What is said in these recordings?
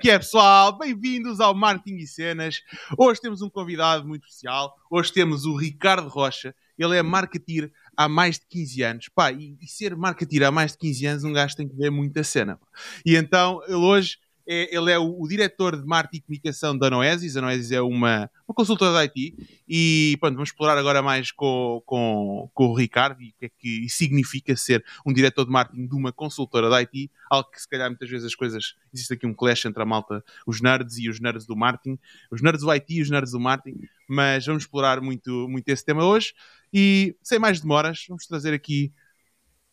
Que é, pessoal? Bem-vindos ao Marketing e Cenas. Hoje temos um convidado muito especial. Hoje temos o Ricardo Rocha. Ele é marketeer há mais de 15 anos. Pá, e, e ser marketeer há mais de 15 anos, um gajo tem que ver muita cena. E então, ele hoje é, ele é o, o, diretor de marketing e comunicação da Noesis. A Noesis é uma, uma consultora da IT e pronto, vamos explorar agora mais com, com, com o Ricardo e o que é que significa ser um diretor de marketing de uma consultora da IT, algo que se calhar muitas vezes as coisas, existe aqui um clash entre a malta, os nerds e os nerds do marketing, os nerds do IT e os nerds do marketing, mas vamos explorar muito, muito esse tema hoje e sem mais demoras, vamos trazer aqui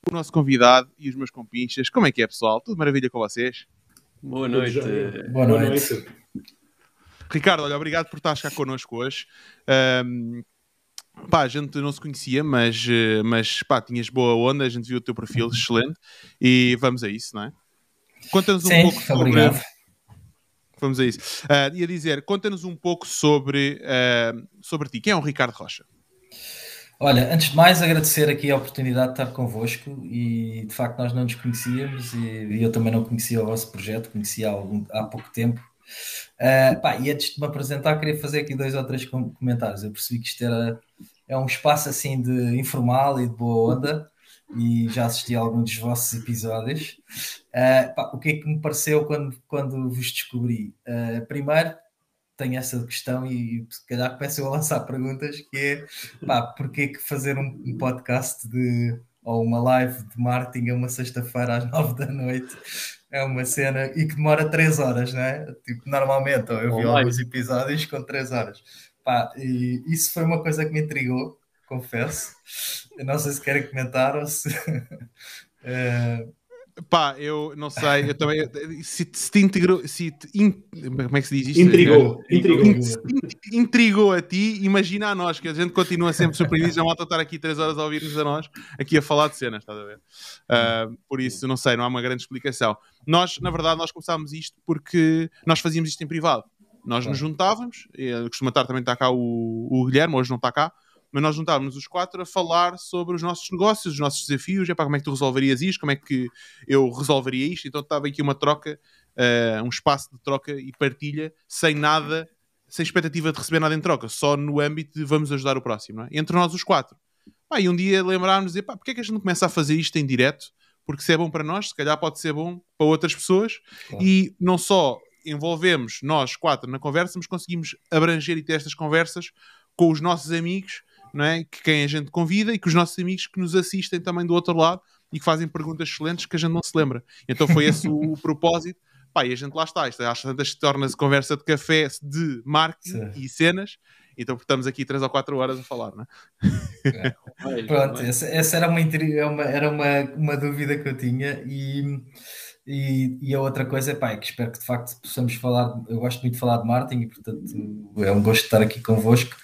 o nosso convidado e os meus compinchas. Como é que é, pessoal? Tudo maravilha com vocês? Boa noite. Boa noite. Ricardo, olha, obrigado por estar cá connosco hoje. Um, pá, a gente não se conhecia, mas, mas pá, tinhas boa onda, a gente viu o teu perfil excelente e vamos a isso, não é? Conta-nos um Sim, pouco sobre. Obrigado. Vamos a isso. Uh, ia dizer, conta-nos um pouco sobre, uh, sobre ti. Quem é o Ricardo Rocha? Olha, antes de mais agradecer aqui a oportunidade de estar convosco e de facto nós não nos conhecíamos e, eu também não conhecia o vosso projeto, conhecia há, algum, há pouco tempo. Uh, pá, e antes de me apresentar, queria fazer aqui dois ou três comentários. Eu percebi que isto era, é um espaço assim de informal e de boa onda e já assisti a alguns dos vossos episódios. Uh, pá, o que é que me pareceu quando, quando vos descobri? Uh, primeiro, tenho essa questão e, e se calhar começo a lançar perguntas que é pá, porquê que fazer um, um, podcast de ou uma live de marketing a uma sexta-feira às nove da noite é uma cena e que demora três horas, não é? Tipo, normalmente, eu vi oh, alguns episódios com três horas. Pá, e isso foi uma coisa que me intrigou, confesso. Eu não sei se querem comentar ou se. uh, Pá, eu não sei, eu também. Se, se te integrou. Se te in, como é que se diz isto? Intrigou. Intrigou. Intrigou a ti, imagina a nós, que a gente continua sempre surpreendido. Já malta estar aqui 3 horas a ouvir-nos a nós, aqui a falar de cenas, estás a ver? Uh, por isso, não sei, não há uma grande explicação. Nós, na verdade, nós começámos isto porque nós fazíamos isto em privado. Nós nos juntávamos, costuma estar também está cá o, o Guilherme, hoje não está cá mas nós juntávamos os quatro a falar sobre os nossos negócios, os nossos desafios, é como é que tu resolverias isto, como é que eu resolveria isto, então estava aqui uma troca, uh, um espaço de troca e partilha, sem nada, sem expectativa de receber nada em troca, só no âmbito de vamos ajudar o próximo, é? entre nós os quatro. E um dia lembrámos de dizer, pá, porque é que a gente não começa a fazer isto em direto? Porque se é bom para nós, se calhar pode ser bom para outras pessoas, claro. e não só envolvemos nós quatro na conversa, mas conseguimos abranger e ter estas conversas com os nossos amigos não é? que quem a gente convida e que os nossos amigos que nos assistem também do outro lado e que fazem perguntas excelentes que a gente não se lembra. Então foi esse o, o propósito. Pá, e a gente lá está. Isto às tantas torna-se conversa de café de marketing Sim. e cenas. Então estamos aqui 3 ou 4 horas a falar, não é? é. Pronto, essa, essa, era, uma, é era uma, uma dúvida que eu tinha e e, e, a outra coisa pá, é que espero que de facto possamos falar. Eu gosto muito de falar de marketing e, portanto, é um gosto estar aqui convosco.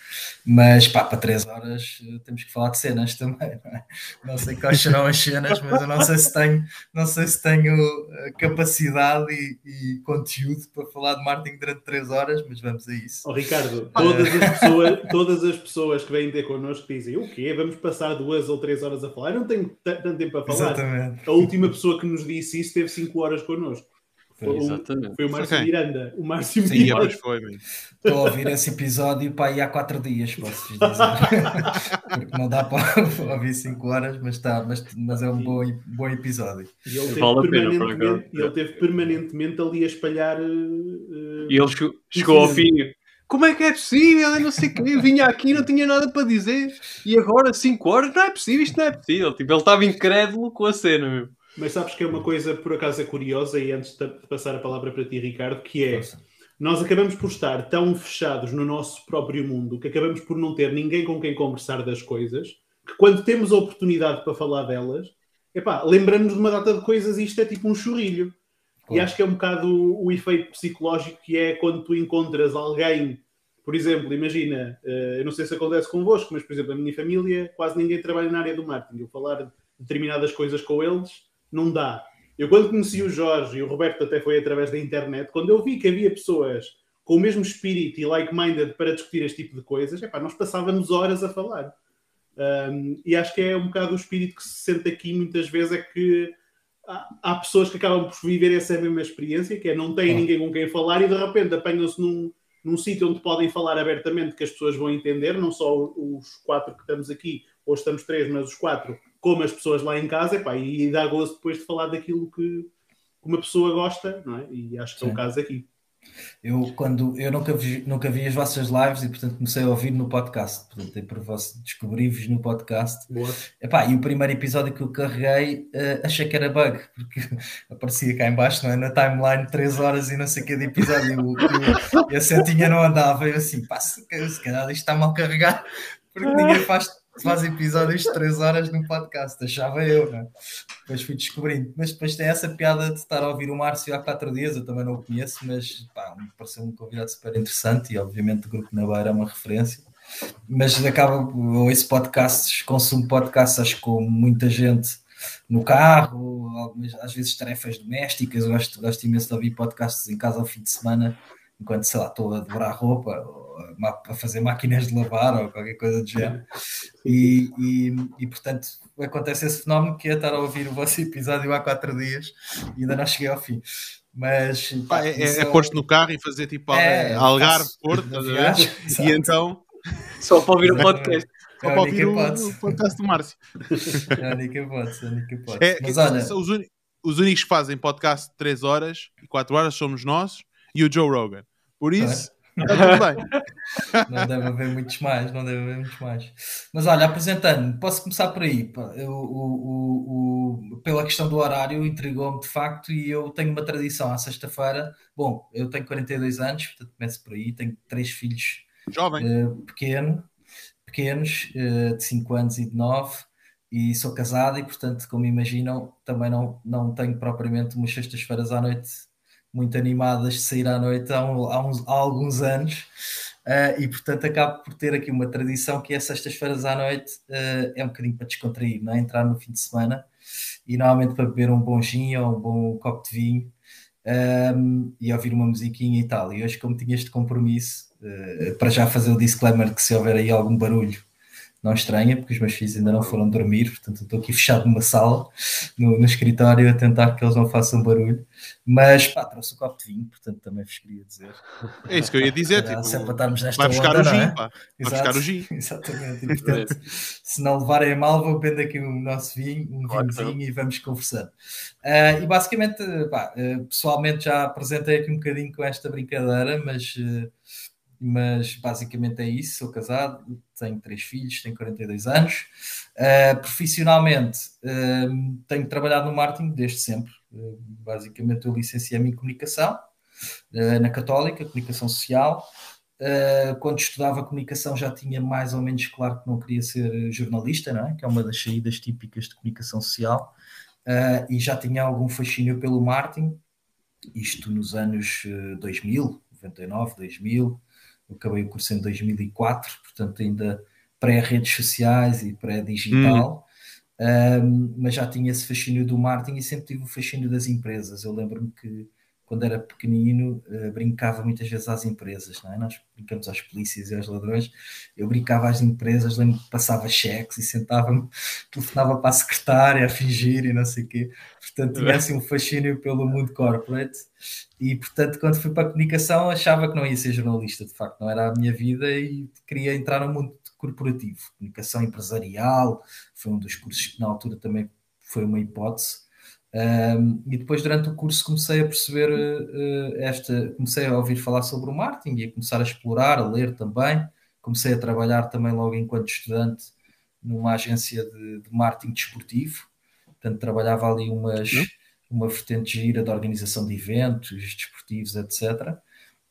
Mas pá, para três horas eh, temos que falar de cenas também. Não, é? não sei quais serão as cenas, mas eu não sei se tenho, não sei se tenho eh, capacidade e, e conteúdo para falar de marketing durante três horas, mas vamos a isso. Oh, Ricardo, todas as, pessoas, todas as pessoas que vêm ter connosco dizem o quê? Vamos passar duas ou três horas a falar? Eu não tenho tanto tempo a falar. Exatamente. A última pessoa que nos disse isso teve cinco horas connosco. Foi, Exatamente. foi o Márcio okay. Miranda. O Márcio Sim, Miranda. foi, Estou a ouvir esse episódio para aí há quatro dias, posso dizer. Porque não dá para ouvir cinco horas, mas, está, mas, mas é um bom, bom episódio. E ele teve, vale permanentemente, ele teve permanentemente ali a espalhar. Uh, e ele chegou, chegou ao fim. Como é que é possível? Eu não sei que. Vinha aqui e não tinha nada para dizer. E agora, 5 horas, não é possível, isto não é possível. Tipo, ele estava incrédulo com a cena, meu. Mas sabes que é uma coisa, por acaso, é curiosa, e antes de passar a palavra para ti, Ricardo, que é Nossa. nós acabamos por estar tão fechados no nosso próprio mundo que acabamos por não ter ninguém com quem conversar das coisas, que quando temos a oportunidade para falar delas, epá, lembramos de uma data de coisas e isto é tipo um churrilho. E acho que é um bocado o, efeito psicológico que é quando tu encontras alguém, por exemplo, imagina, uh, eu não sei se acontece convosco, mas por exemplo, a minha família, quase ninguém trabalha na área do marketing. Eu falar determinadas coisas com eles não dá. Eu, quando conheci o Jorge e o Roberto, até foi através da internet, quando eu vi que havia pessoas com o mesmo espírito e like-minded para discutir este tipo de coisas, epá, nós passávamos horas a falar. Um, e acho que é um bocado o espírito que se sente aqui muitas vezes é que há, há pessoas que acabam por viver essa mesma experiência, que é não têm Oh. ninguém com quem falar e de repente apanham-se num, num sítio onde podem falar abertamente que as pessoas vão entender, não só os quatro que estamos aqui, ou estamos três, mas os quatro, como as pessoas lá em casa, epá, e dá gozo depois de falar daquilo que, uma pessoa gosta, não é? E acho que é o Sim. caso aqui. Eu, quando, eu nunca, vi, nunca vi as vossas lives e, portanto, comecei a ouvir no podcast. Portanto, é por vos descobri-vos no podcast. Boa. Epá, e o primeiro episódio que eu carreguei, eh, achei que era bug, porque aparecia cá em baixo, não é? Na timeline, 3 horas e não sei o que de episódio, e a setinha não andava. Eu assim, pá, se se calhar isto está mal carregado, porque ninguém faz, faz episódios de 3 horas no podcast, achava eu, não é? Depois fui descobrindo. Mas depois tem essa piada de estar a ouvir o Márcio há 4 dias, eu também não o conheço, mas pá, me pareceu um convidado super interessante e obviamente o Grupo na Beira é uma referência mas acaba ou esse podcasts, consumo podcasts acho com muita gente no carro, algumas, às vezes tarefas domésticas, eu gosto, gosto imenso de ouvir podcasts em casa ao fim de semana, enquanto sei lá, estou a dobrar roupa ou a, fazer máquinas de lavar ou qualquer coisa do género. E, e, e, portanto acontece esse fenómeno que é estar a ouvir o vosso episódio há quatro dias e ainda não cheguei ao fim. Mas Pá, pá, é, isso é pôr-te no carro e fazer tipo É, Algarve, Porto, viagem. E então, Só para ouvir o podcast. É só para ouvir o, podcast do Márcio. É a única hipótese, é a única hipótese. É, Mas é- olha, são os, uni- os únicos que fazem podcast de 3 horas e 4 horas somos nós e o Joe Rogan. Por isso, está tudo bem. não deve haver muitos mais, não deve haver muitos mais. Mas olha, apresentando, posso começar por aí. Eu- o- o- o- pela questão do horário, intrigou-me de facto e eu tenho uma tradição à sexta-feira. Bom, eu tenho 42 anos, portanto começo por aí, tenho três filhos Jovem. eh, pequeno, pequenos, eh, de 5 anos e de 9, e sou casado e, portanto, como imaginam, também não, não tenho propriamente umas sextas-feiras à noite muito animadas de sair à noite há, um- há uns- há alguns anos, eh, e, portanto, acabo por ter aqui uma tradição que é sextas-feiras à noite, eh, é um bocadinho para descontrair, não é? entrar no fim de semana, e normalmente para beber um bom gin ou um bom copo de vinho, um, e ouvir uma musiquinha e tal. E hoje, como tinha este compromisso, uh, para já fazer o disclaimer que se houver aí algum barulho, não estranha, porque os meus filhos ainda não foram dormir, portanto estou aqui fechado numa sala, no, no escritório, a tentar que eles não façam barulho. Mas pá, trouxe um copo de vinho, portanto também vos queria dizer. É isso que eu ia dizer. Tipo, se para estarmos nesta vai buscar onda, o gin, é? pá. Vai buscar o gin. Exatamente. E, portanto, se não levarem a mal, vou beber aqui o nosso vinho, um Claro vinhozinho e vamos conversando. Ah, e basicamente, pá, ah, pessoalmente já apresentei aqui um bocadinho com esta brincadeira, mas, ah, mas basicamente é isso. Sou casado, tenho três filhos, tenho 42 anos. Ah, profissionalmente, ah, tenho trabalhado no marketing desde sempre. Ah, basicamente, eu licenciei-me em comunicação ah, na Católica, comunicação social. Uh, quando estudava comunicação já tinha mais ou menos claro que não queria ser jornalista, não é? que é uma das saídas típicas de comunicação social, uh, e já tinha algum fascínio pelo marketing, isto nos anos uh, 2000, 99, 2000, eu acabei o curso em 2004, portanto ainda pré-redes sociais e pré-digital, um, mas já tinha esse fascínio do marketing e sempre tive o fascínio das empresas. Eu lembro-me que quando era pequenino, uh, brincava muitas vezes às empresas, não é? Nós brincamos às polícias e aos ladrões. Eu brincava às empresas, lembro que passava cheques e sentava-me, telefonava para a secretária a fingir e não sei o quê. Portanto, tinha assim um fascínio pelo mundo corporate. E, portanto, quando fui para a comunicação, achava que não ia ser jornalista, de facto, não era a minha vida e queria entrar no mundo corporativo. Comunicação empresarial foi um dos cursos que na altura também foi uma hipótese. Um, e depois durante o curso comecei a perceber uh, esta, comecei a ouvir falar sobre o marketing e a começar a explorar, a ler também. Comecei a trabalhar também logo enquanto estudante numa agência de, de marketing desportivo. Portanto, trabalhava ali umas, uma vertente gira de organização de eventos desportivos, etc.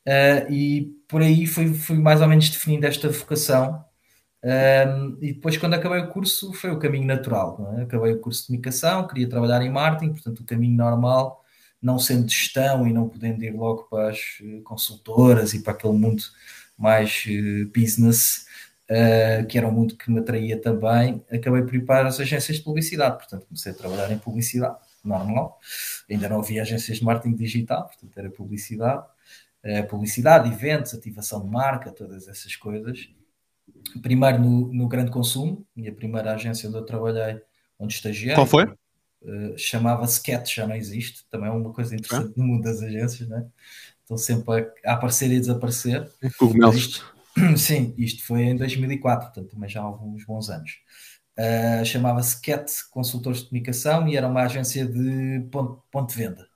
Uh, e por aí fui, fui mais ou menos definindo esta vocação e depois, quando acabei o curso, foi o caminho natural. É? Acabei o curso de comunicação, queria trabalhar em marketing, portanto, o caminho normal, não sendo gestão e não podendo ir logo para as consultoras e para aquele mundo mais uh, business, uh, que era um mundo que me atraía também, acabei por ir para as agências de publicidade. Portanto, comecei a trabalhar em publicidade, normal. Ainda não havia agências de marketing digital, portanto, era publicidade. Uh, publicidade, eventos, ativação de marca, todas essas coisas primeiro no, no grande consumo, minha primeira agência onde eu trabalhei, onde estagiei. Qual foi? uh, chamava-se Cat, já não existe, também é uma coisa interessante no mundo das agências, né? estão sempre a, a aparecer e a desaparecer. Cogumelos. Sim, isto foi em 2004, portanto também já há alguns bons anos. Uh, chamava-se Cat Consultores de Comunicação e era uma agência de ponto, ponto de venda.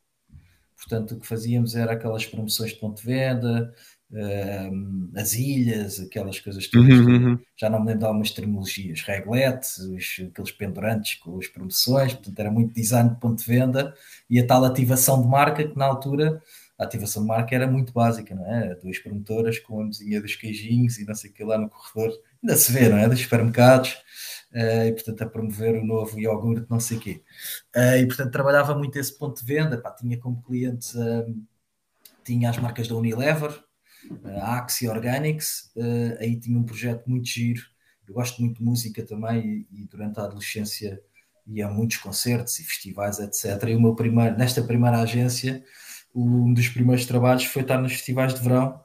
Portanto, o que fazíamos era aquelas promoções de ponto de venda, uh, as ilhas, aquelas coisas todas. Uhum, uhum. Já não me lembro de algumas terminologias, regletes, os, aqueles pendurantes com as promoções, portanto, era muito design de ponto de venda e a tal ativação de marca que na altura a ativação de marca era muito básica, não é? Duas promotoras com a mesinha dos queijinhos e não sei o que lá no corredor, ainda se vê, não é? Dos supermercados, uh, e portanto a promover o novo iogurte, não sei o quê. Uh, e portanto trabalhava muito esse ponto de venda, pá, tinha como clientes, uh, tinha as marcas da Unilever, a Axie Organics, aí tinha um projeto muito giro, eu gosto muito de música também e, e durante a adolescência ia a muitos concertos e festivais, etc. E o meu primeiro, nesta primeira agência, um dos primeiros trabalhos foi estar nos festivais de verão,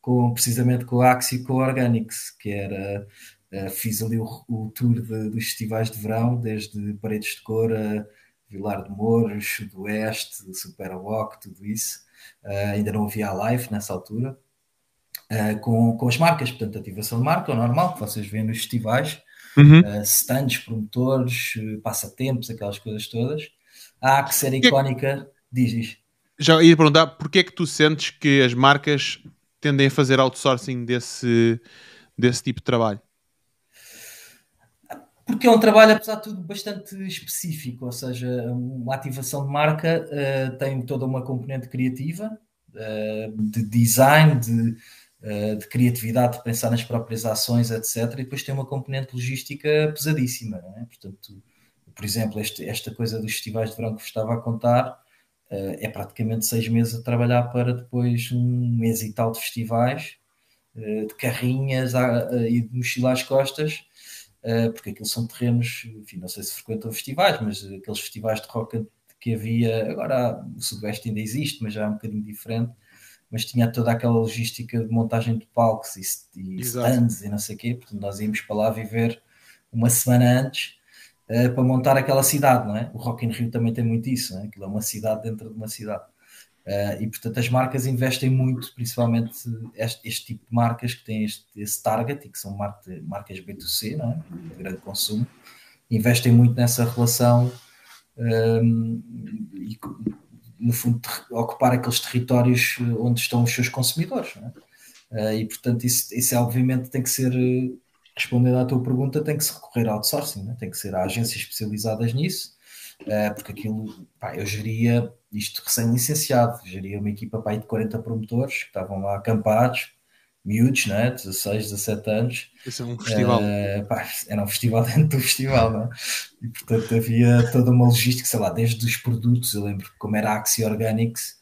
com, precisamente com a Axie e com a Organics, que era. Uh, fiz ali o, o tour de, dos festivais de verão, desde Paredes de Cor a Vilar de Mouros, Sudoeste, Super Walk, tudo isso. Uh, ainda não havia a live nessa altura. Uh, com, com as marcas, portanto, ativação de marca, o normal, que vocês veem nos festivais, Uhum. uh, stands, promotores, passatempos, aquelas coisas todas. A Axe era icónica, diz, diz. Já ia perguntar porquê é que tu sentes que as marcas tendem a fazer outsourcing desse, desse tipo de trabalho? Porque é um trabalho, apesar de tudo, bastante específico, ou seja, uma ativação de marca uh, tem toda uma componente criativa, uh, de design, de, uh, de, criatividade, de pensar nas próprias ações, etc. E depois tem uma componente logística pesadíssima, é? Portanto, por exemplo, este, esta coisa dos festivais de verão que vos estava a contar, é praticamente seis meses a trabalhar para depois um mês e tal de festivais, de carrinhas e de mochila às costas, porque aquilo são terrenos, enfim, não sei se frequentam festivais, mas aqueles festivais de rock que havia, agora o Sudoeste ainda existe, mas já é um bocadinho diferente, mas tinha toda aquela logística de montagem de palcos e, e stands e não sei o quê, portanto nós íamos para lá viver uma semana antes uh, para montar aquela cidade, não é? O Rock in Rio também tem muito isso, não é? Aquilo é uma cidade dentro de uma cidade. Uh, e portanto as marcas investem muito, principalmente este, este, tipo de marcas que têm este, esse target e que são marca, marcas B2C, não é? de grande consumo, investem muito nessa relação um, e no fundo ocupar aqueles territórios onde estão os seus consumidores. É? Uh, e portanto isso, isso obviamente tem que ser respondendo à tua pergunta, tem que se recorrer ao outsourcing, né? tem que ser a agências especializadas nisso, uh, porque aquilo, pá, eu geria isto recém-licenciado, geria uma equipa pá, de 40 promotores que estavam lá acampados, miúdos, né? 16, 17 anos. Isso é um festival. Uh, pá, era um festival dentro do festival, não é? E portanto havia toda uma logística, sei lá, desde os produtos, eu lembro como era a Axie Organics,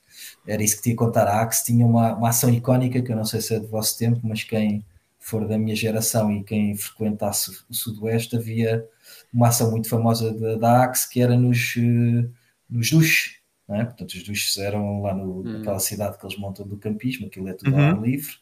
era isso que tinha a contar. A Axe tinha uma, uma ação icónica que eu não sei se é do vosso tempo, mas quem for da minha geração e quem frequentasse o Sudoeste, havia uma ação muito famosa da, da Axe que era nos, uh, nos duches. É? Portanto, os duches eram lá no, hum. naquela cidade que eles montam do campismo, aquilo é tudo uhum. ao ar livre.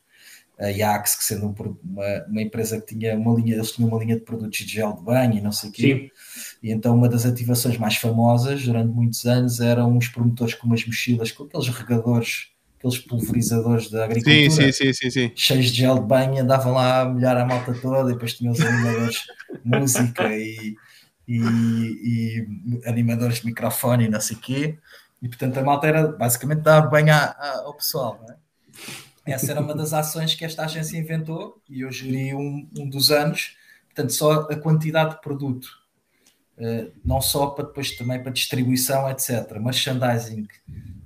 A Axe, que sendo um, uma, uma, empresa que tinha uma linha, eles tinham uma linha de produtos de gel de banho e não sei o quê. Sim. E então uma das ativações mais famosas durante muitos anos eram os promotores com umas mochilas, com aqueles regadores aqueles pulverizadores da agricultura sim, sim, sim, sim, cheios de gel de banho, andavam lá a molhar a malta toda e depois tinham os animadores de música e, e, e, animadores de microfone e não sei o quê. E portanto a malta era basicamente dar banho a, a, ao pessoal. É? Essa era uma das ações que esta agência inventou e eu geri um, um dos anos. Portanto, só a quantidade de produto, não só para depois também para distribuição, etc. Merchandising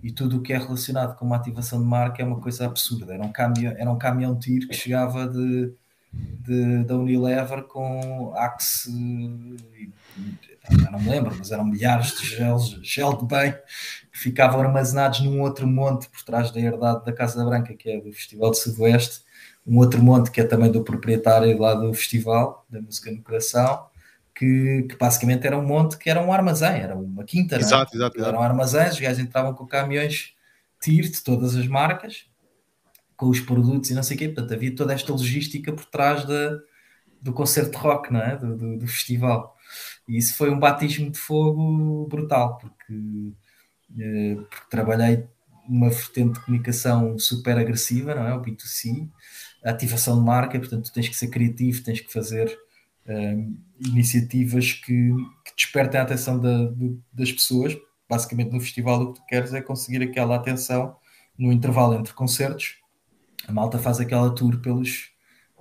e tudo o que é relacionado com uma ativação de marca é uma coisa absurda. Era um caminhão, era um caminhão tiro que chegava de, de, da Unilever com Axe, não me lembro, mas eram milhares de gel, gel de banho que ficavam armazenados num outro monte por trás da herdade da Casa Branca, que é do Festival de Sudoeste, um outro monte que é também do proprietário lá do festival, da Música no Coração, que, que, basicamente era um monte que era um armazém, era uma quinta, exato, não é? exato, eram armazéns, os gajos entravam com caminhões TIR de todas as marcas, com os produtos e não sei o quê, portanto havia toda esta logística por trás de, do concerto de rock, não é? do, do, do festival. E isso foi um batismo de fogo brutal, porque, eh, porque trabalhei uma vertente de comunicação super agressiva, não é? O B2C, a ativação de marca, portanto, tu tens que ser criativo, tens que fazer um, iniciativas que, que, despertem a atenção da, do, das pessoas. Basicamente, no festival, o que tu queres é conseguir aquela atenção no intervalo entre concertos. A malta faz aquela tour pelos,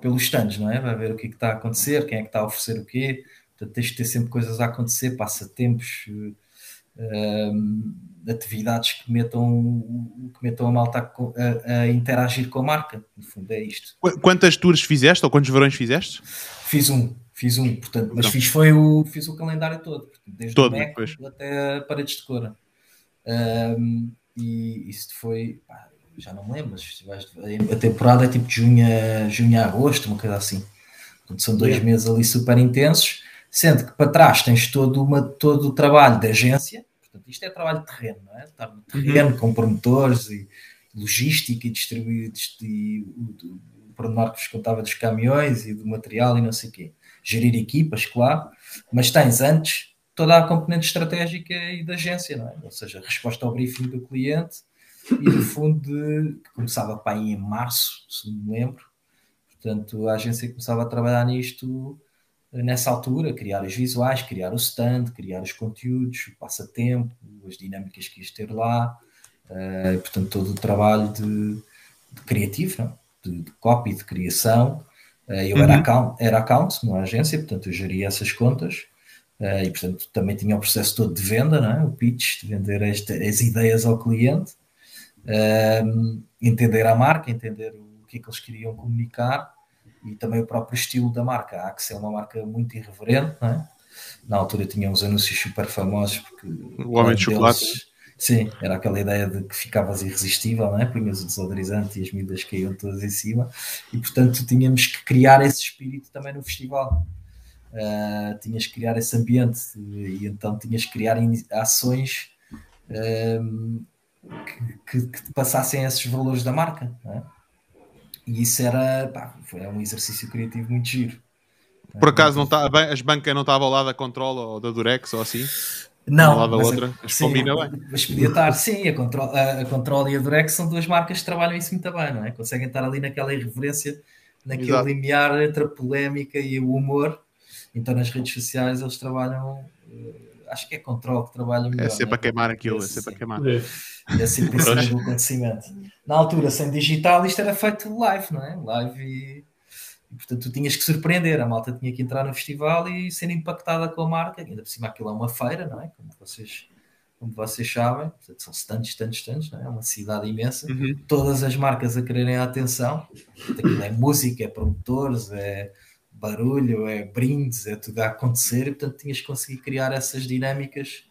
pelos stands, não é? Vai ver o que, é que está a acontecer, quem é que está a oferecer o quê. Portanto, tens de ter sempre coisas a acontecer, passatempos, um, atividades que metam, que metam a malta a, a, interagir com a marca. No fundo, é isto. Quantas tours fizeste ou quantos verões fizeste? Fiz um, fiz um, portanto, mas fiz, foi o, fiz o calendário todo, desde todo, o Mac até paredes de cora. Um, e isso foi, pá, já não me lembro, mas a temporada é tipo de junho a, junho a agosto, uma coisa assim. Portanto, são dois meses ali super intensos, sendo que para trás tens todo, uma, todo o trabalho de agência, portanto, isto é trabalho de terreno, não é? Estar no terreno uhum. com promotores e logística e distribuir e, o, o pormenor que vos contava dos caminhões e do material e não sei o quê gerir equipas, claro, mas tens antes toda a componente estratégica e da agência, não é? Ou seja, resposta ao briefing do cliente e no fundo de, que começava para aí em março, se me lembro. Portanto, a agência começava a trabalhar nisto nessa altura, criar os visuais, criar o stand, criar os conteúdos, o passatempo, as dinâmicas que ias ter lá, uh, portanto, todo o trabalho de, de criativo, não? De, de copy, de criação, eh, eu uhum. era, account, era account numa agência, portanto eu geria essas contas uh, e portanto também tinha o processo todo de venda, não é? o pitch, de vender esta, as ideias ao cliente, uh, entender a marca, entender o que é que eles queriam comunicar e também o próprio estilo da marca. Há que ser uma marca muito irreverente, não é? Na altura tinha uns anúncios super famosos porque o Homem de Chocolate. Sim, era aquela ideia de que ficavas irresistível, não é? punhas o desodorizante e as medidas caíam todas em cima, e portanto tínhamos que criar esse espírito também no festival. Uh, tinhas que criar esse ambiente, e então tinhas que criar ações uh, que, que, que, passassem esses valores da marca. É? E isso era pá, foi um exercício criativo muito giro. Por acaso não tá, as bancas não estavam lado da Control ou da Durex ou assim? Não, uma da outra, a, sim, combina bem. Mas podia estar, sim, a Control, a, a Control e a Durex são duas marcas que trabalham isso muito bem, não é? Conseguem estar ali naquela irreverência, naquele Exato. limiar entre a polémica e o humor. Então nas redes sociais eles trabalham, eh, acho que é Control que trabalha melhor. É sempre é? a queimar aquilo, é sempre a queimar. É, é sempre em cima do acontecimento. Na altura, sem digital, isto era feito live, não é? Live e e, portanto, tu tinhas que surpreender, a malta tinha que entrar no festival e ser impactada com a marca, ainda por cima aquilo é uma feira, não é? Como vocês, como vocês sabem, portanto, são stands, stands, stands, não é? é uma cidade imensa, uhum. todas as marcas a quererem a atenção, aquilo é música, é promotores, é barulho, é brindes, é tudo a acontecer, e portanto tinhas que conseguir criar essas dinâmicas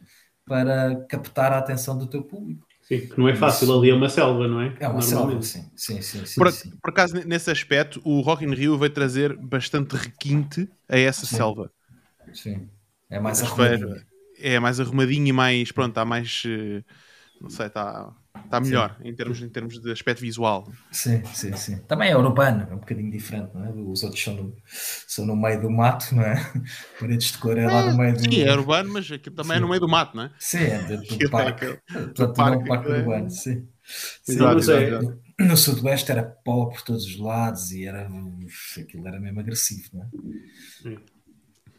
para captar a atenção do teu público. Sim, que não é fácil, ali é uma selva, não é? É uma selva, sim. sim, sim, sim, por, sim. por acaso, nesse aspecto, o Rock in Rio vai trazer bastante requinte a essa sim. selva. Sim, é mais arrumadinho. É mais arrumadinho e mais, pronto, está mais, eh, não sei, está Está melhor em termos, em termos de aspecto visual. Sim, sim, sim. Também é urbano, é um bocadinho diferente, não é? Os outros são no, são no meio do mato, não é? Paredes de cor é lá no meio do. Sim, é urbano, mas aquilo também sim. é no meio do mato, não é? Sim, é dentro do parque. É do parque, um parque é... urbano, sim. sim exato, exato, exato. No sudoeste era pó por todos os lados e era. aquilo era mesmo agressivo, não é? Sim.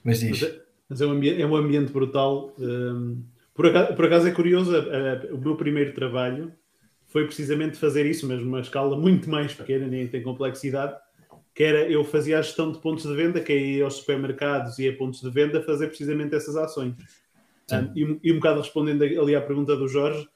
Mas diz. Mas é, mas é, um, ambiente, é um ambiente brutal. Hum por acaso, por acaso é curioso, o meu primeiro trabalho foi precisamente fazer isso, mas numa escala muito mais pequena, nem tem complexidade, que era eu fazia a gestão de pontos de venda, que é ir aos supermercados e a pontos de venda fazer precisamente essas ações. Um, e, e, um bocado respondendo ali à pergunta do Jorge,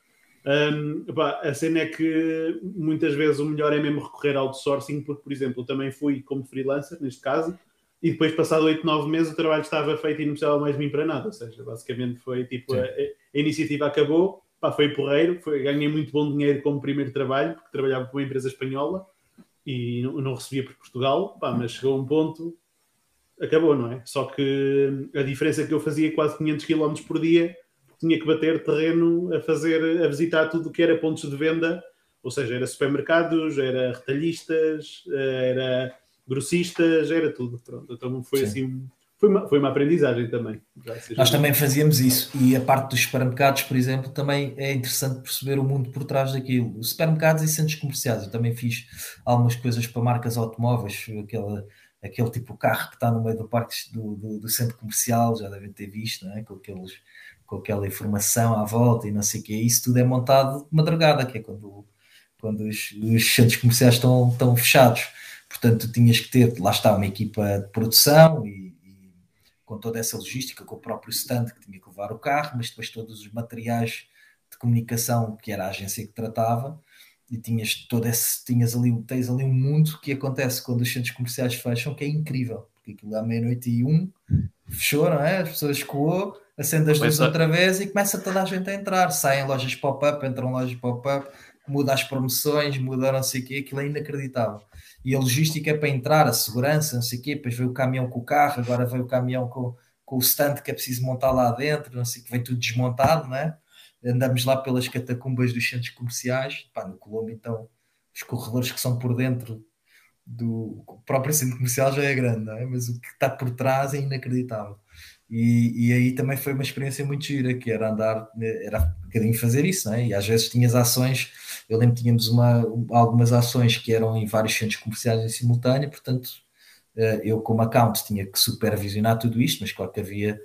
um, pá, a cena é que muitas vezes o melhor é mesmo recorrer ao outsourcing, porque, por exemplo, eu também fui como freelancer, neste caso, e depois, passado 8, 9 meses, o trabalho estava feito e não precisava mais de mim para nada. Ou seja, basicamente foi tipo, a, a, iniciativa acabou, pá, foi porreiro, foi, ganhei muito bom dinheiro como primeiro trabalho, porque trabalhava com uma empresa espanhola e não, não recebia por Portugal, pá, mas chegou um ponto, acabou, não é? Só que a diferença é que eu fazia quase 500 km por dia, tinha que bater terreno a fazer, a visitar tudo o que era pontos de venda, ou seja, era supermercados, era retalhistas, era grossistas, era tudo. Pronto, então foi Sim. assim, foi uma, foi uma aprendizagem também. Nós também fazíamos isso. E a parte dos supermercados, por exemplo, também é interessante perceber o mundo por trás daquilo. Os supermercados e centros comerciais. Eu também fiz algumas coisas para marcas automóveis, aquele, aquele tipo de carro que está no meio do parque do, do, do centro comercial, já devem ter visto, é? com, aqueles, com aquela informação à volta e não sei o quê. Isso tudo é montado de madrugada, que é quando, quando os, os centros comerciais estão, estão fechados. Portanto, tinhas que ter, lá está, uma equipa de produção e com toda essa logística, com o próprio stand que tinha que levar o carro, mas depois todos os materiais de comunicação que era a agência que tratava, e tinhas todo esse, tinhas ali, tens ali um mundo que acontece quando os centros comerciais fecham, que é incrível, porque aquilo à meia-noite e um fechou, não é? As pessoas escoou, acende as luzes outra vez e começa toda a gente a entrar, saem lojas pop-up, entram lojas pop-up, muda as promoções, muda não sei o quê, aquilo é inacreditável e a logística é para entrar, a segurança, não sei o quê, depois veio o caminhão com o carro, agora veio o caminhão com, com o stand que é preciso montar lá dentro, não sei o que, vem tudo desmontado, né? Andamos lá pelas catacumbas dos centros comerciais, pá, no Colombo, então, os corredores que são por dentro do próprio centro comercial já é grande, é? mas o que está por trás é inacreditável. E, e, aí também foi uma experiência muito gira, que era andar, era um bocadinho fazer isso, é? E às vezes tinhas ações, eu lembro que tínhamos uma, algumas ações que eram em vários centros comerciais em simultâneo, portanto, eh, eu como account tinha que supervisionar tudo isto, mas claro que havia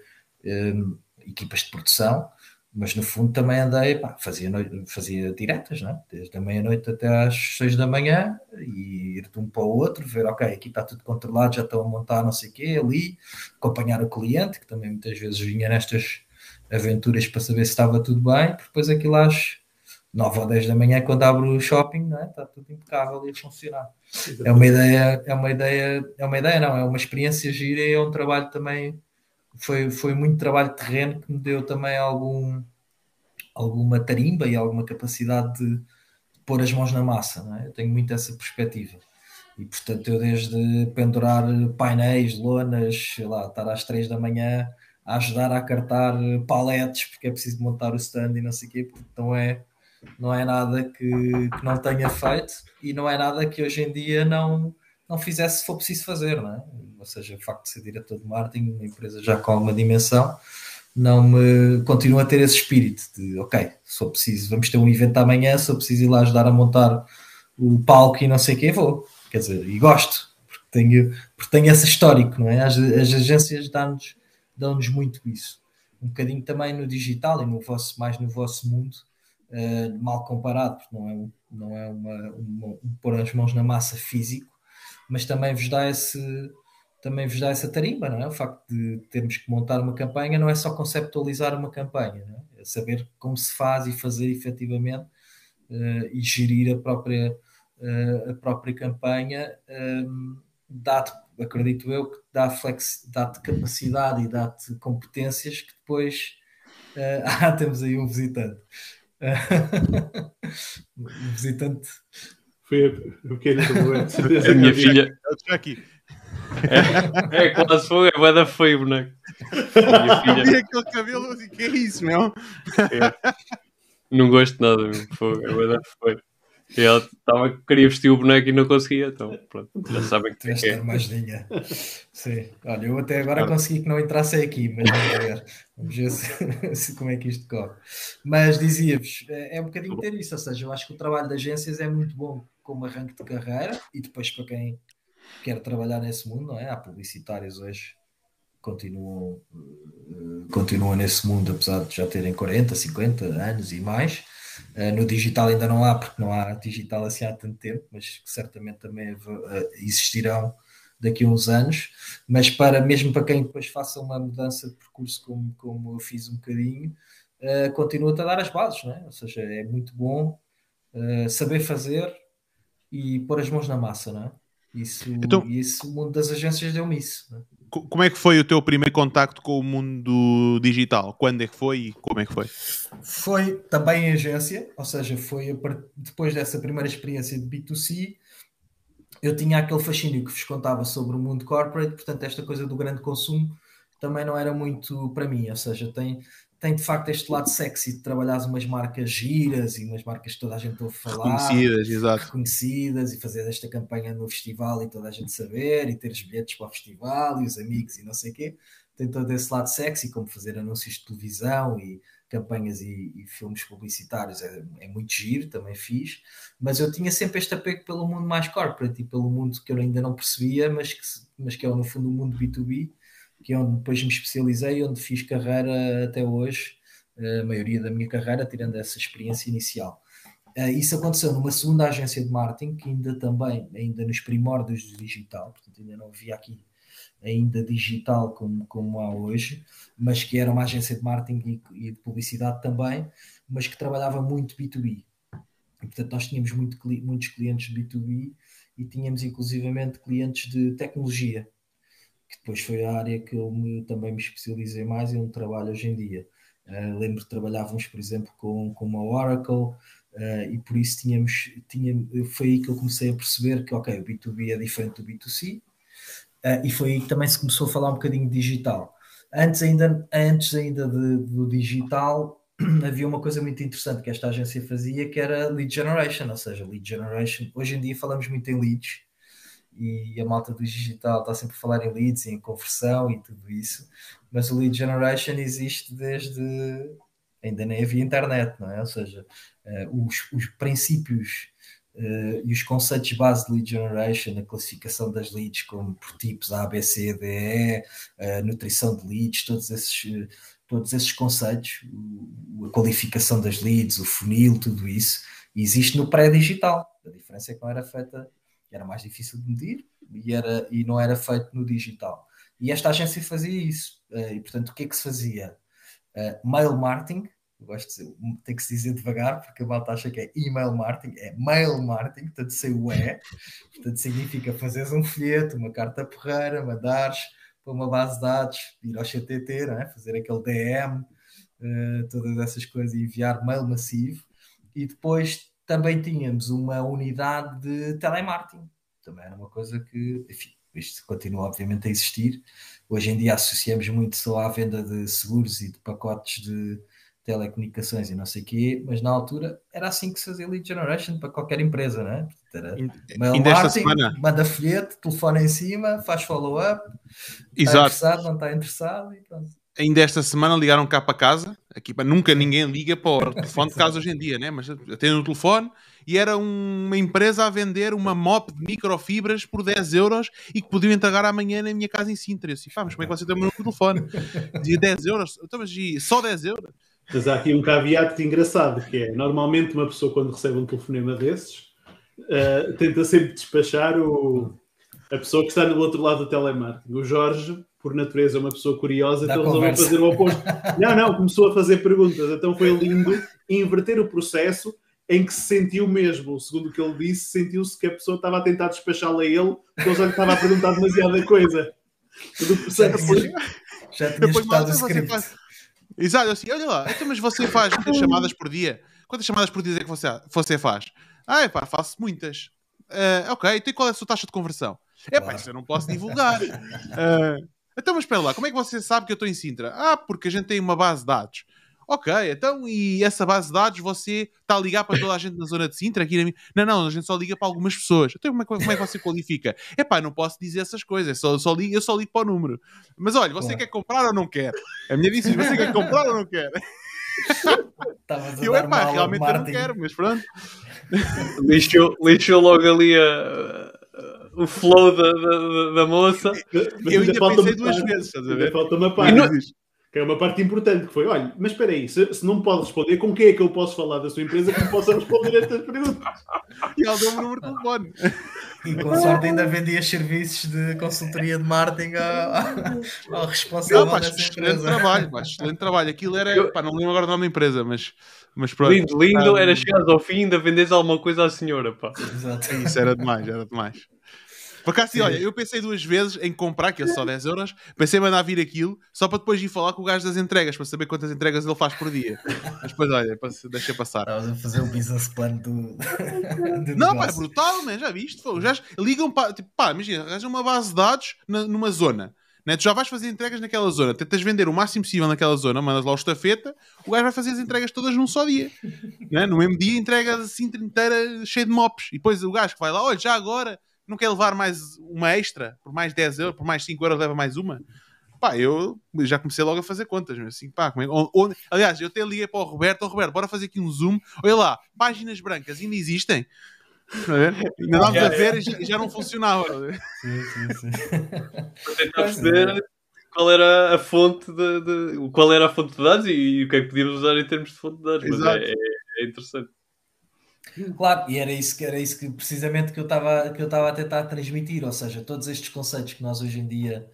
um, equipas de produção mas no fundo também andei, pá, fazia, noite, fazia diretas, né? desde a meia-noite até às seis da manhã, e ir de um para o outro, ver, ok, aqui está tudo controlado, já estão a montar não sei o quê, ali, acompanhar o cliente, que também muitas vezes vinha nestas aventuras para saber se estava tudo bem, depois aquilo às nove ou dez da manhã, quando abro o shopping, né? está tudo impecável e a funcionar. É uma ideia, é uma ideia, é uma ideia, não, é uma experiência gira e é um trabalho também foi, foi muito trabalho de terreno que me deu também algum, alguma tarimba e alguma capacidade de, de pôr as mãos na massa. É? Eu tenho muito essa perspectiva. E portanto, eu desde pendurar painéis, lonas, sei lá, estar às três da manhã a ajudar a cartar paletes, porque é preciso montar o stand e não sei o quê, então é, não é nada que, que não tenha feito e não é nada que hoje em dia não, não fizesse se for preciso fazer, não é? ou seja, o facto de ser diretor de marketing, uma empresa já com alguma dimensão, não me continua a ter esse espírito de ok, se for preciso, vamos ter um evento amanhã, se eu preciso ir lá ajudar a montar o palco e não sei o que, vou. Quer dizer, e gosto, porque tenho, porque tenho esse histórico, não é? As, as agências dão-nos dão muito isso. Um bocadinho também no digital e no vosso, mais no vosso mundo, uh, mal comparado, porque não é, não é uma, uma, um pôr as mãos na massa físico, mas também vos dá esse também vos dá essa tarimba, não é? O facto de termos que montar uma campanha não é só conceptualizar uma campanha, é? é saber como se faz e fazer efetivamente uh, e gerir a própria, uh, a própria campanha, um, dá-te, acredito eu, que dá flex, dá-te capacidade e dá-te competências que depois uh, ah, temos aí um visitante. um visitante. Foi a pequena a minha filha. aqui. É, é quase foi, é da feio, boneco. Minha filha... Vi aquele cabelo assim, que é isso, meu? É. Não gosto nada, meu. Foi, é da feio. E ela tava, queria vestir o boneco e não conseguia, então pronto, já sabem que tem que é. armadilha. Sim, olha, eu até agora ah. consegui que não entrasse aqui, mas vamos ver, vamos ver se, se, como é que isto corre. Mas dizia-vos, é, é um bocadinho ter isso, ou seja, eu acho que o trabalho de agências é muito bom como arranque de carreira e depois para quem quer trabalhar nesse mundo, não é? Há publicitários hoje continuam, uh, continuam nesse mundo, apesar de já terem 40, 50 anos e mais. Uh, no digital ainda não há, porque não há digital assim há tanto tempo, mas certamente também uh, existirão daqui a uns anos. Mas para mesmo para quem depois faça uma mudança de percurso, como, como eu fiz um bocadinho, uh, continua-te a dar as bases, não é? Ou seja, é muito bom saber fazer e pôr as mãos na massa, não é? Isso, então, isso, o mundo das agências deu-me isso. Né? Como é que foi o teu primeiro contacto com o mundo digital? Quando é que foi e como é que foi? Foi também em agência, ou seja, foi depois dessa primeira experiência de B2C, eu tinha aquele fascínio que vos contava sobre o mundo corporate, portanto, esta coisa do grande consumo também não era muito para mim, ou seja, tem, tem de facto este lado sexy de trabalhar umas marcas giras e umas marcas que toda a gente ouve falar, Reconhecidas, exato. reconhecidas e fazer esta campanha no festival e toda a gente saber e ter os bilhetes para o festival e os amigos e não sei o quê. Tem todo esse lado sexy, como fazer anúncios de televisão e campanhas e, e filmes publicitários, é, é, muito giro, também fiz, mas eu tinha sempre este apego pelo mundo mais corporate e pelo mundo que eu ainda não percebia, mas que, mas que é no fundo o mundo B2B que é onde depois me especializei, onde fiz carreira até hoje, a maioria da minha carreira, tirando essa experiência inicial. Uh, isso aconteceu numa segunda agência de marketing, que ainda também, ainda nos primórdios do digital, portanto ainda não havia aqui ainda digital como, como há hoje, mas que era uma agência de marketing e, e de publicidade também, mas que trabalhava muito B2B. E, portanto, nós tínhamos muito, muitos clientes de B2B e tínhamos inclusivamente clientes de tecnologia que depois foi a área que eu me, também me especializei mais e onde trabalho hoje em dia. Uh, lembro que trabalhávamos, por exemplo, com, com uma Oracle uh, e por isso tínhamos, tinha, foi aí que eu comecei a perceber que, ok, o B2B é diferente do B2C uh, eh, e foi aí que também se começou a falar um bocadinho de digital. Antes ainda, antes ainda de, do digital, havia uma coisa muito interessante que esta agência fazia, que era lead generation, ou seja, lead generation. Hoje em dia falamos muito em leads, e a malta do digital está sempre a falar em leads, em conversão e tudo isso, mas o lead generation existe desde ainda nem havia internet, não é? Ou seja, uh, os, os, princípios uh, e os conceitos base de lead generation, a classificação das leads como por tipos A, B, C, D, E, a nutrição de leads, todos esses, todos esses conceitos, a qualificação das leads, o funil, tudo isso, existe no pré-digital. A diferença é que não era feita era mais difícil de medir e, era, e não era feito no digital. E esta agência fazia isso. Uh, e portanto, o que é que se fazia? Uh, mail marketing, gosto de dizer, tem que se dizer devagar, porque a malta acha que é email marketing, é mail marketing, portanto, sem o E, portanto, significa fazeres um folheto, uma carta porreira, mandares para uma base de dados, ir ao CTT, é? fazer aquele DM, uh, eh, todas essas coisas, enviar mail massivo, e depois também tínhamos uma unidade de telemarketing. Também era uma coisa que, enfim, isto continua obviamente a existir. Hoje em dia associamos muito só à venda de seguros e de pacotes de telecomunicações e não sei o quê, mas na altura era assim que se fazia lead generation para qualquer empresa, não é? Era mail marketing, semana... manda folheto, telefone em cima, faz follow-up, está interessado, não está interessado e pronto ainda esta semana ligaram cá para casa, aqui nunca ninguém liga para o telefone de casa hoje em dia, né? mas atendem o telefone e era uma empresa a vender uma mop de microfibras por 10 euros e que podiam entregar amanhã na minha casa em Sintra. Eu disse, pá, mas como é que você tem o meu telefone? Dizia 10 euros, então, mas só 10 euros? Mas há aqui um caveat engraçado, que é, normalmente uma pessoa quando recebe um telefonema desses, uh, tenta sempre despachar o, a pessoa que está no outro lado do telemarketing. O Jorge por natureza, uma pessoa curiosa, então resolveu fazer o oposto. Não, não, começou a fazer perguntas. Então foi lindo inverter o processo em que se sentiu mesmo, segundo o que ele disse, sentiu-se que a pessoa estava a tentar despachá-lo a ele, porque ele já lhe estava a perguntar demasiada coisa. Todo o processo. Já, tinha estado o script. Faz... Exato, assim, olha lá, então, mas você faz quantas chamadas por dia? Quantas chamadas por dia é que você, você faz? Ah, pá, faço muitas. Uh, ok, então qual é a sua taxa de conversão? É pá, isso eu não posso divulgar. Uh, Então, mas espera lá, como é que você sabe que eu estou em Sintra? Ah, porque a gente tem uma base de dados. Ok, então, e essa base de dados você está a ligar para toda a gente na zona de Sintra? Aqui na... Não, não, a gente só liga para algumas pessoas. Então, como é, como é que você qualifica? É pá, não posso dizer essas coisas, só, só ligo, eu só ligo para o número. Mas olha, você quer comprar ou não quer? A minha disse, você quer comprar ou não quer? eu, é pá, realmente eu não quero, mas pronto. lixou, lixou logo ali a o flow da, da, da moça. Mas eu ainda, ainda pensei duas parte, vezes, estás a ver? Falta uma parte. Não... Que é uma parte importante que foi, olha, mas espera aí, se, se, não pode responder, com quem é que eu posso falar da sua empresa que possa responder estas perguntas? E ela deu-me o número de telefone. E com sorte ainda vendia serviços de consultoria de marketing ao, ao responsável não, pá, dessa excelente empresa. Trabalho, pá, excelente trabalho. Aquilo era, pá, não lembro agora o nome da empresa, mas, mas pronto. Lindo, lindo, um... era chegares ao fim e ainda vendes alguma coisa à senhora, pá. Exato. Isso era demais, era demais. Por acaso, sim, olha, eu pensei duas vezes em comprar, que é só 10 euros, pensei em mandar vir aquilo, só para depois ir falar com o gajo das entregas, para saber quantas entregas ele faz por dia. Mas depois, olha, deixa passar. Estavas a fazer o business plan do. do não, pá, é brutal, man, já viste? Já ligam para, tipo, pá, imagina, arranjam uma base de dados na, numa zona. né? tu já vais fazer entregas naquela zona, tentas vender o máximo possível naquela zona, mandas lá o estafeta, o gajo vai fazer as entregas todas num só dia. Né? No mesmo dia entregas assim inteira cheio de mops. E depois o gajo que vai lá, olha, já agora não quer levar mais uma extra, por mais 10 euros, por mais 5 euros leva mais uma. Pá, eu já comecei logo a fazer contas, mas assim, pá, como é, onde, aliás, eu até liguei para o Roberto, oh, Roberto, bora fazer aqui um zoom, olha lá, páginas brancas ainda existem? Ainda dávamos a ver e já, já, não funcionava. Sim, sim, sim. Para tentar perceber qual era a fonte de, de, qual era a fonte de dados e, e, o que é que podíamos usar em termos de fonte de dados, mas é, é, é, interessante. Claro, e era isso que era isso que precisamente que eu estava que eu estava a tentar transmitir, ou seja, todos estes conceitos que nós hoje em dia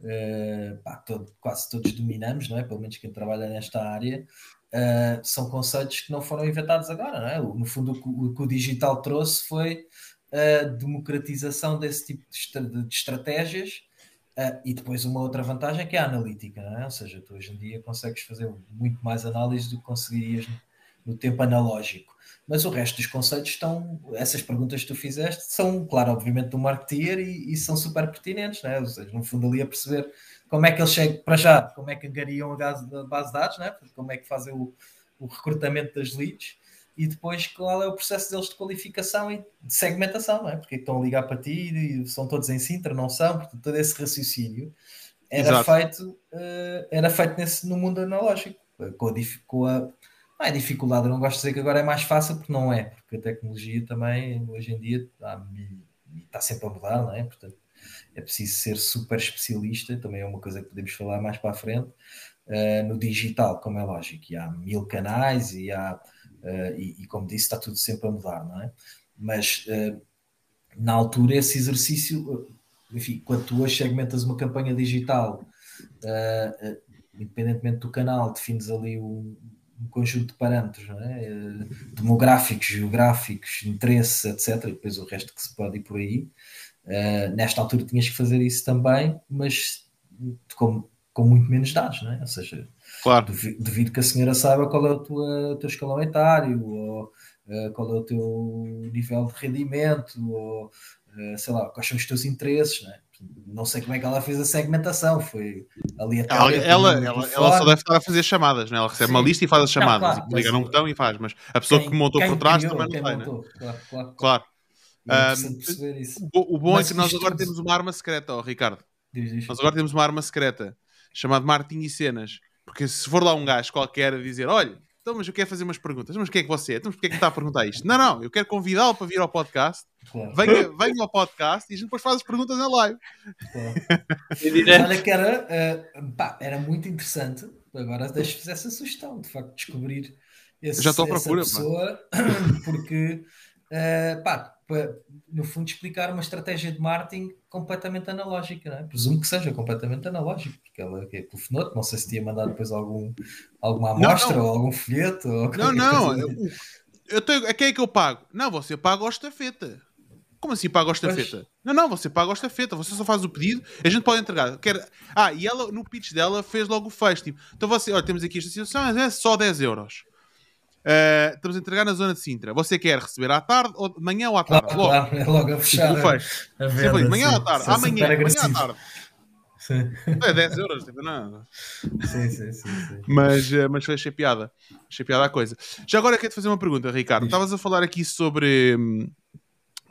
uh, pá, todo, quase todos dominamos, não é? Pelo menos quem trabalha nesta área, uh, são conceitos que não foram inventados agora, não é? No fundo, o, o que o digital trouxe foi a democratização desse tipo de, de estratégias uh, e depois uma outra vantagem que é a analítica, é? Ou seja, tu hoje em dia consegues fazer muito mais análise do que conseguirias no, no tempo analógico. Mas o resto dos conceitos estão, essas perguntas que tu fizeste, são, claro, obviamente, do marketeer e, e são super pertinentes, não é? Ou seja, no fundo, ali a perceber como é que eles chegam, para já, como é que angariam a base de dados, né? como é que fazem o, o, recrutamento das leads e depois qual é o processo deles de qualificação e de segmentação, não é? porque estão a ligar para ti e são todos em Sintra, não são, portanto, todo esse raciocínio era feito, uh, era feito nesse, no mundo analógico, com a, com a não é dificuldade, eu não gosto de dizer que agora é mais fácil, porque não é, porque a tecnologia também, hoje em dia, está, está sempre a mudar, não é? Portanto, é preciso ser super especialista, também é uma coisa que podemos falar mais para a frente. Uh, no digital, como é lógico, e há mil canais e há, uh, e, e, como disse, está tudo sempre a mudar, não é? Mas uh, na altura, esse exercício, enfim, quando tu hoje segmentas uma campanha digital, independentemente do canal, defines ali um, um conjunto de parâmetros é? demográficos, geográficos, interesses, etc. E depois o resto que se pode ir por aí. Uh, nesta altura tinhas que fazer isso também, mas com, com muito menos dados, não é? Ou seja, claro. devido, que a senhora saiba qual é o, tua, o teu escalão etário, ou uh, qual é o teu nível de rendimento, ou uh, sei lá, quais são os teus interesses, não é? Não sei como é que ela fez a segmentação, foi aleatório. Ela, ela, ela, ela, só deve estar a fazer chamadas, né? ela recebe Sim. uma lista e faz as chamadas, não, claro, liga num botão e faz, mas a pessoa quem, que montou por trás criou, também não tem, né? Claro, claro. claro. É um, o, bom Mas é que nós agora tudo... temos uma arma secreta, oh, Ricardo. Diz, diz. Nós agora temos uma arma secreta chamada marketing e cenas. Porque se for lá um gajo qualquer a dizer: Olha, então, mas eu quero fazer umas perguntas. Mas o que é que você é? Então, porque é que está a perguntar isto? Não, não, eu quero convidá-lo para vir ao podcast. Claro. Venha, venha ao podcast e a gente depois faz as perguntas na live. Claro. Olha que era, uh, pá, era muito interessante. Agora deixo-vos essa sugestão, de facto, descobrir esse, Já estou à procura, pessoa, porque uh, pá, no fundo, explicar uma estratégia de marketing completamente analógica, não é? Presumo que seja completamente analógico, porque ela é telefonou não sei se tinha mandado depois algum, alguma amostra não, não. ou algum folheto. Ou não, não, eu, eu tenho, a quem é que eu pago? Não, você paga a estafeta. Como assim paga a estafeta? Pois. Não, não, você paga a estafeta, você só faz o pedido, a gente pode entregar. Quer... Ah, e ela, no pitch dela, fez logo o fecho. Tipo, então você, olha, temos aqui esta situação, é só 10 euros. Uh, estamos a entregar na zona de Sintra. Você quer receber à tarde, ou de manhã ou à tarde? Claro, logo. Claro, é logo a fechar. Tipo, a, a venda, Sempre, manhã ou à tarde? Amanhã, amanhã à tarde. Sim. É 10 euros, tipo, não. Sim, sim, sim. sim. Mas, uh, mas achei piada. Achei piada a coisa. Já agora quero te fazer uma pergunta, Ricardo. Estavas a falar aqui sobre. Hum,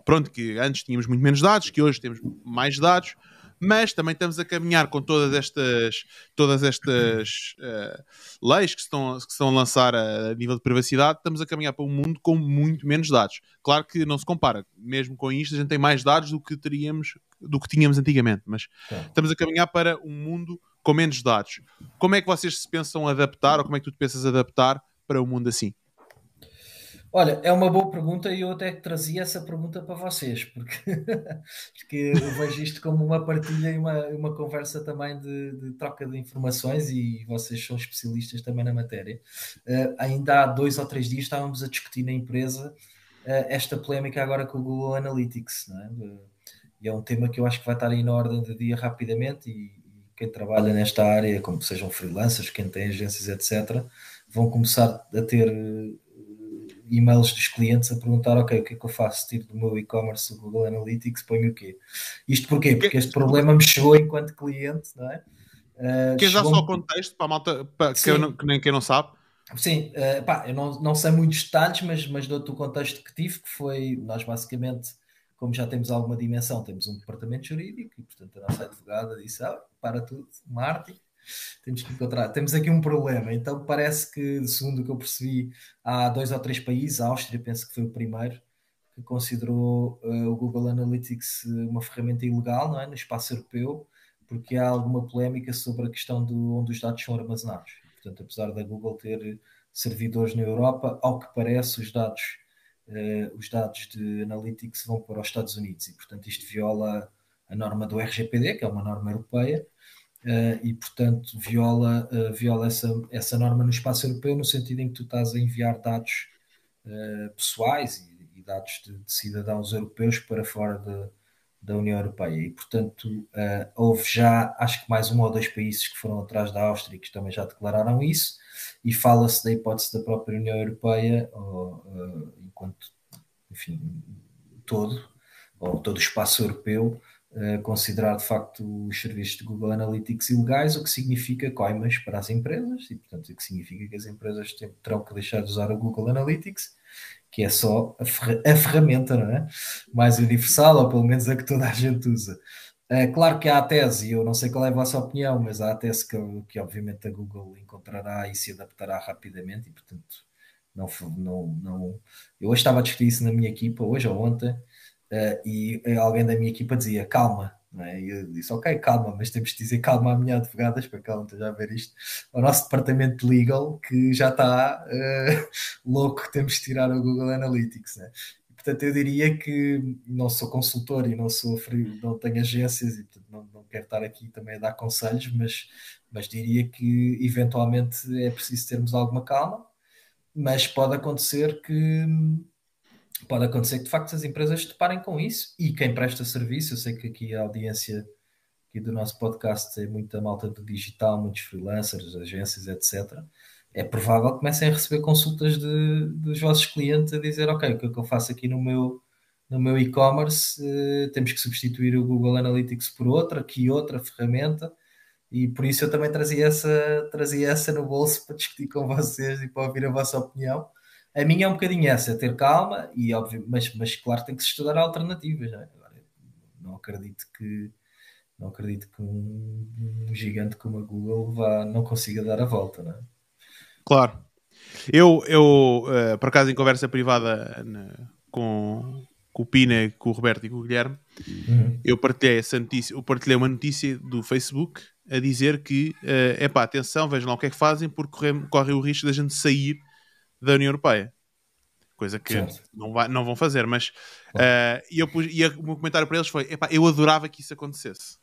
pronto, que antes tínhamos muito menos dados, que hoje temos mais dados mas também estamos a caminhar com todas estas, todas estas uh, leis que estão, que estão a lançar a, a, nível de privacidade, estamos a caminhar para um mundo com muito menos dados. Claro que não se compara, mesmo com isto, a gente tem mais dados do que teríamos, do que tínhamos antigamente, mas estamos a caminhar para um mundo com menos dados. Como é que vocês se pensam adaptar, ou como é que tu te pensas adaptar para um mundo assim? Olha, é uma boa pergunta e eu até trazia essa pergunta para vocês, porque, porque eu vejo isto como uma partilha e uma, uma conversa também de, de troca de informações e vocês são especialistas também na matéria. Uh, ainda há dois ou três dias estávamos a discutir na empresa uh, esta polémica agora com o Google Analytics, é? Uh, e é um tema que eu acho que vai estar aí na ordem do dia rapidamente e, e quem trabalha nesta área, como sejam freelancers, quem tem agências, etc., vão começar a ter e-mails dos clientes a perguntar, ok, o que é que eu faço? Tiro do meu e-commerce o Google Analytics, ponho o quê? Isto porquê? Porque este problema me chegou enquanto cliente, não é? Uh, Queres dar só o contexto para a malta, para que, eu, que nem quem não sabe? Sim, uh, pá, eu não, não sei muitos detalhes, mas, mas dou-te o contexto que tive, que foi, nós basicamente, como já temos alguma dimensão, temos um departamento jurídico e, portanto, a nossa advogada disse, ah, para tudo, Martin, temos que encontrar, temos aqui um problema, então parece que, segundo o que eu percebi, há dois ou três países, a Áustria penso que foi o primeiro, que considerou uh, o Google Analytics uma ferramenta ilegal, não é, no espaço europeu, porque há alguma polémica sobre a questão de onde os dados são armazenados. Portanto, apesar da Google ter servidores na Europa, ao que parece, os dados, uh, os dados de Analytics vão para os Estados Unidos. E, portanto, isto viola a norma do RGPD, que é uma norma europeia, uh, e, portanto, viola, uh, viola essa, essa norma no espaço europeu, no sentido em que tu estás a enviar dados pessoais e, e, dados de, de, cidadãos europeus para fora de da União Europeia. E, portanto, uh, houve já, acho que mais um ou dois países que foram atrás da Áustria que também já declararam isso e fala-se da hipótese da própria União Europeia, ou, uh, enquanto, enfim, todo, ou todo o espaço europeu, uh, considerar de facto os serviços de Google Analytics ilegais, o que significa coimas para as empresas e, portanto, o que significa que as empresas terão que deixar de usar o Google Analytics que é só a, fer a ferramenta não é? mais universal, ou pelo menos a que toda a gente usa. É claro que há a tese, e eu não sei qual é a vossa opinião, mas há a tese que, que obviamente a Google encontrará e se adaptará rapidamente, e portanto não, não, não. Eu hoje estava a discutir isso na minha equipa, hoje ou ontem, uh, e alguém da minha equipa dizia: calma, é? E eu disse, ok, calma, mas temos de dizer calma à minha advogada, para que ela não esteja a ver isto, ao nosso departamento legal, que já está uh, louco, temos de tirar o Google Analytics. Né? Portanto, eu diria que não sou consultor e não sou não tenho agências e portanto, não, não quero estar aqui também a dar conselhos, mas, mas diria que eventualmente é preciso termos alguma calma, mas pode acontecer que pode acontecer que de facto as empresas deparem com isso e quem presta serviço, eu sei que aqui a audiência aqui do nosso podcast é muita malta do digital, muitos freelancers, agências, etc. É provável que comecem a receber consultas de, dos vossos clientes a dizer, ok, o que é que eu faço aqui no meu no meu e-commerce, uh, temos que substituir o Google Analytics por outra, aqui outra ferramenta, e por isso eu também trazia essa, trazia essa no bolso para discutir com vocês e para ouvir a vossa opinião a minha é um bocadinho essa, ter calma, e óbvio, mas, mas claro tem que se estudar alternativas. Não, é? Não acredito que não acredito que um, gigante como a Google vá, não consiga dar a volta, não é? Claro. Eu, eu uh, por acaso, em conversa privada na, com, com o Pina, com o Roberto e com o Guilherme, uhum. eu, partilhei essa notícia, eu partilhei uma notícia do Facebook a dizer que, é uh, pá, atenção, vejam lá o que é que fazem, porque corre, corre o risco da gente sair da União Europeia. Coisa que não, vai, não vão fazer, mas uh, e, eu pus, e o meu comentário para eles foi: epá, eu adorava que isso acontecesse.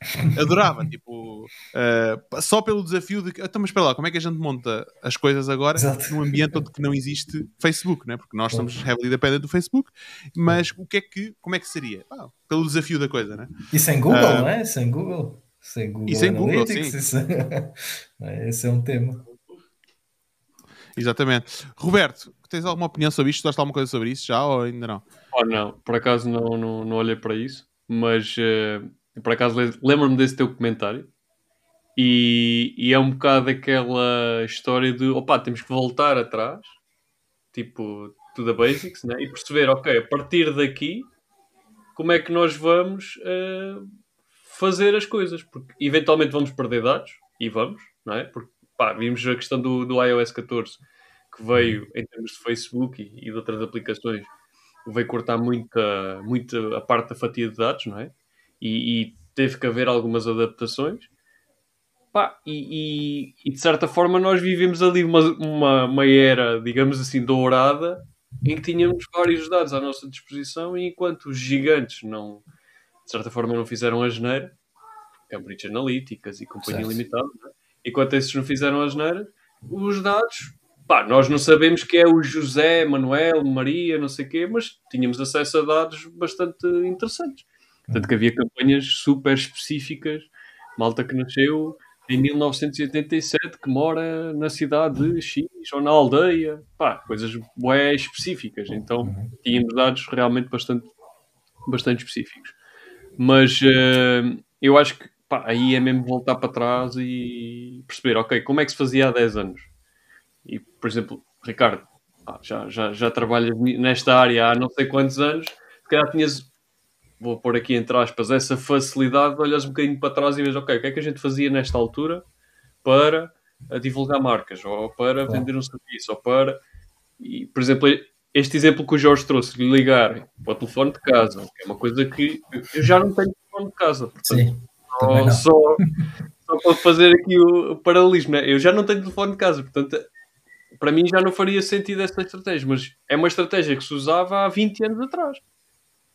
Adorava, tipo, uh, só pelo desafio de que, então, mas espera lá, como é que a gente monta as coisas agora Exato. num ambiente onde não existe Facebook, né? porque nós estamos heavily dependent do Facebook, mas o que é que, como é que seria? Ah, pelo desafio da coisa, né? E sem Google, uh, não é? Sem Google. Sem Google e sem Analytics, Google, sim. Isso, é, esse é um tema. Exatamente. Roberto, tens alguma opinião sobre isto? Estudaste alguma coisa sobre isso já ou ainda não? Oh, não, por acaso não, não, não olhei para isso, mas uh, por acaso lembro-me desse teu comentário. E, e, é um bocado aquela história de opa, temos que voltar atrás, tipo, to the basics, né? e perceber, ok, a partir daqui, como é que nós vamos uh, fazer as coisas, porque eventualmente vamos perder dados, e vamos, não é? Porque pá, vimos a questão do, do iOS 14 que veio em termos de Facebook e, e de outras aplicações, veio cortar muita, muita a parte da fatia de dados, não é? E, e teve que haver algumas adaptações. Pá, e, e, de certa forma nós vivemos ali uma, uma, uma era, digamos assim, dourada, em que tínhamos vários dados à nossa disposição e enquanto os gigantes não, de certa forma, não fizeram a geneira, Cambridge Analytica e Companhia certo. Limitada, é? Enquanto esses não fizeram a geneira, os dados, pá, nós não sabemos que é o José, Manuel, Maria, não sei o quê, mas tínhamos acesso a dados bastante interessantes. Tanto que havia campanhas super específicas, malta que nasceu em 1987 que mora na cidade de X ou na aldeia, pá, coisas bué específicas. Então tínhamos dados realmente bastante, bastante específicos. Mas eh, eu acho que pá, aí é mesmo voltar para trás e perceber, ok, como é que se fazia há 10 anos? E, por exemplo, Ricardo, pá, já, já, já trabalhas nesta área há não sei quantos anos, se calhar tinhas, vou pôr aqui entre aspas, essa facilidade de olhares um bocadinho para trás e vês, ok, o que é que a gente fazia nesta altura para divulgar marcas, ou para vender um serviço, ou para... E, por exemplo, este exemplo que o Jorge trouxe, de ligar para o telefone de casa, que é uma coisa que eu já não tenho telefone de casa, portanto, Sim, também só, só, para fazer aqui o, paralelismo, né? eu já não tenho telefone de casa, portanto, para mim já não faria sentido essa estratégia, mas é uma estratégia que se usava há 20 anos atrás,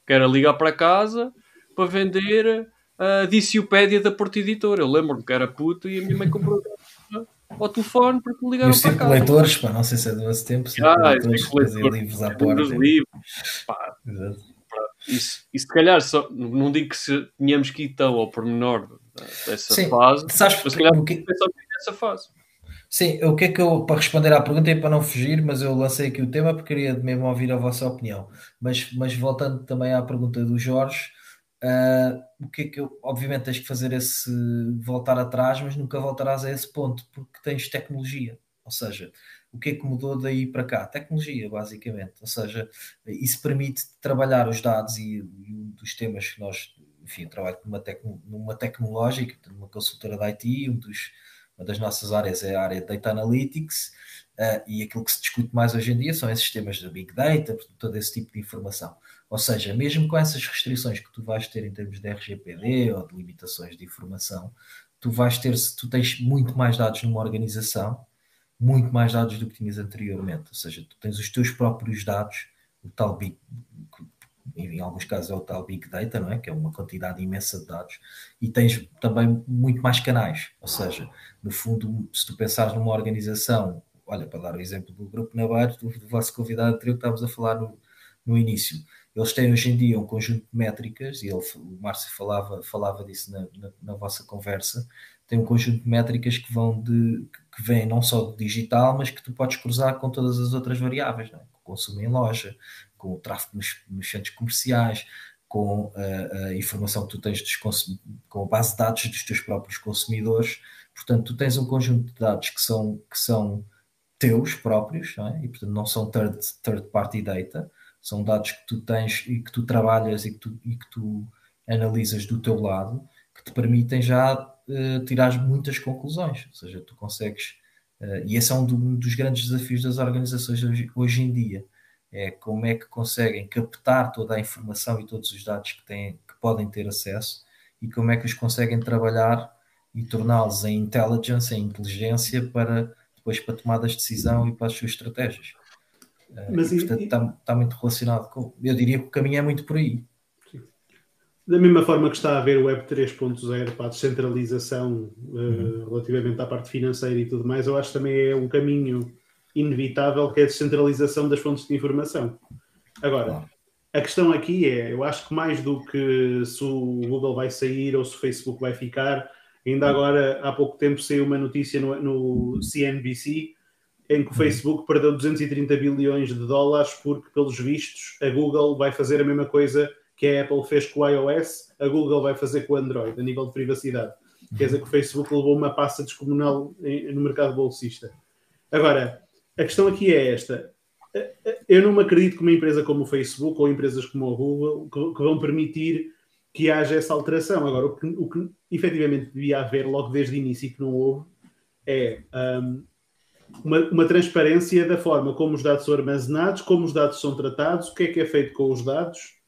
que era ligar para casa para vender a Diciopédia da Porta Editora. Eu lembro-me que era puto e a minha mãe comprou ao telefone porque E ligaram os para casa. circuleitores, pá, não sei se é do nosso tempo, Ah, circuleitores, circuleitor. fazer livros à porta. livros. Pá, Exato. Isso, e se calhar, só, não digo que se, tínhamos que ir tão ao pormenor dessa Sim. fase, Sabes mas se calhar o que, pensamos nessa fase. Sim, o que é que eu, para responder à pergunta e para não fugir, mas eu lancei aqui o tema porque queria mesmo ouvir a vossa opinião. Mas, mas voltando também à pergunta do Jorge, ah, o que é que eu, obviamente tens que fazer esse voltar atrás, mas nunca voltarás a esse ponto porque tens tecnologia. Ou seja, o que é que mudou daí para cá? Tecnologia, basicamente. Ou seja, isso permite trabalhar os dados e, e um dos temas que nós, enfim, eu trabalho numa, tecno, numa tecnológica, numa consultora de IT, um dos uma das nossas áreas é a área de Data Analytics uh, e aquilo que se discute mais hoje em dia são esses temas de Big Data, todo esse tipo de informação. Ou seja, mesmo com essas restrições que tu vais ter em termos de RGPD ou de limitações de informação, tu vais ter, tu tens muito mais dados numa organização, muito mais dados do que tinhas anteriormente. Ou seja, tu tens os teus próprios dados, o tal Big, em alguns casos é o tal Big Data, não é? Que é uma quantidade imensa de dados, e tens também muito mais canais. Ou seja, no fundo, se tu pensares numa organização, olha, para dar o exemplo do Grupo Navarro, do, do vosso convidado anterior que estávamos a falar no, no início, eles têm hoje em dia um conjunto de métricas, e ele, o Márcio falava, falava disso na, na, na vossa conversa, tem um conjunto de métricas que vão de que vêm não só do digital, mas que tu podes cruzar com todas as outras variáveis, é? com o consumo em loja, com o tráfego nos, nos centros comerciais, com a, a, informação que tu tens dos com a base de dados dos teus próprios consumidores. Portanto, tu tens um conjunto de dados que são, que são teus próprios, é? e portanto não são third, third party data, são dados que tu tens e que tu trabalhas e que tu, e que tu analisas do teu lado, que te permitem já uh, tirar muitas conclusões, ou seja, tu consegues, uh, e esse é um, do, um, dos grandes desafios das organizações hoje, hoje, em dia, é como é que conseguem captar toda a informação e todos os dados que, têm, que podem ter acesso e como é que os conseguem trabalhar e torná-los em intelligence, em inteligência para depois para tomadas de decisão e para as suas estratégias. Mas, e, portanto. Está, está, muito relacionado com. Eu diria que o caminho é muito por aí. Da mesma forma que está a haver o Web 3.0 para a descentralização uhum. uh, relativamente à parte financeira e tudo mais, eu acho que também é um caminho inevitável que é a descentralização das fontes de informação. Agora, claro. a questão aqui é, eu acho que mais do que se o Google vai sair ou se o Facebook vai ficar, ainda agora há pouco tempo saiu uma notícia no, no CNBC em que o Facebook perdeu 230 bilhões de dólares porque, pelos vistos, a Google vai fazer a mesma coisa que a Apple fez com o iOS, a Google vai fazer com o Android, a nível de privacidade. Quer dizer que o Facebook levou uma passa descomunal no mercado bolsista. Agora, a questão aqui é esta. Eu não acredito que uma empresa como o Facebook ou empresas como o Google que vão permitir que haja essa alteração. Agora, o que, o que efetivamente devia haver logo desde o início e que não houve é um, uma, uma, transparência da forma como os dados são armazenados, como os dados são tratados, o que é que é feito com os dados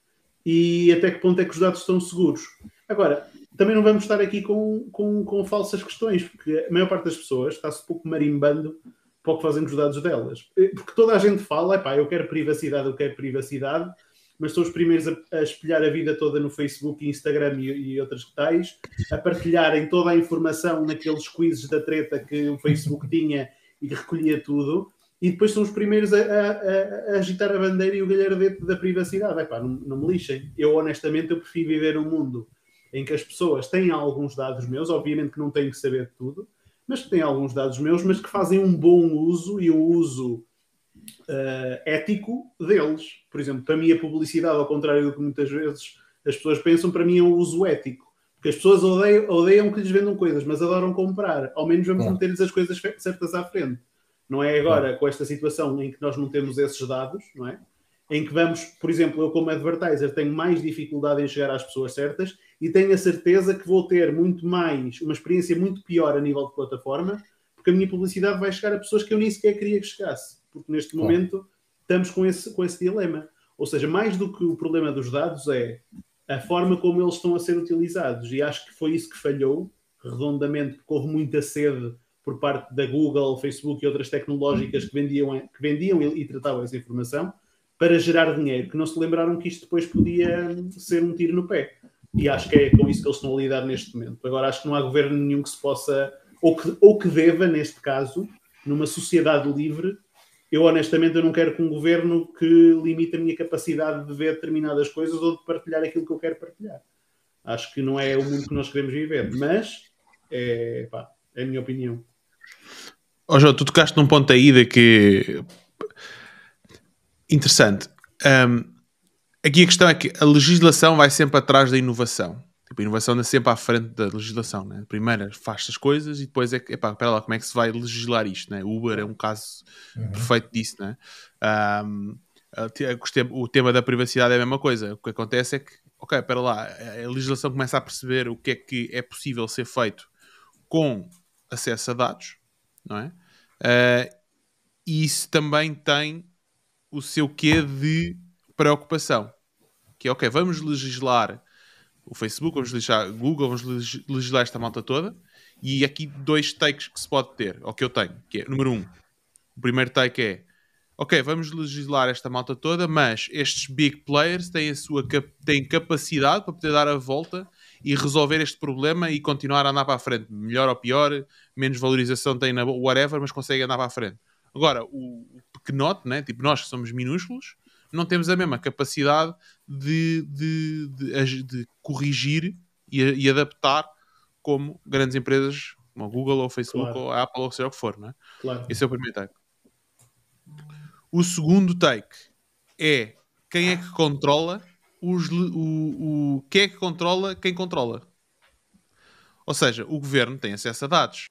e até que ponto é que os dados estão seguros. Agora, também não vamos estar aqui com, com, com falsas questões, porque a maior parte das pessoas está-se pouco marimbando para o que fazem com os dados delas. Porque toda a gente fala, pá, eu quero privacidade, eu quero privacidade, mas são os primeiros a, a espelhar a vida toda no Facebook, Instagram e, e outras que tais, a partilharem toda a informação naqueles quizzes da treta que o Facebook tinha e recolhia tudo, e depois são os primeiros a, a, a agitar a bandeira e o galhardete da privacidade. Epá, não, não me lixem. Eu, honestamente, eu prefiro viver num mundo em que as pessoas têm alguns dados meus, obviamente que não têm que saber tudo, mas que têm alguns dados meus, mas que fazem um bom uso e um uso uh, ético deles. Por exemplo, para mim a publicidade, ao contrário do que muitas vezes as pessoas pensam, para mim é um uso ético. Porque as pessoas odeiam, odeiam que lhes vendam coisas, mas adoram comprar. Ao menos vamos claro. meter-lhes as coisas certas à frente. Não é agora com esta situação em que nós não temos esses dados, não é? Em que vamos, por exemplo, eu como advertiser tenho mais dificuldade em chegar às pessoas certas e tenho a certeza que vou ter muito mais, uma experiência muito pior a nível de plataforma, porque a minha publicidade vai chegar a pessoas que eu nem sequer queria que chegasse. Porque neste momento estamos com esse, com esse dilema. Ou seja, mais do que o problema dos dados é a forma como eles estão a ser utilizados. E acho que foi isso que falhou redondamente, porque houve muita sede por parte da Google, Facebook e outras tecnológicas que vendiam, que vendiam e, e tratavam essa informação para gerar dinheiro, que não se lembraram que isto depois podia ser um tiro no pé. E acho que é com isso que eles estão a lidar neste momento. Agora, acho que não há governo nenhum que se possa, ou que, ou que deva, neste caso, numa sociedade livre, eu honestamente eu não quero que um governo que limite a minha capacidade de ver determinadas coisas ou de partilhar aquilo que eu quero partilhar. Acho que não é o mundo que nós queremos viver, mas é, pá, é a minha opinião. Oh, João, tu tocaste num ponto aí de que interessante. Um, aqui a questão é que a legislação vai sempre atrás da inovação. Tipo, a inovação anda sempre à frente da legislação, né? Primeiro faz as coisas e depois é que, epá, espera lá, como é que se vai legislar isto, né? O Uber é um caso uhum. perfeito disso, né? Um, o tema da privacidade é a mesma coisa. O que acontece é que, ok, espera lá, a legislação começa a perceber o que é que é possível ser feito com acesso a dados, não é? Uh, e isso também tem o seu quê de preocupação. Que é, ok, vamos legislar o Facebook, vamos legislar Google, vamos legislar esta malta toda. E aqui dois takes que se pode ter, ou que eu tenho, que é, número um, o primeiro take é, ok, vamos legislar esta malta toda, mas estes big players têm a sua têm capacidade para poder dar a volta e resolver este problema e continuar a andar para a frente, melhor ou pior, menos valorização tem na whatever, mas consegue andar para a frente. Agora, o, pequenote, né? tipo nós que somos minúsculos, não temos a mesma capacidade de, de, de, de corrigir e, e, adaptar como grandes empresas como a Google ou a Facebook claro. ou a Apple ou seja o que for. Não é? claro. Esse é o primeiro take. O segundo take é quem é que controla os, o, o, quem é que controla quem controla. Ou seja, o governo tem acesso a dados.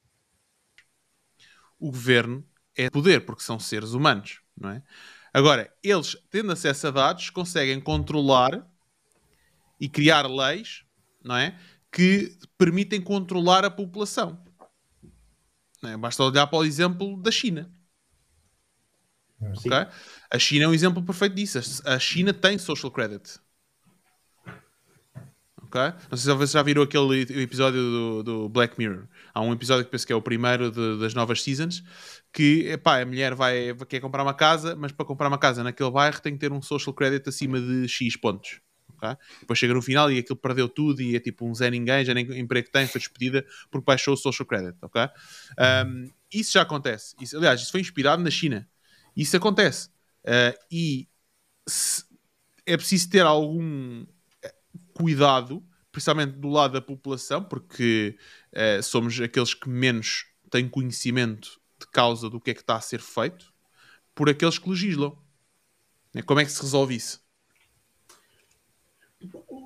O governo é poder, porque são seres humanos, não é? Agora, eles, tendo acesso a dados, conseguem controlar e criar leis, não é? Que permitem controlar a população. É? Basta olhar para o exemplo da China. Okay? A China é um exemplo perfeito disso. A China tem social credit. Okay? Não sei se vocês já viram aquele episódio do, do, Black Mirror. Há um episódio que penso que é o primeiro de, das novas seasons que epá, a mulher vai, quer comprar uma casa, mas para comprar uma casa naquele bairro tem que ter um social credit acima de X pontos. Okay? Depois chega no final e aquilo perdeu tudo e é tipo um Zé ninguém, já nem emprego tem, foi despedida porque baixou o social credit. Okay? Um, isso já acontece. Isso, aliás, isso foi inspirado na China. Isso acontece. Uh, e se, é preciso ter algum cuidado, principalmente do lado da população, porque uh, somos aqueles que menos têm conhecimento de causa do que é que está a ser feito, por aqueles que legislam. Né, como é que se resolve isso?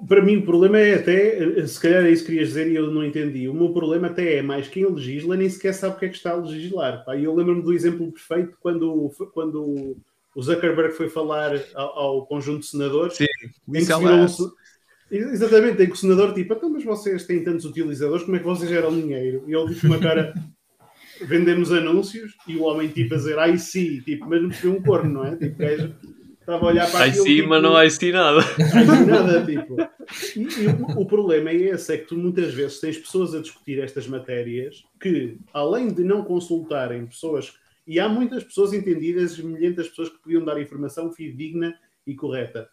Para mim, o problema é até, se calhar é isso que querias dizer e eu não entendi. O meu problema até é mais quem legisla nem sequer sabe o que é que está a legislar. E eu lembro-me do exemplo perfeito quando, quando o Zuckerberg foi falar ao, ao conjunto de senadores. Sim, em que um, Exatamente, tem que o senador tipo, então, mas vocês têm tantos utilizadores, como é que vocês geram dinheiro? E ele disse uma cara, vendemos anúncios, e o homem tipo a dizer, ai sim, tipo, mas não percebeu um corno, não é? Tipo, gajo estava a olhar para aquilo. Ai sim, tipo, mas não ai sim nada. Ai sim nada, tipo. E, e o, o, problema é esse, é que tu muitas vezes tens pessoas a discutir estas matérias que, além de não consultarem pessoas, e há muitas pessoas entendidas, milhentas pessoas que podiam dar informação fidedigna e correta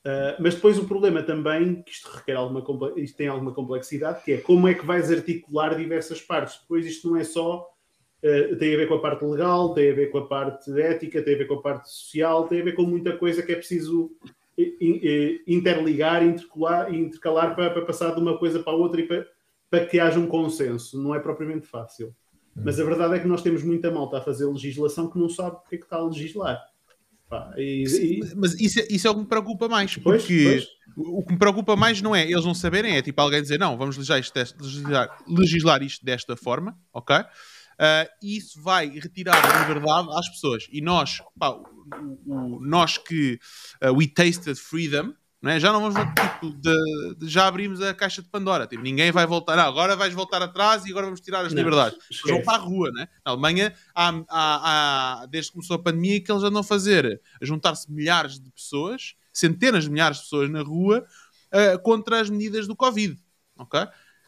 Uh, mas depois o problema também, que isto requer alguma isto tem alguma complexidade, que é como é que vais articular diversas partes. Depois isto não é só uh, tem a ver com a parte legal, tem a ver com a parte ética, tem a ver com a parte social, tem a ver com muita coisa que é preciso interligar, intercalar, intercalar para, para, passar de uma coisa para a outra e para, para que haja um consenso. Não é propriamente fácil. Mas a verdade é que nós temos muita malta a fazer legislação que não sabe porque é que está a legislar. Pá, e, e... Mas isso é, isso é o que me preocupa mais, porque pois, pois. o que me preocupa mais não é eles não saberem, é tipo alguém dizer não, vamos legislar isto, desta, legislar, legislar isto desta forma, ok? Uh, isso vai retirar a liberdade às pessoas. E nós, pá, o, o, nós que uh, we tasted freedom, não é? Já não vamos tipo, de, de, já abrimos a caixa de Pandora. Tipo, ninguém vai voltar. Não, agora vais voltar atrás e agora vamos tirar as não, liberdades. Eles vão para a rua, né? Na Alemanha, há, há, há, desde que começou a pandemia, que eles andam a fazer a juntar-se milhares de pessoas, centenas de milhares de pessoas na rua uh, contra as medidas do Covid. Ok?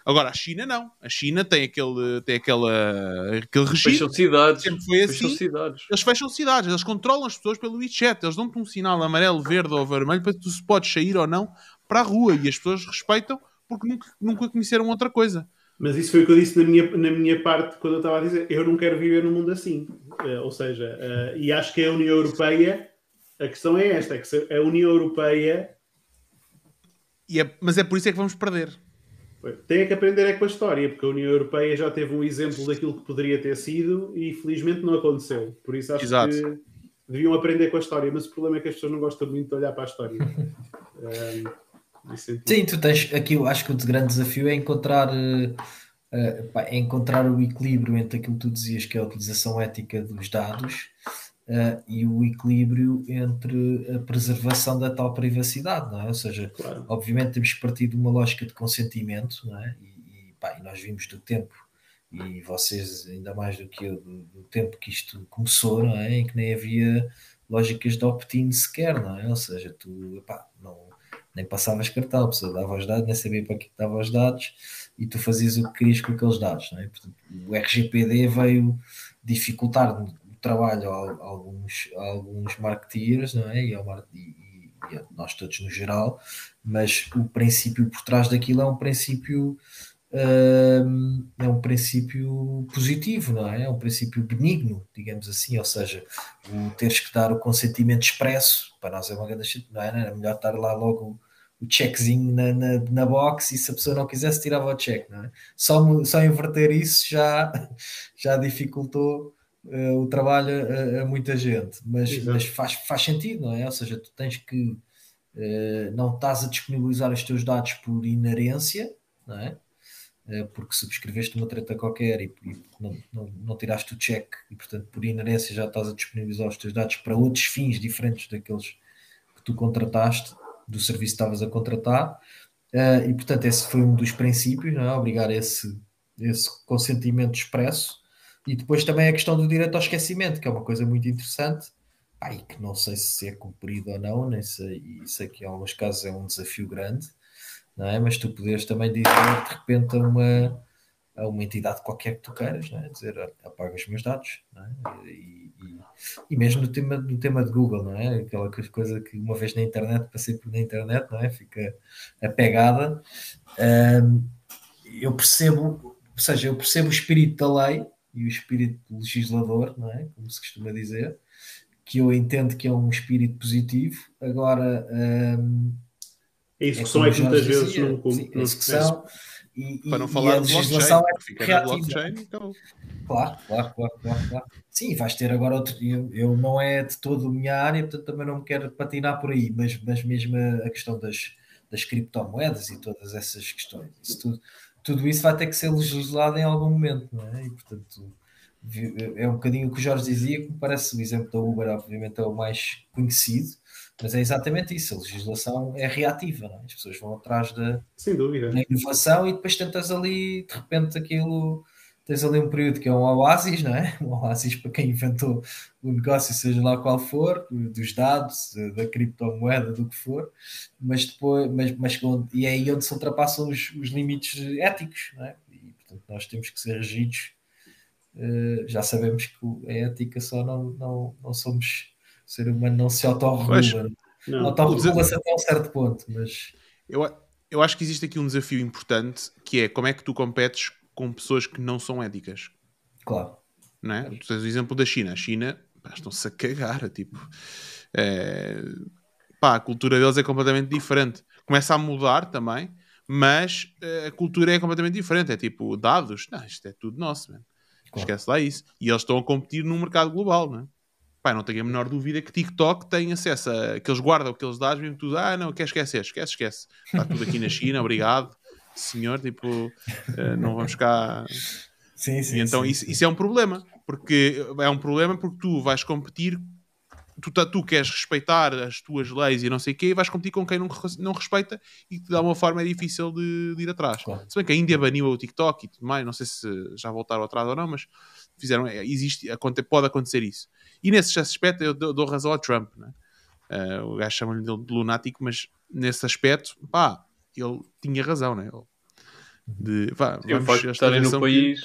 Agora, a China não. A China tem aquele, tem aquela, aquele regime. Fecham cidades. Sempre foi assim. Fecham cidades. Eles fecham cidades. Eles controlam as pessoas pelo WeChat. Eles dão-te um sinal amarelo, verde ou vermelho para que tu se podes sair ou não para a rua. E as pessoas respeitam porque nunca, nunca conheceram outra coisa. Mas isso foi o que eu disse na minha, na minha parte quando eu estava a dizer eu não quero viver num mundo assim. Uh, ou seja, uh, e acho que a União Europeia, a questão é esta, é que a União Europeia... É, mas é por isso é que vamos perder. Tem que aprender é com a história, porque a União Europeia já teve um exemplo daquilo que poderia ter sido e felizmente não aconteceu. Por isso acho Exato. que deviam aprender com a história, mas o problema é que as pessoas não gostam muito de olhar para a história. um, Sim, tu tens aqui, eu acho que o grande desafio é encontrar, uh, é encontrar o equilíbrio entre aquilo que tu dizias que é a utilização ética dos dados uh, e o equilíbrio entre a preservação da tal privacidade, não é? Ou seja, claro. obviamente temos que partir de uma lógica de consentimento, não é? E, e, pá, e nós vimos do tempo, e vocês ainda mais do que eu, do, do tempo que isto começou, não é? Em que nem havia lógicas de opt-in sequer, não é? Ou seja, tu não, nem passavas cartão, a pessoa dava os dados, nem sabia para que dava os dados e tu fazias o que querias com aqueles dados, não é? Portanto, o RGPD veio dificultar trabalho a, alguns, a alguns marketeers, não é? E, ao, e, e, a nós todos no geral, mas o princípio por trás daquilo é um princípio hum, é um princípio positivo, não é? É um princípio benigno, digamos assim, ou seja, o teres que dar o consentimento expresso, para nós é uma grande não é? Era melhor estar lá logo o checkzinho na, na, na, box e se a pessoa não quisesse tirava o check, não é? Só, só inverter isso já, já dificultou uh, o trabalho a, a, muita gente, mas, mas faz, faz sentido, não é? Ou seja, tu tens que uh, não estás a disponibilizar os teus dados por inerência, não é? Uh, porque subscreveste uma treta qualquer e, e não, não, não, tiraste o check e portanto por inerência já estás a disponibilizar os teus dados para outros fins diferentes daqueles que tu contrataste do serviço que estavas a contratar e portanto esse foi um dos princípios, não é? obrigar esse, esse consentimento expresso e depois também a questão do direito ao esquecimento, que é uma coisa muito interessante, pá, e que não sei se é cumprido ou não, nem sei, sei que em alguns casos é um desafio grande, não é? mas tu poderes também dizer de repente a uma, a uma entidade qualquer que tu queiras, não é? dizer apaga os meus dados, não é? e, e, e, mesmo no tema, no tema de Google, não é? aquela coisa que uma vez na internet, passei por na internet, não é? fica apegada. Um, eu percebo, ou seja, eu percebo o espírito da lei, e o espírito legislador, não é? como se costuma dizer, que eu entendo que é um espírito positivo. Agora, hum, a execução é, é que muitas vezes dizia, não, sim, a execução e, para não falar de legislação é reativa. Então... Claro, claro, claro, claro, claro. Sim, vais ter agora outro. Eu, eu não é de todo a minha área, portanto também não me quero patinar por aí, mas, mas mesmo a, a questão das, das criptomoedas e todas essas questões, isso tudo tudo isso vai ter que ser legislado em algum momento, não é? E portanto é um bocadinho o que o Jorge dizia, que me parece o exemplo da Uber, obviamente, é o mais conhecido, mas é exatamente isso, a legislação é reativa, é? as pessoas vão atrás da, da inovação e depois tentas ali, de repente, aquilo tens ali um período que é um oásis, não é? Um oásis para quem inventou o negócio, seja lá qual for, dos dados, da criptomoeda, do que for, mas depois, mas, mas e é aí onde se ultrapassam os, os limites éticos, não é? E portanto nós temos que ser regidos. Uh, já sabemos que a ética só não, não, não somos o ser humano não se autorregula. Autorregula-se até um certo ponto, mas eu, eu acho que existe aqui um desafio importante que é como é que tu competes com pessoas que não são éticas. Claro. Não é? Tu tens o exemplo da China. A China estão-se a cagar, tipo. É, pá, a cultura deles é completamente diferente. Começa a mudar também, mas uh, a cultura é completamente diferente. É tipo, dados, não, isto é tudo nosso, man. Claro. esquece lá isso. E eles estão a competir num mercado global, não é? Pá, não tenho a menor dúvida que TikTok tem acesso a que eles guardam aqueles dados, mesmo tudo, ah, não, quer esquecer, esquece, esquece. Está tudo aqui na China, obrigado, senhor, tipo, uh, não vamos cá. Sim, sim. E então sim, isso, sim. isso é um problema, porque é um problema porque tu vais competir tu, tu queres respeitar as tuas leis e não sei o quê, e vais competir com quem não, não respeita e de alguma forma é difícil de, de ir atrás. Claro. Se bem que a Índia baniu o TikTok e tudo mais, não sei se já voltaram atrás ou não, mas fizeram, é, existe, pode acontecer isso. E nesse aspecto eu dou, dou razão ao Trump, né? Uh, o gajo chama-lhe de lunático, mas nesse aspecto, pá, ele tinha razão, né? Ele, de, vá, Sim, vamos, o estarem no país,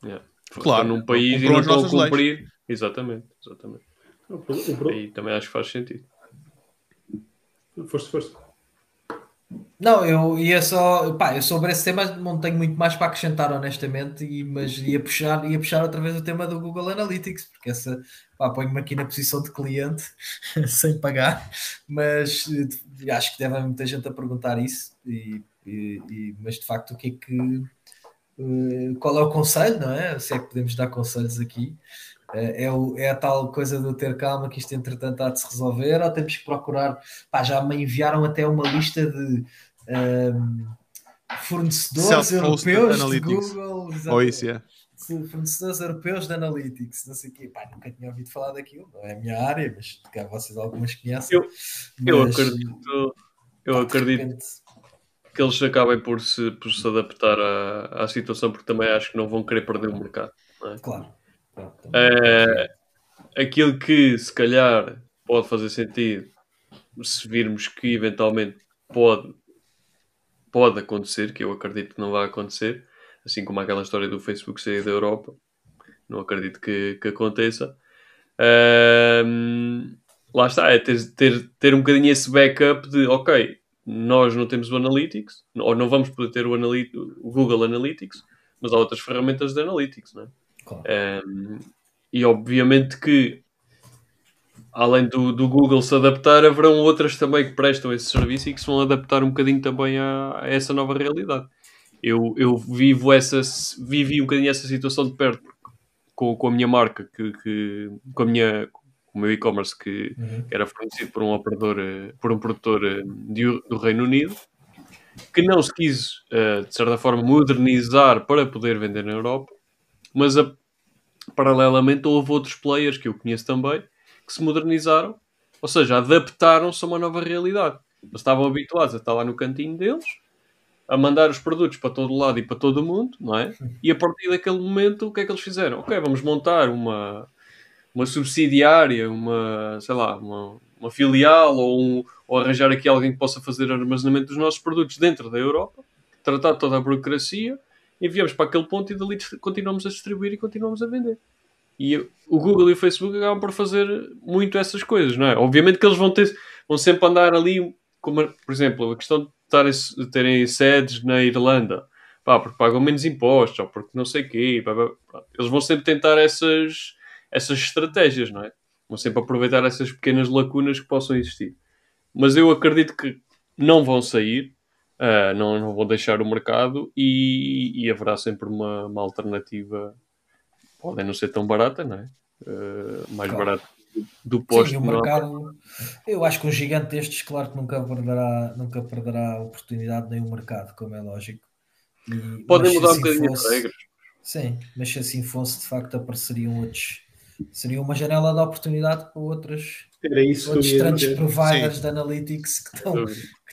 que... yeah. claro, num país e não estão a cumprir. Leis. Exatamente, exatamente. Aí também acho que faz sentido. Força, força. Não, eu ia só. Pá, eu sobre esse tema não tenho muito mais para acrescentar, honestamente, e, mas ia puxar, ia puxar outra vez o tema do Google Analytics, porque essa. Pá, ponho-me aqui na posição de cliente, sem pagar, mas eh, acho que deve haver muita gente a perguntar isso, e, e, e, mas de facto, o que é que. Eh, qual é o conselho, não é? Se é que podemos dar conselhos aqui. É, é, o, é, a tal coisa de ter calma que isto entretanto há de se resolver, ou temos que procurar. Pá, já me enviaram até uma lista de um, fornecedores europeus analytics. de Google. Oh, isso, yeah. Fornecedores europeus de Analytics, não sei o quê. Pá, nunca tinha ouvido falar daquilo, não é a minha área, mas cá vocês algumas conhecem. Eu, eu acredito, eu pá, acredito repente... que eles acabem por se, por se adaptar à, à situação, porque também acho que não vão querer perder o mercado. É? Claro. Uh, aquilo que se calhar pode fazer sentido se virmos que eventualmente pode, pode acontecer, que eu acredito que não vai acontecer, assim como aquela história do Facebook sair da Europa, não acredito que, que aconteça. Lá está, é ter, ter, ter um bocadinho esse backup de ok, nós não temos o Analytics, ou não vamos poder ter o, o Google Analytics, mas há outras ferramentas de Analytics, não é? Claro. Um, e obviamente que, além do, do, Google se adaptar, haverão outras também que prestam esse serviço e que se vão adaptar um bocadinho também a, a essa nova realidade. Eu, eu vivo essa, vivi um bocadinho essa situação de perto com, com a minha marca, que, que com, a minha, com o meu e-commerce que uhum. era fornecido por um operador, eh, por um produtor eh, de, do Reino Unido, que não se quis, eh, de certa forma, modernizar para poder vender na Europa mas a, paralelamente houve outros players que eu conheço também que se modernizaram, ou seja, adaptaram-se a uma nova realidade. Eles estavam habituados a estar lá no cantinho deles, a mandar os produtos para todo lado e para todo o mundo, não é? E a partir daquele momento, o que é que eles fizeram? Ok, vamos montar uma, uma subsidiária, uma, sei lá, uma, uma filial ou, um, ou arranjar aqui alguém que possa fazer armazenamento dos nossos produtos dentro da Europa, tratar toda a burocracia enviamos para aquele ponto e dali continuamos a distribuir e continuamos a vender. E o Google e o Facebook acabam por fazer muito essas coisas, não é? Obviamente que eles vão, ter, vão sempre andar ali, como, por exemplo, a questão de, tarem, de terem sedes na Irlanda, pá, porque pagam menos impostos, ou porque não sei o quê, pá, pá, eles vão sempre tentar essas, essas estratégias, não é? Vão sempre aproveitar essas pequenas lacunas que possam existir. Mas eu acredito que não vão sair, Uh, não, não vão deixar o mercado e, e haverá sempre uma, uma, alternativa. Podem não ser tão barata, não é? Uh, mais claro. barata do posto. Sim, o mercado, eu acho que um gigante destes, claro que nunca perderá, nunca perderá a oportunidade nem o mercado, como é lógico. E, Podem mudar assim um bocadinho fosse, as regras. Sim, mas se assim fosse, de facto apareceriam outros. Seria uma janela de oportunidade para outras, outros grandes providers Sim. de analytics que estão,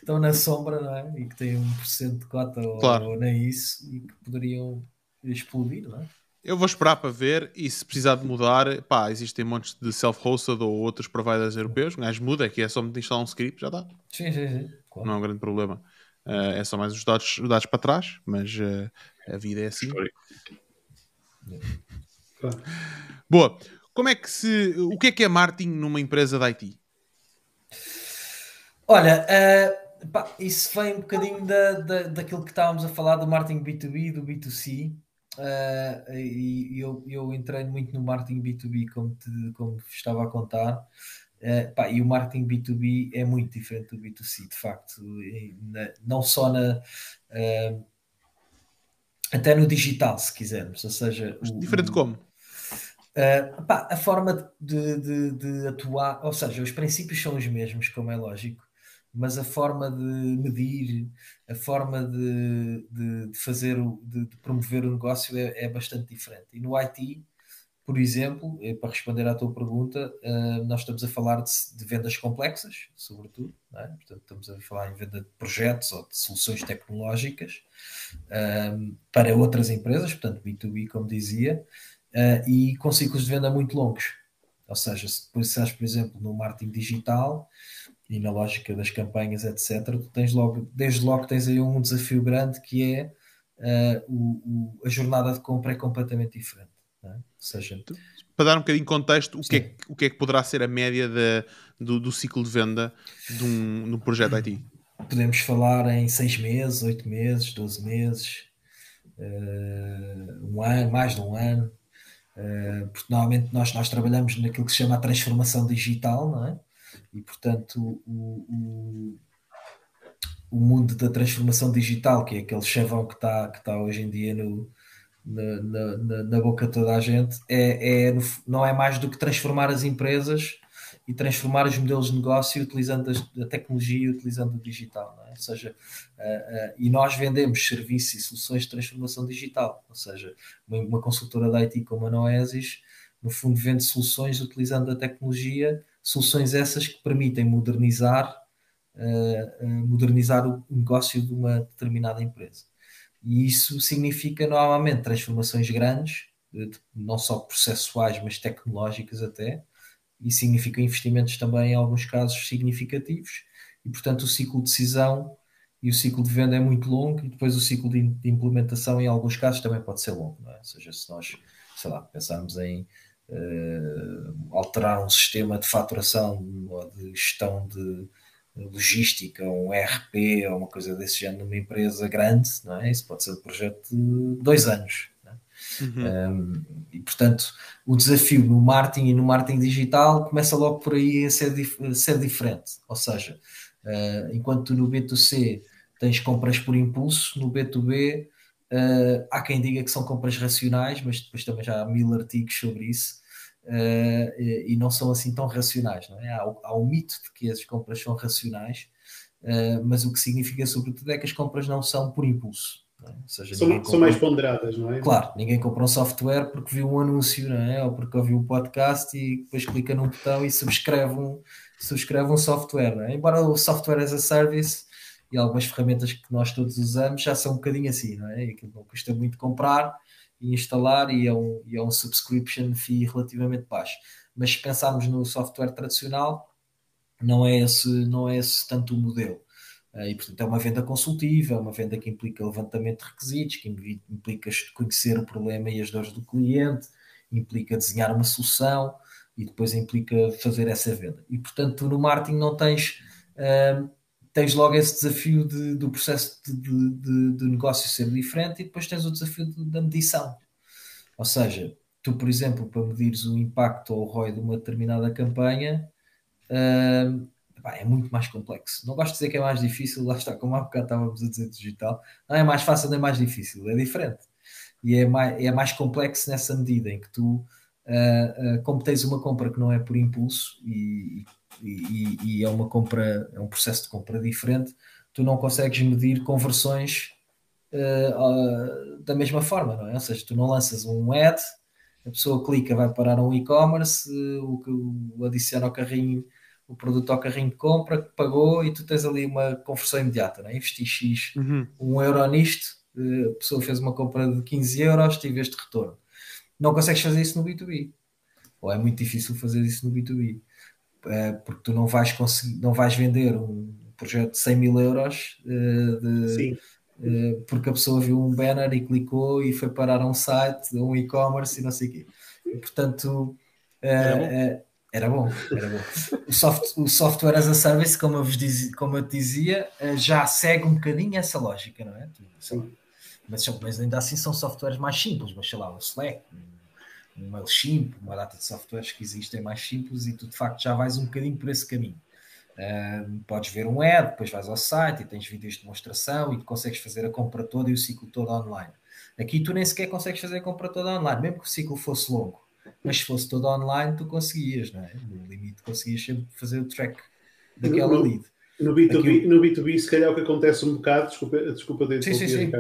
estão na sombra não é? e que têm 1% de cota claro. ou, nem isso e que poderiam explodir, não é? Eu vou esperar para ver e se precisar de mudar, pá, existem montes de self-hosted ou outros providers europeus. Gajo muda, que é só instalar um script, já está. Sim, sim, sim. Claro. Não é um grande problema. Uh, é só mais os dados, os dados para trás, mas uh, a vida é assim. Claro. Boa. Como é que se. O que é que é marketing numa empresa de IT? Olha, uh, Pá, isso vem um bocadinho da, da, daquilo que estávamos a falar do marketing B2B, do B2C. Uh, eh, e eu, eu entrei muito no marketing B2B, como, te, como estava a contar. Uh, pá, e o marketing B2B é muito diferente do B2C, de facto, na, não só na. Uh, até no digital, se quisermos, ou seja. O, diferente como? Uh, pá, a forma de, de, de, atuar, ou seja, os princípios são os mesmos, como é lógico, mas a forma de medir, a forma de, de, de fazer, de, de, promover o negócio é, é, bastante diferente. E no IT, por exemplo, eh, para responder à tua pergunta, uh, nós estamos a falar de, vendas complexas, sobretudo, é? portanto, estamos a falar em venda de projetos ou de soluções tecnológicas uh, para outras empresas, portanto, B2B, como dizia, e com ciclos de venda muito longos. Ou seja, se pensares, por exemplo, no marketing digital, e na lógica das campanhas, etc., tu tens logo, desde logo tens aí um desafio grande que é uh, o, o, a jornada de compra é completamente diferente. É? Ou seja, para dar um bocadinho de contexto, o que, é, o que é que poderá ser a média de, do, do, ciclo de venda de um, de um projeto IT? Podemos falar em 6 meses, 8 meses, 12 meses, uh, um ano, mais de um ano. Uh, porque normalmente nós, nós trabalhamos naquilo que se chama a transformação digital, não é? E, portanto, o, o, o, mundo da transformação digital, que é aquele chavão que está que tá hoje em dia no, na, na, na, boca de toda a gente, é, é, não é mais do que transformar as empresas e transformar os modelos de negócio utilizando a, tecnologia e utilizando o digital. É? Ou seja, uh, uh, e nós vendemos serviços e soluções de transformação digital. Ou seja, uma, uma consultora da IT como a Noesis, no fundo, vende soluções utilizando a tecnologia soluções essas que permitem modernizar, uh, modernizar o negócio de uma determinada empresa. E isso significa normalmente transformações grandes, não só processuais, mas tecnológicas até, e significa investimentos também, em alguns casos, significativos, e portanto o ciclo de decisão e o ciclo de venda é muito longo, e depois o ciclo de implementação, em alguns casos, também pode ser longo. É? Ou seja, se nós, sei lá, pensarmos em alterar um sistema de faturação ou de gestão de logística, um ERP ou uma coisa desse género numa empresa grande, não é? Isso pode ser um projeto de dois anos. É? Uhum. Um, e portanto, o desafio no marketing e no marketing digital começa logo por aí a ser, dif a ser diferente. Ou seja, uh, enquanto no B2C tens compras por impulso, no B2B Uh, há quem diga que são compras racionais, mas depois também já há mil artigos sobre isso uh, e, e, não são assim tão racionais. Não é? há, há o mito de que as compras são racionais, uh, mas o que significa, sobretudo, é que as compras não são por impulso. É? Seja, são, compra... são, mais ponderadas, não é? Claro, ninguém compra um software porque viu um anúncio, não é? Ou porque ouviu um podcast e depois clica num botão e subscreve um, subscreve um software, é? Embora o software as a service e algumas ferramentas que nós todos usamos já são um bocadinho assim, não é? Aquilo não custa muito comprar e instalar e é um, e é um subscription fee relativamente baixo. Mas se pensarmos no software tradicional, não é esse, não é esse tanto o modelo. Eh, e, portanto, é uma venda consultiva, é uma venda que implica levantamento de requisitos, que implica conhecer o problema e as dores do cliente, implica desenhar uma solução e depois implica fazer essa venda. E, portanto, no marketing não tens uh, tens logo esse desafio de, do processo de, de, de, negócio ser diferente e depois tens o desafio da medição. Ou seja, tu, por exemplo, para medires o impacto ou o ROI de uma determinada campanha, uh, é muito mais complexo. Não gosto de dizer que é mais difícil, lá está, como há bocado estávamos a dizer digital, não é mais fácil nem mais difícil, é diferente. E é mais, é mais complexo nessa medida em que tu, uh, uh, como tens uma compra que não é por impulso e, e e, e, é uma compra, é um processo de compra diferente, tu não consegues medir conversões uh, uh, da mesma forma, não é? Ou seja, tu não lanças um ad, a pessoa clica, vai parar um e-commerce, o, o adiciona ao carrinho o produto ao carrinho de compra, que pagou e tu tens ali uma conversão imediata, não é? Investi X, uhum. um euro nisto, a pessoa fez uma compra de 15 euros, tive este retorno. Não consegues fazer isso no B2B. Ou é muito difícil fazer isso no B2B. Eh, porque tu não vais conseguir, não vais vender um projeto de 100 mil euros uh, de, uh, porque a pessoa viu um banner e clicou e foi parar a um site, um e-commerce e não sei o quê. E, portanto, era bom. Era bom, era bom. O, soft, o software as a service, como eu, vos como eu te dizia, já segue um bocadinho essa lógica, não é? Mas, mas ainda assim são softwares mais simples, mas sei lá, o Slack, um MailChimp, uma data de softwares que existem mais simples e tu de facto já vais um bocadinho por esse caminho. Uh, podes ver um ad, depois vais ao site e tens vídeos de demonstração e consegues fazer a compra toda e o ciclo todo online. Aqui tu nem sequer consegues fazer a compra toda online, mesmo que o ciclo fosse longo. Mas se fosse todo online, tu conseguias, não é? No limite, conseguias sempre fazer o track daquela no, lead. No B2B, Aqui... no B2B, se calhar o que acontece um bocado, desculpa, desculpa de sim, sim, sim.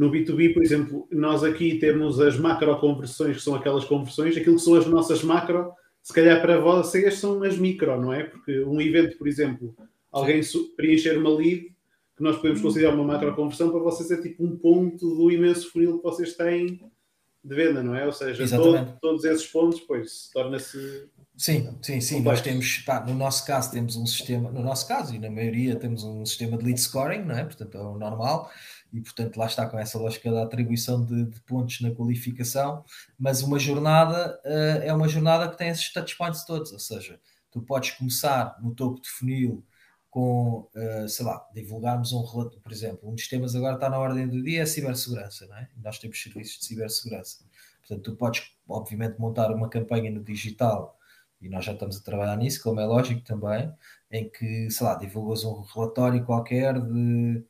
No B2B, por exemplo, nós aqui temos as macro conversões, que são aquelas conversões, aquilo que são as nossas macro, se calhar para vocês são as micro, não é? Porque um evento, por exemplo, alguém preencher uma lead, que nós podemos considerar uma macro conversão, para vocês é tipo um ponto do imenso funil que vocês têm de venda, não é? Ou seja, todo, todos esses pontos, pois, torna-se. Sim, sim, sim. Complexo. Nós temos, pá, no nosso caso, temos um sistema, no nosso caso e na maioria, temos um sistema de lead scoring, não é? Portanto, é o normal e portanto lá está com essa lógica da atribuição de, de pontos na qualificação, mas uma jornada uh, é uma jornada que tem esses touchpoints todos, ou seja, tu podes começar no topo de funil com, uh, sei lá, divulgarmos um relato, por exemplo, um dos temas agora está na ordem do dia é a cibersegurança, não é? nós temos serviços de cibersegurança, portanto tu podes obviamente montar uma campanha no digital e nós já estamos a trabalhar nisso, como é lógico também, em que, sei lá, divulgas um relatório qualquer de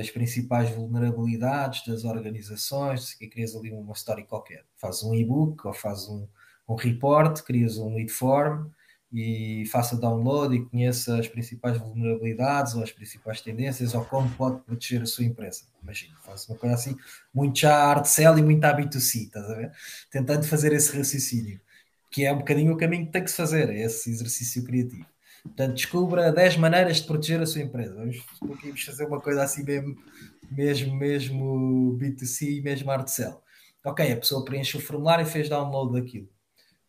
as principais vulnerabilidades das organizações, que crias ali uma história qualquer. Fazes um e-book ou fazes um, um report, crias um lead form e faça download e conheça as principais vulnerabilidades ou as principais tendências ou como pode proteger a sua empresa. Imagina, faz uma coisa assim, muito já art sell e muito B2C, estás a ver? Tentando fazer esse raciocínio, que é um bocadinho o caminho que tem que se fazer, é esse exercício criativo. Portanto, descubra 10 maneiras de proteger a sua empresa. Vamos, vamos fazer uma coisa assim mesmo, mesmo, mesmo B2C, mesmo hard sell. Ok, a pessoa preenche o formulário e fez download daquilo.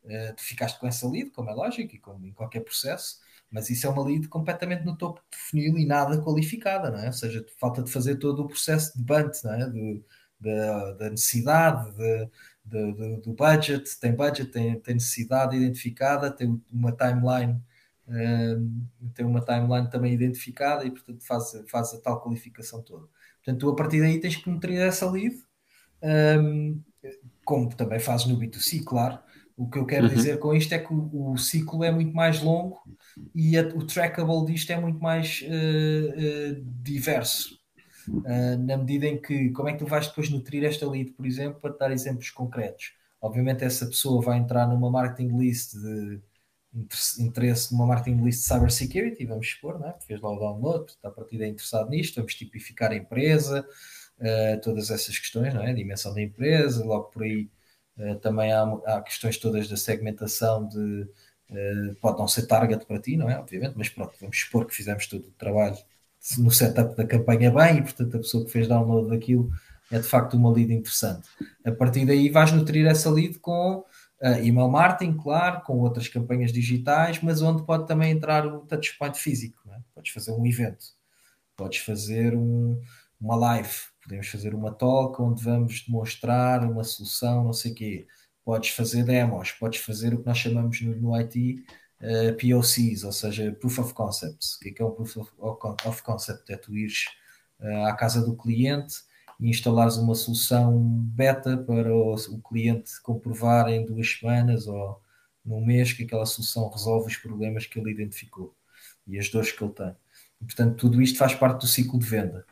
Uh, tu ficaste com essa lead, como é lógico, e como em qualquer processo, mas isso é uma lead completamente no topo de funil e nada qualificada, não é? Ou seja, falta de fazer todo o processo de bunt, não é? Da, da necessidade, de, de, do budget, tem budget, tem, tem necessidade identificada, tem uma timeline tem uma timeline também identificada e, portanto, faz, faz a tal qualificação toda. Portanto, tu a partir daí tens que nutrir essa lead, um, como também fazes no B2C, claro. O que eu quero uhum. dizer com isto é que o, o, ciclo é muito mais longo e a, o trackable disto é muito mais uh, uh, diverso. Uh, na medida em que, como é que tu vais depois nutrir esta lead, por exemplo, para dar exemplos concretos? Obviamente, essa pessoa vai entrar numa marketing list de interesse numa marketing list de cybersecurity, vamos supor, né? fez lá o download, está a partir daí interessado nisto, vamos tipificar a empresa, uh, todas essas questões, não é? a dimensão da empresa, logo por aí uh, também há, há, questões todas da segmentação de uh, pode não ser target para ti, não é? Obviamente, mas pronto, vamos supor que fizemos todo o trabalho no setup da campanha bem e portanto a pessoa que fez download daquilo é de facto uma lead interessante. A partir daí vais nutrir essa lead com Uh, email marketing, claro, com outras campanhas digitais, mas onde pode também entrar o touchpoint físico. É? Podes fazer um evento, podes fazer um, uma live, podemos fazer uma talk onde vamos demonstrar uma solução, não sei o quê. Podes fazer demos, podes fazer o que nós chamamos no, no IT uh, POCs, ou seja, Proof of Concepts. O que é, que é um Proof of, of Concept? É tu ires uh, à casa do cliente e instalares uma solução beta para o, o, cliente comprovar em duas semanas ou num mês que aquela solução resolve os problemas que ele identificou e as dores que ele tem. E, portanto, tudo isto faz parte do ciclo de venda.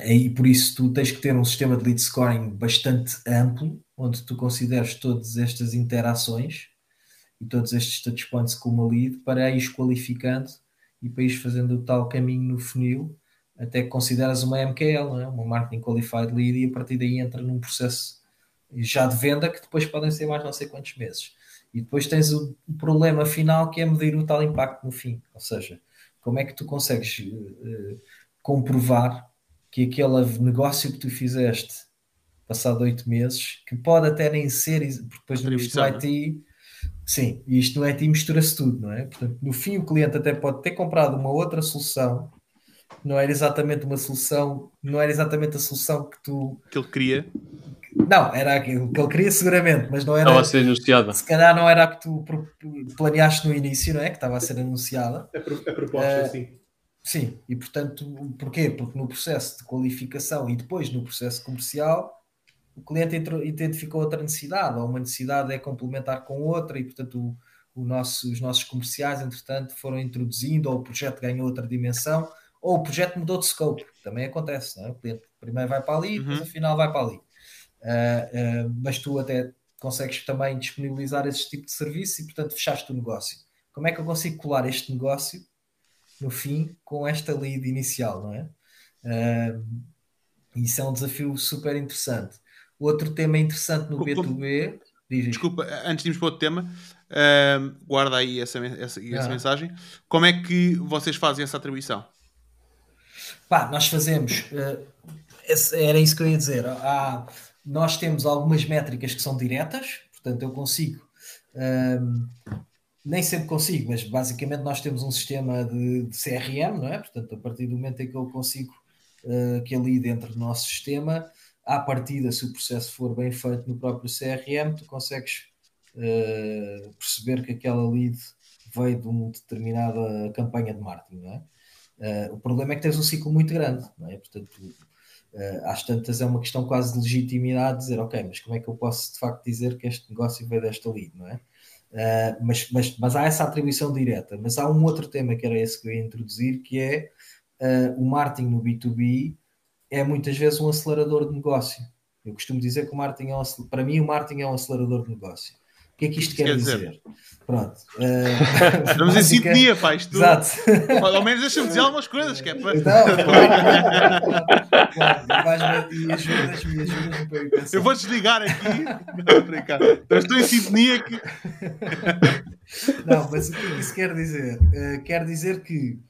E por isso tu tens que ter um sistema de lead scoring bastante amplo, onde tu consideres todas estas interações e todos estes touchpoints com uma lead para ir qualificando e para ir fazendo o tal caminho no funil até que consideras uma MQL, é? uma Marketing Qualified Lead, e a partir daí entra num processo já de venda que depois podem ser mais não sei quantos meses. E depois tens o problema final que é medir o tal impacto no fim. Ou seja, como é que tu consegues uh, comprovar que aquele negócio que tu fizeste passado oito meses, que pode até nem ser, porque depois isto no IT, sim, isto no IT mistura-se tudo, não é? Portanto, no fim o cliente até pode ter comprado uma outra solução não era exatamente uma solução, não era exatamente a solução que tu. Que ele queria. Não, era aquilo que ele queria seguramente, mas não era. Estava a ser anunciada. Se calhar não era a que tu planeaste no início, não é? Que estava a ser anunciada. A, a proposta, uh, sim. Sim, e portanto, porquê? Porque no processo de qualificação e depois no processo comercial, o cliente identificou outra necessidade, ou uma necessidade é complementar com outra, e portanto o, o nosso, os nossos comerciais, entretanto, foram introduzindo, ou o projeto ganhou outra dimensão, ou o projeto mudou de scope. Também acontece, não é? O cliente primeiro vai para ali, uhum. depois afinal vai para ali. Uh, uh, mas tu até consegues também disponibilizar esse tipo de serviço e, portanto, fechaste o negócio. Como é que eu consigo colar este negócio no fim com esta lead inicial, não é? Uh, isso é um desafio super interessante. Outro tema interessante no B2B. Diz Desculpa, antes de irmos para outro tema, uh, guarda aí essa, essa, essa ah. mensagem. Como é que vocês fazem essa atribuição? Pá, nós fazemos. Uh, era isso que eu ia dizer. Há, nós temos algumas métricas que são diretas, portanto, eu consigo. Um, nem sempre consigo, mas basicamente nós temos um sistema de, de, CRM, não é? Portanto, a partir do momento em que eu consigo uh, que ali dentro do nosso sistema, à partida, se o processo for bem feito no próprio CRM, tu consegues uh, perceber que aquela lead veio de uma determinada campanha de marketing, não é? Uh, o problema é que tens um ciclo muito grande, não é? Portanto, uh, às tantas é uma questão quase de legitimidade dizer, ok, mas como é que eu posso de facto dizer que este negócio veio desta lead, não é? Uh, mas, mas, mas há essa atribuição direta. Mas há um outro tema que era esse que eu ia introduzir, que é o marketing no B2B é muitas vezes um acelerador de negócio. Eu costumo dizer que o marketing é um, para mim o marketing é um acelerador de negócio. O que é que isto quer, quer dizer? dizer? Pronto. Uh, Estamos em sintonia, pá. Isto... Exato. Ao menos deixa-me dizer algumas coisas, que é para. E ajudas-me, ajudas-me para eu pensar. Eu vou desligar aqui. Não, então, estou em sintonia que. Não, mas o que é isso quer dizer? Uh, quer dizer que.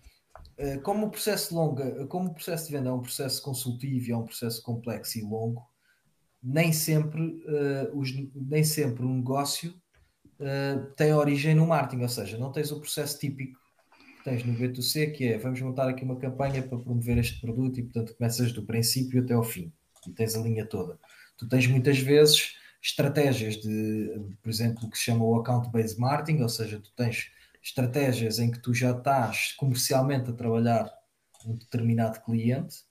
Uh, como o processo longa, como o processo de venda é um processo consultivo e é um processo complexo e longo, nem sempre, uh, os, nem sempre um negócio uh, tem origem no marketing, ou seja, não tens o processo típico que tens no B2C, que é vamos montar aqui uma campanha para promover este produto e, portanto, começas do princípio até ao fim e tens a linha toda. Tu tens muitas vezes estratégias de, por exemplo, o que se chama o account-based marketing, ou seja, tu tens estratégias em que tu já estás comercialmente a trabalhar um determinado cliente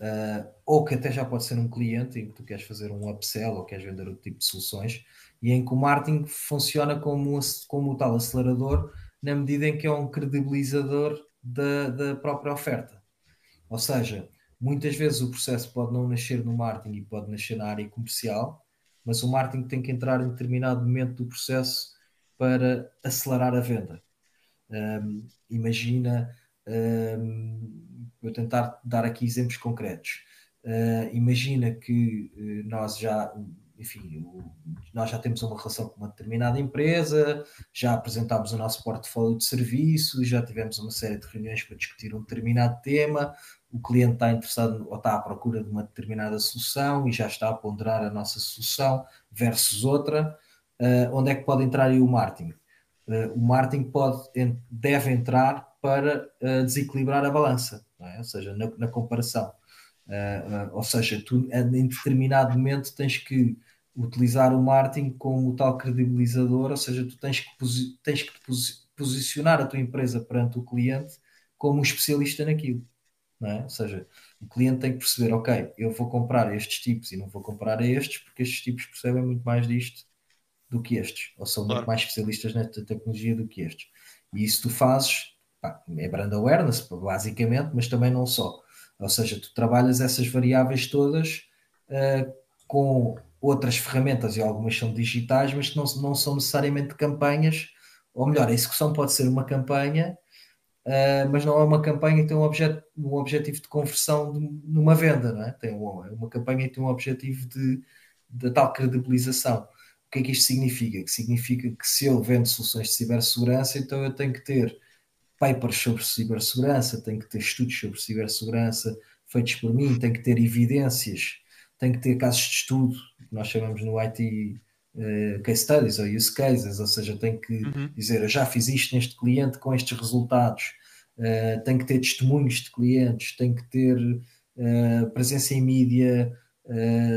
uh, ou que até já pode ser um cliente em que tu queres fazer um upsell ou queres vender outro tipo de soluções, e em que o marketing funciona como, como o tal acelerador, na medida em que é um credibilizador da, da própria oferta. Ou seja, muitas vezes o processo pode não nascer no marketing e pode nascer na área comercial, mas o marketing tem que entrar em determinado momento do processo para acelerar a venda. Um, imagina um, Vou tentar dar aqui exemplos concretos. Uh, imagina que uh, nós já, enfim, o, nós já temos uma relação com uma determinada empresa, já apresentámos o nosso portfólio de serviços, já tivemos uma série de reuniões para discutir um determinado tema, o cliente está interessado ou está à procura de uma determinada solução e já está a ponderar a nossa solução versus outra. Uh, onde é que pode entrar aí o marketing? o marketing pode, deve entrar para desequilibrar a balança é? ou seja, na, na comparação. Uh, uh, ou seja, tu em determinado momento tens que utilizar o marketing como tal credibilizador, ou seja, tu tens que, tens que posicionar a tua empresa perante o cliente como um especialista naquilo. É? Ou seja, o cliente tem que perceber, ok, eu vou comprar estes tipos e não vou comprar a estes porque estes tipos percebem muito mais disto do que estes, ou são claro. muito mais especialistas nesta tecnologia do que estes. E isso tu fazes é brand awareness, basicamente, mas também não só. Ou seja, tu trabalhas essas variáveis todas uh, com outras ferramentas e algumas são digitais, mas que não, não são necessariamente campanhas, ou melhor, a execução pode ser uma campanha, uh, mas não é uma campanha que tem um, objet, um objetivo de conversão de, numa venda, não é? Tem uma, é uma campanha que tem um objetivo de, de tal credibilização. O que é que isto significa? Que significa que se eu vendo soluções de cibersegurança, então eu tenho que ter papers sobre cibersegurança, tem que ter estudos sobre cibersegurança feitos por mim, tem que ter evidências, tem que ter casos de estudo, que nós chamamos no IT uh, eh, case studies ou use cases, ou seja, tem que uhum. dizer eu já fiz isto neste cliente com estes resultados, uh, tem que ter testemunhos de clientes, tem que ter uh, presença em mídia,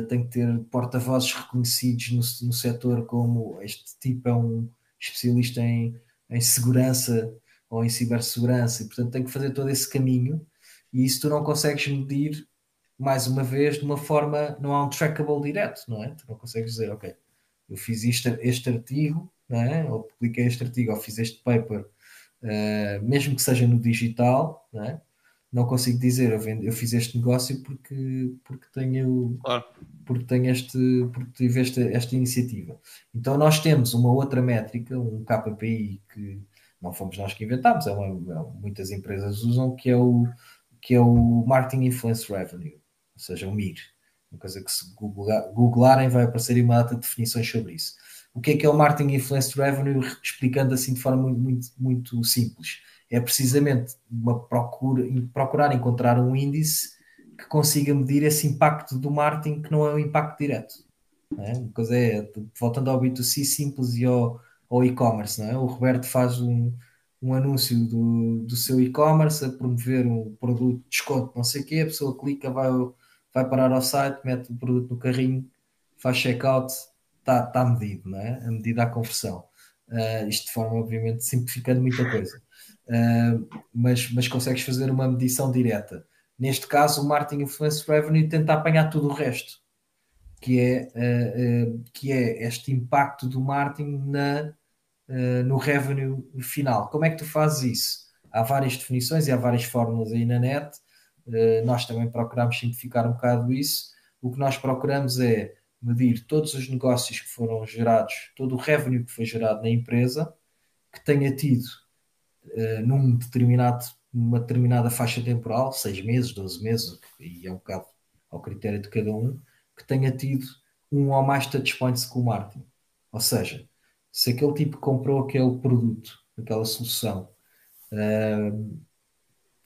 tem que ter porta-vozes reconhecidos no, no setor como este tipo é um especialista em, em segurança ou em cibersegurança, e portanto tem que fazer todo esse caminho, e isso tu não consegues medir mais uma vez, de uma forma, não há um trackable direto, não é? Tu não consegues dizer, ok, eu fiz este, este artigo, não é? ou publiquei este artigo, ou fiz este paper, uh, mesmo que seja no digital, não é? não consigo dizer eu, vendo, eu fiz este negócio porque, porque tenho claro. porque tenho este porque tive esta, esta iniciativa. Então nós temos uma outra métrica, um KPI que não fomos nós que inventámos, é uma, é, muitas empresas usam, que é o que é o Marketing Influence Revenue, ou seja, o MIR. Uma coisa que se googlarem vai aparecer uma data de definições sobre isso. O que é que é o Marketing Influence Revenue? Explicando assim de forma muito, muito, muito simples é precisamente uma procura, procurar encontrar um índice que consiga medir esse impacto do marketing que não é o impacto direto. É? Uma coisa é, voltando ao B2C simples e ao, ao e-commerce, é? o Roberto faz um, um anúncio do, do seu e-commerce a promover um produto de desconto, não sei o quê, a pessoa clica, vai, vai parar ao site, mete o produto no carrinho, faz checkout, está tá medido, não é? a medida a conversão. Uh, isto de forma, obviamente, simplificando muita coisa uh, mas, mas consegues fazer uma medição direta. Neste caso, o Marketing Influence Revenue tenta apanhar tudo o resto, que é, uh, que é este impacto do marketing na, no revenue final. Como é que tu fazes isso? Há várias definições e há várias fórmulas aí na net. Nós também procuramos simplificar um bocado isso. O que nós procuramos é medir todos os negócios que foram gerados, todo o revenue que foi gerado na empresa, que tenha tido uh, num determinado, numa determinada faixa temporal, 6 meses, 12 meses, e é um bocado ao critério de cada um, que tenha tido um ou mais touchpoints com o marketing. Ou seja, se aquele tipo comprou aquele produto, aquela solução, uh,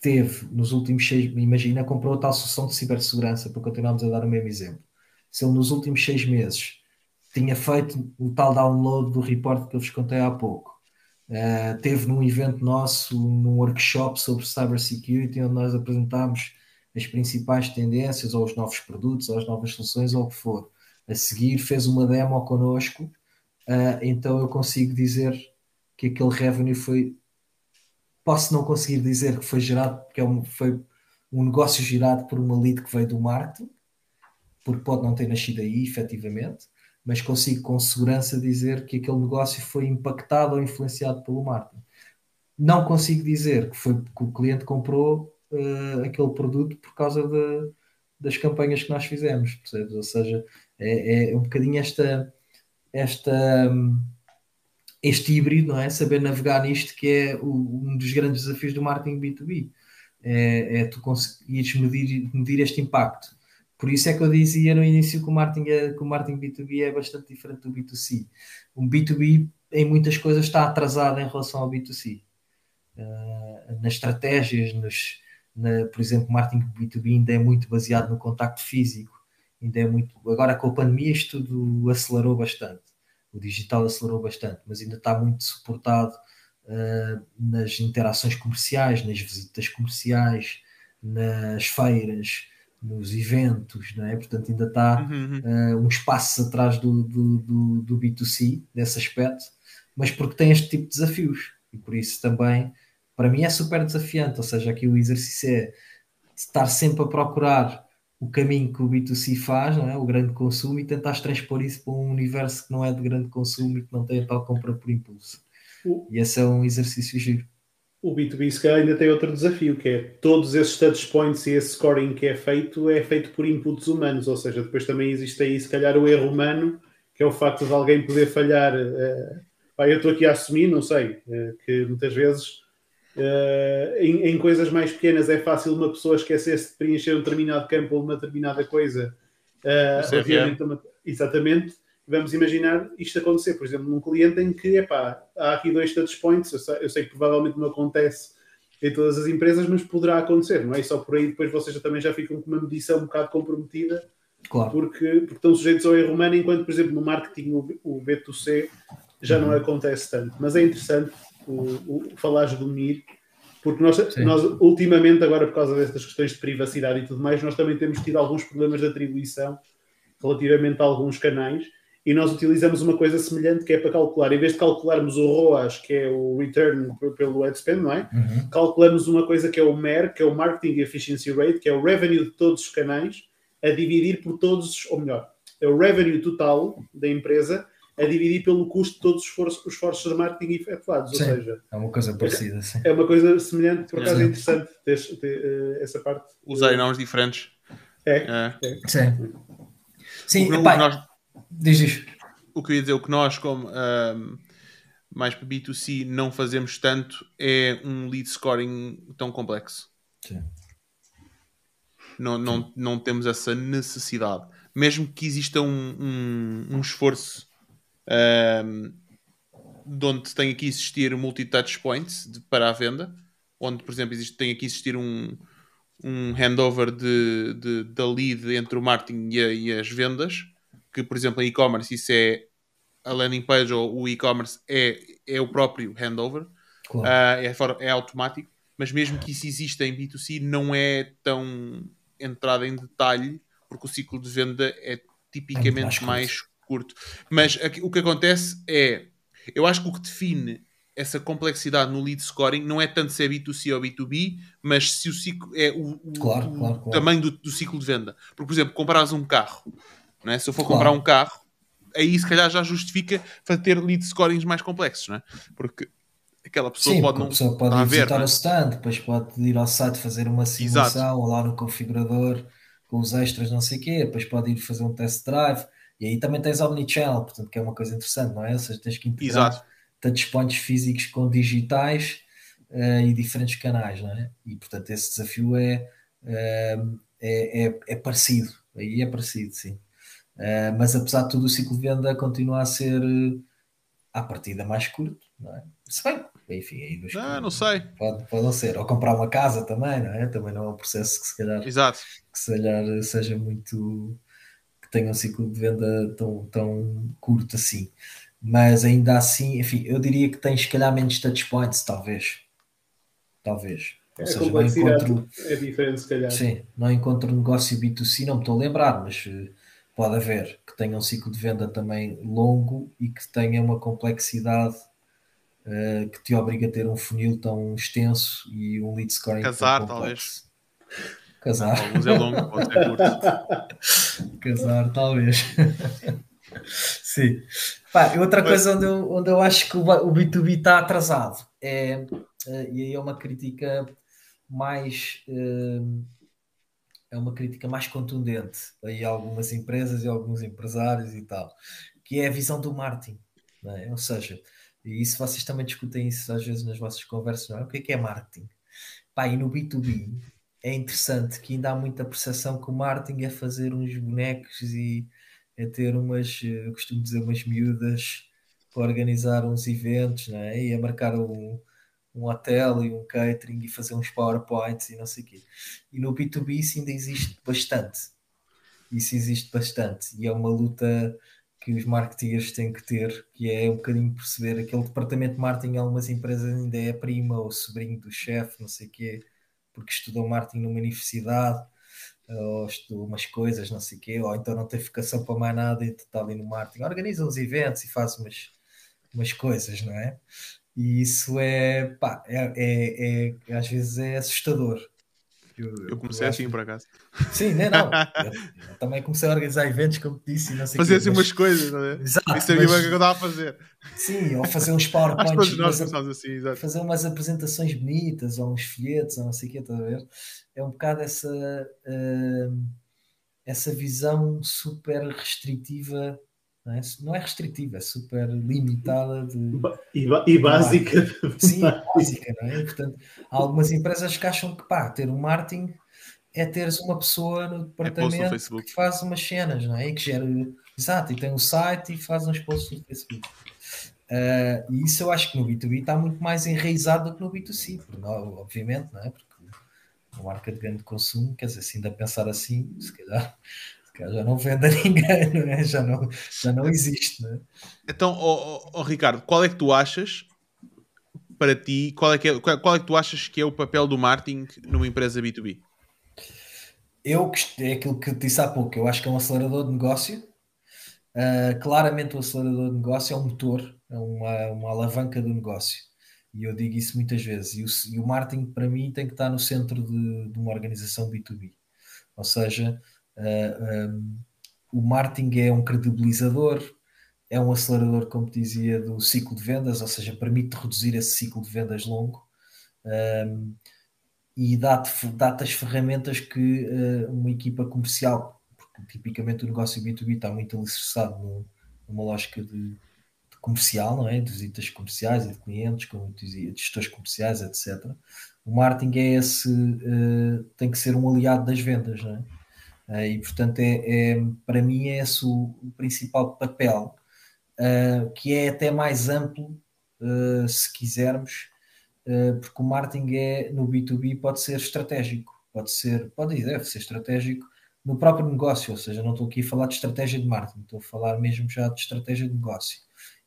teve nos últimos seis, imagina, comprou a tal solução de cibersegurança, para continuarmos a dar o mesmo exemplo. Se ele nos últimos seis meses tinha feito o tal download do report que eu vos contei há pouco, Uh, teve num evento nosso, num workshop sobre cybersecurity, onde nós apresentámos as principais tendências, ou os novos produtos, ou as novas soluções, ou o que for. A seguir, fez uma demo connosco, uh, então eu consigo dizer que aquele revenue foi. Posso não conseguir dizer que foi gerado, porque é um, foi um negócio gerado por uma lead que veio do marketing, porque pode não ter nascido aí, efetivamente, mas consigo com segurança dizer que aquele negócio foi impactado ou influenciado pelo marketing. Não consigo dizer que foi que o cliente comprou uh, aquele produto por causa de, das campanhas que nós fizemos, percebes? Ou seja, é, é um bocadinho esta, esta, este híbrido, não é? Saber navegar nisto que é o, um dos grandes desafios do marketing B2B. É, é tu conseguires medir, medir este impacto por isso é que eu dizia no início que o marketing, é, que o marketing B2B é bastante diferente do B2C. O B2B, em muitas coisas, está atrasado em relação ao B2C. Uh, ah, nas estratégias, nos, na, por exemplo, o marketing B2B ainda é muito baseado no contacto físico. Ainda é muito, agora com a pandemia isto tudo acelerou bastante. O digital acelerou bastante, mas ainda está muito suportado uh, nas interações comerciais, nas visitas comerciais, nas feiras, nos eventos, não é? Portanto, ainda está uhum. uh, uns passos atrás do, do, do, do, B2C nesse aspecto, mas porque tem este tipo de desafios e por isso também para mim é super desafiante. Ou seja, aqui o exercício é estar sempre a procurar o caminho que o B2C faz, não é? o grande consumo, e tentar transpor isso para um universo que não é de grande consumo e que não tem a tal compra por impulso. Uh. E esse é um exercício giro o B2B se calhar ainda tem outro desafio, que é todos esses touch points e esse scoring que é feito, é feito por inputs humanos, ou seja, depois também existe aí se calhar o erro humano, que é o facto de alguém poder falhar. Uh, pá, eu estou aqui a assumir, não sei, uh, que muitas vezes uh, em, em, coisas mais pequenas é fácil uma pessoa esquecer-se de preencher um determinado campo ou uma determinada coisa. Uh, exatamente vamos imaginar isto acontecer, por exemplo, num cliente em que, epá, há aqui dois touch points, eu sei, eu sei, que provavelmente não acontece em todas as empresas, mas poderá acontecer, não é? E só por aí depois vocês já, também já ficam com uma medição um bocado comprometida, claro. porque, porque estão sujeitos ao erro humano, enquanto, por exemplo, no marketing o, B2C já não uhum. acontece tanto. Mas é interessante o, o falares do MIR, porque nós, nós, ultimamente, agora por causa destas questões de privacidade e tudo mais, nós também temos tido alguns problemas de atribuição relativamente a alguns canais, e nós utilizamos uma coisa semelhante que é para calcular, em vez de calcularmos o ROAS, que é o Return pelo ad spend, não é? Uhum. Calculamos uma coisa que é o MER, que é o Marketing Efficiency Rate, que é o revenue de todos os canais, a dividir por todos, ou melhor, é o revenue total da empresa a dividir pelo custo de todos os esforços, os esforços de marketing efetuados. Sim. Ou seja, É uma coisa parecida, sim. é uma coisa semelhante, por acaso é interessante ter, ter, eh, essa parte. Usei nomes diferentes. É. É. Sim. Sim, o, epá, nós, diz isto. o que eu ia dizer, o que nós, como ahm, mais para B2C, não fazemos tanto é um lead scoring tão complexo. Sim. Não, não, não temos essa necessidade. Mesmo que exista um, um, um esforço ahm, de onde tenha que existir multi-touch points de- para a venda, onde, por exemplo, existe, tenha que existir um, um handover de, de, da lead entre o marketing e, a- e as vendas, que, por exemplo, em e-commerce, isso é a landing page ou o e-commerce é, é o próprio handover. Claro. Ah, é, é automático, mas mesmo que isso exista em B2C, não é tão entrada em detalhe, porque o ciclo de venda é tipicamente É muito mais mais, curto. Mas aqui- o que acontece é, eu acho que o que define essa complexidade no lead scoring não é tanto se é B2C ou B2B, mas se o ciclo é o, Claro, o claro, claro. tamanho do, do ciclo de venda. Porque, por exemplo, comprares um carro, não é? se eu for comprar um carro, aí se calhar já justifica fazer ter lead scorings mais complexos, não é? Porque aquela pessoa Sim, pode não a pessoa pode ir ver, visitar é? o stand, depois pode ir ao site fazer uma simulação ou lá no configurador com os extras, não sei o quê, depois pode ir fazer um test drive e aí também tens omnichannel, portanto, que é uma coisa interessante, não é? Ou seja, tens que integrar Exato. touchpoints físicos com digitais eh, e diferentes canais, não é? E portanto, esse desafio é, eh, é, é, é parecido, aí é parecido, sim. Eh, mas apesar de tudo, o ciclo de venda continua a ser eh, à partida mais curto, não é? Se bem, enfim, aí dos Ah, não sei. Pode, pode não ser. Ou comprar uma casa também, não é? Também não é um processo que se calhar, Exato. que se calhar seja muito que tenha um ciclo de venda tão, tão curto assim. Mas ainda assim, enfim, eu diria que tem se calhar menos touch points, talvez. Talvez. Ou A seja, não complexidade encontro, é diferente, se calhar. sim, não encontro negócio B2C, não me estou a lembrar, mas eh, pode haver que tenha um ciclo de venda também longo e que tenha uma complexidade eh, que te obriga a ter um funil tão extenso e um lead scoring Casar, tão complexo. Para Casar, alguns é longo, pode ser curto. casar, talvez. Sim. Pá, outra coisa onde eu, onde eu acho que o ba- o B2B está atrasado é, eh, e aí é uma crítica mais eh, é uma crítica mais contundente aí a algumas empresas e alguns empresários e tal, que é a visão do marketing, é? Ou seja, e isso vocês também discutem isso às vezes nas vossas conversas, não é? O que é que é marketing? Pá, e no B2B é interessante que ainda há muita percepção que o marketing é fazer uns bonecos e é ter umas, eu costumo dizer, umas miúdas para organizar uns eventos, não é? E a marcar um, um hotel e um catering e fazer uns PowerPoints e não sei o quê. E no B2B isso ainda existe bastante. Isso existe bastante. E é uma luta que os marketeers têm que ter, que é um bocadinho perceber aquele departamento de marketing em algumas empresas ainda é prima ou sobrinho do chefe, não sei o quê, porque estudou marketing numa universidade ou estudou umas coisas, não sei o quê, ou então não tem vocação para mais nada e está ali no marketing. Organiza uns eventos e faz umas, umas coisas, não é? E isso é, pá, é, é, é- às vezes é assustador. Eu comecei acho- assim, por acaso. Sim, não, não. Eu, eu também comecei a organizar eventos, como te disse, e Fazer assim mas- umas coisas, não é? Exato, Isso sabia mas- o que eu estava a fazer. Sim, ou fazer uns que PowerPoints, todos nós começámos assim, exato. fazer umas apresentações bonitas, ou uns folhetos, ou não sei o que, estás a ver? É um bocado essa, hum, essa visão super restritiva, não é? Não é restritiva, é super limitada de. E, e básica. Sim, básica, não é? Portanto, há algumas empresas que acham que pá, ter um marketing é teres uma pessoa no departamento Facebook. que faz umas cenas, não é? E que gera. Exato, e tem um site e faz uns posts no Facebook. Ah, e isso eu acho que no B2B está muito mais enraizado do que no B2C, porque não- obviamente, não é? Porque uma marca de grande consumo, quer dizer, se ainda pensar assim, se calhar, já não vende a ninguém, não é? Já não, já não existe, não é? Então, ó, ó, ó, Ricardo, qual é que tu achas, para ti, qual é, que é, qual é que tu achas que é o papel do marketing numa empresa B2B? Eu, é aquilo que eu disse há pouco, eu acho que é um acelerador de negócio, Uh, claramente o acelerador de negócio é um motor, é uma, uma alavanca do negócio. E eu digo isso muitas vezes. E o, e o marketing, para mim, tem que estar no centro de, de uma organização B2B. Ou seja, uh, ah, um, o marketing é um credibilizador, é um acelerador, como dizia, do ciclo de vendas, ou seja, permite reduzir esse ciclo de vendas longo um, e dá-te dá as ferramentas que uh, uma equipa comercial, porque tipicamente o negócio B2B está muito alicerçado numa lógica de, de, comercial, não é? De visitas comerciais e de clientes, como dizia, de gestores comerciais, etc. O marketing é esse, uh, tem que ser um aliado das vendas, não é? Uh, e portanto, é, é, para mim, é esse o, o principal papel uh, que é até mais amplo, uh, se quisermos, porque o marketing é, no B2B pode ser estratégico, pode ser, pode e deve ser estratégico no próprio negócio, ou seja, não estou aqui a falar de estratégia de marketing, estou a falar mesmo já de estratégia de negócio.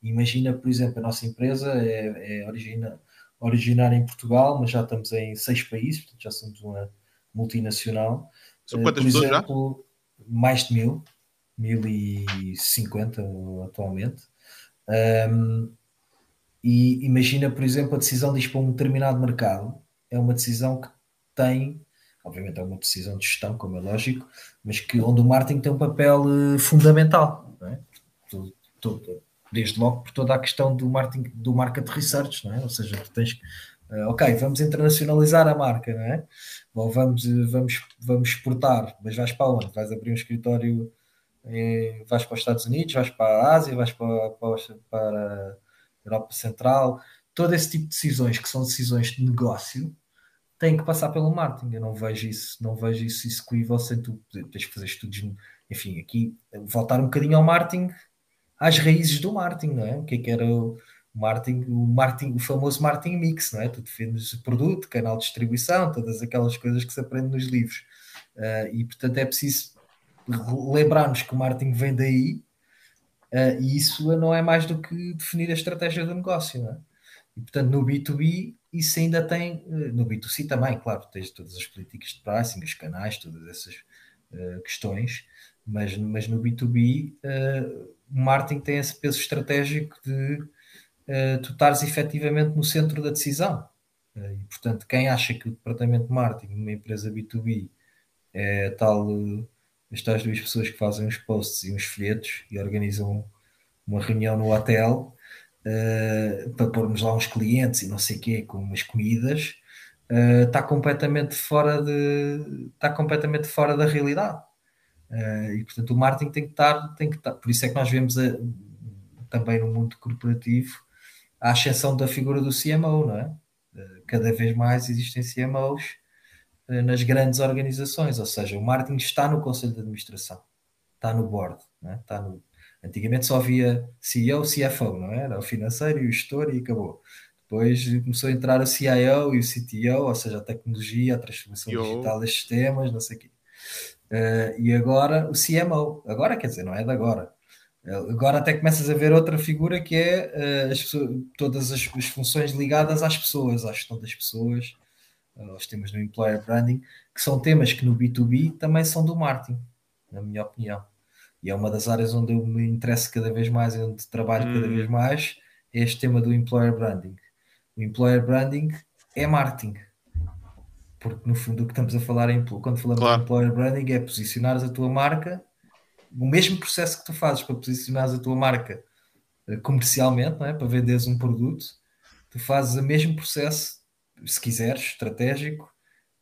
Imagina, por exemplo, a nossa empresa é, é origina, originária em Portugal, mas já estamos em seis países, portanto já somos uma multinacional. São quantas por pessoas exemplo, já? Mais de mil. 1050 atualmente. Um, e imagina, por exemplo, a decisão de ir para um determinado mercado é uma decisão que tem, obviamente é uma decisão de gestão, como é lógico, mas que onde o marketing tem um papel uh, fundamental, é? todo, todo, desde logo por toda a questão do marketing, do market research, não é? ou seja, tu tens uh, ok, vamos internacionalizar a marca, não é? Ou vamos, vamos, vamos exportar, mas vais para onde? Vais abrir um escritório vais para os Estados Unidos, vais para a Ásia, vais para, para, para a Europa Central, todo esse tipo de decisões que são decisões de negócio têm que passar pelo marketing. Eu não vejo isso, não vejo isso execuível sem tu tens que fazer estudos. Enfim, aqui voltar um bocadinho ao marketing, às raízes do marketing, não é? O que é que era o marketing, o marketing, o famoso marketing mix, não é? Tu defines o produto, canal de distribuição, todas aquelas coisas que se aprende nos livros. Uh, e portanto é preciso lembrarmos que o marketing vem daí uh, e isso não é mais do que definir a estratégia do negócio. É? E, portanto, no B2B, isso ainda tem, uh, no B2C também, claro, tens todas as políticas de pricing, os canais, todas essas questões, mas, mas no B2B, o marketing tem esse peso estratégico de tu estares efetivamente no centro da decisão. e, portanto, quem acha que o departamento de marketing numa empresa B2B é tal estas duas pessoas que fazem uns posts e uns folhetos e organizam uma reunião no hotel uh, para pormos lá uns clientes e não sei o quê, com umas comidas, está completamente fora de está completamente fora da realidade. Uh, e portanto o marketing tem que estar, tem que estar. Por isso é que nós vemos a, também no mundo corporativo a ascensão da figura do CMO, não é? cada vez mais existem CMOs eh, nas grandes organizações, ou seja, o marketing está no conselho de administração, está no board, é? está no... antigamente só havia CEO, CFO, não é? era o financeiro e o gestor e acabou. Depois começou a entrar o CIO e o CTO, ou seja, a tecnologia, a transformação Yo. digital dos sistemas, não sei o quê. Uh, e agora o CMO, agora quer dizer, não é de agora. Agora até começas a ver outra figura que é uh, as pessoas, todas as, as, funções ligadas às pessoas, à gestão das pessoas, aos temas do employer branding, que são temas que no B2B também são do marketing, na minha opinião. E é uma das áreas onde eu me interesso cada vez mais e onde trabalho hum. cada vez mais, é este tema do employer branding. O employer branding é marketing. Porque no fundo o que estamos a falar quando falamos claro. de employer branding é posicionares a tua marca, o mesmo processo que tu fazes para posicionares a tua marca eh, comercialmente, não é? para venderes um produto, tu fazes o mesmo processo se quiseres, estratégico,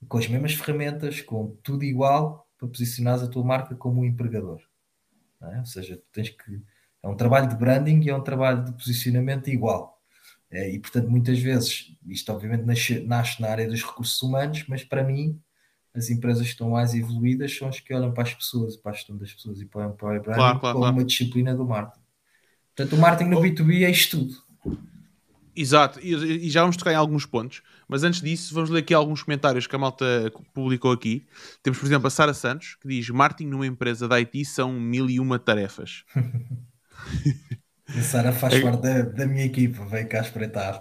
com as mesmas ferramentas, com tudo igual, para posicionares a tua marca como um empregador. É? Ou seja, tens que. É um trabalho de branding e é um trabalho de posicionamento igual. É, e portanto, muitas vezes, isto obviamente nasce, nasce, na área dos recursos humanos, mas para mim, as empresas que estão mais evoluídas são as que olham para as pessoas, para a gestão das pessoas e para o branding claro, claro, como claro. uma disciplina do marketing. Portanto, o marketing no B2B é isto tudo. Exato, e, e, já vamos tocar em alguns pontos, mas antes disso, vamos ler aqui alguns comentários que a malta publicou aqui. Temos, por exemplo, a Sara Santos, que diz: Martin numa empresa da IT são mil e uma tarefas. A Sara faz é... parte da, da, minha equipa, vem cá espreitar.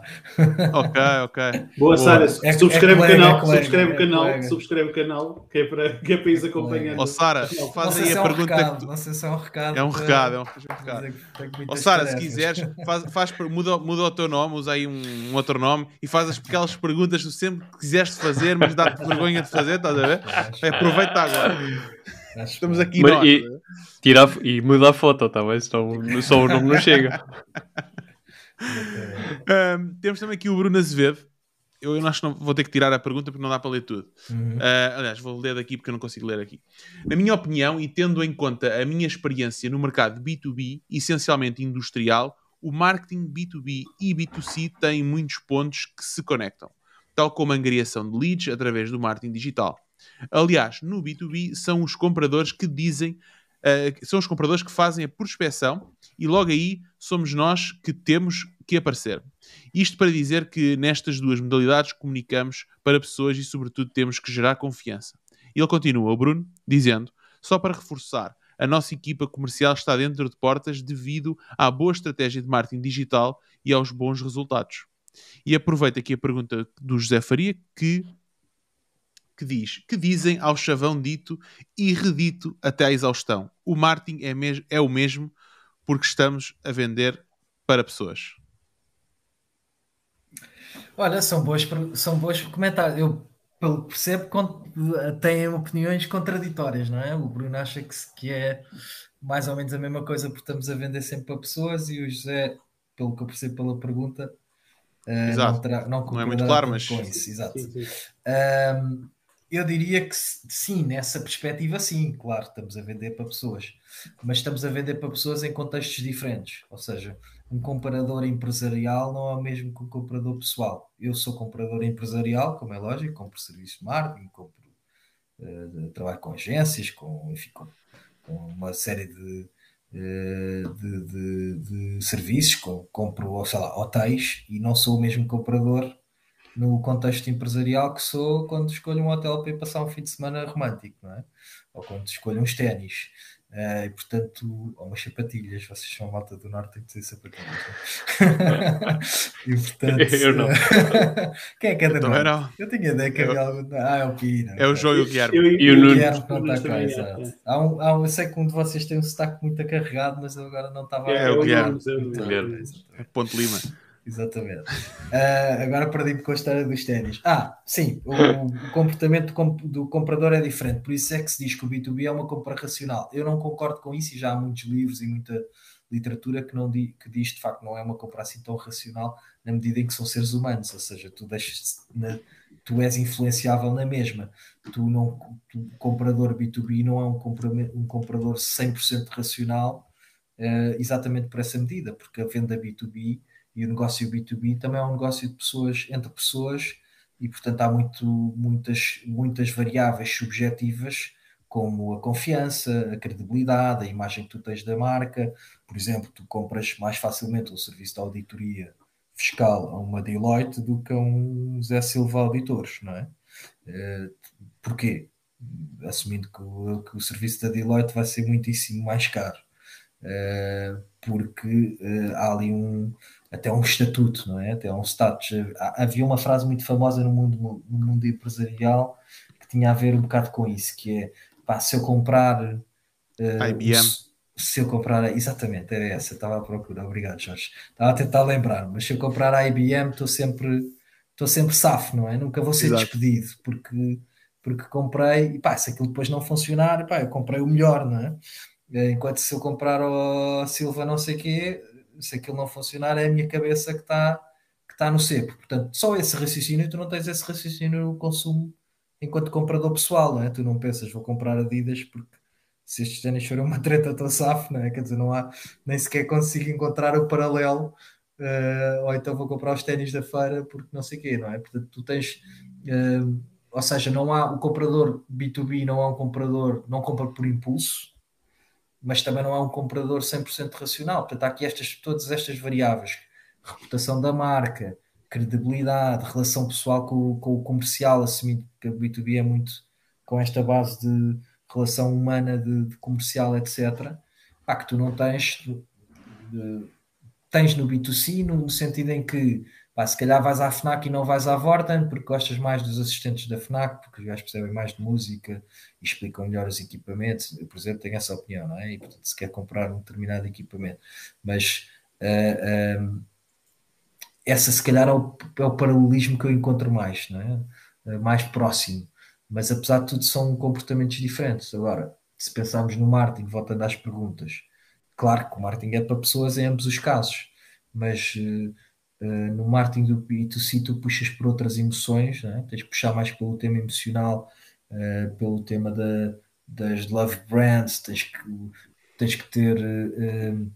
Ok, ok. Boa, Sara. É, subscreve, é o canal, colega, subscreve o canal, é subscreve o canal, que é para, que é para ir acompanhando. Ó, oh, Sara, faz aí a é um pergunta. Recado, que tu... Não sei se é um recado. É um recado, é um, recado. Ó, oh, Sara, se quiseres, faz, faz, muda, muda o teu nome, usa aí um, um outro nome e faz aquelas perguntas que tu sempre quiseste fazer, mas dá-te vergonha de fazer, estás a ver? Aproveita agora. Estamos aqui Mas, nós. E, tira, e muda a foto, tá bem? Senão só o nome não chega. um, temos também aqui o Bruno Azevedo. Eu, eu acho que não, vou ter que tirar a pergunta porque não dá para ler tudo. Uhum. Uh, aliás, vou ler daqui porque eu não consigo ler aqui. Na minha opinião, e tendo em conta a minha experiência no mercado B2B, essencialmente industrial, o marketing B2B e B2C têm muitos pontos que se conectam, tal como a angariação de leads através do marketing digital. Aliás, no B2B são os compradores que dizem, uh, são os compradores que fazem a prospecção e logo aí somos nós que temos que aparecer. Isto para dizer que nestas duas modalidades comunicamos para pessoas e, sobretudo, temos que gerar confiança. Ele continua, o Bruno, dizendo, só para reforçar, a nossa equipa comercial está dentro de portas devido à boa estratégia de marketing digital e aos bons resultados. E aproveito aqui a pergunta do José Faria, que que diz que dizem ao chavão dito e redito até à exaustão. O marketing é, é o mesmo porque estamos a vender para pessoas. Olha, são boas, são boas comentários. Eu pelo que percebo, têm opiniões contraditórias, não é? O Bruno acha que, que é mais ou menos a mesma coisa porque estamos a vender sempre para pessoas e o José, pelo que eu percebo pela pergunta, uh, não, terá, não, não, é muito claro, mas com isso, exato. Sim, sim. Um, eu diria que sim, nessa perspectiva, sim, claro, estamos a vender para pessoas, mas estamos a vender para pessoas em contextos diferentes. Ou seja, um comprador empresarial não é o mesmo que um comprador pessoal. Eu sou comprador empresarial, como é lógico, compro serviços de marketing, compro, uh, trabalho com agências, com, enfim, com, com uma série de, uh, de, de, de, serviços, com, compro, sei lá, hotéis e não sou o mesmo comprador no contexto empresarial que sou quando escolho um hotel para ir passar um fim de semana romântico, não é? Ou quando escolho uns ténis. Uh, e portanto, ou umas sapatilhas, vocês são a malta do norte, tem que dizer sapatilhas. e portanto, eu não. quem é que é do norte? Não. Eu tinha ideia que havia algo. Ah, é o Pina. É o João e o Guilherme. E o Nuno. Exato. É. Há um, há um, eu sei que um de vocês tem um sotaque muito acarregado, mas eu agora não estava é, a É o Guilherme. Ponte Lima. Exatamente. Uh, agora perdi-me com a história dos ténis. Ah, sim, o, o comportamento do comprador é diferente, por isso é que se diz que o B2B é uma compra racional. Eu não concordo com isso e já há muitos livros e muita literatura que, não di, que diz de facto não é uma compra assim tão racional na medida em que são seres humanos, ou seja, tu deixas na, tu és influenciável na mesma. Tu não, tu, comprador B2B não é um, compra, um comprador 100% racional uh, exatamente por essa medida, porque a venda B2B e o negócio B2B também é um negócio de pessoas entre pessoas e portanto há muito, muitas, muitas variáveis subjetivas como a confiança, a credibilidade, a imagem que tu tens da marca. Por exemplo, tu compras mais facilmente um serviço de auditoria fiscal a uma Deloitte do que a um Zé Silva Auditores, não é? Uh, porquê? Assumindo que o, que o, serviço da Deloitte vai ser muitíssimo mais caro. Uh, porque uh, há ali um, até um estatuto, não é? Até um status. Havia uma frase muito famosa no mundo, no mundo empresarial que tinha a ver um bocado com isso, que é pá, se eu comprar uh, IBM. Se eu comprar, exatamente, era essa, estava à procura, obrigado Jorge. Estava a tentar lembrar, mas se eu comprar a IBM estou sempre, estou sempre safo, não é? Nunca vou ser Exato. despedido, porque, porque comprei, e pá, se aquilo depois não funcionar, pá, eu comprei o melhor, não é? Enquanto se eu comprar o Silva não sei o quê, se aquilo não funcionar, é a minha cabeça que está que tá no cepo. Portanto, só esse raciocínio, tu não tens esse raciocínio no consumo enquanto comprador pessoal, não é? Tu não pensas, vou comprar Adidas porque se estes ténis forem uma treta, estou safo, não é? Quer dizer, não há, nem sequer consigo encontrar o paralelo, uh, ou então vou comprar os ténis da feira porque não sei o quê, não é? Portanto, tu tens, uh, ou seja, não há, o comprador B2B não é um comprador, não compra por impulso, mas também não é um comprador 100% racional. Portanto, há aqui estas, todas estas variáveis: reputação da marca, credibilidade, relação pessoal com, com o comercial, assumindo que a B2B é muito com esta base de relação humana, de, de comercial, etc. Pá, que tu não tens de, tens no B2C, no, no sentido em que pá, se calhar vais à FNAC e não vais à Vorten porque gostas mais dos assistentes da FNAC, porque os gajos percebem mais de música explicam melhor os equipamentos. Eu, por exemplo, tenho essa opinião, não é? E portanto, se quer comprar um determinado equipamento. Mas uh, uh, essa, se calhar, é o, é o, paralelismo que eu encontro mais, não é? Uh, mais próximo. Mas apesar de tudo, são comportamentos diferentes. Agora, se pensarmos no marketing, voltando às perguntas, claro que o marketing é para pessoas em ambos os casos, mas uh, no marketing do B2C tu puxas por outras emoções, é? tens que puxar mais pelo tema emocional, uh, pelo tema da, das love brands, tens que, tens que ter, uh,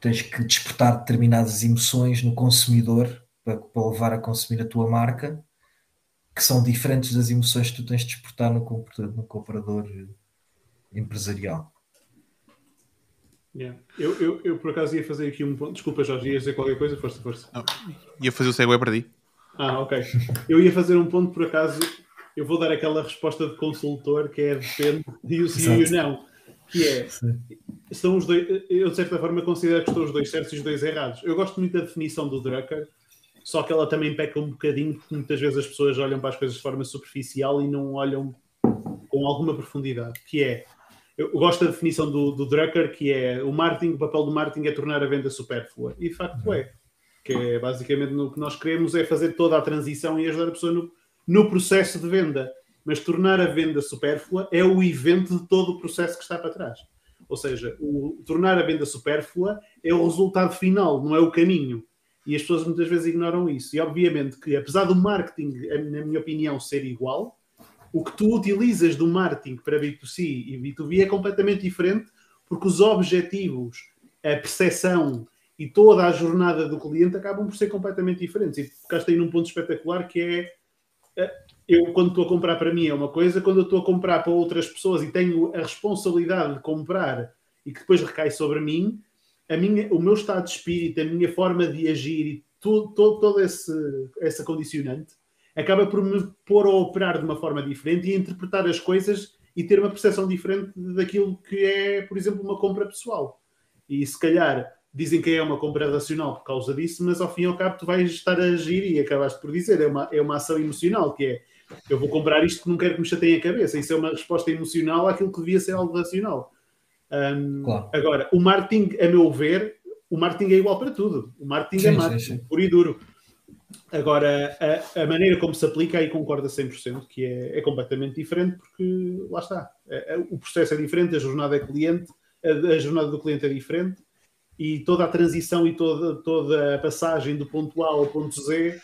tens que despertar determinadas emoções no consumidor para, para levar a consumir a tua marca, que são diferentes das emoções que tu tens de despertar no, no comprador empresarial. Yeah. Eu, eu, eu, por acaso ia fazer aqui um ponto. Desculpa, Jorge, ia dizer qualquer coisa, força, força. Não, ia fazer o segue para ti. Ah, ok. Eu ia fazer um ponto, por acaso, eu vou dar aquela resposta de consultor que é depende e o sim e o não. Que é, estão os dois, eu de certa forma considero que estão os dois certos e os dois errados. Eu gosto muito da definição do Drucker, só que ela também peca um bocadinho, porque muitas vezes as pessoas olham para as coisas de forma superficial e não olham com alguma profundidade. Que é, eu gosto da definição do, do Drucker, que é o marketing, o papel do marketing é tornar a venda supérflua. E de facto é. Que é basicamente no que nós queremos é fazer toda a transição e ajudar a pessoa no, no processo de venda. Mas tornar a venda supérflua é o evento de todo o processo que está para trás. Ou seja, o, tornar a venda supérflua é o resultado final, não é o caminho. E as pessoas muitas vezes ignoram isso. E obviamente que, apesar do marketing, na minha opinião, ser igual, o que tu utilizas do marketing para B2C e B2B é completamente diferente, porque os objetivos, a percepção e toda a jornada do cliente acabam por ser completamente diferentes. E ficaste aí num ponto espetacular que é eu quando estou a comprar para mim é uma coisa, quando eu estou a comprar para outras pessoas e tenho a responsabilidade de comprar e que depois recai sobre mim, a minha, o meu estado de espírito, a minha forma de agir e todo, todo, todo esse, essa condicionante acaba por me pôr a operar de uma forma diferente e interpretar as coisas e ter uma percepção diferente daquilo que é, por exemplo, uma compra pessoal. E se calhar dizem que é uma compra racional por causa disso, mas ao fim e ao cabo tu vais estar a agir e acabaste por dizer, é uma, é uma ação emocional, que é eu vou comprar isto que não quero que me chateiem a cabeça. Isso é uma resposta emocional àquilo que devia ser algo racional. Um, claro. Agora, o marketing, a meu ver, o marketing é igual para tudo. O marketing é sim, é marketing, sim, sim. puro e duro. Agora, a, a, maneira como se aplica aí concorda 100%, que é, é completamente diferente, porque lá está, o processo é diferente, a jornada é cliente, a, a, jornada do cliente é diferente e toda a transição e toda, toda a passagem do ponto A ao ponto Z,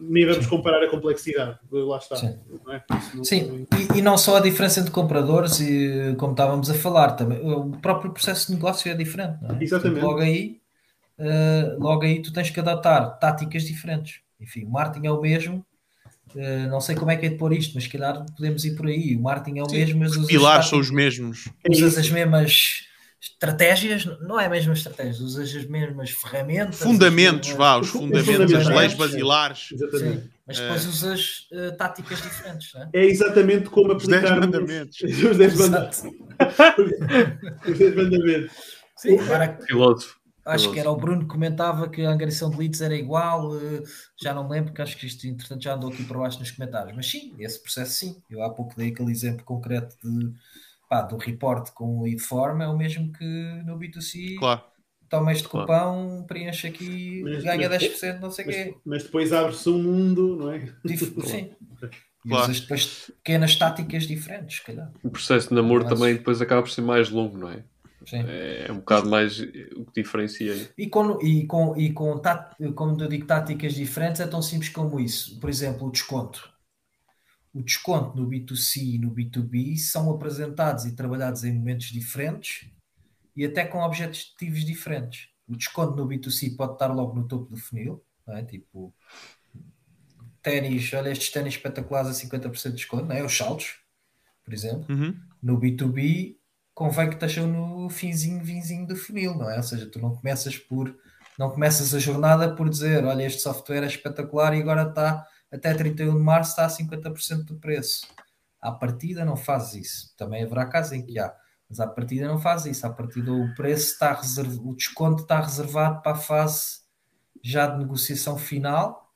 nem vamos comparar a complexidade, lá está. Sim, não é? não Sim. E, e, não só a diferença entre compradores, e como estávamos a falar, também, o próprio processo de negócio é diferente, não é? Exatamente. logo aí uh, logo aí tu tens que adotar táticas diferentes. Enfim, o marketing é o mesmo. Uh, não sei como é que é de pôr isto, mas se calhar podemos ir por aí. O marketing é o Sim, mesmo, mas os pilares são os mesmos. Usas as mesmas estratégias, não é a mesma estratégia, usas as mesmas ferramentas. Fundamentos, mesmas... vá, os fundamentos, as leis basilares. Exatamente. Mas depois é. usas uh, táticas diferentes, não é? É exatamente como aplicar os 10 mandamentos. Os 10 mandamentos. os 10 mandamentos. Sim, agora... Filósofo. Acho que era o Bruno que comentava que a angariação de leads era igual, eh, já não me lembro, porque acho que isto, entretanto, já andou aqui por baixo nos comentários. Mas sim, esse processo sim. Eu há pouco dei aquele exemplo concreto de, pá, do report com o lead form, é o mesmo que no B2C. Claro. Toma este claro. cupão, preenche aqui, mas, ganha mas, 10%, não sei o quê. Mas depois abre-se um mundo, não é? Sim. Claro. Usas depois pequenas táticas diferentes, se calhar. O processo de namoro mas... também depois acaba por ser mais longo, não é? Sim. É, é um bocado mais o que diferencia. E com, e com, e com tá, como eu digo, táticas diferentes é tão simples como isso. Por exemplo, o desconto. O desconto no B2C e no B2B são apresentados e trabalhados em momentos diferentes e até com objetivos diferentes. O desconto no B2C pode estar logo no topo do funil, é? tipo ténis, olha estes ténis espetaculares a 50% de desconto, não é? os saltos, por exemplo. Uhum. No B2B convém que estejam no finzinho, vinzinho do funil, não é? Ou seja, tu não começas por não começas a jornada por dizer, olha, este software é espetacular e agora está até 31 de março está a 50% do preço. À partida não fazes isso. Também haverá casos em que há. Mas à partida não faz isso. À partida o preço está reservado, o desconto está reservado para a fase já de negociação final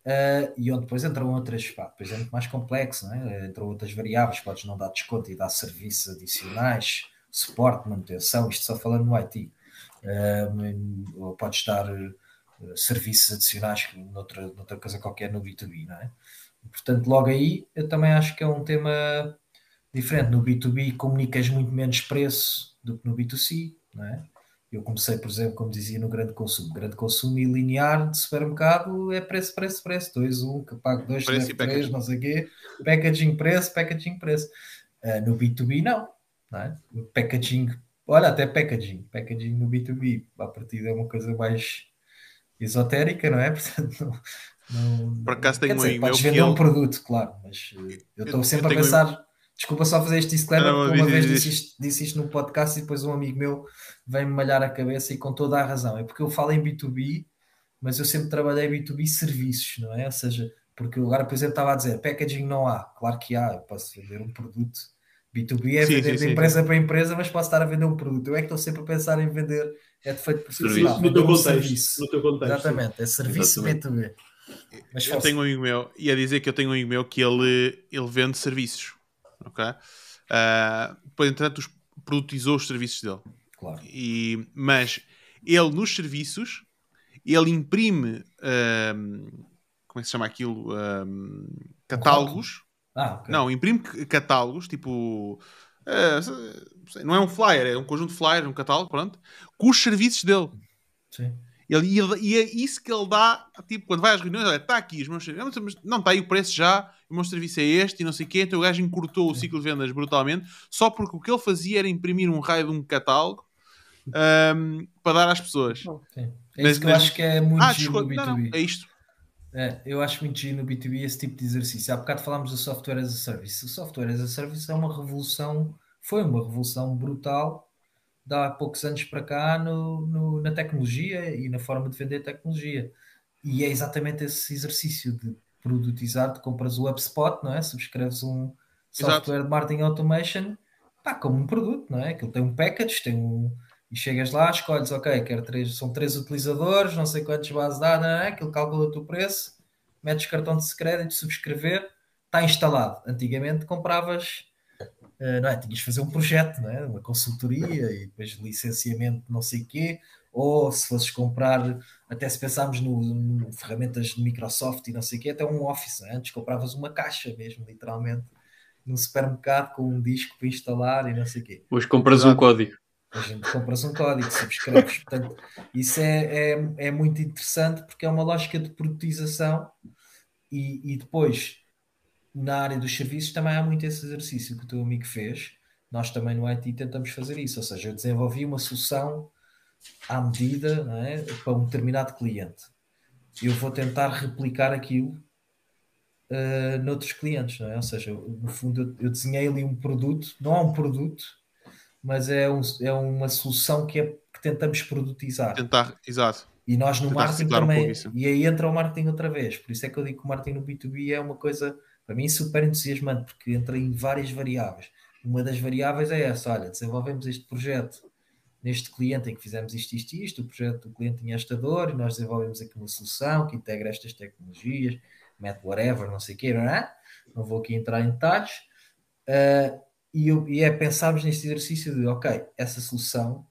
Uh, e onde depois entram outras, pá, depois é muito mais complexo, não é? entram outras variáveis, podes não dar desconto e dar serviços adicionais, suporte, manutenção, isto só falando no IT, uh, ou podes dar serviços adicionais noutra, noutra coisa qualquer no B2B, não é? Portanto, logo aí, eu também acho que é um tema diferente. No B2B comunicas muito menos preço do que no B2C, não é? Eu comecei, por exemplo, como dizia, no grande consumo. Grande consumo e linear de supermercado é preço, preço, preço. 2, 1, um, que pago 2, 3, não sei o quê. Packaging, preço, packaging, preço. Uh, no B2B, não. não é? Packaging, olha, até packaging. Packaging no B2B, a partir é uma coisa mais esotérica, não é? Portanto, não, não, por acaso tenho dizer, um podes vender um produto, claro, mas uh, eu estou sempre a pensar Desculpa só fazer este disclaimer, porque uma vez disse isto, disse isto no podcast e depois um amigo meu vem-me malhar a cabeça e com toda a razão. É porque eu falo em B2B, mas eu sempre trabalhei B2B serviços, não é? Ou seja, porque agora, por exemplo, estava a dizer packaging não há. Claro que há, eu posso vender um produto. B2B é sim, vender sim, de empresa sim. para empresa, mas posso estar a vender um produto. Eu é que estou sempre a pensar em vender, é de feito serviço. No, teu contexto, no teu contexto. Exatamente, é serviço Exatamente. B2B. Mas eu tenho um amigo meu, ia dizer que eu tenho um amigo meu que ele, ele vende serviços ok? Uh, depois, entretanto, produtizou os serviços dele. Claro. E, mas ele, nos serviços, ele imprime, um, como é que se chama aquilo? Um, catálogos. Ah, okay. Não, imprime catálogos, tipo... Uh, não é um flyer, é um conjunto de flyers, um catálogo, pronto, com os serviços dele. Sim. Ele, ele, e é isso que ele dá, tipo, quando vai às reuniões, olha, está aqui os meus serviços, não, está aí o preço já, o meu serviço é este e não sei o quê, então o gajo encurtou o ciclo de vendas brutalmente, só porque o que ele fazia era imprimir um raio de um catálogo um, para dar às pessoas. Sim. É mas, isso que eu acho que é muito ah, giro B2B. Não, não, é isto. É, eu acho muito giro no B2B esse tipo de exercício. Há bocado falámos do software as a service. O software as a service é uma revolução, foi uma revolução brutal de há poucos anos para cá no, no, na tecnologia e na forma de vender tecnologia. E é exatamente esse exercício de produtizar, de compras o HubSpot, não é? Subscreves um software Exato. de marketing automation, pá, como um produto, não é? Aquilo tem um package, tem um. E chegas lá, escolhes, ok, quero três, são três utilizadores, não sei quantos bases dados, não é? aquilo calcula-te o preço, metes cartão de crédito, subscrever, está instalado. Antigamente compravas Uh, não é? Tinhas de fazer um projeto, não é? uma consultoria e depois licenciamento não sei o quê, ou se fosses comprar, até se pensarmos no, no, ferramentas de Microsoft e não sei o quê, até um Office, é? antes compravas uma caixa mesmo, literalmente, num supermercado com um disco para instalar e não sei o quê. Hoje compras um código. Hoje compras um código, subscreves. Portanto, isso é, é, é muito interessante porque é uma lógica de produtização e, e depois na área dos serviços também há muito esse exercício que o teu amigo fez. Nós também no IT tentamos fazer isso, ou seja, eu desenvolvi uma solução à medida é? para um determinado cliente. Eu vou tentar replicar aquilo uh, noutros clientes, é? Ou seja, no fundo eu, eu desenhei ali um produto, não é um produto, mas é, um, é uma solução que, é, que tentamos produtizar. Tentar, exato. E nós no Tentar marketing também. Um e aí entra o marketing outra vez. Por isso é que eu digo que o marketing no B2B é uma coisa para mim, super entusiasmante, porque entra em várias variáveis. Uma das variáveis é essa: olha, desenvolvemos este projeto neste cliente em que fizemos isto, isto e isto. O projeto do cliente tinha esta dor e nós desenvolvemos aqui uma solução que integra estas tecnologias, mete whatever, não sei o quê, não é? Não vou aqui entrar em detalhes. Uh, e, eu, e é pensarmos neste exercício de, ok, essa solução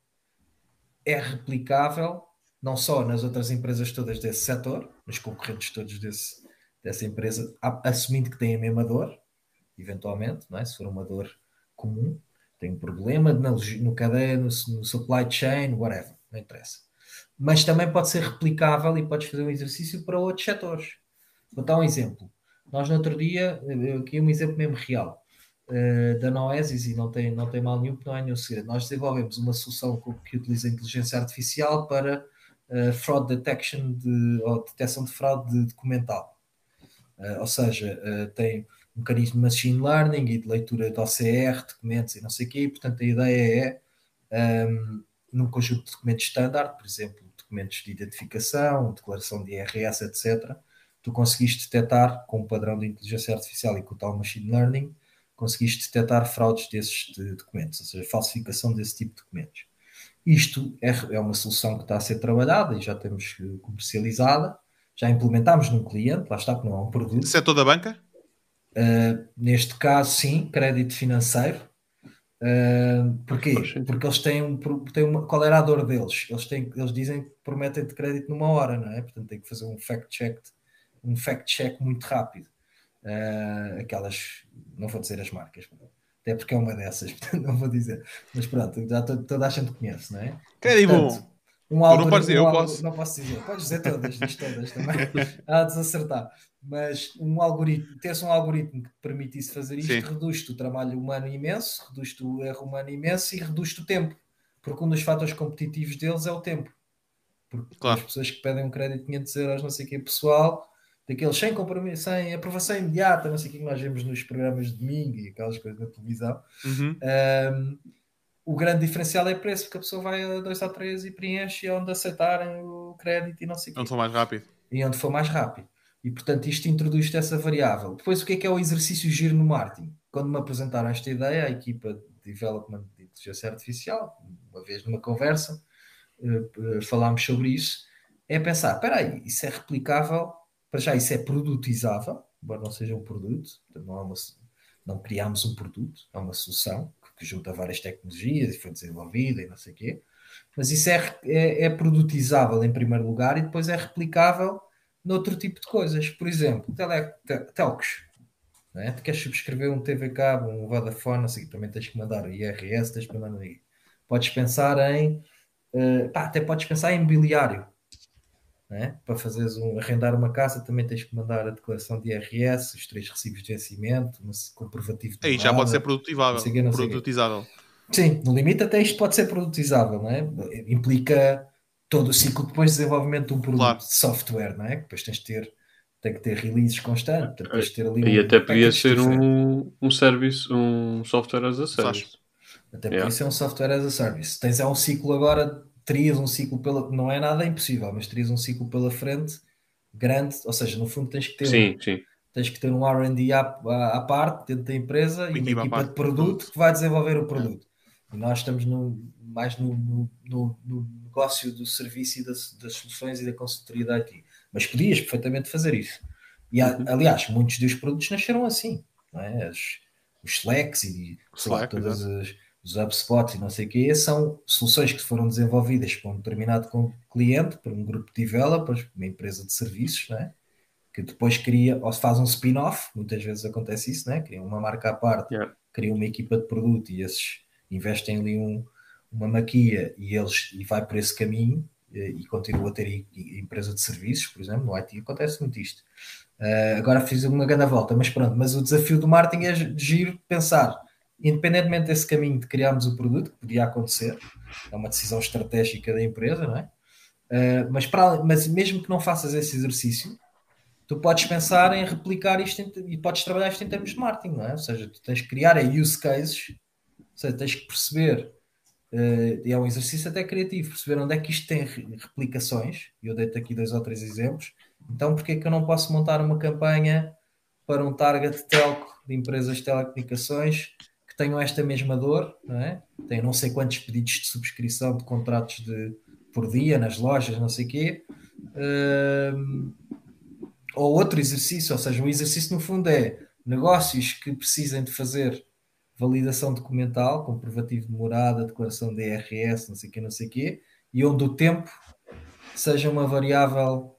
é replicável não só nas outras empresas todas desse setor, nos concorrentes todos desse, dessa empresa, assumindo que tem a mesma dor, eventualmente, não é? se for uma dor comum, tem um problema no, no cadeia, no, no supply chain, whatever, não interessa. Mas também pode ser replicável e podes fazer um exercício para outros setores. Vou dar um exemplo. Nós no outro dia, aqui um exemplo mesmo real, uh, da Noesis, e não tem, não tem mal nenhum, não é nenhum segredo. Nós desenvolvemos uma solução que utiliza inteligência artificial para uh, fraud detection de, ou detecção de fraude documental. Uh, ou seja, uh, tem um mecanismo de machine learning e de leitura de OCR, documentos e não sei o quê, e, portanto a ideia é, um, num conjunto de documentos standard, por exemplo, documentos de identificação, declaração de IRS, etc., tu conseguiste detectar com o padrão de inteligência artificial e com o tal machine learning, conseguiste detectar fraudes desses de documentos, ou seja, falsificação desse tipo de documentos. Isto é, é uma solução que está a ser trabalhada e já temos comercializada, já implementámos num cliente, lá está que não é um produto. Setor da banca? Uh, neste caso, sim, crédito financeiro. Uh, porquê? Porque eles têm, um, têm uma. Qual era a dor deles? Eles, têm, eles dizem que prometem de crédito numa hora, não é? Portanto, tem que fazer um fact-check um fact -check muito rápido. Uh, aquelas, não vou dizer as marcas, até porque é uma dessas, portanto não vou dizer. Mas pronto, já toda a gente conhece, não é? Bom. Um algoritmo, não, podes dizer, um eu posso. não posso dizer, podes dizer todas, diz todas também, a desacertar. Mas um algoritmo, ter-se um algoritmo que te permitisse fazer isto, reduz-te o trabalho humano imenso, reduz-te o erro humano imenso e reduz-te o tempo. Porque um dos fatores competitivos deles é o tempo. Porque claro. as pessoas que pedem um crédito de 500 euros, não sei o que, pessoal, daqueles sem compromisso, sem aprovação imediata, não sei o que nós vemos nos programas de domingo e aquelas coisas na televisão. Uhum. Um, o grande diferencial é preço, porque a pessoa vai a dois ou três e preenche onde aceitarem o crédito e não sei o quê. Onde for mais rápido. E onde for mais rápido. E portanto isto introduz essa variável. Depois o que é que é o exercício giro no marketing? Quando me apresentaram esta ideia, a equipa de development de inteligência artificial, uma vez numa conversa, uh, falámos sobre isso, é pensar, espera aí, isso é replicável, para já isso é produtizável, embora não seja um produto, não, é uma, não criámos um produto, é uma solução que, que junta várias tecnologias e foi desenvolvida e não sei o quê, mas isso é, é, é produtizável em primeiro lugar e depois é replicável noutro tipo de coisas. Por exemplo, tele, telcos. Né? Tu queres subscrever um TV cabo, um Vodafone, assim, também tens que mandar IRS, tens que mandar aí. Podes pensar em. Uh, pá, até podes pensar em mobiliário. Né? Para fazeres um, arrendar uma casa, também tens que mandar a declaração de IRS, os três recibos de vencimento, um comprovativo de. Aí já pode ser produtivável. produtizável. Sim, no limite até isto pode ser produtizável, não é? Implica todo o ciclo depois de desenvolvimento de um produto claro. de software, não é? Que depois tens de ter, tem que ter releases constantes, tens de ter ali E um até podia ser um, um service, um software as a service. Até podia ser um software as a service. Tens é um ciclo agora, terias um ciclo pela. Não é nada impossível, mas terias um ciclo pela frente grande, ou seja, no fundo tens que ter. Sim, sim. Tens que ter um RD à, à, parte dentro da empresa e uma equipa de produto que vai desenvolver o produto. E nós estamos no, mais no, no, no negócio do serviço e das, das soluções e da consultoria da IT. Mas podias perfeitamente fazer isso. E, uhum. aliás, muitos dos produtos nasceram assim. Não é? As, os Slacks e Slack, lá, todas as, os HubSpots e não sei o que, são soluções que foram desenvolvidas para um determinado cliente, para um grupo de developers, uma empresa de serviços, não é? que depois cria, ou se faz um spin-off, muitas vezes acontece isso, né? cria uma marca à parte, yeah. cria uma equipa de produto e esses investem ali um, uma maquia e eles e vai por esse caminho eh, e continua a ter empresa de serviços, por exemplo, no IT acontece muito isto. Uh, agora fiz uma grande volta, mas pronto, mas o desafio do marketing é giro pensar, independentemente desse caminho de criarmos o produto, que podia acontecer, é uma decisão estratégica da empresa, não é? Uh, mas, para, mas mesmo que não faças esse exercício, tu podes pensar em replicar isto em, e podes trabalhar isto em termos de marketing, não é? Ou seja, tu tens que criar use cases, ou seja, tens que perceber Uh, é um exercício até criativo, perceber onde é que isto tem replicações, e eu dei-te aqui dois ou três exemplos, então porque é que eu não posso montar uma campanha para um target telco de empresas de telecomunicações tenham esta mesma dor, não é? Não sei quantos pedidos de subscrição de contratos de, por dia nas lojas, não sei o quê. Uh, ou outro exercício, ou seja, o exercício no fundo é negócios que precisem de fazer validação documental, comprovativo de morada, declaração de IRS, não sei o quê, não sei o quê, e onde o tempo seja uma variável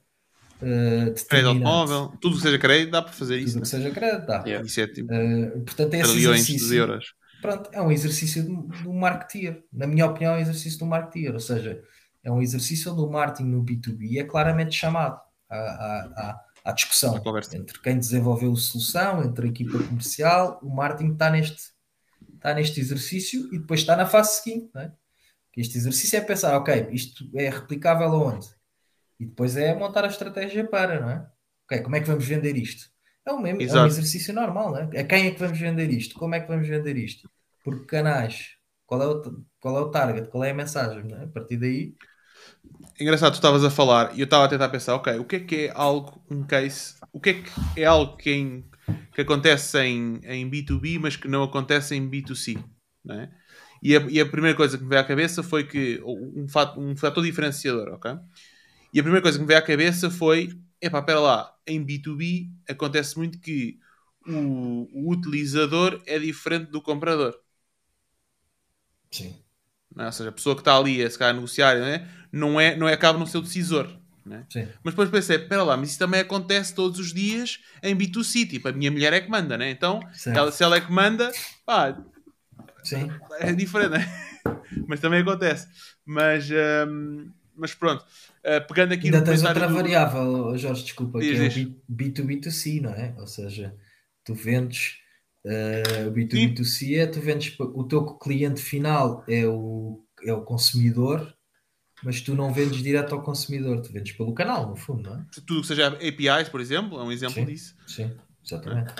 uh, Crédito automóvel, tudo que seja crédito dá para fazer tudo isso. Tudo que seja crédito dá. Yeah. Isso é tipo uh, portanto, é exercício, de euros. Pronto, é um exercício do, do marketeer. Na minha opinião, é um exercício do marketeer. Ou seja, é um exercício onde o marketing no B2B é claramente chamado à, à, à discussão entre quem desenvolveu a solução, entre a equipa comercial. O marketing está neste está neste exercício e depois está na fase seguinte. Não é? Este exercício é pensar, ok, isto é replicável aonde? E depois é montar a estratégia para, não é? Ok, como é que vamos vender isto? É um, é um exercício normal, não é? A quem é que vamos vender isto? Como é que vamos vender isto? Por que canais? Qual é o, qual é o target? Qual é a mensagem? É? A partir daí. Engraçado, tu estavas a falar e eu estava a tentar pensar, ok, o que é que é algo, um case, o que é que é algo que em que acontece em, em B2B, mas que não acontece em B2C. Não é? e, a, e a primeira coisa que me veio à cabeça foi que um, fato, um fator diferenciador, ok? E a primeira coisa que me veio à cabeça foi: epá, pera lá, em B2B acontece muito que o, o utilizador é diferente do comprador. Sim. É? Ou seja, a pessoa que está ali a, se calhar, a negociar não é? Não, é, não é acaba no seu decisor. É? Mas depois pensei, espera lá, mas isso também acontece todos os dias em B2C, tipo, a minha mulher é que manda, né? Então, ela, se ela é que manda, pá, Sim. é diferente, né? mas também acontece. Mas, um, mas pronto, uh, pegando aqui Ainda tens outra do... variável, Jorge, desculpa, diz, que é o B2B2C, não é? Ou seja, tu vendes uh, o B2B2C, é, tu vendes o teu cliente final é o, é o consumidor mas tu não vendes direto ao consumidor, tu vendes pelo canal, no fundo, não é? Tudo que seja APIs, por exemplo, é um exemplo sim, disso. Sim, exatamente.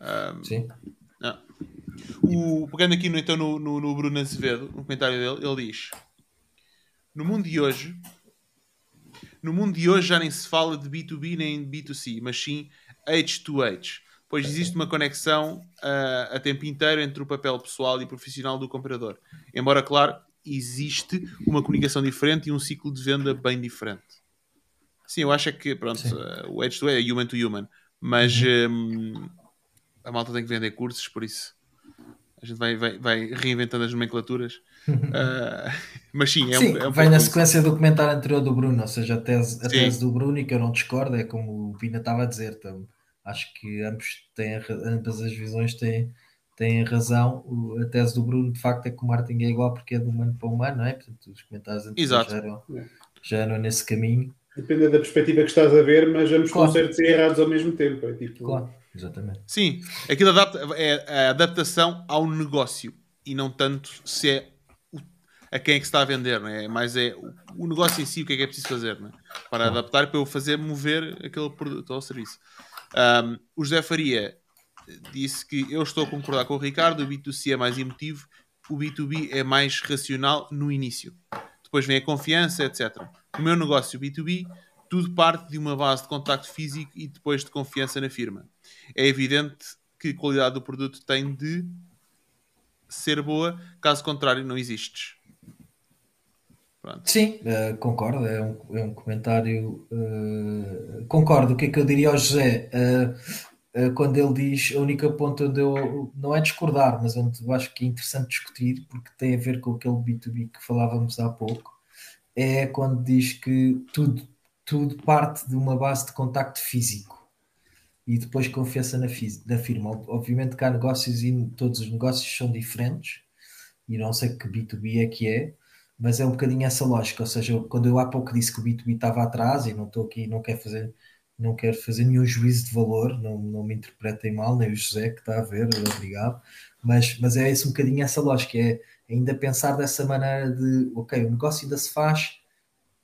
Um, sim. Não. O, pegando aqui no, então no, no, no, Bruno Azevedo, no comentário dele, ele diz: No mundo de hoje, no mundo de hoje já nem se fala de B2B nem de B2C, mas sim H2H, pois existe uma conexão uh, a tempo inteiro entre o papel pessoal e profissional do comprador. Embora, claro, existe uma comunicação diferente e um ciclo de venda bem diferente. Sim, eu acho é que pronto, uh, o Edge to é human to human, mas uhum. um, a malta tem que vender cursos, por isso a gente vai, vai, vai reinventando as nomenclaturas. Uh, mas sim, é sim, um, é um vem na sequência do comentário anterior do Bruno, ou seja, a tese, a tese do Bruno, e que eu não discordo, é como o Pina estava a dizer. Então, acho que ambos têm, ambas as visões têm tem razão. A tese do Bruno, de facto, é que o marketing é igual porque é de humano para humano, não é? Portanto, os comentários anteriores já eram, já eram nesse caminho. Depende da perspectiva que estás a ver, mas ambos claro. certos e errados ao mesmo tempo. É tipo... Claro, exatamente. Sim, aquilo adapta, é a adaptação ao negócio e não tanto se é a quem é que está a vender, não é? Mas é o negócio em si, o que é que é preciso fazer, é? Para adaptar, para eu fazer mover aquele produto ou serviço. Um, o José Faria disse que eu estou a concordar com o Ricardo, o B2C é mais emotivo, o B2B é mais racional no início. Depois vem a confiança, etc. No meu negócio B2B, tudo parte de uma base de contacto físico e depois de confiança na firma. É evidente que a qualidade do produto tem de ser boa, caso contrário, não existes. Pronto. Sim, uh, concordo. É um, é um comentário. Uh, concordo. O que é que eu diria ao José? Uh, quando ele diz a única ponta onde eu não é discordar, mas onde eu acho que é interessante discutir, porque tem a ver com aquele B2B que falávamos há pouco, é quando diz que tudo, tudo parte de uma base de contacto físico e depois confiança na, na firma. Obviamente que há negócios e todos os negócios são diferentes e não sei que B2B é que é, mas é um bocadinho essa lógica. Ou seja, quando eu há pouco disse que o B2B estava atrás e não estou aqui, não quero fazer não quero fazer nenhum juízo de valor, não, não me interpretem mal, nem o José que está a ver, obrigado, mas, mas é esse um bocadinho essa lógica, é ainda pensar dessa maneira de, ok, o negócio ainda se faz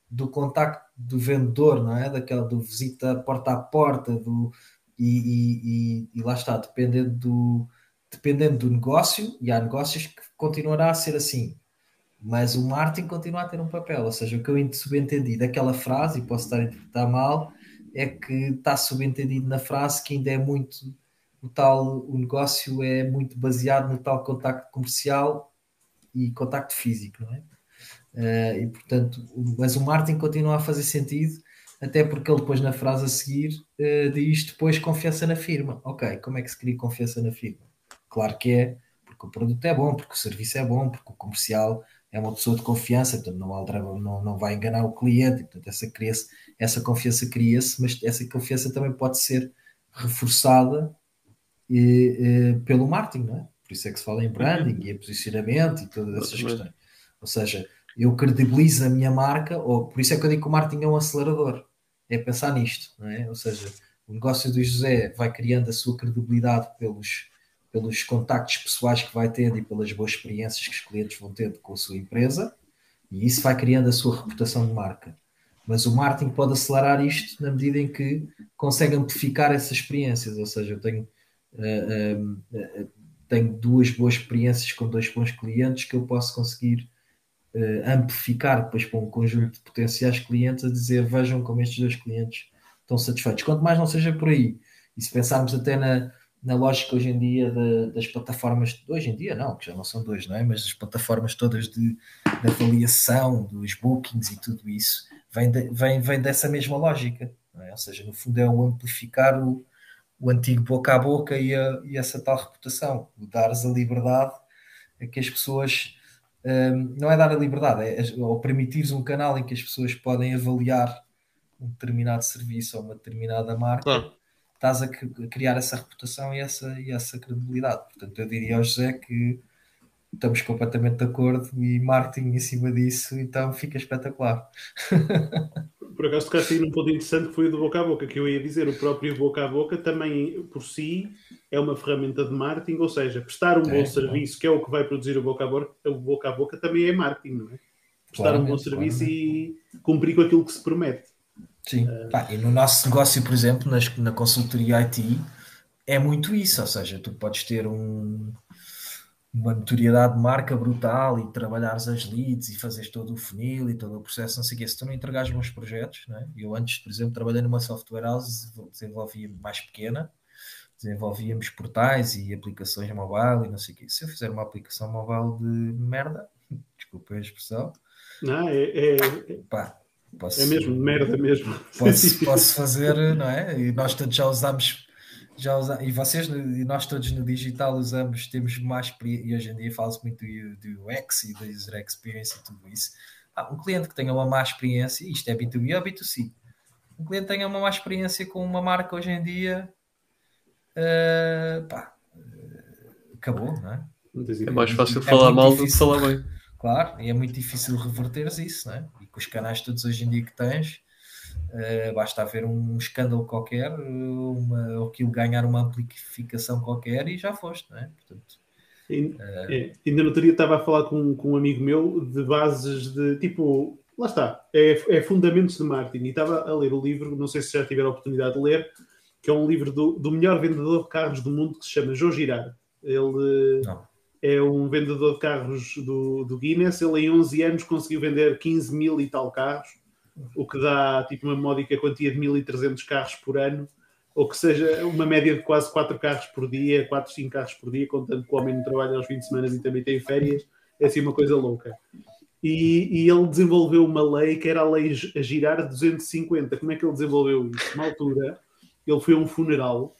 do contacto do vendedor, não é? Daquela do visita porta a porta, do, e, e, e, e lá está, dependendo do, dependendo do negócio, e há negócios que continuará a ser assim, mas o marketing continua a ter um papel, ou seja, o que eu subentendi daquela frase, e posso estar a interpretar mal, é que está subentendido na frase que ainda é muito o tal, o negócio é muito baseado no tal contacto comercial e contacto físico, não é? Uh, e portanto, mas o marketing continua a fazer sentido, até porque ele depois na frase a seguir uh, diz depois confiança na firma. Ok, como é que se cria confiança na firma? Claro que é, porque o produto é bom, porque o serviço é bom, porque o comercial é uma pessoa de confiança, portanto não, não, não vai enganar o cliente, portanto essa, cria essa confiança cria-se, mas essa confiança também pode ser reforçada e, e, pelo marketing, não é? Por isso é que se fala em branding uhum. e em posicionamento e todas essas questões. Ou seja, eu credibilizo a minha marca, ou por isso é que eu digo que o marketing é um acelerador, é pensar nisto, não é? Ou seja, o negócio do José vai criando a sua credibilidade pelos pelos contactos pessoais que vai tendo e pelas boas experiências que os clientes vão tendo com a sua empresa, e isso vai criando a sua reputação de marca. Mas o marketing pode acelerar isto na medida em que consegue amplificar essas experiências, ou seja, eu tenho, uh, uh, tenho duas boas experiências com dois bons clientes que eu posso conseguir amplificar depois para um conjunto de potenciais clientes a dizer vejam como estes dois clientes estão satisfeitos. Quanto mais não seja por aí, e se pensarmos até na, na lógica hoje em dia de, das plataformas, hoje em dia não, que já não são dois, não é? Mas as plataformas todas de, de avaliação, dos bookings e tudo isso, vem, de, vem, vem dessa mesma lógica, é? Ou seja, no fundo é o amplificar o, o antigo boca a boca e, a, e essa tal reputação, o dares a liberdade a que as pessoas um, não é dar a liberdade, é, ou permitires um canal em que as pessoas podem avaliar um determinado serviço ou uma determinada marca, claro. Estás a, criar essa reputação e essa, e essa credibilidade. Portanto, eu diria ao José que estamos completamente de acordo e marketing em cima disso, então fica espetacular. Por acaso tocaste aí num ponto interessante que foi o do boca a boca, que eu ia dizer, o próprio boca a boca também por si é uma ferramenta de marketing, ou seja, prestar um é, bom serviço, que é o que vai produzir o boca a boca, o boca a boca também é marketing, não é? Prestar um bom serviço e cumprir com aquilo que se promete. Sim, uh... Pá, e no nosso negócio, por exemplo, nas, na consultoria IT, é muito isso, ou seja, tu podes ter um, uma notoriedade de marca brutal e trabalhares as leads e fazeres todo o funil e todo o processo, não sei o quê. Se tu não entregares bons projetos, né? eu antes, por exemplo, trabalhei numa software house, desenvolvia mais pequena, desenvolvíamos portais e aplicações mobile e não sei o quê. Se eu fizer uma aplicação mobile de merda, desculpa a expressão, não, é, é, pá, posso, é mesmo, merda mesmo. Posso, posso fazer, não é? E nós todos já usámos já usa, e vocês e nós todos no digital usamos, temos mais e hoje em dia fala-se muito do, do UX e da user experience e tudo isso. Ah, um cliente que tenha uma má experiência, isto é B2B ou B2C, um cliente que tenha uma má experiência com uma marca hoje em dia, uh, pá, uh, acabou, não é? É mais fácil é falar mal do que falar bem. Claro, e é muito difícil reverteres isso, não é? E com os canais todos hoje em dia que tens, Uh, basta haver um escândalo qualquer, uma, ou aquilo ganhar uma amplificação qualquer e já foste, não é? Portanto, uh... é, ainda no outro dia estava a falar com, com um amigo meu de bases de tipo, lá está, é, é fundamentos de marketing. E estava a ler o livro, não sei se já tiveram a oportunidade de ler, que é um livro do, do melhor vendedor de carros do mundo que se chama Joe Girard. Ele não. É um vendedor de carros do, do Guinness. Ele em 11 anos conseguiu vender 15 mil e tal carros o que dá tipo uma módica quantia de 1300 carros por ano, ou que seja uma média de quase 4 carros por dia, 4, 5 carros por dia, contando que o homem não trabalha aos 20 de semana e também tem férias, é assim uma coisa louca. E, e, ele desenvolveu uma lei que era a lei a girar 250. Como é que ele desenvolveu isso? Uma altura, ele foi a um funeral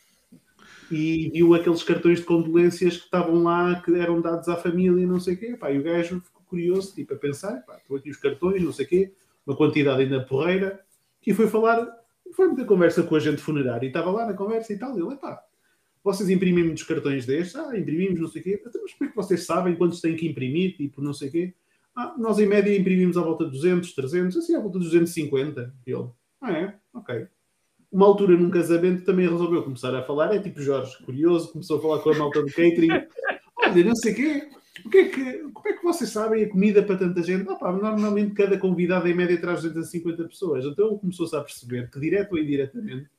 e viu aqueles cartões de condolências que estavam lá, que eram dados à família, não sei o quê. Pá, e o gajo ficou curioso, tipo, a pensar, pá, estão aqui os cartões, não sei o quê uma quantidade ainda porreira, e foi falar, foi muita conversa com a gente funerária, e estava lá na conversa e tal, e ele, pá, vocês imprimem muitos cartões destes? Ah, imprimimos, não sei o quê. Então, mas como é que vocês sabem quantos têm que imprimir, tipo, não sei o quê? Ah, nós em média imprimimos à volta de 200, 300, assim, à volta de 250. E ele, ah é? Ok. Uma altura num casamento também resolveu começar a falar, é tipo Jorge, curioso, começou a falar com a malta do catering, olha, não sei o quê, o que é que, como é que vocês sabem a comida para tanta gente? Ah, pá, normalmente cada convidado em média traz 250 pessoas. Então começou-se a perceber que, direto ou indiretamente,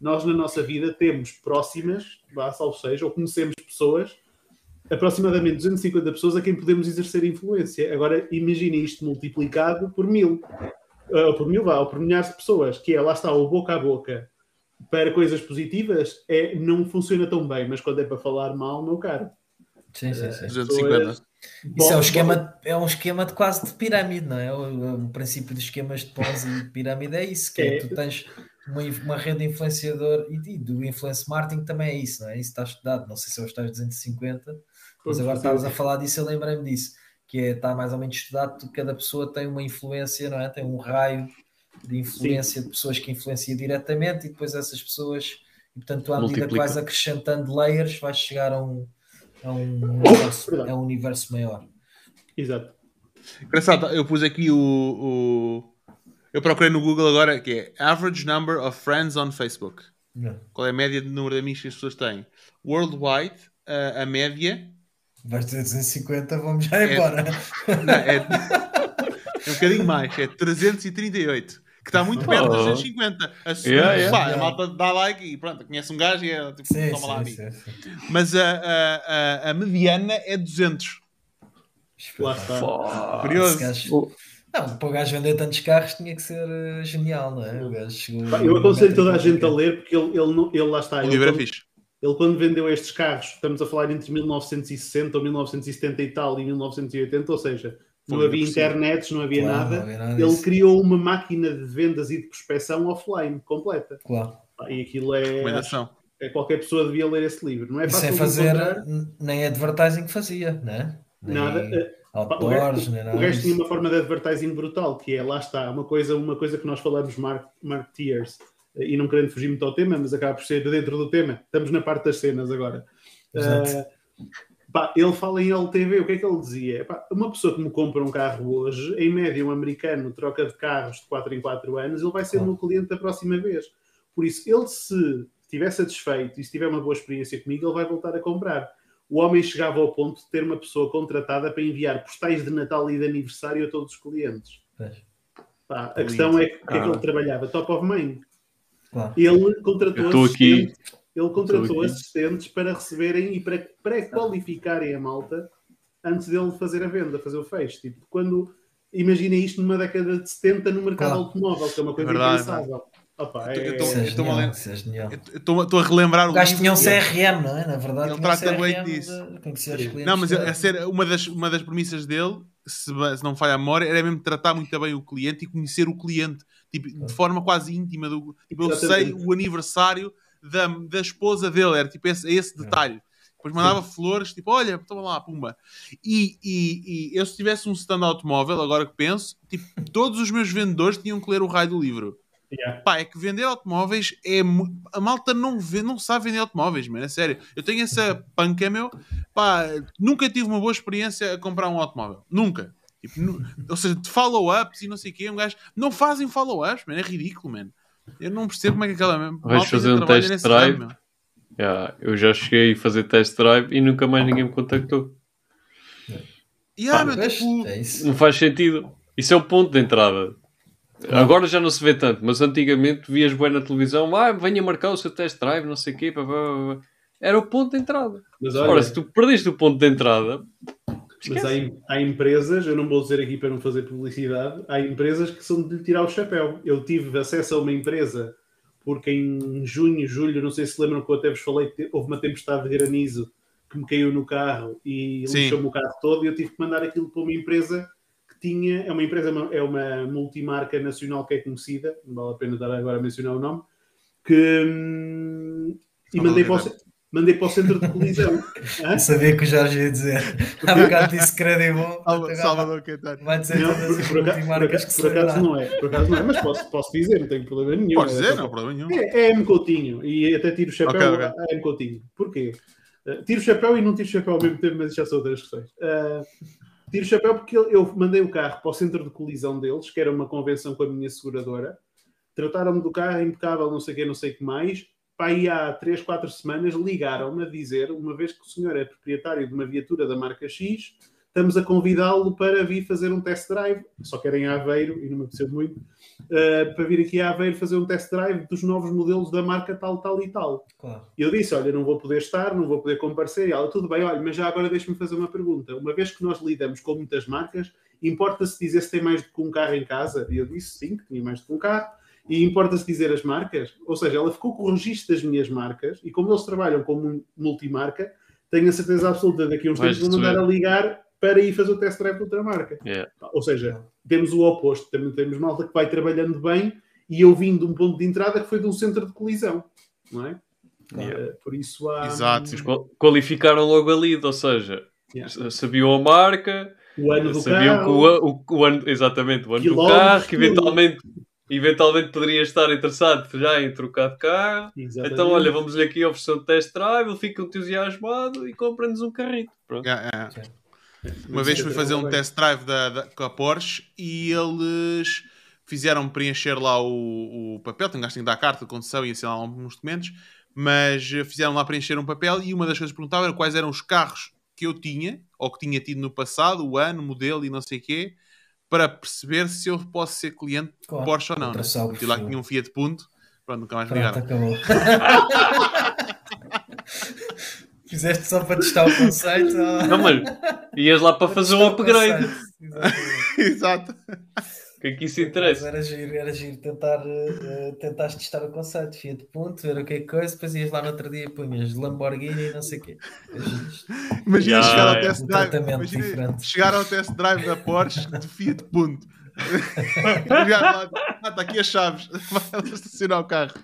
nós na nossa vida temos próximas, vá, salvo seja, ou conhecemos pessoas, aproximadamente 250 pessoas a quem podemos exercer influência. Agora imagine isto multiplicado por mil. Uh, por mil, vá, ou por milhares de pessoas, que é, lá está, o boca a boca para coisas positivas, é, não funciona tão bem, mas quando é para falar mal, meu caro Sim, sim, sim. 250. Isso é um, esquema, é um esquema de quase de pirâmide, não é? O, o princípio dos esquemas de Ponzi e de pirâmide é isso, que é, é tu tens uma, uma rede de influenciador e, e, do influence marketing também é isso, não é? Isso está estudado, não sei se é os tais 250, mas agora estavas a falar disso, eu lembrei-me disso, que é, está mais ou menos estudado, que cada pessoa tem uma influência, não é? Tem um raio de influência Sim. de pessoas que influenciam diretamente e depois essas pessoas, e portanto, à medida que vais acrescentando layers, vais chegar a um é um universo, é um universo maior. Exato. Engraçado, eu pus aqui o, o, Eu procurei no Google agora que é Average Number of Friends on Facebook. Não. Qual é a média de número de amigos que as pessoas têm? Worldwide, a, a média. Vais ter 250, vamos já é, embora. Não, é, é um bocadinho mais, é 338 que está muito perto das 250. A, yeah, yeah, pá, yeah. a malta dá like e pronto, conhece um gajo e é tipo, sim, toma sim, lá amigo. Sim, Mas a, a, a, a, mediana é 200. Lá está. Curioso. Não, para o gajo vender tantos carros tinha que ser uh, genial, não é? O gajo eu aconselho toda a gente a ler porque ele, ele, ele lá está. O livro é fixe. Ele, quando vendeu estes carros, estamos a falar entre 1960 ou 1970 e tal e 1980, ou seja, não Foi havia internets, não havia Claro, nada. não havia nada Ele disso. criou uma máquina de vendas e de prospecção offline, completa. Claro. E aquilo é. Recomendação. acho que qualquer pessoa devia ler esse livro. Não é E fácil sem de fazer nem advertising fazia, né? Nem nada. Eh, Pá, O outdoors, resto, nem o resto tinha uma forma de advertising brutal, que é, lá está, uma coisa, uma coisa que nós falamos, Mark, marketeers, eh, e não querendo fugir muito ao tema, mas acaba por ser dentro do tema. Estamos na parte das cenas agora. Eh, pá, ele fala em LTV, o que é que ele dizia? Pá, uma pessoa que me compra um carro hoje, em média, um americano troca de carros de 4 em 4 anos, ele vai ser o Claro. meu cliente da próxima vez. Por isso, ele se estiver satisfeito e se tiver uma boa experiência comigo, ele vai voltar a comprar. O homem chegava ao ponto de ter uma pessoa contratada para enviar postais de Natal e de aniversário a todos os clientes. Pá, a questão é que, que é que Ah. ele trabalhava? Top of mind. Claro. Ele contratou estou assistentes, ele contratou Estou aqui. assistentes para receberem e para pré-qualificarem a malta antes dele fazer a venda, fazer o fecho. Tipo, quando imaginem isto numa década de 70 no mercado Claro. automóvel, que é uma coisa Verdade. impensável. Opa, Eu é- é a é. Eu Estou relembrar O o gajo tinha um CRM, não é? Na verdade, Ele tinha um trata bem disso. de. Não, mas a ser, uma, das, uma das premissas dele, se, se não falha a memória, era mesmo tratar muito bem o cliente e conhecer o cliente tipo, de forma quase íntima. Do, tipo, eu sei o aniversário da, da esposa dele, era tipo esse, esse detalhe. Depois mandava flores, tipo, olha, toma lá, pumba. E, e, e eu, se tivesse um stand automóvel, agora que penso, tipo, todos os meus vendedores tinham que ler o raio do livro. Yeah. Pá, é que vender automóveis é. A malta não, vê, não sabe vender automóveis, mano. É sério. Eu tenho essa panca, meu. Pá, nunca tive uma boa experiência a comprar um automóvel. Nunca. Tipo, nu- ou seja, de follow-ups e não sei o quê. Um gajo. Não fazem follow-ups, mano. É ridículo, mano. Eu não percebo como é que aquela. malta fazer um test drive? meu. Yeah, eu já cheguei a fazer test drive e nunca mais ninguém me contactou. E ah, Pá, meu, tipo. é. Não faz sentido. Isso é o ponto de entrada. Agora já não se vê tanto, mas antigamente vias bem na televisão, ah, venha marcar o seu test drive, não sei o quê, pá, pá, pá. era o ponto de entrada. Mas Ora, olha, se tu perdeste o ponto de entrada, Mas há, há empresas, eu não vou dizer aqui para não fazer publicidade, há empresas que são de lhe tirar o chapéu. Eu tive acesso a uma empresa porque em junho, julho, não sei se lembram que eu até vos falei houve uma tempestade de granizo que me caiu no carro e lixou-me o carro todo e eu tive que mandar aquilo para uma empresa que tinha, é uma empresa, é uma multimarca nacional que é conhecida, não vale a pena dar agora a mencionar o nome, que hum, e mandei para, o, mandei para o centro de colisão. Hã? Sabia que o Jorge ia dizer. Há bocado disse que era bom. Salva- Salvador Caetano. Vai dizer Não, todas por, as multimarcas acaso- que por acaso não é, por acaso não é, mas posso, posso dizer, não tenho problema nenhum. Podes É dizer, só- não há problema nenhum. É, é M. Coutinho e até tiro o chapéu Ok, ok. a M. Coutinho. Porquê? Uh, tiro o chapéu e não tiro o chapéu ao mesmo tempo, mas já são outras questões. Uh, tiro o chapéu porque eu, eu mandei o carro para o centro de colisão deles, que era uma convenção com a minha seguradora. Trataram-me do carro impecável, não sei o que, não sei o que mais. Pá, aí há 3, 4 semanas ligaram-me a dizer, uma vez que o senhor é proprietário de uma viatura da marca X, estamos a convidá-lo para vir fazer um test drive, só querem em Aveiro, e não me apeteceu muito, uh, para vir aqui a Aveiro fazer um test drive dos novos modelos da marca tal, tal e tal. Claro. E eu disse, olha, não vou poder estar, não vou poder comparecer. E ela, tudo bem, olha, mas já agora deixa-me fazer uma pergunta. Uma vez que nós lidamos com muitas marcas, importa-se dizer se tem mais do que um carro em casa? E eu disse, sim, que tinha mais do que um carro. E importa-se dizer as marcas? Ou seja, ela ficou com o registro das minhas marcas e como eles trabalham como multimarca, tenho a certeza absoluta daqui a uns tempos vão mandar a ligar para ir fazer o test drive de outra marca. Yeah. Ou seja, temos o oposto. Também temos malta que vai trabalhando bem e eu vim de um ponto de entrada que foi de um centro de colisão. Não é? Yeah. Eh, por isso há Exato. Qualificaram logo a lead, ou seja, Yeah. sabiam a marca, o ano do sabiam que carro. o, o, o ano, exatamente, o ano do carro, que eventualmente, eventualmente poderia estar interessado já em trocar de carro. Exatamente. Então, olha, vamos-lhe aqui oferecer um test drive, ele fica entusiasmado e compra-nos um carrito. Pronto. Yeah, yeah. Uma vez fui fazer um test drive da, da- com a Porsche e eles fizeram preencher lá o, o papel. Tem que dar a carta de condução e assinar lá alguns documentos, mas fizeram lá preencher um papel e uma das coisas que perguntavam era quais eram os carros que eu tinha ou que tinha tido no passado, o ano, o modelo e não sei o quê, para perceber se eu posso ser cliente de Claro. Porsche ou não. Né? Meti lá que tinha um Fiat Punto, pronto, nunca mais me Pronto, ligaram. acabou. Fizeste só para testar o conceito? ou- Não, mas ias lá para fazer um upgrade. Exato. Que é que isso Mas interessa? Era giro, era giro tentar, uh, tentaste testar o conceito, Fiat Punto, ver o que é que coisa, depois ias lá no outro dia e punhas Lamborghini e não sei o quê. É. Imagina Yeah, chegar ao test Um drive. tratamento imagina diferente. chegar ao test drive da Porsche de Fiat Punto. Ah, está aqui as chaves. Vai estacionar o carro.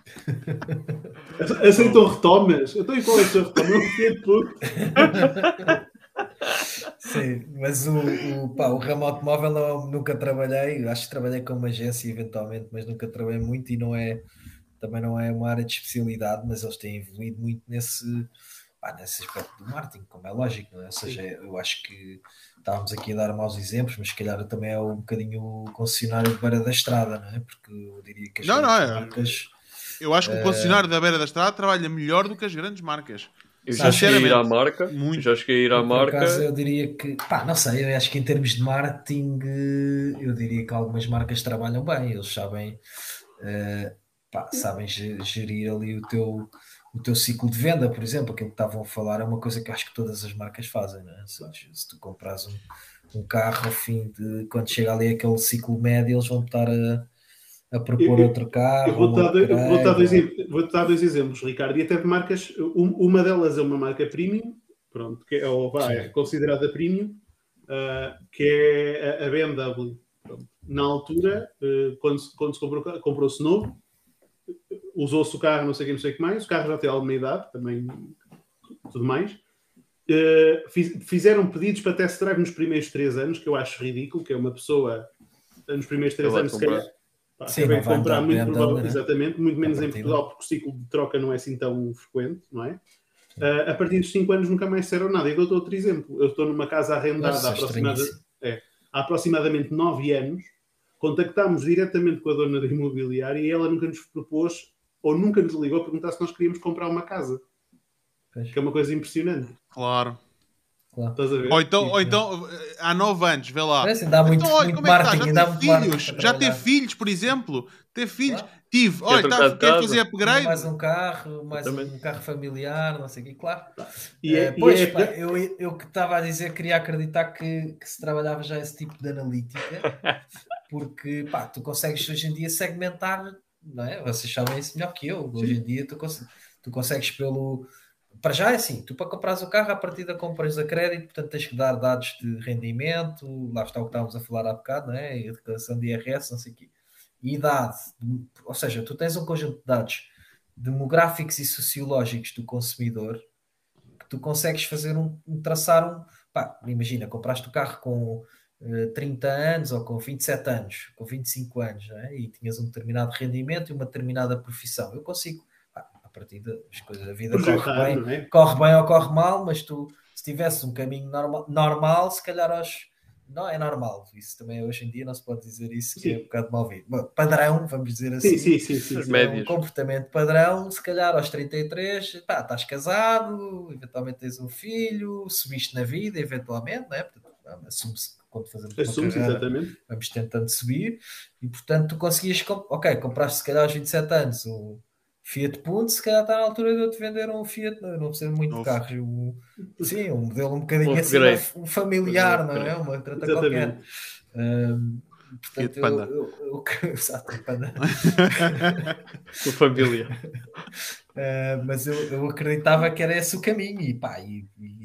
Aceitam retomas? Então e qual é o seu retoma? Eu Fiat Punto. Sim, mas o, o, pá, o ramo automóvel não- nunca trabalhei, acho que trabalhei com uma agência eventualmente, mas nunca trabalhei muito e não é, também não é uma área de especialidade, mas eles têm evoluído muito nesse, pá, nesse aspecto do marketing, como é lógico, não é? Ou seja, eu acho que estávamos aqui a dar maus exemplos, mas se calhar também é um bocadinho o concessionário de beira da estrada, não é? Porque eu diria que as Não, não, é- marcas Eu acho que o concessionário da beira da estrada trabalha melhor do que as grandes marcas. Eu já cheguei a ir à marca. muito. Já cheguei a ir à Por marca. acaso, eu diria que, pá, não sei, eu acho que em termos de marketing, eh, eu diria que algumas marcas trabalham bem, eles sabem, eh, pá, sabem ge- gerir ali o teu, o teu ciclo de venda, por exemplo, aquilo que estavam a falar é uma coisa que eu acho que todas as marcas fazem, não é? Ou seja, se tu compras um, um carro ao fim de, quando chega ali aquele ciclo médio, eles vão estar a, a propor Eu- outro carro. Eu vou um dar, dois, eu vou dar dois, vou dar dois exemplos, Ricardo, e até de marcas. um- Uma delas é uma marca premium, pronto, que é, ou vá, é considerada premium, ah, que é a, a BMW. Pronto. Na altura, eh, quando, se- quando se comprou, comprou-se novo, usou-se o carro, não sei o que, não sei o que mais, o carro já tem alguma idade, também tudo mais. Eh, fiz- fizeram pedidos para test drive nos primeiros três anos, que eu acho ridículo, que é uma pessoa nos primeiros três vai anos, se calhar, pá, Sim, acabei não de vai comprar muito provável- né? exatamente, muito menos em. Portugal, porque o ciclo de troca não é assim tão frequente, não é? Ah, a partir dos 5 anos nunca mais disseram nada. E dou-te outro exemplo. Eu estou numa casa arrendada Nossa, há, aproximada- estranhíssimo. há aproximadamente 9 anos. Contactámos diretamente com a dona da imobiliária e ela nunca nos propôs ou nunca nos ligou a perguntar se nós queríamos comprar uma casa. Pois. Que é uma coisa impressionante. Claro. Claro. Estás a ver? Ou então, ou então eh, há 9 anos, vê lá. Parece dá muito, então, olha, muito como é que dá Já teve filhos? Já teve filhos, por exemplo? Teve filhos? Claro. Tive. Olha, trocar tá, quer fazer upgrade? mais um carro, mais um carro familiar, não sei o quê, claro. E Eh, é- e pois, é- pá, eu, eu que estava a dizer, queria acreditar que, que se trabalhava já esse tipo de analítica, porque pá, tu consegues hoje em dia segmentar, não é? Vocês sabem isso melhor que eu. Hoje em dia tu, cons- tu consegues pelo. Para já é assim, tu para comprares o carro, a partir da compras a crédito, portanto tens que dar dados de rendimento, lá está o que estávamos a falar há bocado, não é? A declaração de IRS, não sei o quê. Idade, ou seja, tu tens um conjunto de dados demográficos e sociológicos do consumidor que tu consegues fazer um, traçar um. Pá, imagina, compraste o carro com eh, 30 anos ou com 27 anos, com 25 anos, não é? e tinhas um determinado rendimento e uma determinada profissão. Eu consigo, pá, a partir das coisas da vida corre bem, é? corre bem ou corre mal, mas tu, se tivesse um caminho normal, normal se calhar aos. Não é normal, isso também hoje em dia não se pode dizer isso, que é Sim. um bocado mal. Bom, Padrão, vamos dizer assim. Sim, sim, sim. sim, As sim. É um comportamento padrão, se calhar aos 33, pá, estás casado, eventualmente tens um filho, subiste na vida, eventualmente, né? Portanto, assume-se quando fazemos uma Assume-se, carreira, exatamente. vamos tentando subir, e portanto tu conseguias, comp- ok, compraste se calhar aos 27 anos um Fiat Punto, se calhar está na altura de eu te vender um Fiat, não, não precisa muito de Novo. carros, um, sim, um modelo um bocadinho Um assim, um familiar, Um não é? Uma trata qualquer. Exatamente. Hum, Fiat portanto, eu, Panda. eu, eu, exato, Panda. Com família. Uh, mas eu, eu acreditava que era esse o caminho e pá, e, e-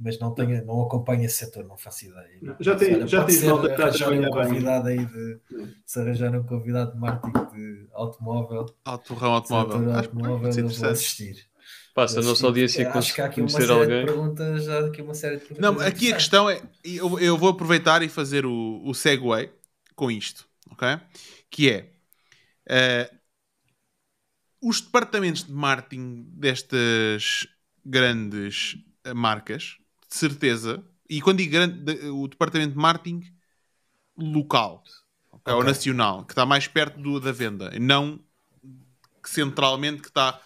mas não tenho, não acompanho esse setor, não faço ideia. Não, já tem- Olha, já tens ser malta que está a arranjarem um convidado aí de se arranjarem um convidado de marketing de automóvel, Autorrão automóvel. Acho que automóvel, ser eu vou assistir. Se a nossa audiência acho que há aqui uma série de alguém. perguntas, já há aqui uma série de perguntas. Não, aqui a questão é. Eu, eu vou aproveitar e fazer o, o segue com isto, ok? Que é. eh, os departamentos de marketing destas grandes marcas, de certeza, e quando digo grande, de- o departamento de marketing local, ok, ou Ok. nacional, que está mais perto do- da venda, não centralmente que está.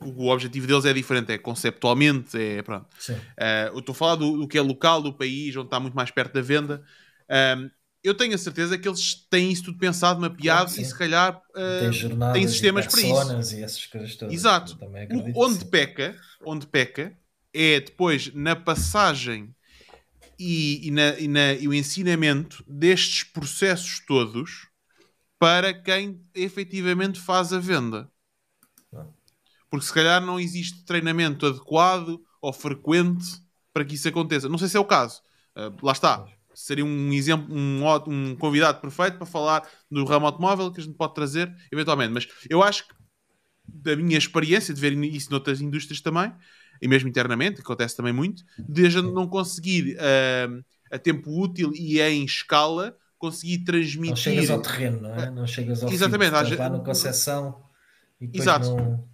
O objetivo deles é diferente, é conceptualmente, é pronto. Uh, eu estou a falar do, do que é local, do país, onde está muito mais perto da venda. Eu tenho a certeza que eles têm isso tudo pensado, mapeado Claro e se calhar uh, tem sistemas para isso. e essas coisas todas. Exato. O- onde sim. peca, onde peca é depois na passagem e, e, na, e, na- e o ensinamento destes processos todos para quem efetivamente faz a venda. Porque se calhar não existe treinamento adequado ou frequente para que isso aconteça. Não sei se é o caso. Uh, lá está. Seria um exemplo, um, um convidado perfeito para falar do ramo automóvel que a gente pode trazer eventualmente. Mas eu acho que, da minha experiência de ver isso noutras indústrias também, e mesmo internamente, acontece também muito, de a gente não conseguir uh, a tempo útil e em escala conseguir transmitir. Não chegas ao terreno, não é? Não chegas ao Exatamente. Fim, lá no concessão e depois Exato. não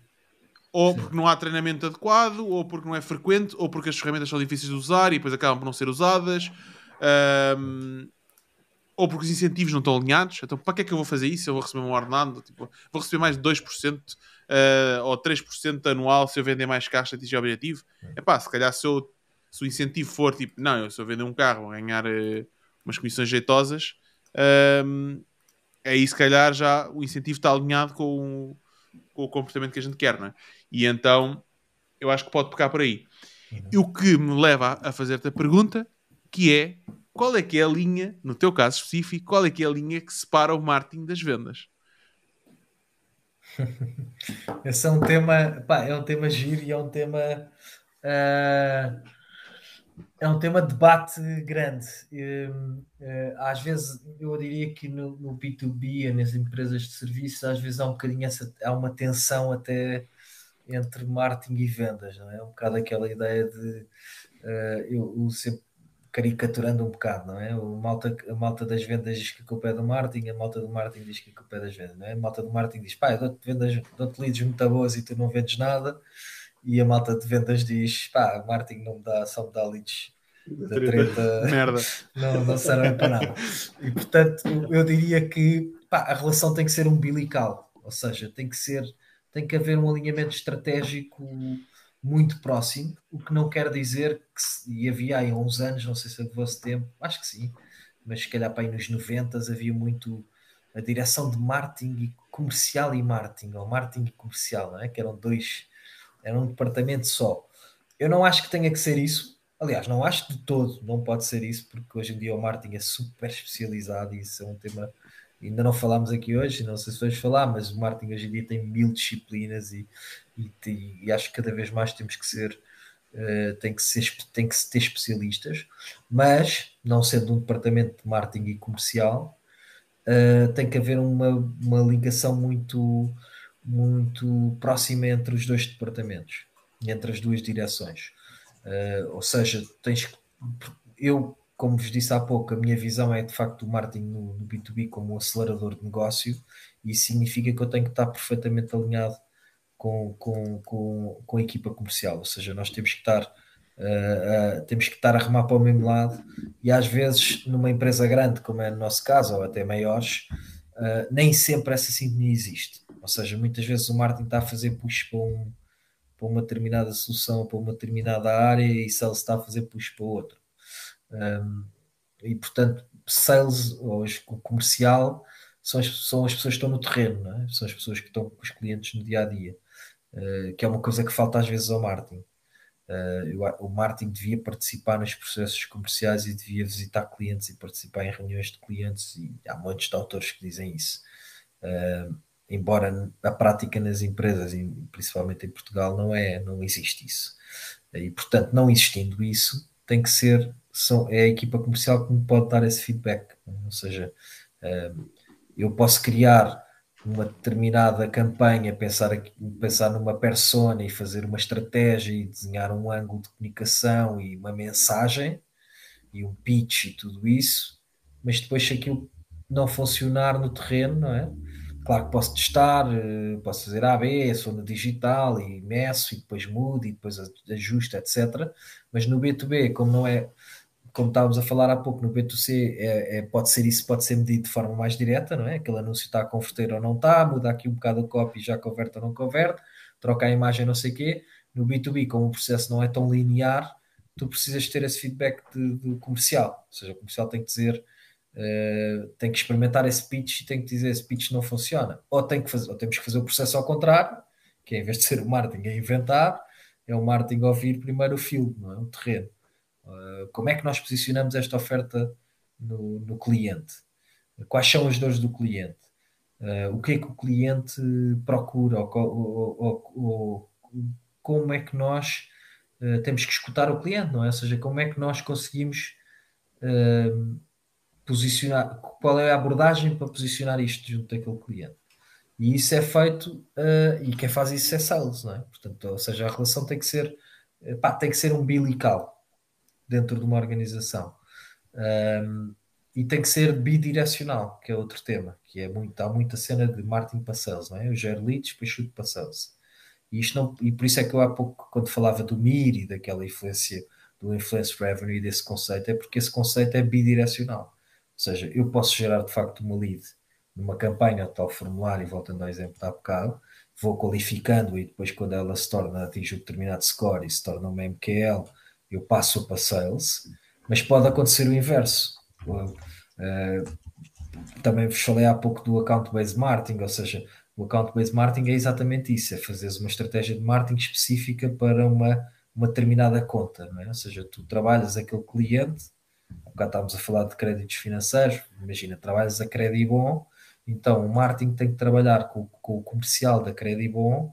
ou porque não há treinamento adequado, ou porque não é frequente, ou porque as ferramentas são difíceis de usar e depois acabam por não ser usadas, um, ou porque os incentivos não estão alinhados. Então, para que é que eu vou fazer isso? Eu vou receber um ordenado, tipo, vou receber mais de 2% uh, ou 3% anual se eu vender mais carros e atingir o objetivo. É pá, se calhar se, eu, se o incentivo for tipo, não, eu eu vender um carro vou ganhar uh, umas comissões jeitosas, um, aí se calhar já o incentivo está alinhado com o, com o comportamento que a gente quer, não é? E então eu acho que pode pecar por aí. Uhum. O que me leva a fazer-te a pergunta, que é qual é que é a linha, no teu caso específico, qual é que é a linha que separa o marketing das vendas? Esse é um tema, pá, é um tema giro e é um tema uh, é um tema de debate grande. Uh, uh, às vezes eu diria que no, no B2B, nas empresas de serviços, às vezes há um bocadinho essa, há uma tensão até entre marketing e vendas, não é? Um bocado aquela ideia de uh, eu, eu, sempre caricaturando um bocado, não é? O malta, a malta das vendas diz que a culpa é do marketing, a malta do marketing diz que a culpa é das vendas, não é? A malta do marketing diz, pá, eu dou-te vendas, dou-te leads muito boas e tu não vendes nada, e a malta de vendas diz, pá, o marketing não me dá, só me dá leads da treta, merda, não, não serve para nada. E portanto, eu diria que pá, a relação tem que ser umbilical, ou seja, tem que ser tem que haver um alinhamento estratégico muito próximo, o que não quer dizer que, e havia aí uns anos, não sei se do vosso tempo, acho que sim, mas se calhar para aí nos 90 havia muito a direção de marketing e comercial e marketing, ou marketing e comercial, não é? que eram dois, era um departamento só. Eu não acho que tenha que ser isso, aliás, não acho de todo, não pode ser isso, porque hoje em dia o marketing é super especializado e isso é um tema ainda não falámos aqui hoje, não sei se vais falar, mas o marketing hoje em dia tem mil disciplinas e, e, e acho que cada vez mais temos que ser, uh, tem, que ser tem que ter especialistas, mas não sendo um departamento de marketing e comercial, uh, tem que haver uma, uma ligação muito, muito próxima entre os dois departamentos, entre as duas direções. Uh, ou seja, tens eu como vos disse há pouco, a minha visão é de facto o marketing no, no, B2B como um acelerador de negócio e isso significa que eu tenho que estar perfeitamente alinhado com, com, com, com a equipa comercial, ou seja, nós temos que estar uh, uh, temos que estar a remar para o mesmo lado e às vezes numa empresa grande, como é no nosso caso, ou até maiores, uh, nem sempre essa sintonia existe. Ou seja, muitas vezes o marketing está a fazer push para, um, para uma determinada solução, para uma determinada área e sales está a fazer push para outra. Um, e portanto, sales ou comercial são as, são as pessoas que estão no terreno, é? são as pessoas que estão com os clientes no dia a dia, que é uma coisa que falta às vezes ao marketing. Eu, o marketing devia participar nos processos comerciais e devia visitar clientes e participar em reuniões de clientes, e há muitos autores que dizem isso. Uh, embora a prática nas empresas, principalmente em Portugal, não é, não existe isso. E portanto, não existindo isso, tem que ser são, é a equipa comercial que me pode dar esse feedback. Ou seja, eu posso criar uma determinada campanha, pensar, pensar numa persona e fazer uma estratégia e desenhar um ângulo de comunicação e uma mensagem e um pitch e tudo isso, mas depois se aquilo não funcionar no terreno, não é? Claro que posso testar, eh, posso fazer A, B, sou no digital e meço e depois mudo e depois ajusto, etc. Mas no B2B, como não é como estávamos a falar há pouco no B2C, é, é, pode ser isso, pode ser medido de forma mais direta, não é? Aquele anúncio está a converter ou não está, muda aqui um bocado o copy, já converte ou não converte, troca a imagem, não sei o quê. No B2B, como o processo não é tão linear, tu precisas ter esse feedback de comercial, ou seja, o comercial tem que dizer, uh, tem que experimentar esse pitch e tem que dizer esse pitch não funciona, ou, tem que fazer, ou temos que fazer o processo ao contrário, que é, em vez de ser o marketing a inventar, é o marketing a ouvir primeiro o filme, não é? o terreno. Uh, como é que nós posicionamos esta oferta no, no, cliente? Quais são as dores do cliente? Uh, o que é que o cliente procura ou, ou, ou, como é que nós uh, temos que escutar o cliente, não é? Ou seja, como é que nós conseguimos uh, posicionar, qual é a abordagem para posicionar isto junto daquele cliente. E isso é feito, e quem faz isso é sales, não é? Portanto, ou seja, a relação tem que ser, pá, tem que ser umbilical dentro de uma organização. Um, e tem que ser bidirecional, que é outro tema, que é muito, há muita cena de marketing para sales, não é? Eu gero leads, depois chuto para sales. E, isto não, e por isso é que eu há pouco, quando falava do MIR e daquela influência, do influence revenue e desse conceito, é porque esse conceito é bidirecional. Ou seja, eu posso gerar de facto uma lead numa campanha tal formulário, voltando ao exemplo da bocado, vou qualificando e depois quando ela se torna, atinge um determinado score e se torna uma MQL, eu passo para sales, mas pode acontecer o inverso Uh, também vos falei há pouco do account-based marketing, ou seja, o account-based marketing é exatamente isso, é fazer uma estratégia de marketing específica para uma, uma determinada conta, é? ou seja, tu trabalhas aquele cliente, cá estávamos a falar de créditos financeiros, imagina, trabalhas a Credibon, então o marketing tem que trabalhar com, com o comercial da Credibon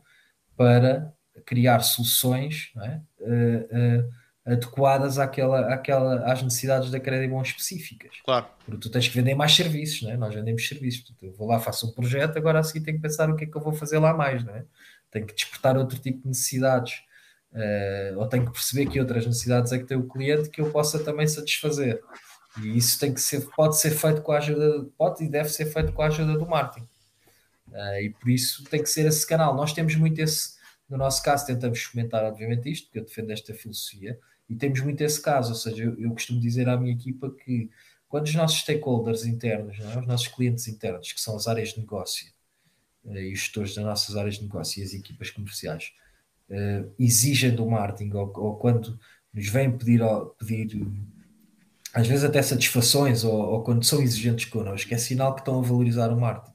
para criar soluções, é? uh, uh, adequadas àquela, àquela, às necessidades da Credibon específicas. Claro. Porque tu tens que vender mais serviços, não é? nós vendemos serviços. Portanto, eu vou lá, faço um projeto, agora a seguir tenho que pensar o que é que eu vou fazer lá mais. Não é? Tenho que despertar outro tipo de necessidades. Uh, ou tenho que perceber que outras necessidades é que tem o cliente que eu possa também satisfazer. E isso tem que ser, pode ser feito com a ajuda, pode e deve ser feito com a ajuda do marketing. Uh, e por isso tem que ser esse canal. Nós temos muito esse, no nosso caso, tentamos fomentar, obviamente, isto, porque eu defendo esta filosofia, e temos muito esse caso, ou seja, eu, eu costumo dizer à minha equipa que quando os nossos stakeholders internos, é? os nossos clientes internos, que são as áreas de negócio uh, e os gestores das nossas áreas de negócio e as equipas comerciais, uh, exigem do marketing ou, ou, quando nos vêm pedir, pedir às vezes até satisfações ou, ou quando são exigentes connosco, é sinal que estão a valorizar o marketing.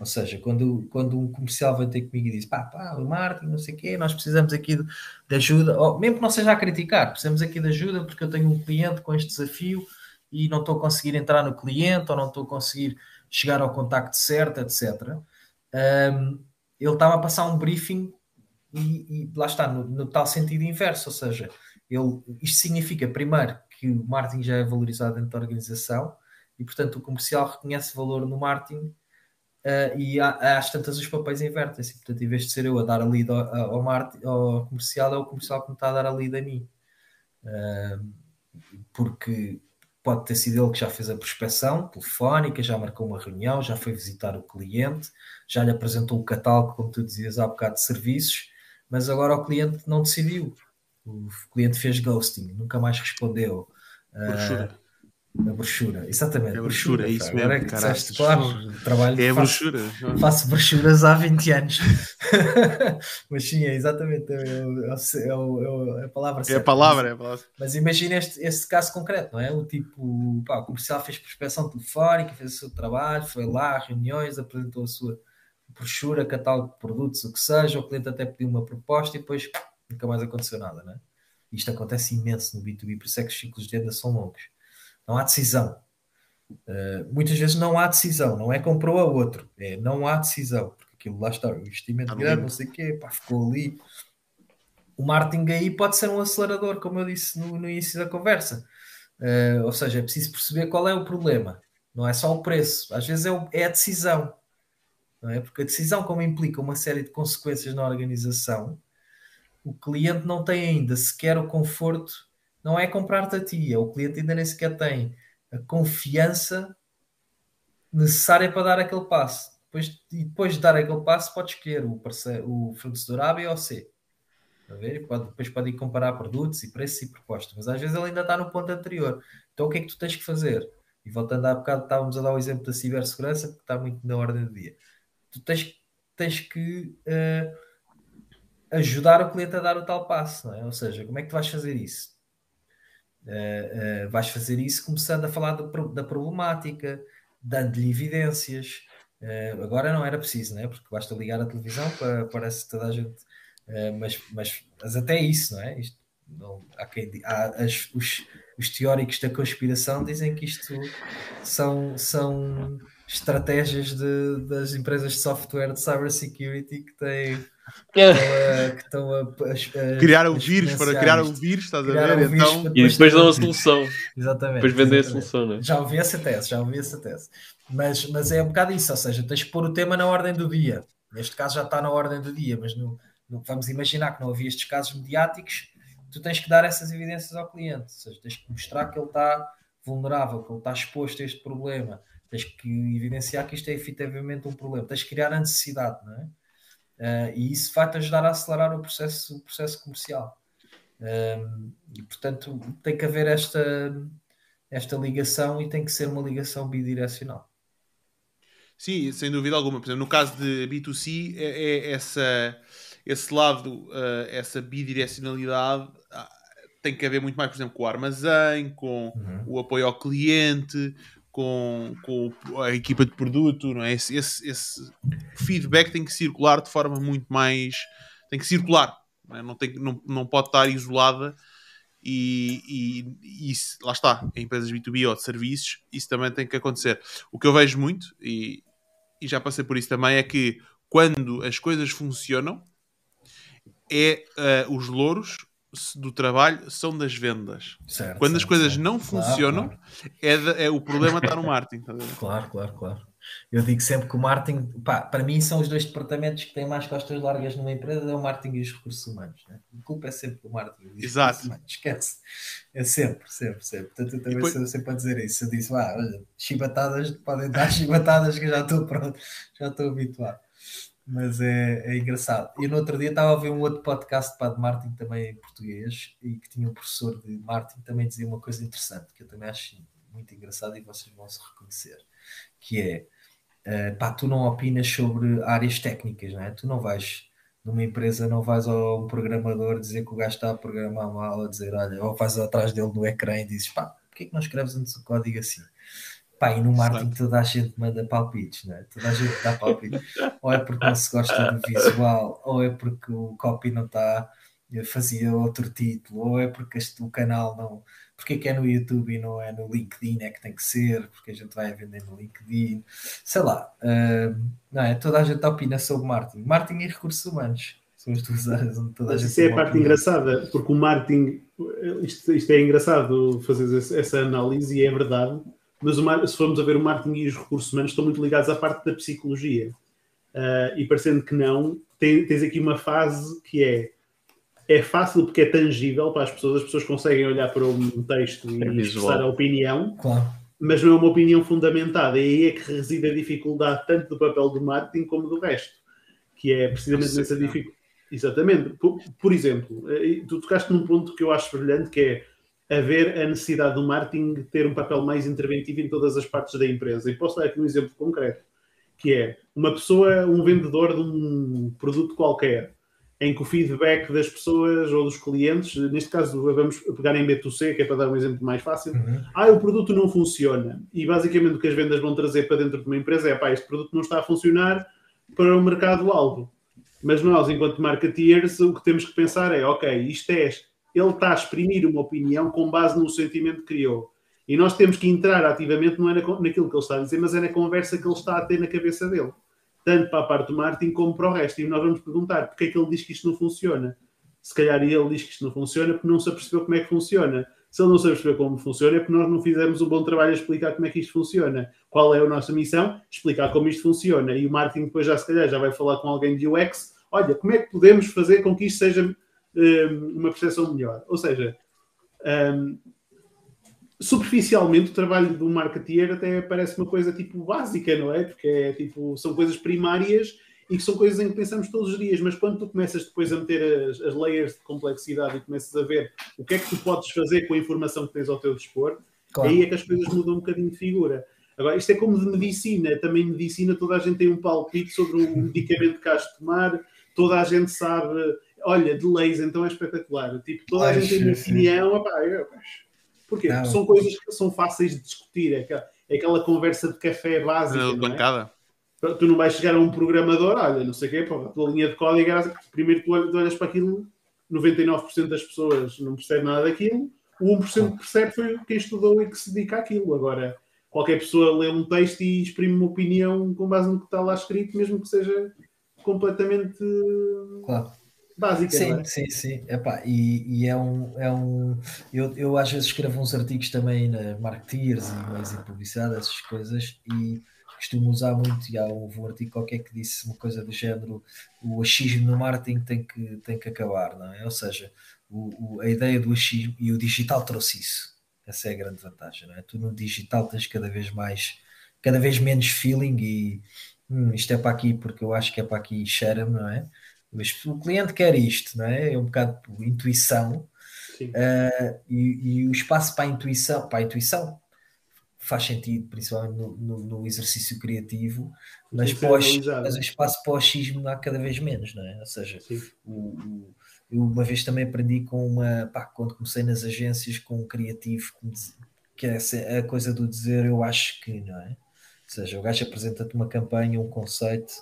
Ou seja, quando, quando um comercial vem ter comigo e diz pá, pá, o marketing, não sei o quê, nós precisamos aqui de, de, ajuda, ou, mesmo que não seja a criticar, precisamos aqui de ajuda porque eu tenho um cliente com este desafio e não estou a conseguir entrar no cliente ou não estou a conseguir chegar ao contacto certo, etc. Um, ele estava a passar um briefing e, e lá está, no, no, tal sentido inverso, ou seja, ele, isto significa, primeiro, que o marketing já é valorizado dentro da organização e, portanto, o comercial reconhece valor no marketing Uh, e às tantas os papéis invertem-se. Portanto, em vez de ser eu a dar a lead ao, ao, ao, comercial, é o comercial que me está a dar a lead a mim. Uh, porque pode ter sido ele que já fez a prospecção telefónica, já marcou uma reunião, já foi visitar o cliente, já lhe apresentou o catálogo, como tu dizias há bocado, de serviços, mas agora o cliente não decidiu. O cliente fez ghosting, nunca mais respondeu. Uh, a brochura, exatamente. É brochura, é isso mesmo. É que disseste, claro, trabalho. É a brochura. Faço, faço brochuras há 20 anos. Mas sim, é exatamente. É, é, é, é, a palavra certa. É a palavra, é a palavra. Mas imagina este, este caso concreto, não é? O tipo, pá, o comercial fez prospeção telefónica, fez o seu trabalho, foi lá, reuniões, apresentou a sua brochura, catálogo de produtos, o que seja. O cliente até pediu uma proposta e depois nunca mais aconteceu nada, não é? Isto acontece imenso no B2B, por isso é que os ciclos de venda são longos não há decisão. Uh, muitas vezes não há decisão, não é comprou a outro, é não há decisão, porque aquilo lá está, o investimento grande, não sei o quê, pá, ficou ali. O marketing aí pode ser um acelerador, como eu disse no, no início da conversa. Uh, ou seja, é preciso perceber qual é o problema, não é só o preço, às vezes é, o, é a decisão, não é? Porque a decisão, como implica uma série de consequências na organização, o cliente não tem ainda sequer o conforto não é comprar-te a ti, é o cliente ainda nem sequer tem a confiança necessária para dar aquele passo. Depois, e depois de dar aquele passo, pode escolher o, o fornecedor A, B ou C. A ver? Pode, depois pode ir comparar produtos e preços e propostas, mas às vezes ele ainda está no ponto anterior. Então o que é que tu tens que fazer? E voltando há bocado, estávamos a dar o exemplo da cibersegurança, que está muito na ordem do dia. Tu tens, tens que uh, ajudar o cliente a dar o tal passo, é? Ou seja, como é que tu vais fazer isso? Uh, vais fazer isso começando a falar do, da problemática, dando-lhe evidências. Uh, agora não era preciso, né? porque basta ligar a televisão para parece toda a gente. mas, mas, mas até isso, não é? Isto, não, há quem, há as, os, os teóricos da conspiração dizem que isto são, são estratégias de, das empresas de software de cybersecurity que têm que estão a, que estão a, a, a criar o vírus para criar o vírus, estás a ver? Um então... E depois dão a solução. Exatamente. Depois vendem a solução, né? Já ouvi essa tese, já ouvi essa tese. Mas, mas é um bocado isso, ou seja, tens que pôr o tema na ordem do dia. Neste caso já está na ordem do dia, mas no, no, vamos imaginar que não havia estes casos mediáticos, tu tens que dar essas evidências ao cliente, ou seja, tens que mostrar que ele está vulnerável, que ele está exposto a este problema, tens que evidenciar que isto é efetivamente um problema, tens que criar a necessidade, não é? Uh, e isso vai-te ajudar a acelerar o processo, o processo comercial. Um, e portanto tem que haver esta, esta ligação e tem que ser uma ligação bidirecional. Sim, sem dúvida alguma. Por exemplo, no caso de B2C, é, é essa, esse lado, uh, essa bidirecionalidade uh, tem que haver muito mais, por exemplo, com o armazém, com uhum. o apoio ao cliente, com, com a equipa de produto, não é? Esse, esse, esse, feedback tem que circular de forma muito mais. tem que circular, não, é? não, tem, não, não pode estar isolada. E, e, e isso, lá está, em empresas B2B ou de serviços, isso também tem que acontecer. O que eu vejo muito, e, e já passei por isso também, é que quando as coisas funcionam, é uh, os louros do trabalho são das vendas. Certo, Quando certo, as coisas certo. não funcionam, claro, claro. É, de, é, o problema está no marketing. Tá claro, claro, claro. Eu digo sempre que o marketing, pá, para mim, são os dois departamentos que têm mais costas largas numa empresa: é o marketing e os recursos humanos. Né? A culpa é sempre do marketing. E Exato. Esquece. É sempre, sempre, sempre. Portanto, eu também depois... sou sempre a dizer isso. Eu disse, ah, olha, chibatadas, podem dar chibatadas que eu já estou pronto, já estou habituado mas é, é engraçado. E no outro dia estava a ver um outro podcast para de marketing também em português e que tinha um professor de marketing também dizia uma coisa interessante que eu também acho muito engraçado e vocês vão se reconhecer, que é uh, pá, tu não opinas sobre áreas técnicas, não é? Tu não vais numa empresa, não vais ao programador dizer que o gajo está a programar mal, a dizer, olha, ou vais atrás dele no ecrã e dizes, pá, porquê é que não escreves antes o código assim? Pá, e no marketing toda a gente manda palpites, né? toda a gente dá palpites. ou é porque não se gosta do visual, ou é porque o copy não está, fazia outro título, ou é porque este, o canal não. Porque é que é no YouTube e não é no LinkedIn? É que tem que ser, porque a gente vai vender no LinkedIn. Sei lá, uh, não é? Toda a gente opina sobre marketing. Marketing e recursos humanos. São as duas áreas onde toda a gente. Isso é a parte opinião. engraçada, porque o marketing. Isto, isto é engraçado fazer essa análise e é verdade mas o, se formos a ver o marketing e os recursos humanos estão muito ligados à parte da psicologia. Uh, e parecendo que não, tem, tens aqui uma fase que é é fácil porque é tangível para as pessoas, as pessoas conseguem olhar para um texto e é expressar a opinião, claro. mas não é uma opinião fundamentada. E aí é que reside a dificuldade tanto do papel do marketing como do resto, que é precisamente nessa dificuldade. Exatamente. Por, por, exemplo, eh, tu tocaste num ponto que eu acho brilhante, que é haver a necessidade do marketing ter um papel mais interventivo em todas as partes da empresa. E posso dar aqui um exemplo concreto, que é uma pessoa, um vendedor de um produto qualquer, em que o feedback das pessoas ou dos clientes, neste caso vamos pegar em B2C, que é para dar um exemplo mais fácil, uhum. ah, o produto não funciona. E basicamente o que as vendas vão trazer para dentro de uma empresa é, pá, este produto não está a funcionar para o mercado-alvo. Mas nós, enquanto marketeers, o que temos que pensar é, ok, isto é ele está a exprimir uma opinião com base no sentimento que criou. E nós temos que entrar ativamente, não é naquilo que ele está a dizer, mas é na conversa que ele está a ter na cabeça dele. Tanto para a parte do marketing como para o resto. E nós vamos perguntar porque é que ele diz que isto não funciona. Se calhar ele diz que isto não funciona porque não se apercebeu como é que funciona. Se ele não se apercebeu como funciona é porque nós não fizemos um bom trabalho a explicar como é que isto funciona. Qual é a nossa missão? Explicar como isto funciona. E o marketing depois já se calhar já vai falar com alguém de UX. Olha, como é que podemos fazer com que isto seja uma percepção melhor. Ou seja, um, superficialmente o trabalho do marketeer até parece uma coisa tipo básica, não é? Porque é, tipo, são coisas primárias e que são coisas em que pensamos todos os dias, mas quando tu começas depois a meter as, as layers de complexidade e começas a ver o que é que tu podes fazer com a informação que tens ao teu dispor, claro. aí é que as coisas mudam um bocadinho de figura. Agora, isto é como de medicina, também medicina, toda a gente tem um palpite sobre o medicamento que has de tomar, toda a gente sabe olha, de leis, então é espetacular. Tipo, toda a gente tem uma opinião, opá, eu, Porquê? Porque são coisas que são fáceis de discutir, é aquela, é aquela conversa de café básica. De bancada. É? Tu não vais chegar a um programador, olha, não sei o quê, pô, a tua linha de código era, primeiro tu olhas para aquilo, 99% das pessoas não percebe nada daquilo, o 1% que percebe foi quem estudou e que se dedica àquilo. Agora, qualquer pessoa lê um texto e exprime uma opinião com base no que está lá escrito, mesmo que seja completamente Claro. Básica. Sim, é? sim, sim. Epá, e, e é um. É um eu, eu às vezes escrevo uns artigos também na Marketeers e meios de publicidade, essas coisas, e costumo usar muito. E há houve um artigo qualquer que disse uma coisa do género: o achismo no marketing tem que, tem que acabar, não é? Ou seja, o, o- a ideia do achismo e o digital trouxe isso. Essa é a grande vantagem, não é? Tu no digital tens cada vez mais, cada vez menos feeling e "Hum, isto é para aqui porque eu acho que é para aqui, cheira-me, não é? Mas o cliente quer isto, não é? É um bocado por intuição eh, e, e o espaço para a intuição, para a intuição faz sentido, principalmente no, no- no exercício criativo, mas, analisado. mas o espaço para o achismo há cada vez menos, não é? Ou seja, o, o- eu uma vez também aprendi com uma, pá, quando comecei nas agências com um criativo que, é a coisa do dizer eu acho que, não é? Ou seja, o gajo apresenta-te uma campanha, um conceito,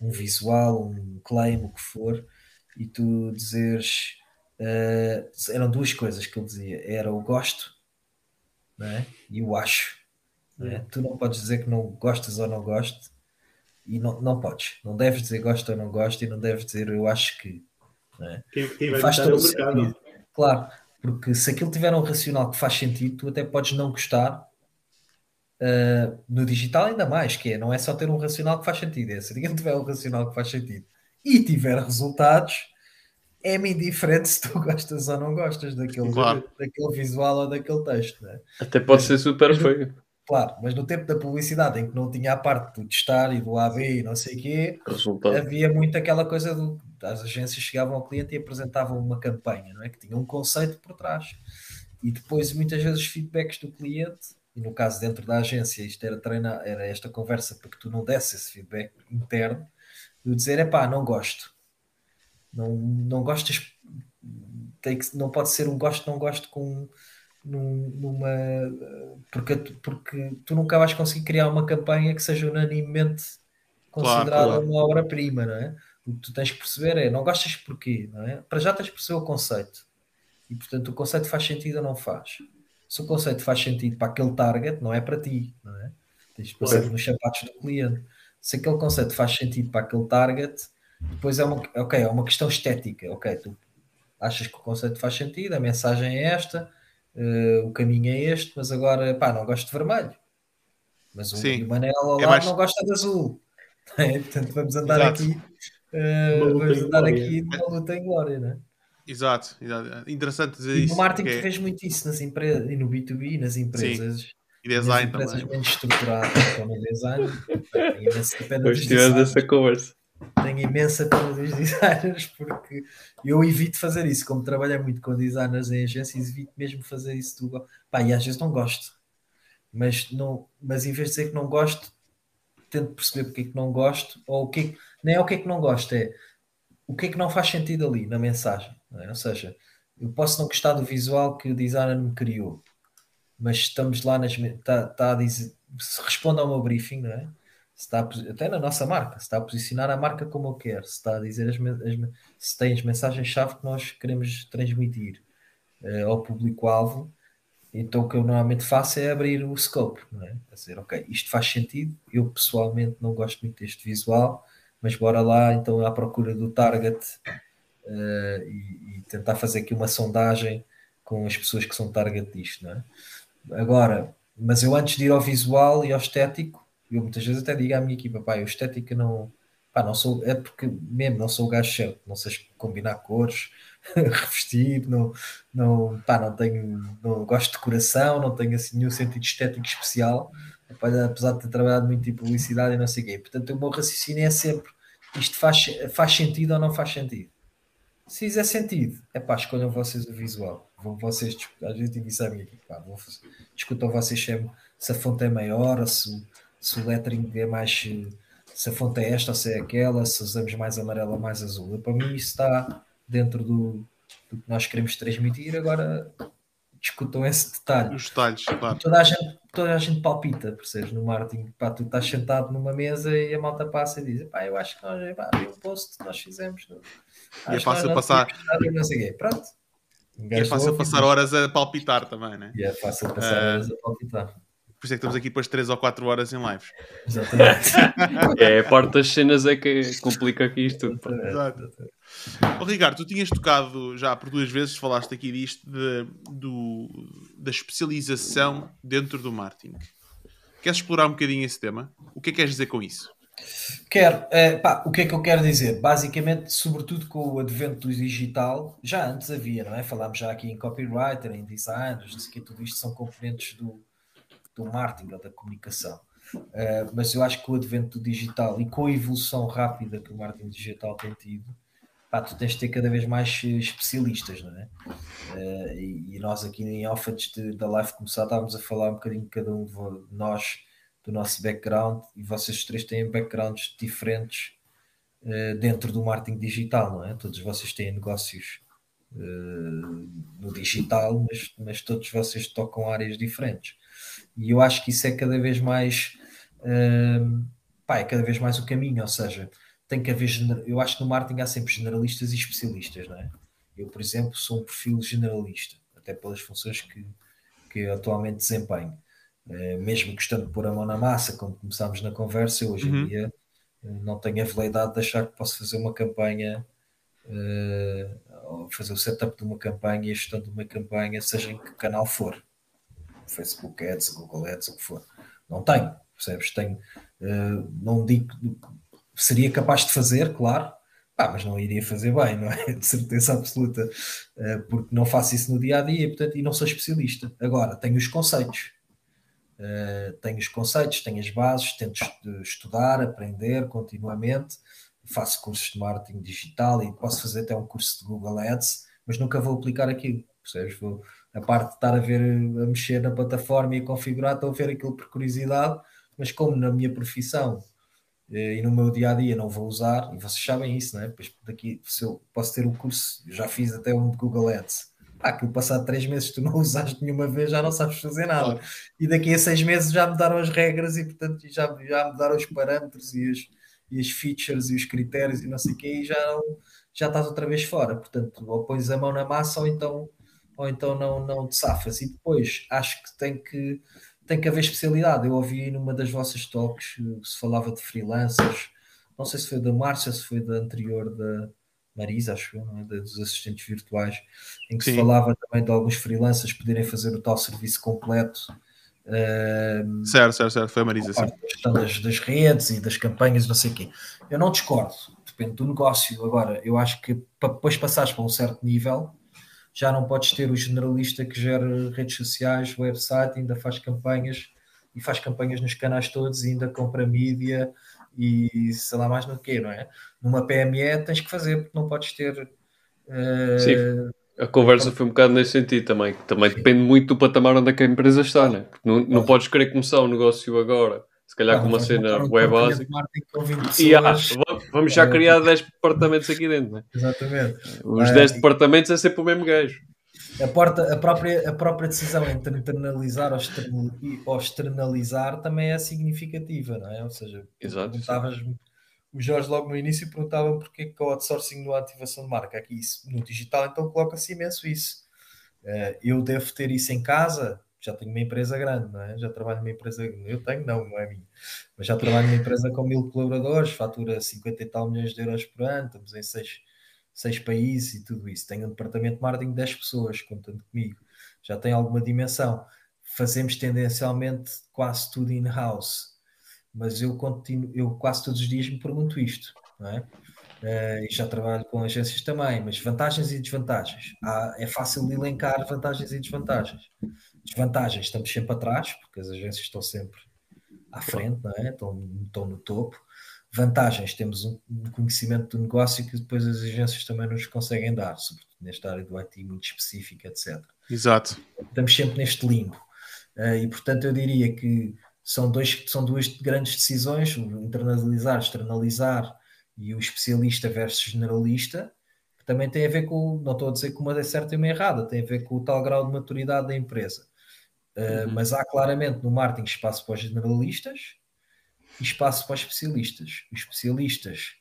um visual, um claim, o que for, e tu dizeres eh, eram duas coisas que ele dizia, era o gosto é? e o acho. não é? Tu não podes dizer que não gostas ou não gostas e não, não podes, não deves dizer gosto ou não gosto e não deves dizer eu acho que. é? Quem, quem faz todo o mercado. sentido. Claro, porque se aquilo tiver um racional que faz sentido, tu até podes não gostar. Uh, no digital, ainda mais, que é, não é só ter um racional que faz sentido, é se aquilo tiver um racional que faz sentido e tiver resultados, é-me indiferente se tu gostas ou não gostas daquele, Claro. daquele visual ou daquele texto. É? Até pode ser super Mas- feio. Claro, mas no tempo da publicidade, em que não tinha a parte do testar e do AB e não sei o quê, Resultado. havia muito aquela coisa do as agências chegavam ao cliente e apresentavam uma campanha, não é? Que tinha um conceito por trás. E depois, muitas vezes, os feedbacks do cliente, e no caso dentro da agência, isto era treinar, era esta conversa para que tu não desse esse feedback interno, de dizer, é pá, não gosto. Não, não gostas, tem que, não pode ser um gosto, não gosto com num- numa porque, tu- porque tu nunca vais conseguir criar uma campanha que seja unanimemente considerada claro. uma obra-prima, não é? O que tu tens que perceber é, não gostas porquê, não é? Para já tens que perceber o conceito. E, portanto, o conceito faz sentido ou não faz. Se o conceito faz sentido para aquele target, não é para ti, não é? Tens de pensar nos sapatos do cliente. Se aquele conceito faz sentido para aquele target, depois é uma, ok, é uma questão estética. Ok, tu achas que o conceito faz sentido, a mensagem é esta, eh, o caminho é este, mas agora, pá, não gosto de vermelho. Mas o, Sim. o Manel ao É lado mais- não gosta de azul. É, portanto, vamos andar Exato. aqui, luta vamos andar glória. aqui numa luta em glória, né? Exato, exato. Interessante dizer E isso. no marketing que tu é- vês muito isso nas empresas e no B2B, nas empresas. E nas design empresas também. menos estruturadas, como o design, tenho imensa pena dos designers, essa conversa. tenho imensa pena dos designers porque eu evito fazer isso, como trabalho muito com designers em agências, evito mesmo fazer isso do pá, e às vezes não gosto, mas, não, mas em vez de dizer que não gosto, tento perceber porque é que não gosto, ou o que é que- nem é o que é que não gosto, é o que é que não faz sentido ali na mensagem, é? ou seja, eu posso não gostar do visual que o designer me criou, mas estamos lá nas está tá a dizer, se responde ao meu briefing, não é? Está a até na nossa marca, se está a posicionar a marca como eu quero, se está a dizer as, as se tem as mensagens-chave que nós queremos transmitir eh, ao público-alvo, então o que eu normalmente faço é abrir o scope, não é? A dizer, ok, isto faz sentido, eu pessoalmente não gosto muito deste visual, mas bora lá então à procura do target eh, e, e tentar fazer aqui uma sondagem com as pessoas que são target disto, é? Agora, mas eu antes de ir ao visual e ao estético, eu muitas vezes até digo à minha equipa, pá, eu estética não, pá, não sou, é porque mesmo não sou o gajo certo, não sei combinar cores, revestir, não, não, pá, não tenho, não gosto de decoração, não tenho assim nenhum sentido estético especial, apesar de ter trabalhado muito em publicidade e não sei o quê. Portanto, o meu raciocínio é sempre isto faz, faz sentido ou não faz sentido. Se fizer sentido, é pá, escolham vocês o visual. Vão vocês, às vezes digo isso à equipe, pá, discutam vocês se, é- se a fonte é maior, ou se, o- se o lettering é mais, se a fonte é esta ou se é aquela, se usamos mais amarelo ou mais azul. Eu, para mim isso está dentro do, do que nós queremos transmitir, agora discutam esse detalhe Os detalhes, claro. toda a gente, toda a gente palpita, percebes? No marketing, pá, tu estás sentado numa mesa e a malta passa e diz: pá, eu acho que nós, pá, vi um post que nós fizemos. E é fácil passar- não sei quê. Pronto. E é fácil ouve passar diz, horas a palpitar também, né? E é fácil passar Ah, horas a palpitar. Por isso é que estamos aqui depois 3 ou 4 horas em lives. Exatamente. É, a parte das cenas é que complica aqui isto tudo. Exato. Ô, Ricardo, tu tinhas tocado já por duas vezes, falaste aqui disto, de- do, da especialização dentro do marketing. Queres explorar um bocadinho esse tema? O que é que queres dizer com isso? Quero, eh, pá, o que é que eu quero dizer? Basicamente, sobretudo com o advento do digital, já antes havia, não é? Falámos já aqui em copywriter, em designers, não sei que, tudo isto são componentes do, do marketing ou da comunicação. Eh, mas eu acho que o advento do digital e com a evolução rápida que o marketing digital tem tido, pá, tu tens de ter cada vez mais especialistas, não é? Eh, e, nós aqui em off, antes de- da live começar, estávamos a falar um bocadinho cada um de nós do nosso background e vocês três têm backgrounds diferentes eh, dentro do marketing digital, não é? Todos vocês têm negócios eh, no digital, mas, mas todos vocês tocam áreas diferentes. E eu acho que isso é cada vez mais eh, pá, é cada vez mais o caminho, ou seja, tem que haver eu acho que no marketing há sempre generalistas e especialistas, não é? Eu, por exemplo, sou um perfil generalista, até pelas funções que, que atualmente desempenho. Eh, mesmo gostando de pôr a mão na massa, como começámos na conversa, eu hoje Uhum. em dia eh, não tenho a veleidade de achar que posso fazer uma campanha, eh, fazer o setup de uma campanha e a gestão de uma campanha, seja em que canal for. Facebook Ads, Google Ads, o que for. Não tenho, percebes? Tenho, não digo, seria capaz de fazer, claro, pá, mas não iria fazer bem, não é? De certeza absoluta, eh, porque não faço isso no dia a dia portanto, e não sou especialista. Agora, tenho os conceitos. Uh, tenho os conceitos, tenho as bases, tento est- estudar, aprender continuamente, faço cursos de marketing digital e posso fazer até um curso de Google Ads, mas nunca vou aplicar aquilo, percebes? Vou, a parte de estar a ver, a mexer na plataforma e a configurar, estou a ver aquilo por curiosidade, mas como na minha profissão eh, e no meu dia a dia não vou usar, e vocês sabem isso, não é? Pois daqui, se eu posso ter o curso, eu já fiz até um de Google Ads. Pá, que passado três meses tu não usaste nenhuma vez, já não sabes fazer nada Claro. e daqui a seis meses já mudaram as regras e portanto já, já mudaram os parâmetros e as, e as features e os critérios e não sei o quê e já, não, já estás outra vez fora. Portanto, ou pões a mão na massa ou então, ou então não, não te safas. E depois acho que tem que, tem que haver especialidade. Eu ouvi numa das vossas talks eh, se falava de freelancers, não sei se foi da Márcia, se foi da anterior da Marisa, acho eu, não é? Dos assistentes virtuais, em que se Sim. falava também de alguns freelancers poderem fazer o tal serviço completo. ehm, Certo, certo, certo. Foi a Marisa, a sim. das, das redes e das campanhas, não sei o quê. Eu não discordo, depende do negócio. Agora, eu acho que para depois passares para um certo nível, já não podes ter o generalista que gera redes sociais, website, ainda faz campanhas e faz campanhas nos canais todos e ainda compra mídia e sei lá mais no que, não é? Numa PME tens que fazer, porque não podes ter. eh, Sim. A conversa foi um bocado nesse sentido também. que Também depende muito do patamar onde é que a empresa está, né? Porque não, não podes querer começar um negócio agora, se calhar pá, com uma cena web básica. de marketing com 20 E ah, vamos já criar 10 departamentos aqui dentro, né? Exatamente. Os Ah, 10 e- departamentos é sempre o mesmo gajo. A, porta, a, própria, a própria decisão entre internalizar ou, external- ou externalizar também é significativa, não é? Ou seja, Exato, perguntavas-me, o Jorge logo no início perguntava-me porque que o outsourcing no ativação de marca. Aqui isso, no digital então coloca-se imenso isso. Eh, eu devo ter isso em casa, já tenho uma empresa grande, não é? Já trabalho numa empresa, eu tenho, não, não é minha, mas já trabalho numa empresa com mil colaboradores, fatura 50 e tal milhões de euros por ano, estamos em seis, seis países e tudo isso. Tenho um departamento de marketing de 10 pessoas, contando comigo, já tem alguma dimensão. Fazemos tendencialmente quase tudo in-house, mas eu continuo, eu quase todos os dias me pergunto isto, não é? Eh, e já trabalho com agências também, mas vantagens e desvantagens. Há- é fácil de elencar vantagens e desvantagens. Desvantagens, estamos sempre atrás, porque as agências estão sempre à frente, não é? estão, estão no topo. Vantagens, temos um, conhecimento do negócio que depois as agências também nos conseguem dar, sobretudo nesta área do IT muito específica, etc Exato. estamos sempre neste limbo. Eh, e portanto eu diria que são, dois, são duas grandes decisões, o internalizar, externalizar e o especialista versus generalista, que também tem a ver com, não estou a dizer que uma é certa e uma é errada, tem a ver com o tal grau de maturidade da empresa. Eh, Uhum. Mas há claramente no marketing espaço para os generalistas e espaço para os especialistas. Os especialistas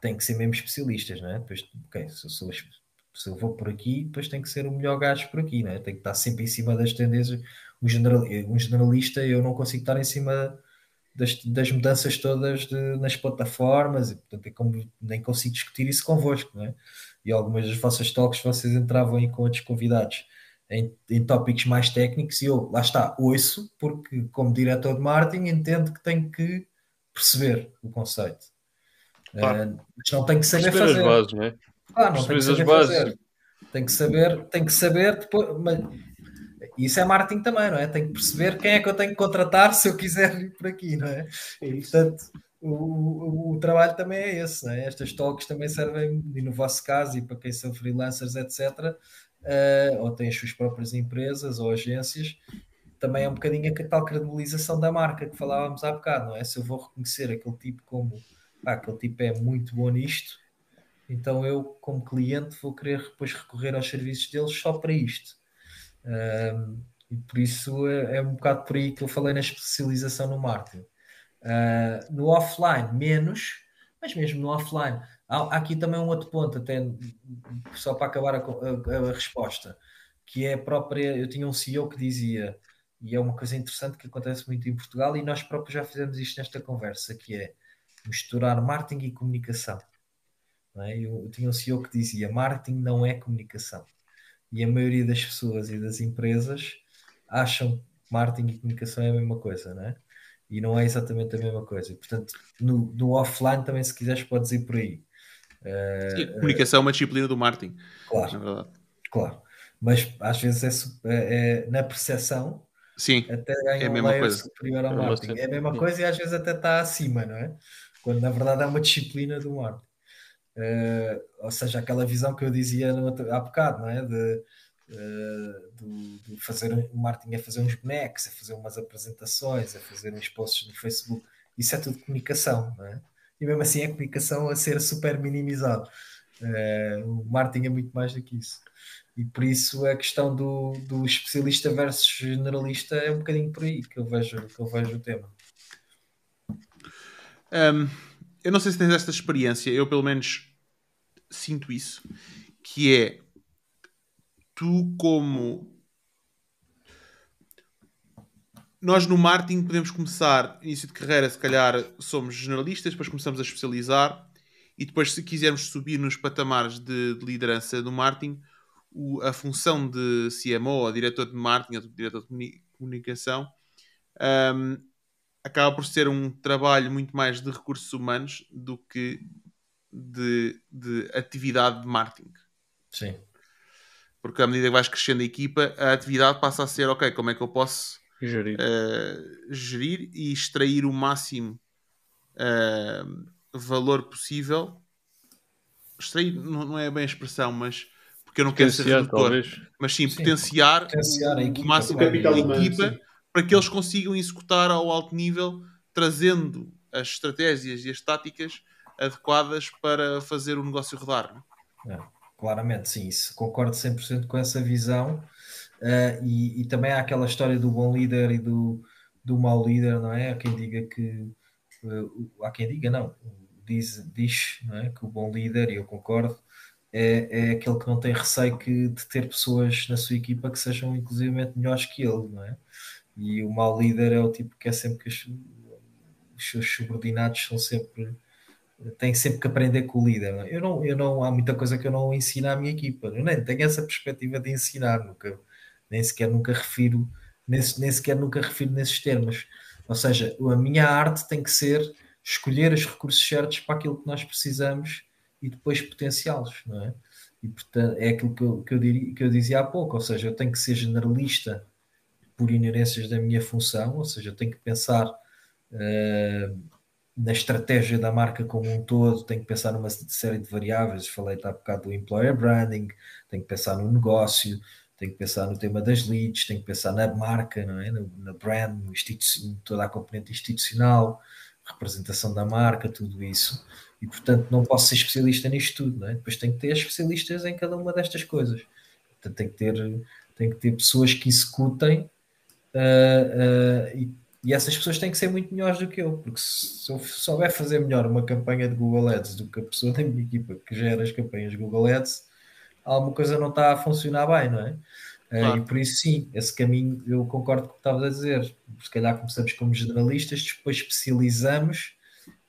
têm que ser mesmo especialistas, não é? Depois, ok, se eu, sou, se eu vou por aqui, depois tem que ser o melhor gajo por aqui, não é? Tem que estar sempre em cima das tendências. um, general, um generalista, eu não consigo estar em cima das, das mudanças todas de, nas plataformas, e portanto é como, nem consigo discutir isso convosco, não é? E algumas das vossas talks vocês entravam aí com outros convidados em, em tópicos mais técnicos e eu, lá está, ouço, porque como diretor de marketing entendo que tenho que perceber o conceito. Claro. Uh, mas não tenho que saber Perceber fazer. as bases, não é? Claro, não tem que saber fazer. Tem que saber, tem que saber depois. Mas isso é marketing também, não é? Tem que perceber quem é que eu tenho que contratar se eu quiser ir por aqui, não é? é portanto, o, o, o, trabalho também é esse, não é? Estas talks também servem, e no vosso caso, e para quem são freelancers, etc., uh, ou têm as suas próprias empresas ou agências, também é um bocadinho a tal credibilização da marca que falávamos há bocado, não é? Se eu vou reconhecer aquele tipo como aquele tipo é muito bom nisto, então eu, como cliente, vou querer depois recorrer aos serviços deles só para isto. E por isso é, é, um bocado por aí que eu falei na especialização no marketing. Uh, no offline, menos, mas mesmo no offline. Há, aqui também um outro ponto, até só para acabar a, a, a, resposta, que é própria. Eu tinha um CEO que dizia, e é uma coisa interessante que acontece muito em Portugal, e nós próprios já fizemos isto nesta conversa, que é misturar marketing e comunicação. É? Eu, eu, tinha um CEO que dizia: marketing não é comunicação. E a maioria das pessoas e das empresas acham que marketing e comunicação é a mesma coisa, não é? E não é exatamente a mesma coisa. portanto, no, no offline também, se quiseres, podes ir por aí. Sim, comunicação uh, é uma disciplina do marketing. Claro. Claro. Mas às vezes é, é, é na percepção Sim, até ganha é a mesma coisa. superior ao marketing. É a mesma coisa e às vezes até está acima, não é? Quando na verdade é uma disciplina do marketing. Uh, ou seja, aquela visão que eu dizia no, há bocado, não é? De, uh, de, fazer o marketing é fazer uns bonecos, é fazer umas apresentações, é fazer uns posts no Facebook. Isso é tudo comunicação, não é? E mesmo assim é comunicação a ser super minimizado. Uh, o marketing é muito mais do que isso. E por isso a questão do, do especialista versus generalista é um bocadinho por aí que eu vejo, que eu vejo o tema. Um, eu não sei se tens esta experiência, eu pelo menos sinto isso, que é tu como nós no marketing podemos começar início de carreira, se calhar somos generalistas, depois começamos a especializar e depois se quisermos subir nos patamares de, de liderança do marketing, o, a função de CMO ou diretor de marketing ou diretor de comunicação um, acaba por ser um trabalho muito mais de recursos humanos do que de, de atividade de marketing. Sim. Porque à medida que vais crescendo a equipa, a atividade passa a ser, ok, como é que eu posso gerir, uh, gerir e extrair o máximo uh, valor possível. Extrair não, não, é bem a expressão, mas porque eu não quero ser redutor, mas sim, sim. Potenciar, potenciar, a equipa, o máximo da equipa humano, para que eles consigam executar ao alto nível, trazendo as estratégias e as táticas adequadas para fazer o negócio rodar. É? É, claramente, sim, isso, concordo 100% com essa visão. Uh, e, e, também há aquela história do bom líder e do, do mau líder, não é? Há quem diga que. Uh, há quem diga, não, diz, diz não é? que o bom líder, e eu concordo, é, é aquele que não tem receio que, de ter pessoas na sua equipa que sejam inclusivamente melhores que ele, não é? E o mau líder é o tipo que é sempre que os, os seus subordinados são sempre têm sempre que aprender com o líder. É? Eu não, eu não, há muita coisa que eu não ensino à minha equipa. Eu nem tenho essa perspectiva de ensinar, nunca, nem sequer nunca refiro, nem, nem sequer nunca refiro nesses termos. Ou seja, a minha arte tem que ser escolher os recursos certos para aquilo que nós precisamos e depois potenciá-los, não é? E portanto é aquilo que eu, que, eu diria, que eu dizia há pouco, ou seja, eu tenho que ser generalista por inerências da minha função, ou seja, eu tenho que pensar uh, na estratégia da marca como um todo, tenho que pensar numa série de variáveis, falei há bocado do employer branding, tenho que pensar no negócio, tenho que pensar no tema das leads, tenho que pensar na marca, não é? na brand, toda a componente institucional, representação da marca, tudo isso. E portanto não posso ser especialista nisto tudo, não é? Depois tenho que ter especialistas em cada uma destas coisas. Portanto, tenho que ter, tenho que ter pessoas que executem uh, uh, e, e, essas pessoas têm que ser muito melhores do que eu, porque se eu souber fazer melhor uma campanha de Google Ads do que a pessoa da minha equipa que gera as campanhas Google Ads, alguma coisa não está a funcionar bem, não é? Claro. E por isso, sim, esse caminho eu concordo com o que estavas a dizer. Se calhar começamos como generalistas, depois especializamos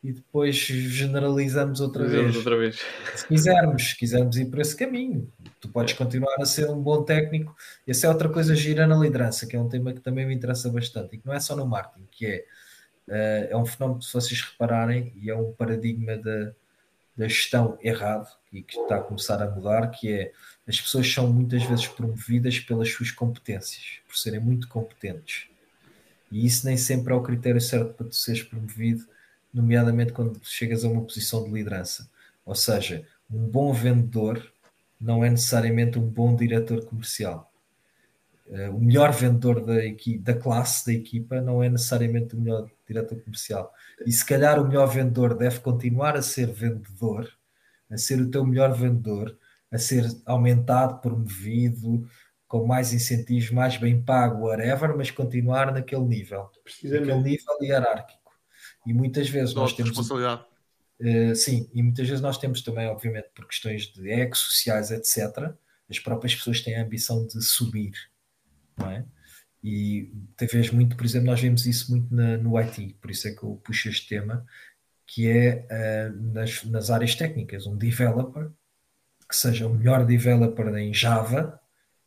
e depois generalizamos outra vez. outra vez. Se quisermos, se quisermos ir por esse caminho, tu podes continuar a ser um bom técnico. Essa é outra coisa gira na liderança, que é um tema que também me interessa bastante e que não é só no marketing, que é, uh, é um fenómeno, se vocês repararem, e é um paradigma da, da gestão errado e que está a começar a mudar, que é as pessoas são muitas vezes promovidas pelas suas competências, por serem muito competentes. E isso nem sempre é o critério certo para tu seres promovido, nomeadamente quando chegas a uma posição de liderança. Ou seja, um bom vendedor não é necessariamente um bom diretor comercial. Uh, o melhor vendedor da, da classe da equipa não é necessariamente o melhor diretor comercial. E se calhar o melhor vendedor deve continuar a ser vendedor, a ser o teu melhor vendedor, a ser aumentado, promovido, com mais incentivos, mais bem pago, whatever, mas continuar naquele nível, naquele nível hierárquico. E muitas vezes nós temos. Responsabilidade. Uh, sim, e muitas vezes nós temos também, obviamente, por questões de ego sociais, etc., as próprias pessoas têm a ambição de subir, não é? E talvez muito, por exemplo, nós vemos isso muito na, no IT, por isso é que eu puxo este tema, que é uh, nas, nas áreas técnicas, um developer que seja o melhor developer em Java,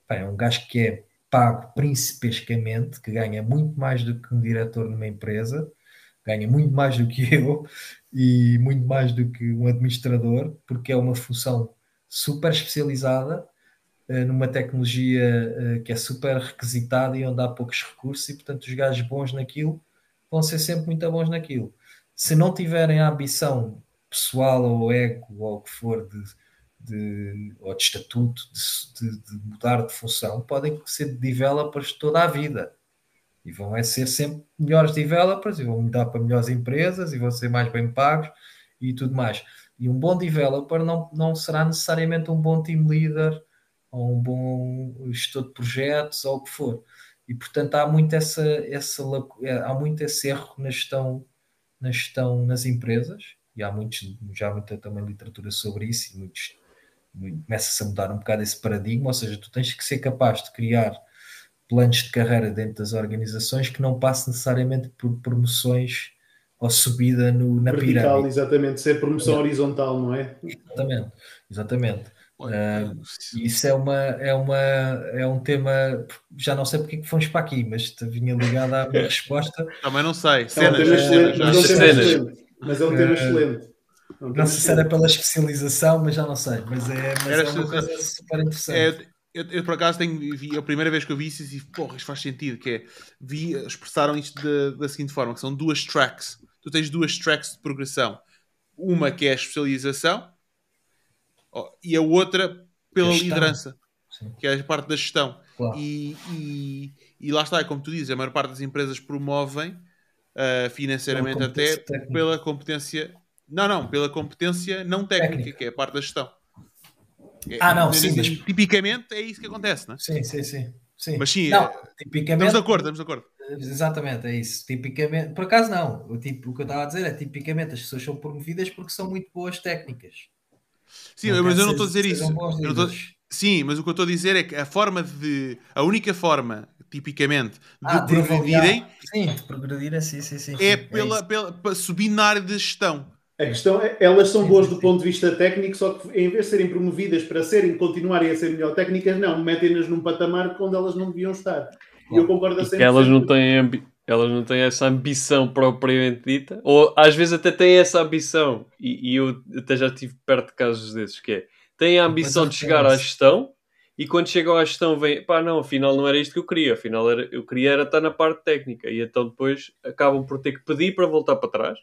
é um gajo que é pago principescamente, que ganha muito mais do que um diretor numa empresa, ganha muito mais do que eu e muito mais do que um administrador, porque é uma função super especializada uh, numa tecnologia uh, que é super requisitada e onde há poucos recursos, e portanto os gajos bons naquilo vão ser sempre muito bons naquilo. Se não tiverem a ambição pessoal ou ego ou o que for de de, ou de estatuto de, de, de, mudar de função podem ser developers toda a vida e vão é ser sempre melhores developers e vão mudar para melhores empresas e vão ser mais bem pagos e tudo mais. E um bom developer não, não será necessariamente um bom team leader ou um bom gestor de projetos ou o que for. E portanto há muito essa, essa há muito esse erro na gestão, na gestão nas empresas e há muitos, já há muita também literatura sobre isso e muitos começa-se a mudar um bocado esse paradigma, ou seja, tu tens que ser capaz de criar planos de carreira dentro das organizações que não passe necessariamente por promoções ou subida no, na Vertical, pirâmide. exatamente, ser promoção é. horizontal, não é? Exatamente, exatamente. Uh, isso é uma é uma é um tema já não sei porque é que fomos para aqui mas vinha ligado à minha resposta também não sei cenas, é um excelente, mas, é um cenas. mas é um tema uh, excelente não, não sei se era pela especialização, mas já não sei. Mas é, mas é uma coisa super interessante. É, eu, eu, por acaso tenho, vi, a primeira vez que eu vi isso e disse, porra, isto faz sentido, que é, vi, expressaram isto de, da seguinte forma, que são duas tracks. Tu tens duas tracks de progressão. Uma que é a especialização e a outra pela liderança, Sim. que é a parte da gestão. Claro. E, e, e, lá está, como tu dizes, a maior parte das empresas promovem uh, financeiramente até técnica. pela competência não, não, pela competência não técnica, técnica. que é a parte da gestão. É, ah, não, sim. Mas... Tipicamente é isso que acontece, não é? Sim, sim, sim. sim. Mas sim, não, é... tipicamente... estamos de acordo, estamos de acordo. Exatamente, é isso. Tipicamente, por acaso não. O, tipo, o que eu estava a dizer é tipicamente as pessoas são promovidas porque são muito boas técnicas. Sim, não mas eu não estou a dizer isso. Tô... Sim, mas o que eu estou a dizer é que a forma de. A única forma, tipicamente, de ah, progredirem. Sim, de progredirem, sim, sim, sim. É, pela, é pela, pela, subir na área de gestão. A questão é, elas são boas do ponto de vista técnico, só que em vez de serem promovidas para serem, continuarem a ser melhor técnicas, não, metem-nas num patamar onde elas não deviam estar. E eu concordo assim. Elas não têm elas não têm essa ambição propriamente dita, ou às vezes até têm essa ambição, e, e eu até já estive perto de casos desses, que é, têm a ambição de chegar à gestão, e quando chegam à gestão vem, pá não, afinal não era isto que eu queria, afinal era, eu queria era estar na parte técnica, e então depois acabam por ter que pedir para voltar para trás,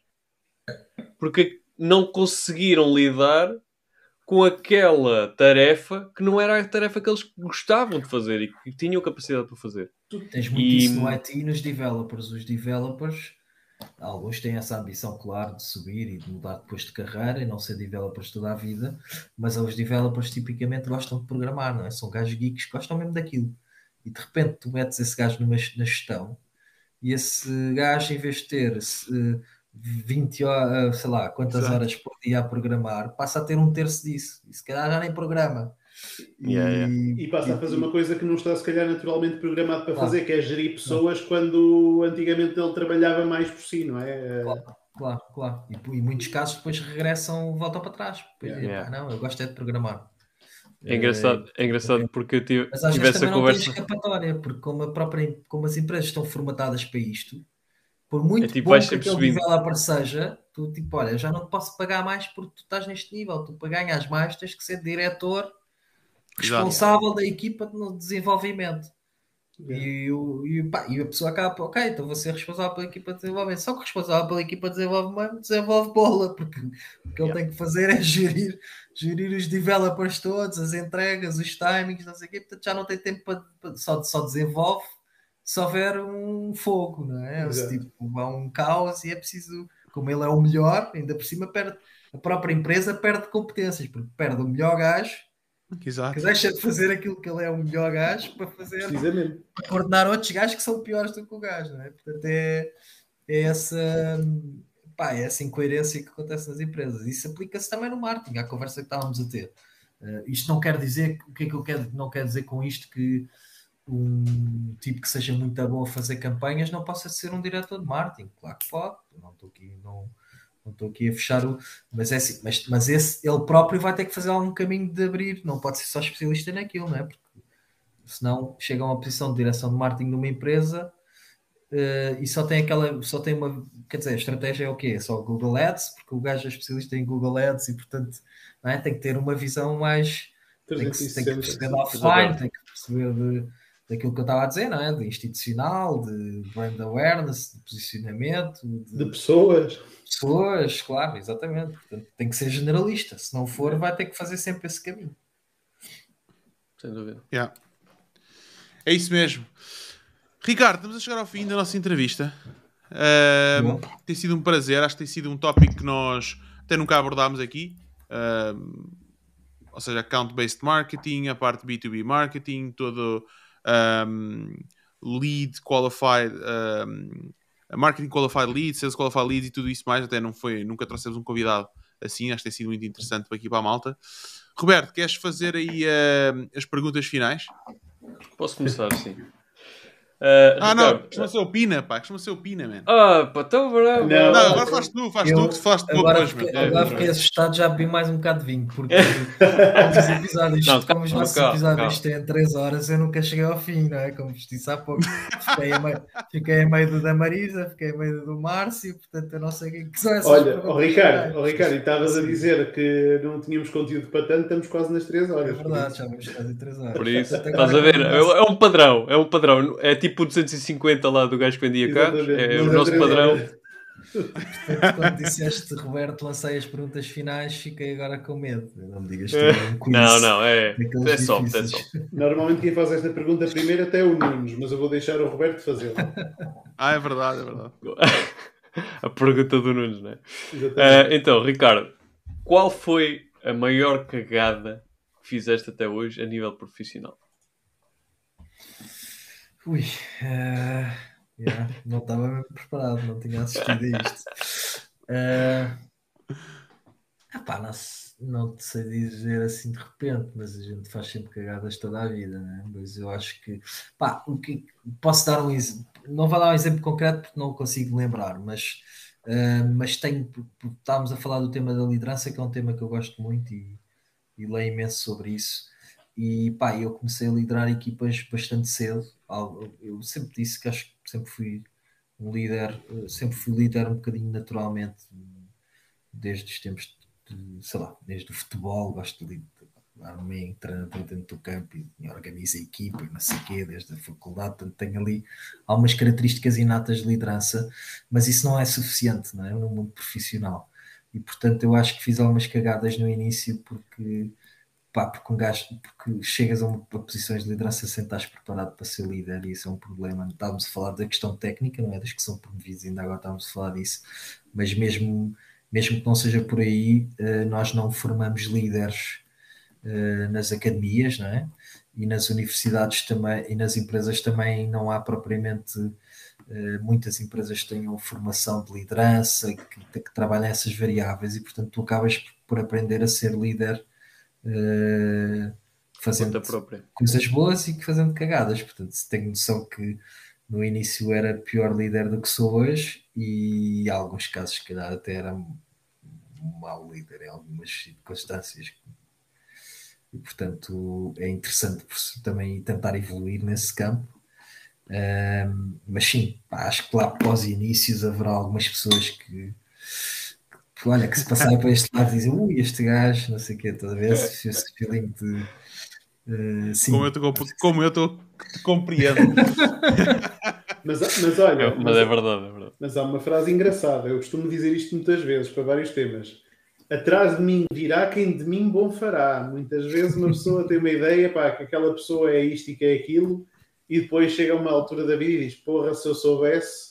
porque não conseguiram lidar com aquela tarefa que não era a tarefa que eles gostavam de fazer e que tinham capacidade para fazer. Tu tens muito e... isso no IT e nos developers. Os developers, alguns têm essa ambição, claro, de subir e de mudar depois de carreira e não ser developers toda a vida, mas os developers tipicamente gostam de programar, não é? São gajos geeks que gostam mesmo daquilo. E de repente tu metes esse gajo numa, na gestão e esse gajo, em vez de ter. Se, 20 horas, sei lá, quantas Exato. horas por dia a programar, passa a ter um terço disso. E se calhar já nem programa. Yeah, yeah. E passa a fazer uma coisa que não está, se calhar, naturalmente programado para Claro. fazer, que é gerir pessoas quando antigamente ele trabalhava mais por si, não é? Claro, claro, claro. E em muitos casos depois regressam, voltam para trás. Depois dizem, Yeah. "Pá, não, eu gosto é de programar. É engraçado, é engraçado porque eu tive, Mas às tive vezes essa também não tem conversa. escapatória, porque como, a própria, como as empresas estão formatadas para isto, por muito É tipo, bom que aquele developer seja, tu tipo, olha, já não te posso pagar mais porque tu estás neste nível, tu para ganhas mais tens que ser diretor responsável da equipa no desenvolvimento. E, o, e, pá, e a pessoa acaba, ok, então vou ser responsável pela equipa de desenvolvimento. Só que o responsável pela equipa de desenvolvimento desenvolve bola, porque o que ele tem que fazer é gerir, gerir os developers todos, as entregas, os timings, não sei o quê, portanto já não tem tempo para, para- só, só desenvolve se houver um fogo, não é? Se, tipo, há um caos e é preciso, como ele é o melhor, ainda por cima perde, a própria empresa perde competências, porque perde o melhor gajo Exato. que deixa de fazer aquilo que ele é o melhor gajo para fazer para coordenar outros gajos que são piores do que o gajo, não é? Portanto, é, é essa, pá, é essa incoerência que acontece nas empresas. Isso aplica-se também no marketing, à conversa que estávamos a ter. Eh, isto não quer dizer, o que é que eu quero, não quer dizer com isto que um tipo que seja muito bom a fazer campanhas não possa ser um diretor de marketing. Claro que pode, não estou aqui, não, não estou aqui a fechar o. Mas é assim, mas, mas esse, ele próprio vai ter que fazer algum caminho de abrir, não pode ser só especialista naquilo, não é? Porque senão chega a uma posição de direção de marketing de uma empresa eh, e só tem aquela, só tem uma, quer dizer, a estratégia é o quê? É só Google Ads, porque o gajo é especialista em Google Ads e portanto é? tem que ter uma visão mais tem que, tem que 360. perceber de offline, tem que perceber de, daquilo que eu estava a dizer, não é? De institucional, de brand awareness, de posicionamento, de, De pessoas. pessoas, claro, exatamente. Portanto, tem que ser generalista. Se não for, vai ter que fazer sempre esse caminho. Sem dúvida. Yeah. É isso mesmo. Ricardo, estamos a chegar ao fim da nossa entrevista. Bom. tem sido um prazer, acho que tem sido um tópico que nós até nunca abordámos aqui. Ahm, ou seja, account-based marketing, a parte B2B marketing, todo ahm, lead qualified, ahm, marketing qualified leads, sales qualified leads e tudo isso mais. Até não foi, nunca trouxemos um convidado assim, acho que tem sido muito interessante para aqui para a malta. Roberto, queres fazer aí ahm, as perguntas finais? Posso começar, sim. Uh, Ah, não, Ricardo, costuma ser o Pina, pá, costuma ser o Pina, man. Ah, pá, então, bravo. Não, Não, agora faz tu, faz Eu- tu, que falaste pouco Agora, hoje, fiquei, mano. agora fiquei assustado, já bebi mais um bocado de vinho, porque como os episódios, Não, como os nossos episódios têm 3 horas, eu nunca cheguei ao fim, não é? Como vos disse há pouco, fiquei a meio, fiquei a meio do da Marisa, fiquei a meio do Márcio, portanto eu não sei o que é são essas Olha, perguntas ó Ricardo, finais. ó Ricardo, e estavas a dizer que não tínhamos conteúdo para tanto, estamos quase nas 3 É horas. verdade, já vamos quase 3 horas. Por isso, Portanto, estás a ver? É, é um padrão, é um padrão. É tipo o 250 lá do gajo que vendia carros. É o é nosso padrão. Portanto, quando disseste Roberto, lancei as perguntas finais, fiquei agora com medo. Não me digas que é um quiz. Não, não, é, é soft, é. Normalmente quem faz esta pergunta primeiro até é o Nunes, mas eu vou deixar o Roberto fazê-la. Ah, é verdade, é verdade. A pergunta do Nunes, né? Exatamente. Ah, então, Ricardo, qual foi a maior cagada que fizeste até hoje a nível profissional? Ui, eh, yeah, não estava preparado, não tinha assistido a isto. Eh, epá, não, não te sei dizer assim de repente, mas a gente faz sempre cagadas toda a vida, né? Mas eu acho que, pá, o que posso dar um exemplo, não vou dar um exemplo concreto porque não consigo lembrar, mas, eh, mas tenho, estávamos a falar do tema da liderança, que é um tema que eu gosto muito e, e leio imenso sobre isso. E pá, eu comecei a liderar equipas bastante cedo. Eu sempre disse que acho que sempre fui um líder, eh, sempre fui líder um bocadinho naturalmente, desde os tempos de, sei lá, desde o futebol, gosto de dar-me em treinador dentro do campo e organizo a equipa, e não sei o quê, desde a faculdade, portanto tenho ali algumas características inatas de liderança, mas isso não é suficiente, não é? No mundo profissional. E portanto eu acho que fiz algumas cagadas no início porque pá, porque um gajo, porque chegas a, uma, a posições de liderança sem estás preparado para ser líder e isso é um problema. Estávamos a falar da questão técnica, não é das que são promovidos, ainda agora estávamos a falar disso, mas mesmo, mesmo que não seja por aí, eh, nós não formamos líderes eh, nas academias, não é? E nas universidades também, e nas empresas também não há propriamente eh, muitas empresas tenham formação de liderança, que, que trabalham essas variáveis e portanto tu acabas por aprender a ser líder Uh, fazendo coisas boas e fazendo cagadas. Portanto, tenho noção que no início era pior líder do que sou hoje e em alguns casos, se calhar, até era um mau líder em algumas circunstâncias. E, portanto, é interessante também tentar evoluir nesse campo. Um, mas sim, pá, acho que lá após inícios haverá algumas pessoas que olha, que se passarem para este lado dizem, ui, este gajo, não sei o quê, toda vez esse, esse feeling de uh, sim. Como eu, te, como eu te compreendo. mas, mas olha, mas, mas, é verdade, é verdade. Mas há uma frase engraçada, eu costumo dizer isto muitas vezes para vários temas. Atrás de mim virá quem de mim bom fará. Muitas vezes uma pessoa tem uma ideia, pá, que aquela pessoa é isto e que é aquilo, e depois chega a uma altura da vida e diz: Porra, se eu soubesse,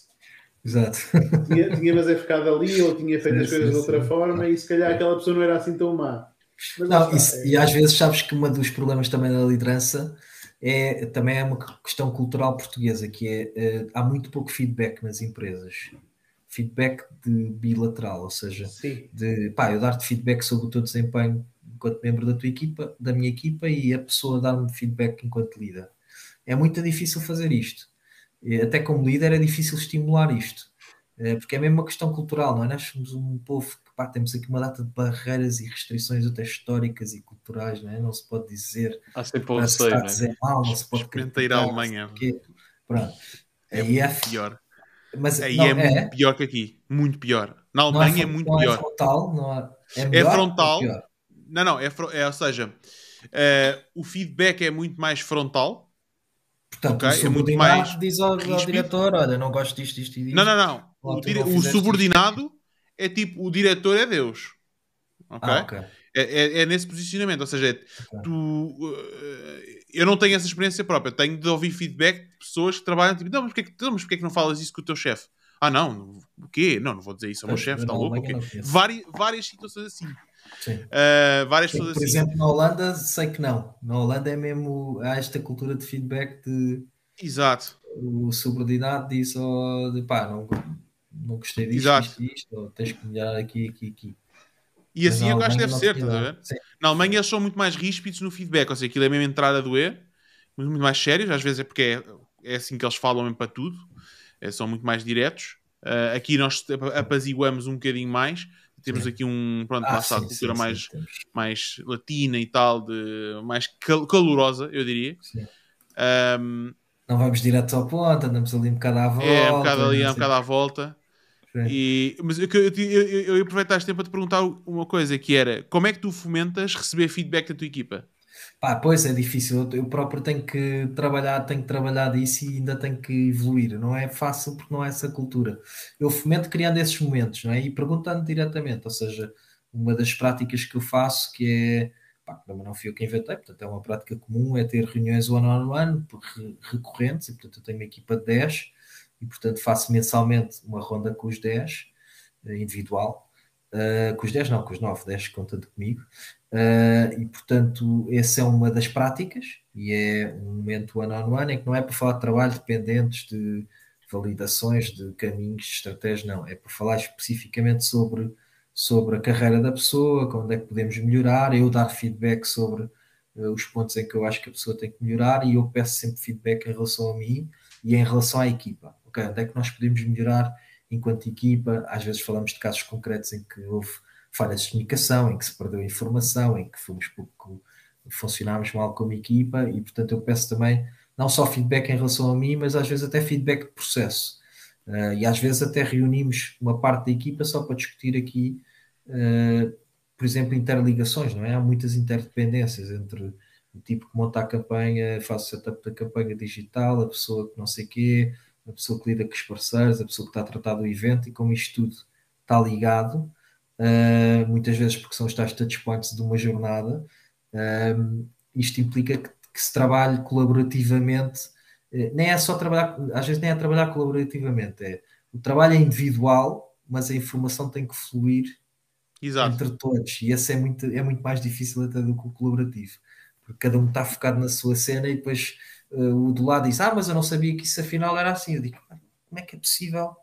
Exato. Tinha, tinha mas é ficado ali ou tinha feito sim, as coisas sim, de outra sim. forma e se calhar aquela pessoa não era assim tão má. Mas não, isso, é... E às vezes sabes que um dos problemas também da liderança é também é uma questão cultural portuguesa, que é uh, há muito pouco feedback nas empresas. Feedback de bilateral, ou seja, de pá, eu dar-te feedback sobre o teu desempenho enquanto membro da tua equipa, da minha equipa, e a pessoa dar-me feedback enquanto líder. É muito difícil fazer isto. Até como líder é difícil estimular isto. Eh, porque é mesmo uma questão cultural, não é? Nós somos um povo que pá, temos aqui uma data de barreiras e restrições até históricas e culturais, não é? Não se pode dizer. Há sempre o receio, não é? Mal, não se pode Experimenta ir à Alemanha. Pronto. É Aí é pior. Mas, Aí não, é, é, muito pior que aqui. Muito pior. Na Alemanha é, é, muito não pior. É frontal, não é, é, é frontal. Não, não, é, é ou seja, uh, o feedback é muito mais frontal Portanto, okay? o subordinado é muito mais diz ao, ao, diretor: Olha, não gosto disto, isto e disto. Não, não, não. O, dire... o subordinado isto. é tipo: o diretor é Deus. Ok? Ah, okay. É, é, é, nesse posicionamento. Ou seja, é, okay. tu. Uh, eu não tenho essa experiência própria. Tenho de ouvir feedback de pessoas que trabalham tipo: Não, mas porquê, não, mas porquê que não falas isso com o teu chefe? Ah, não, o quê? Não, não vou dizer isso ao meu chefe, está louco? Várias, várias situações assim. Uh, várias pessoas Por assim. exemplo, na Holanda, sei que não. Na Holanda é mesmo. Há esta cultura de feedback de. Exato. O subordinado diz: oh, de, pá, não, não gostei disto, Exato. isto, isto, ou tens que melhorar aqui, aqui, aqui. E assim eu acho que deve ser, estás a ver? Na Alemanha eles são muito mais ríspidos no feedback, ou seja, aquilo é mesmo entrar a doer, muito mais sérios, às vezes é porque é, é assim que eles falam mesmo para tudo, é, são muito mais diretos. Uh, aqui nós apaziguamos um bocadinho mais, temos aqui um, pronto, ah, sim, cultura sim, mais, sim, mais latina e tal, de, mais cal calorosa, eu diria. Um, não vamos direto ao ponto, andamos ali um bocado à volta. É, um bocado ali, um bocado à volta. E, mas eu, eu, eu, eu ia aproveitar este tempo para te perguntar uma coisa, que era, como é que tu fomentas receber feedback da tua equipa? Pá, pois é difícil. Eu próprio tenho que trabalhar, tenho que trabalhar disso e ainda tenho que evoluir. Não é fácil porque não é essa cultura. Eu fomento criando esses momentos, não é? E perguntando diretamente, ou seja, uma das práticas que eu faço, que é, pá, não fui eu que inventei, portanto é uma prática comum, é ter reuniões one on one, recorrentes, e portanto eu tenho uma equipa de 10 e portanto faço mensalmente uma ronda com os 10, eh, individual, Uh, com os 10 não, com os 9, 10 conta comigo. Uh, e portanto, essa é uma das práticas e é um momento one on one em que não é para falar de trabalho dependentes de validações de caminhos, de estratégias, não, é para falar especificamente sobre, sobre a carreira da pessoa, onde é que podemos melhorar, eu dar feedback sobre uh, os pontos em que eu acho que a pessoa tem que melhorar e eu peço sempre feedback em relação a mim e em relação à equipa. Ok, onde é que nós podemos melhorar enquanto equipa? Às vezes falamos de casos concretos em que houve falhas de comunicação, em que se perdeu informação, em que fomos pouco, funcionámos mal como equipa e, portanto, eu peço também não só feedback em relação a mim, mas às vezes até feedback de processo. Uh, e às vezes até reunimos uma parte da equipa só para discutir aqui, uh, por exemplo, interligações, não é? Há muitas interdependências entre o tipo que monta a campanha, faz o setup da campanha digital, a pessoa que não sei quê, a pessoa que lida com os parceiros, a pessoa que está a tratar do evento e como isto tudo está ligado, uh, muitas vezes porque são os tais touchpoints de uma jornada. Uh, isto implica que, que, se trabalhe colaborativamente, uh, nem é só trabalhar, às vezes nem é trabalhar colaborativamente, é o trabalho é individual, mas a informação tem que fluir Exato. entre todos, e esse é muito, é muito mais difícil até do que o colaborativo, porque cada um está focado na sua cena e depois o do lado diz: Ah, mas eu não sabia que isso afinal era assim. Eu digo: Como é que é possível?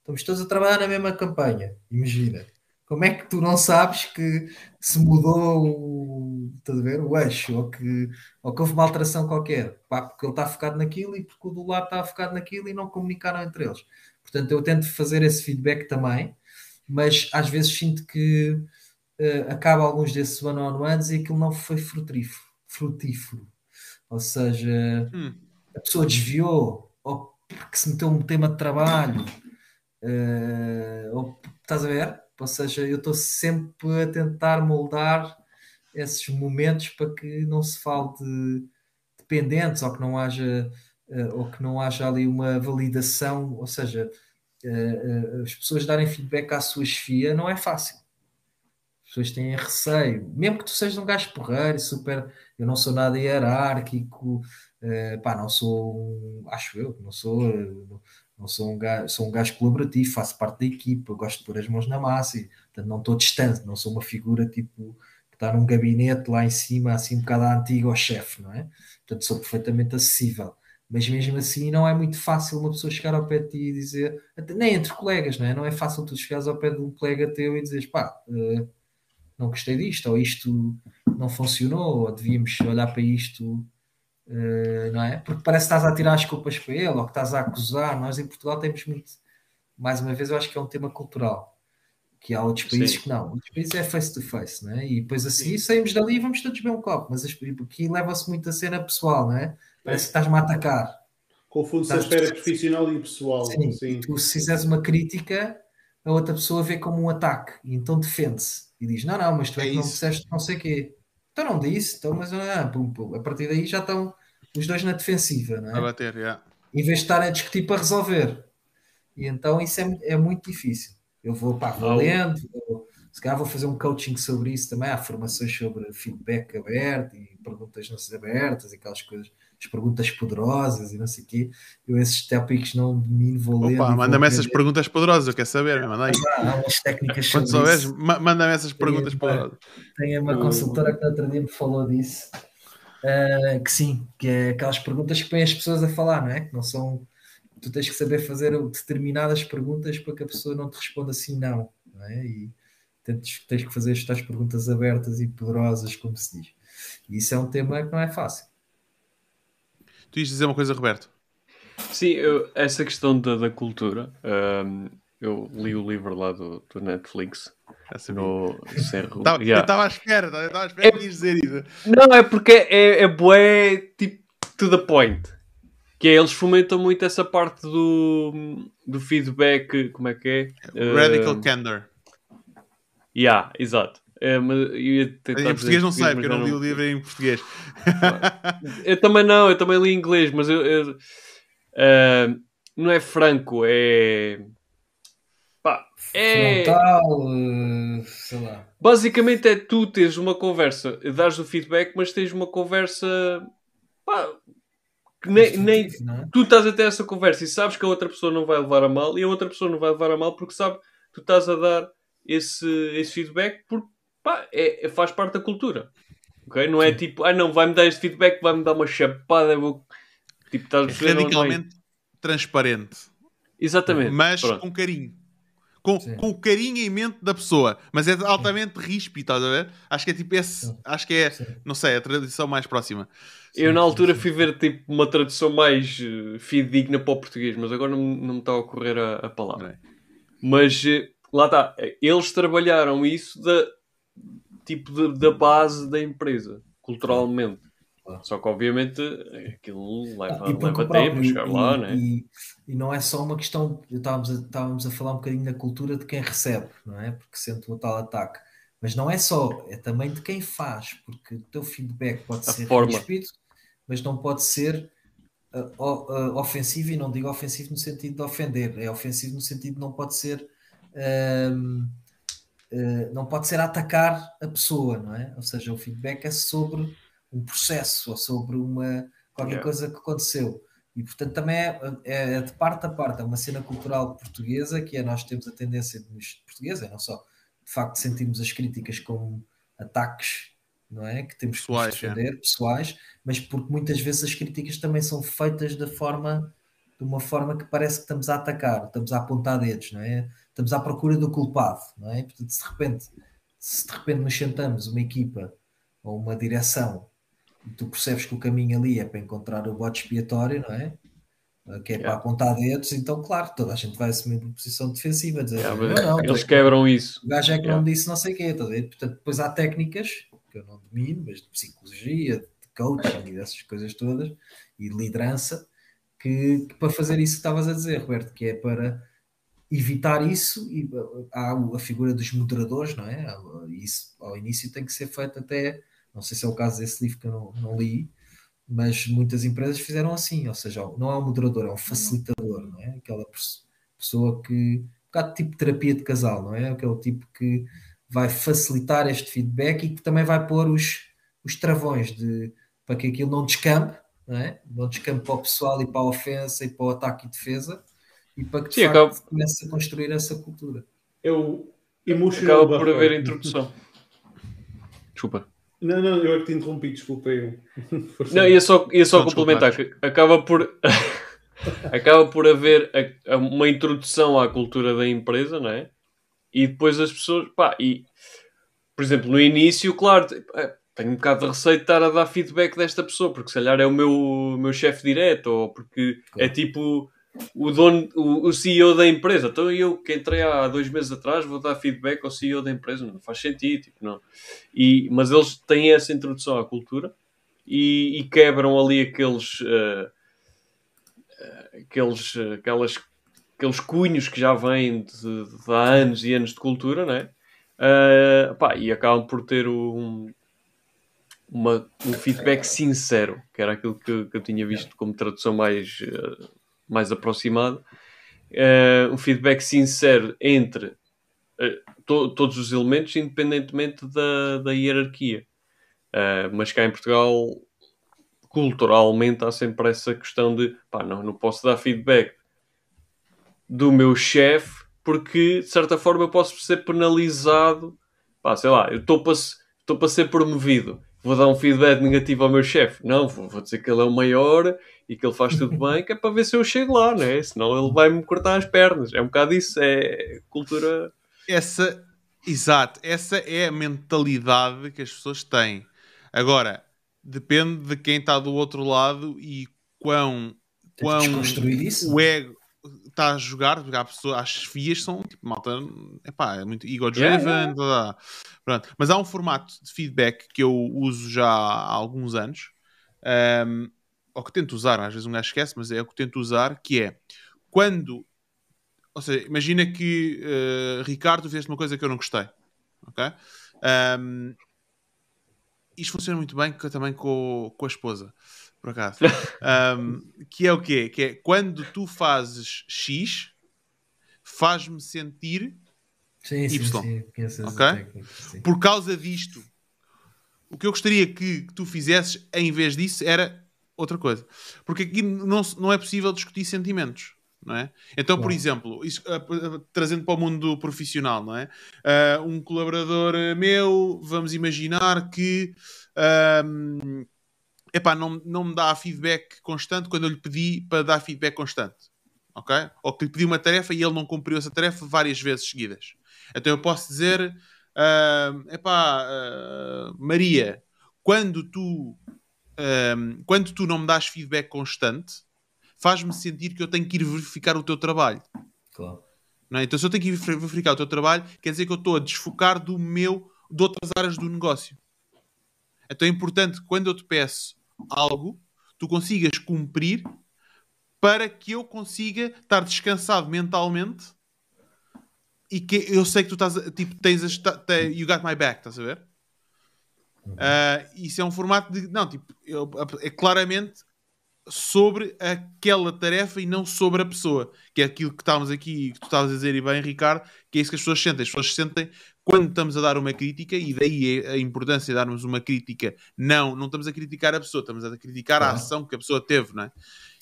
Estamos todos a trabalhar na mesma campanha, imagina. Como é que tu não sabes que se mudou estás a ver? O eixo, ou que, ou que houve uma alteração qualquer, pá, porque ele está focado naquilo e porque o do lado está focado naquilo e não comunicaram entre eles. Portanto, eu tento fazer esse feedback também, mas às vezes sinto que uh, acaba alguns desses one-on-ones e aquilo não foi frutífero. frutífero. Ou seja, hum. a pessoa desviou, ou porque se meteu um tema de trabalho, uh, ou estás a ver? Ou seja, eu estou sempre a tentar moldar esses momentos para que não se fale de dependentes ou que não haja uh, ou que não haja ali uma validação, ou seja, uh, as pessoas darem feedback à sua chefia não é fácil. As pessoas têm receio, mesmo que tu sejas um gajo porreiro, super, eu não sou nada hierárquico, pá, não sou, acho eu, não sou, não sou um gajo, sou um gajo colaborativo, faço parte da equipa, gosto de pôr as mãos na massa, e, portanto não estou distante, não sou uma figura tipo que está num gabinete lá em cima, assim um bocado antigo ao chefe, não é? Portanto sou perfeitamente acessível. Mas mesmo assim não é muito fácil uma pessoa chegar ao pé de ti e dizer, nem entre colegas, não é? Não é fácil tu chegares ao pé de um colega teu e dizeres, pá, uh, não gostei disto, ou isto não funcionou, ou devíamos olhar para isto Uh, não é? Porque parece que estás a tirar as culpas para ele ou que estás a acusar. Nós em Portugal temos muito, mais uma vez, eu acho que é um tema cultural. Que há outros países Sim. que não. Outros países é face to face, não é? E depois assim saímos dali e vamos todos beber um copo. Mas aqui leva-se muito a cena pessoal, não é? Parece que estás-me a atacar. Confunde-se a esfera profissional e pessoal. Sim. Sim. Tu, se fizeres uma crítica, a outra pessoa vê como um ataque e então defende-se e diz: Não, não, mas tu é, é que não disseste não sei o quê. Então não disse, então, mas ah, pum, pum. a partir daí já estão os dois na defensiva, não é? A bater, yeah. Em vez de estar a discutir para resolver. E então isso é, é muito difícil. Eu vou, pá, vou lendo, vou, se calhar vou fazer um coaching sobre isso também. Há formações sobre feedback aberto e perguntas não abertas e aquelas coisas, as perguntas poderosas e não sei o quê. Eu esses tópicos não domino, vou ler. Manda-me essas perguntas poderosas, eu quero saber. Manda aí. Há umas técnicas Quando souberes, manda-me essas perguntas poderosas. Tem uma consultora que no outro dia me falou disso. Uh, que sim, que é aquelas perguntas que põem as pessoas a falar, não é? Que não são. Tu tens que saber fazer determinadas perguntas para que a pessoa não te responda assim, não, não é? E tens, tens que fazer estas perguntas abertas e poderosas, como se diz. E isso é um tema que não é fácil. Tu ias dizer uma coisa, Roberto? Sim, eu, essa questão da, da cultura, um, eu li o livro lá do, do Netflix no Cerro. Tava, yeah. Eu estava à espera, eu estava à espera é, que dizer isso. Não, é porque é, é bué, tipo, to the point. Que é, eles fomentam muito essa parte do, do feedback, como é que é? Radical uh, Candor. Yeah, exato. É, mas eu ia em português não sei, porque eu não li o livro em português. eu também não, eu também li em inglês, mas eu, eu uh, não é franco, é Pá, é... Frontal, eh, sei lá. Basicamente é tu teres uma conversa, dares o feedback, mas tens uma conversa pá, que nem, nem é? tu estás a ter essa conversa e sabes que a outra pessoa não vai levar a mal e a outra pessoa não vai levar a mal porque sabe que tu estás a dar esse, esse feedback porque pá, é, é faz parte da cultura. Okay? Não é tipo, ah não, vai-me dar este feedback, vai-me dar uma chapada, vou... tipo, estás é radicalmente transparente. Exatamente. Mas Pronto. com carinho com, com o carinho em mente da pessoa, mas é altamente ríspido, estás a ver? Acho que é tipo esse, acho que é, Sim. não sei, a tradição mais próxima. Eu na altura fui ver tipo uma tradução mais uh, fidedigna para o português, mas agora não, não me está a ocorrer a, a palavra. Mas uh, lá está, eles trabalharam isso da tipo de, da base da empresa, culturalmente. Só que obviamente aquilo leva, ah, leva tempo chegar e, lá, né? E, e, não é só uma questão, estávamos a, estávamos a falar um bocadinho da cultura de quem recebe, não é? Porque sente o tal ataque. Mas não é só, é também de quem faz, porque o teu feedback pode a ser respeito, mas não pode ser uh, uh, ofensivo, e não digo ofensivo no sentido de ofender, é ofensivo no sentido de não pode ser. Uh, não pode ser atacar a pessoa, não é? Ou seja, o feedback é sobre um processo ou sobre uma qualquer yeah. coisa que aconteceu. E portanto também é, é, é, de parte a parte, é uma cena cultural portuguesa que é nós temos a tendência de portuguesa, é não só de facto sentirmos as críticas como ataques, não é? Que temos pessoais, que defender, é. pessoais, mas porque muitas vezes as críticas também são feitas da forma de uma forma que parece que estamos a atacar, estamos a apontar dedos, não é? Estamos à procura do culpado, não é? Portanto, se de repente, se de repente nos sentamos uma equipa ou uma direção, e tu percebes que o caminho ali é para encontrar o bote expiatório, não é? Que é yeah. para apontar dedos, então, claro, toda a gente vai assumir uma posição defensiva. Dizer, yeah, não, não, eles quebram isso. O gajo é que yeah. não disse não sei o quê. Tá Portanto, depois há técnicas que eu não domino, mas de psicologia, de coaching e dessas coisas todas, e liderança, que, que, para fazer isso que estavas a dizer, Roberto, que é para evitar isso, e há a figura dos moderadores, não é? Isso ao início tem que ser feito até não sei se é o caso desse livro que eu não, não li, mas muitas empresas fizeram assim, ou seja, não é um moderador, é um facilitador, não é? Aquela pessoa que, um bocado tipo terapia de casal, não é? Aquele tipo que vai facilitar este feedback e que também vai pôr os, os travões de, para que aquilo não descampe, não é? Não descampe para o pessoal e para a ofensa e para o ataque e defesa e para que Sim, acaba... comece a construir essa cultura. Eu Acaba por haver introdução. Desculpa. Não, não, eu é que te interrompi, desculpa eu. não, ia só, ia só complementar que acaba por acaba por haver a, a, uma introdução à cultura da empresa, não é? E depois as pessoas, pá, e por exemplo, no início, claro, é, tenho um bocado de receio de estar a dar feedback desta pessoa, porque se calhar é o meu, meu chefe direto, ou porque é tipo o dono, o, o, CEO da empresa. Então eu que entrei há dois meses atrás vou dar feedback ao CEO da empresa. Não faz sentido, tipo, não. E, mas eles têm essa introdução à cultura e, e quebram ali aqueles, uh, aqueles, aquelas, aqueles cunhos que já vêm de, de, há anos e anos de cultura, né? Uh, pá, e acabam por ter um, uma, um feedback sincero, que era aquilo que, que eu tinha visto como tradução mais uh, mais aproximado, uh, um feedback sincero entre uh, to todos os elementos, independentemente da, da hierarquia. Uh, mas cá em Portugal, culturalmente, há sempre essa questão de pá, não, não posso dar feedback do meu chefe porque de certa forma eu posso ser penalizado. Pá, sei lá, eu estou para, estou para ser promovido vou dar um feedback negativo ao meu chefe. Não, vou, vou, dizer que ele é o maior e que ele faz tudo bem, que é para ver se eu chego lá, né? Senão ele vai-me cortar as pernas. É um bocado isso, é cultura. Essa, exato, essa é a mentalidade que as pessoas têm. Agora, depende de quem está do outro lado e quão, quão o ego está a jogar, porque há as FIAs são tipo, malta, epá, é muito ego-driven, yeah, yeah. Pronto. Mas há um formato de feedback que eu uso já há alguns anos, um, ou que tento usar, às vezes um gajo esquece, mas é o que tento usar, que é quando. Ou seja, imagina que uh, Ricardo fez uma coisa que eu não gostei. Ok? Um, isto funciona muito bem também com, com a esposa, por acaso. Um, que é o quê? Que é quando tu fazes X, faz-me sentir Sim, Y. Sim, sim. Okay? sim. Por causa disto, o que eu gostaria que, que, tu fizesses em vez disso era outra coisa. Porque aqui não, não é possível discutir sentimentos. Não é? Então, por exemplo, isso, uh, trazendo para o mundo profissional, não é? Uh, um colaborador meu, vamos imaginar que epá, não, não me dá feedback constante quando eu lhe pedi para dar feedback constante. Ok? Ou que lhe pedi uma tarefa e ele não cumpriu essa tarefa várias vezes seguidas. Então eu posso dizer, uh, epá, uh, Maria, quando tu, uh, quando tu não me das feedback constante, faz-me sentir que eu tenho que ir verificar o teu trabalho. Claro. É? Então se eu tenho que ir verificar o teu trabalho, quer dizer que eu estou a desfocar do meu, de outras áreas do negócio. Então é importante quando eu te peço algo, tu consigas cumprir para que eu consiga estar descansado mentalmente e que eu sei que tu estás, tipo, tens as, you got my back, estás a ver? Uh, isso é um formato de, não, tipo, eu, é claramente sobre aquela tarefa e não sobre a pessoa, que é aquilo que estávamos aqui, que tu estavas a dizer e bem, Ricardo, que é isso que as pessoas sentem. As pessoas sentem quando estamos a dar uma crítica, e daí é a importância de darmos uma crítica, não, não estamos a criticar a pessoa, estamos a criticar a ação que a pessoa teve, não é?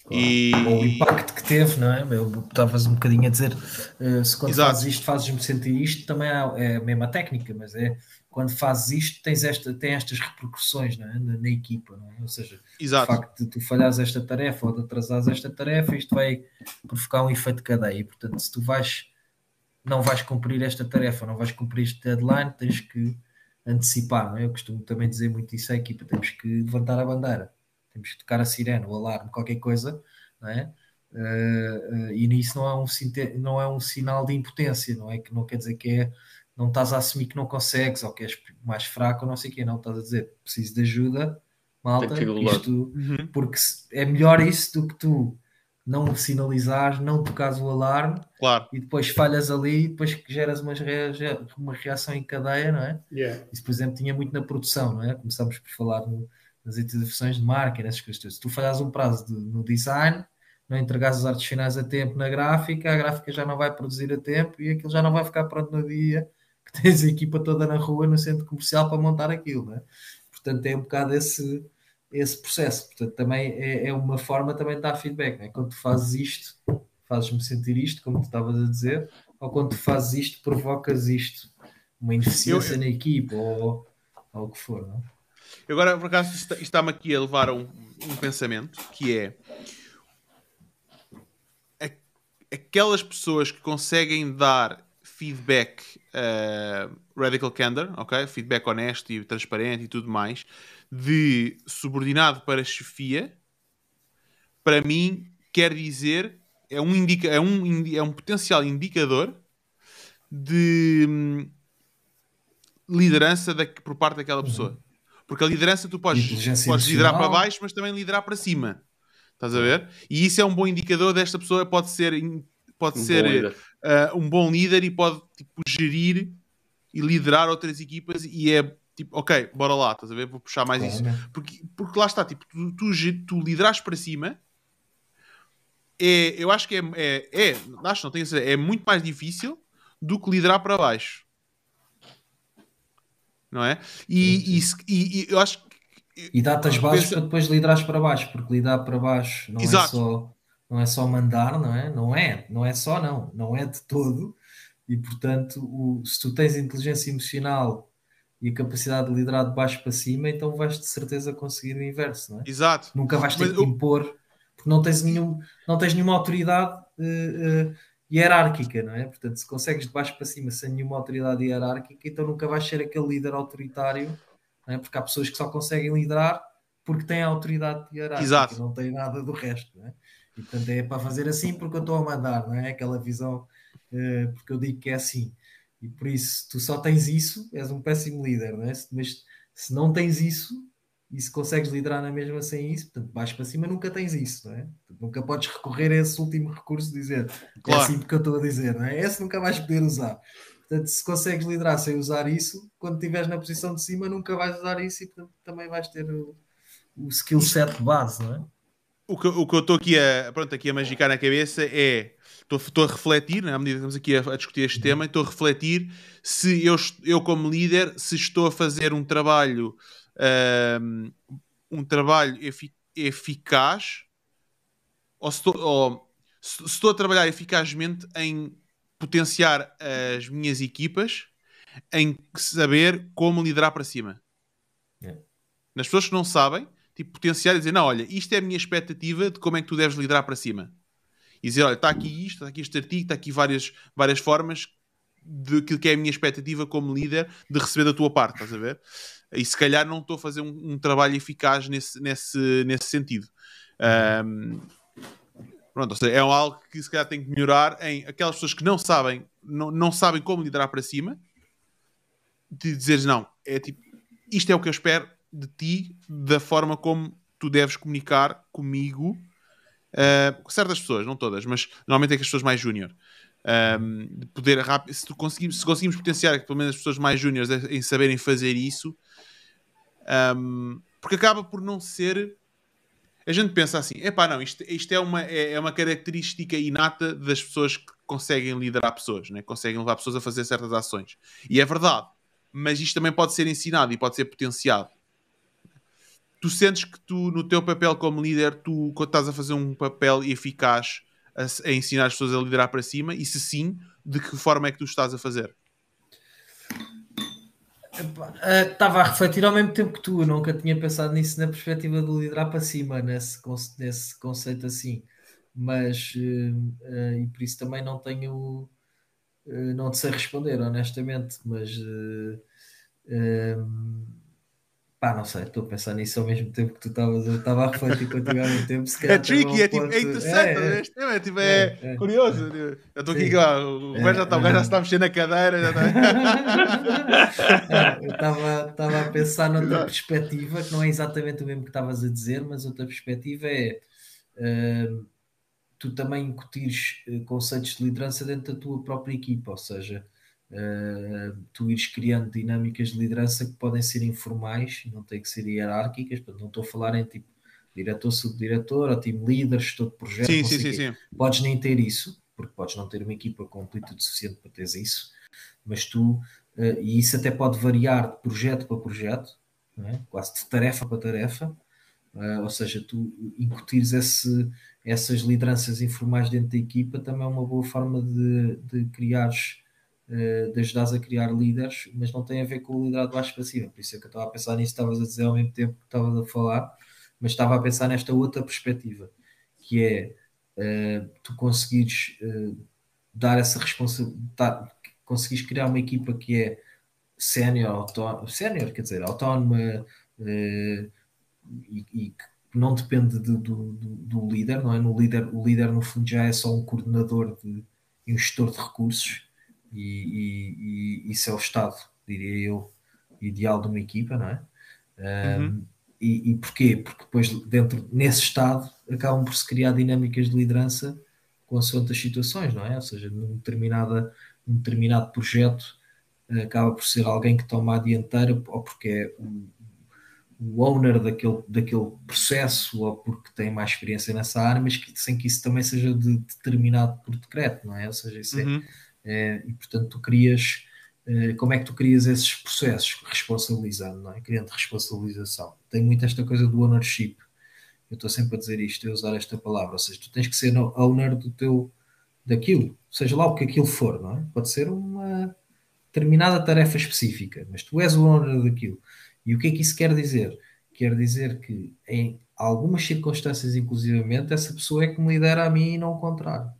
Claro. E... O impacto que teve, não é? Eu estavas um bocadinho a dizer uh, se quando Exato. fazes isto fazes-me sentir isto, também é a mesma técnica, mas é quando fazes isto tens esta, tem estas repercussões é? na, na, equipa, é? Ou seja, Exato. o facto de tu falhares esta tarefa ou de atrasares esta tarefa, isto vai provocar um efeito de cadeia. E, portanto, se tu vais não vais cumprir esta tarefa, não vais cumprir este deadline, tens que antecipar, é? Eu costumo também dizer muito isso à equipa, temos que levantar a bandeira, temos que tocar a sirene, o alarme, qualquer coisa? Uh, uh, e nisso não é, um, não é um sinal de impotência, não é? Que não quer dizer que é, não estás a assumir que não consegues ou que és mais fraco ou não sei o quê, não estás a dizer preciso de ajuda, malta, isto, uhum. porque é melhor isso do que tu não sinalizares, não tocares o alarme claro. e depois falhas ali e depois geras uma, uma reação em cadeia, não é? Yeah. Isso, por exemplo, tinha muito na produção, não é? Começámos por falar no, nas intervenções de marca, nessas coisas. Se tu falhas um prazo de, no design, não entregares as artes finais a tempo na gráfica, a gráfica já não vai produzir a tempo e aquilo já não vai ficar pronto no dia que tens a equipa toda na rua, no centro comercial para montar aquilo, não é? Portanto, é um bocado esse esse processo. Portanto, também é, é, uma forma também de dar feedback. Né? Quando tu fazes isto, fazes-me sentir isto, como tu estavas a dizer, ou quando tu fazes isto, provocas isto, uma ineficiência eu, eu... na equipe ou, ou o que for. Não? Agora, por acaso, isto está-me aqui a levar a um, um pensamento que é aquelas pessoas que conseguem dar feedback uh, radical candor, ok? Feedback honesto e transparente e tudo mais, de subordinado para chefia, para mim quer dizer é um, indica, é um, é um potencial indicador de hum, liderança da, por parte daquela pessoa. Porque a liderança tu podes, podes liderar para baixo, mas também liderar para cima. Estás a ver? E isso é um bom indicador desta pessoa, pode ser, pode um ser bom uh, um bom líder e pode tipo, gerir e liderar outras equipas e é tipo, ok, bora lá, estás a ver? Vou puxar mais isso. Porque, porque lá está, tipo, tu, tu, tu lideras para cima, é, eu acho que é, é, é acho, não tenho certeza, é muito mais difícil do que liderar para baixo. Não é? E, sim, sim. e, e eu acho que. E dá-te as bases pensa... para depois liderares para baixo, porque lidar para baixo não é Exato. é só não é só mandar, não é? Não é, não é só não, não é de todo. E portanto, o, se tu tens inteligência emocional e a capacidade de liderar de baixo para cima, então vais de certeza conseguir o inverso, não é? Exato. Nunca vais ter Mas que impor, porque não tens, nenhum, não tens nenhuma autoridade uh, uh, hierárquica, não é? Portanto, se consegues de baixo para cima sem nenhuma autoridade hierárquica, então nunca vais ser aquele líder autoritário, não é? Porque há pessoas que só conseguem liderar porque têm a autoridade hierárquica, Exato. não têm nada do resto, não é? E portanto é para fazer assim porque eu estou a mandar, não é? Aquela visão, uh, porque eu digo que é assim. E por isso, tu só tens isso, és um péssimo líder, não é? Mas se não tens isso e se consegues liderar na mesma sem isso, portanto, baixo para cima nunca tens isso, não é? Portanto, nunca podes recorrer a esse último recurso de dizer é claro. é assim porque eu estou a dizer, não é? Esse nunca vais poder usar. Portanto, se consegues liderar sem usar isso, quando estiveres na posição de cima, nunca vais usar isso e portanto, também vais ter o, o skill set base, não é? O que, o que eu estou aqui a, pronto, aqui a magicar na cabeça é estou, a refletir, né, à medida que estamos aqui a, a discutir este tema, estou a refletir se eu, eu, como líder, se estou a fazer um trabalho, um, um trabalho efic eficaz ou, se estou, ou se, estou a trabalhar eficazmente em potenciar as minhas equipas em saber como liderar para cima. Yeah. Nas pessoas que não sabem, tipo, potenciar e dizer, não, olha, isto é a minha expectativa de como é que tu deves liderar para cima e dizer: olha, está aqui isto, está aqui este artigo, está aqui várias, várias formas de que é a minha expectativa como líder de receber da tua parte, estás a ver? E se calhar não estou a fazer um, um trabalho eficaz nesse, nesse, nesse sentido. Um, pronto, ou seja, é algo que se calhar tem que melhorar em aquelas pessoas que não sabem, não, não sabem como liderar para cima, de dizeres não, é tipo, isto é o que eu espero de ti, da forma como tu deves comunicar comigo Uh, certas pessoas, não todas, mas normalmente é que as pessoas mais júnior. Um, de poder rápido, se, conseguimos, se conseguimos potenciar pelo menos as pessoas mais júniores em saberem fazer isso, um, porque acaba por não ser. A gente pensa assim: epá, não, isto, isto é, uma, é, é, uma característica inata das pessoas que conseguem liderar pessoas, né? conseguem levar pessoas a fazer certas ações. E é verdade, mas isto também pode ser ensinado e pode ser potenciado tu sentes que tu, no teu papel como líder, tu estás a fazer um papel eficaz a, a, ensinar as pessoas a liderar para cima, e se sim, de que forma é que tu estás a fazer? Estava uh, a refletir ao mesmo tempo que tu, nunca tinha pensado nisso na perspectiva de liderar para cima, nesse, nesse conceito assim, mas uh, uh, e por isso também não tenho, não te sei responder honestamente, mas pá, não sei, estou a pensar nisso ao mesmo tempo que tu estavas, eu estava a refletir contigo ao mesmo tempo. Se é tricky, é tipo, é interessante, é, é, este tema é, tipo, é, é, é. curioso. Eu estou aqui, ó, o gajo já está, o gajo já está a mexer na cadeira. Já está... eu estava a pensar noutra perspectiva, que não é exatamente o mesmo que estavas a dizer, mas outra perspectiva é. Uh, tu também incutires uh, conceitos de liderança dentro da tua própria equipa, ou seja, uh, tu ires criando dinâmicas de liderança que podem ser informais, não têm que ser hierárquicas, portanto, não estou a falar em tipo diretor, subdiretor, ou team leader, gestor de projeto, sim, sim, sim, sim, podes nem ter isso, porque podes não ter uma equipa com amplitude suficiente para teres isso, mas tu, uh, e isso até pode variar de projeto para projeto, é? quase de tarefa para tarefa, uh, ou seja, tu incutires esse, essas lideranças informais dentro da equipa também é uma boa forma de, de criares de ajudares a criar líderes, mas não tem a ver com o liderado baixo para cima. Por isso é que eu estava a pensar nisso, estavas a dizer ao mesmo tempo que estavas a falar, mas estava a pensar nesta outra perspectiva, que é uh, tu conseguires uh, dar essa responsabilidade, conseguires criar uma equipa que é sénior, sénior, quer dizer, autónoma e, que não depende de, do, do, do, líder, não é? No líder, o líder no fundo já é só um coordenador de, e um gestor de recursos e, e, isso é o estado, diria eu, ideal de uma equipa, não é? Um, uhum. e, e porquê? Porque depois, dentro, nesse estado, acabam por se criar dinâmicas de liderança com as situações, não é? Ou seja, num, determinada, num determinado projeto, acaba por ser alguém que toma a dianteira, ou porque é o, o owner daquele, daquele processo, ou porque tem mais experiência nessa área, mas que, sem que isso também seja de, determinado por decreto, não é? Ou seja, isso é uhum. é, e portanto tu crias é, como é que tu crias esses processos responsabilizando, não é? criando responsabilização. Tem muito esta coisa do ownership. Eu estou sempre a dizer isto, a usar esta palavra, ou seja, tu tens que ser owner do teu daquilo, seja lá o que aquilo for, não é? Pode ser uma determinada tarefa específica, mas tu és o owner daquilo. E o que é que isso quer dizer? Quer dizer que em algumas circunstâncias, inclusivamente, essa pessoa é que me lidera a mim e não o contrário.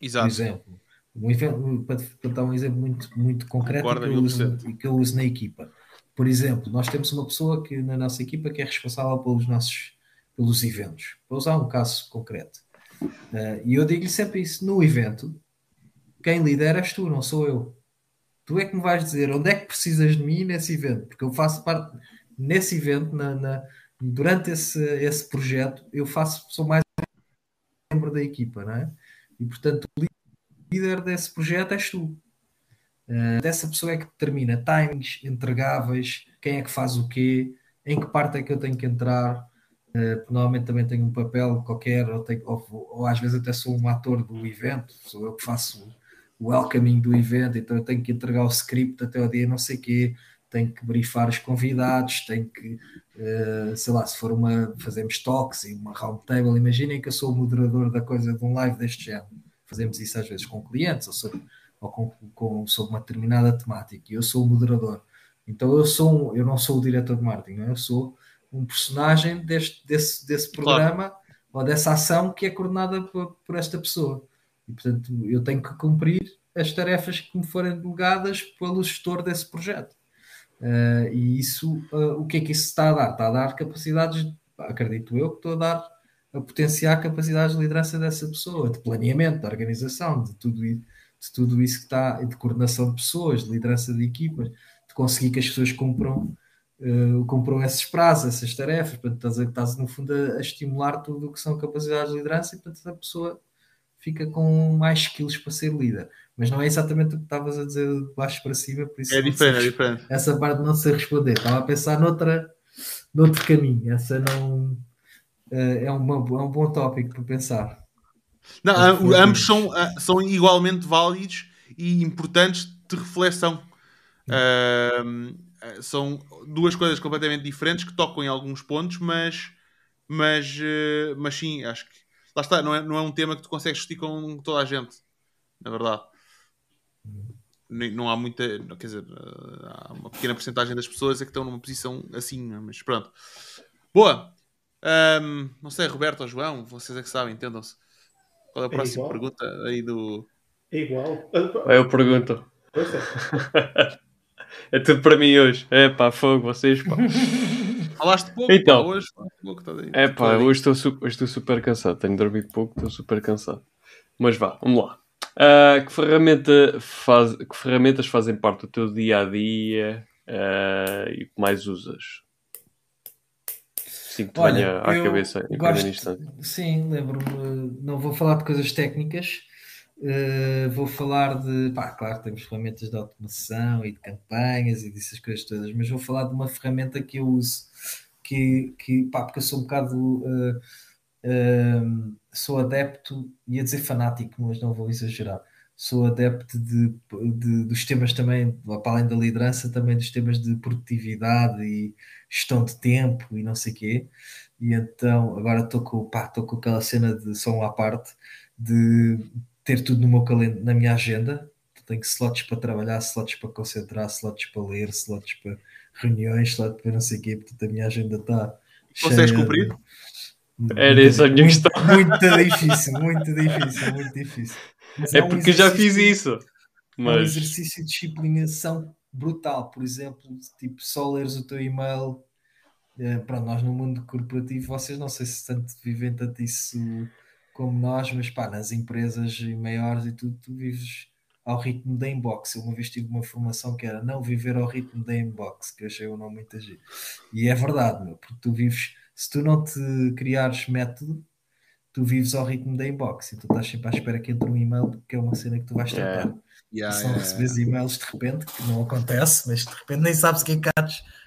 Exato. Por exemplo, um para, para, dar um exemplo muito, muito concreto que eu, uso, que eu uso na equipa. Por exemplo, nós temos uma pessoa que na nossa equipa que é responsável pelos nossos pelos eventos. Vou usar um caso concreto. Uh, e eu digo-lhe sempre isso: no evento, quem lidera és tu, não sou eu. Tu é que me vais dizer onde é que precisas de mim nesse evento, porque eu faço parte nesse evento, na, na durante esse, esse projeto, eu faço, sou mais membro da equipa, não é? E portanto, líder desse projeto és tu. Uh, dessa pessoa é que determina timings, entregáveis, quem é que faz o quê, em que parte é que eu tenho que entrar. Uh, normalmente também tenho um papel qualquer, ou, tenho, ou, ou, às vezes até sou um ator do evento, sou eu que faço o welcoming do evento, então eu tenho que entregar o script até o dia não sei quê, tenho que briefar os convidados, tenho que, uh, sei lá, se for uma, fazemos talks e uma round table, imaginem que eu sou o moderador da coisa de um live deste género fazemos isso às vezes com clientes ou sobre, ou com, com, sobre uma determinada temática, e eu sou o moderador. Então eu sou um, eu não sou o diretor de marketing, eu sou um personagem deste, desse, desse programa claro. ou dessa ação que é coordenada por, por, esta pessoa. E portanto eu tenho que cumprir as tarefas que me forem delegadas pelo gestor desse projeto. Uh, e isso, uh, o que é que isso está a dar? Está a dar capacidades, acredito eu, que estou a dar a potenciar a capacidade de liderança dessa pessoa, de planeamento, de organização, de tudo, de tudo isso que está, de coordenação de pessoas, de liderança de equipas, de conseguir que as pessoas cumpram, uh, cumpram esses prazos, essas tarefas, portanto, estás, estás no fundo a, a, estimular tudo o que são capacidades de liderança e portanto a pessoa fica com mais skills para ser líder. Mas não é exatamente o que estavas a dizer de baixo para cima, por isso é diferente, é diferente. Essa parte não sei responder. Estava a pensar noutra, noutro caminho. Essa não é, uma, é um bom tópico para pensar. Não, ambos são, ah, são igualmente válidos e importantes de reflexão. Uh, são duas coisas completamente diferentes que tocam em alguns pontos, mas, mas, uh, mas sim, acho que lá está, não é, não é um tema que tu consegues discutir com toda a gente, na verdade. Não há muita, quer dizer, há uma pequena porcentagem das pessoas é que estão numa posição assim, mas pronto. Boa, um, não sei, Roberto ou João, vocês é que sabem, entendam-se. Qual é a é próxima pergunta aí do. É igual. Eu pergunto. É tudo para mim hoje. É pá, fogo, vocês, pá. Falaste pouco, Então. pá, hoje falaste pouco, tá aí. É pá, Tá hoje estou, su- hoje estou super cansado. Tenho dormido pouco, estou super cansado. Mas vá, vamos lá. Ah, que, ferramenta faz, que ferramentas fazem parte do teu dia a dia ah, e que mais usas? Sim, que te Olha, venha à cabeça em gosto- instante. Sim, lembro-me. Não vou falar de coisas técnicas, eh, vou falar de. Pá, claro, temos ferramentas de automação e de campanhas e dessas coisas todas, mas vou falar de uma ferramenta que eu uso, que, que pá, porque eu sou um bocado. eh, eh, sou adepto, ia dizer fanático, mas não vou exagerar. Sou adepto de, de- dos temas também, para além da liderança, também dos temas de produtividade e gestão de tempo e não sei o quê. E então agora estou com, pá, com aquela cena de som à parte de ter tudo no meu na minha agenda. Tenho slots para trabalhar, slots para concentrar, slots para ler, slots para reuniões, slots para não sei o quê. Portanto, a minha agenda está. Consegues cumprir? de- Era essa a minha muito, questão. Muito difícil, muito difícil, muito difícil. Mas É um porque eu já fiz isso. é um Mas exercício de disciplinação brutal. Por exemplo, tipo, só leres o teu e-mail. eh, Para nós no mundo corporativo, vocês não sei se tanto vivem tanto isso como nós, mas pá, nas empresas maiores e tudo, tu vives ao ritmo da inbox. Eu uma vez tive uma formação que era não viver ao ritmo da inbox, que eu achei o nome muito agir. E é verdade, meu, porque tu vives, se tu não te criares método, tu vives ao ritmo da inbox e tu estás sempre à espera que entre um e-mail, porque é uma cena que tu vais É. tratar. Yeah, se não yeah, recebes e-mails de repente, que não acontece, mas de repente nem sabes o que é que.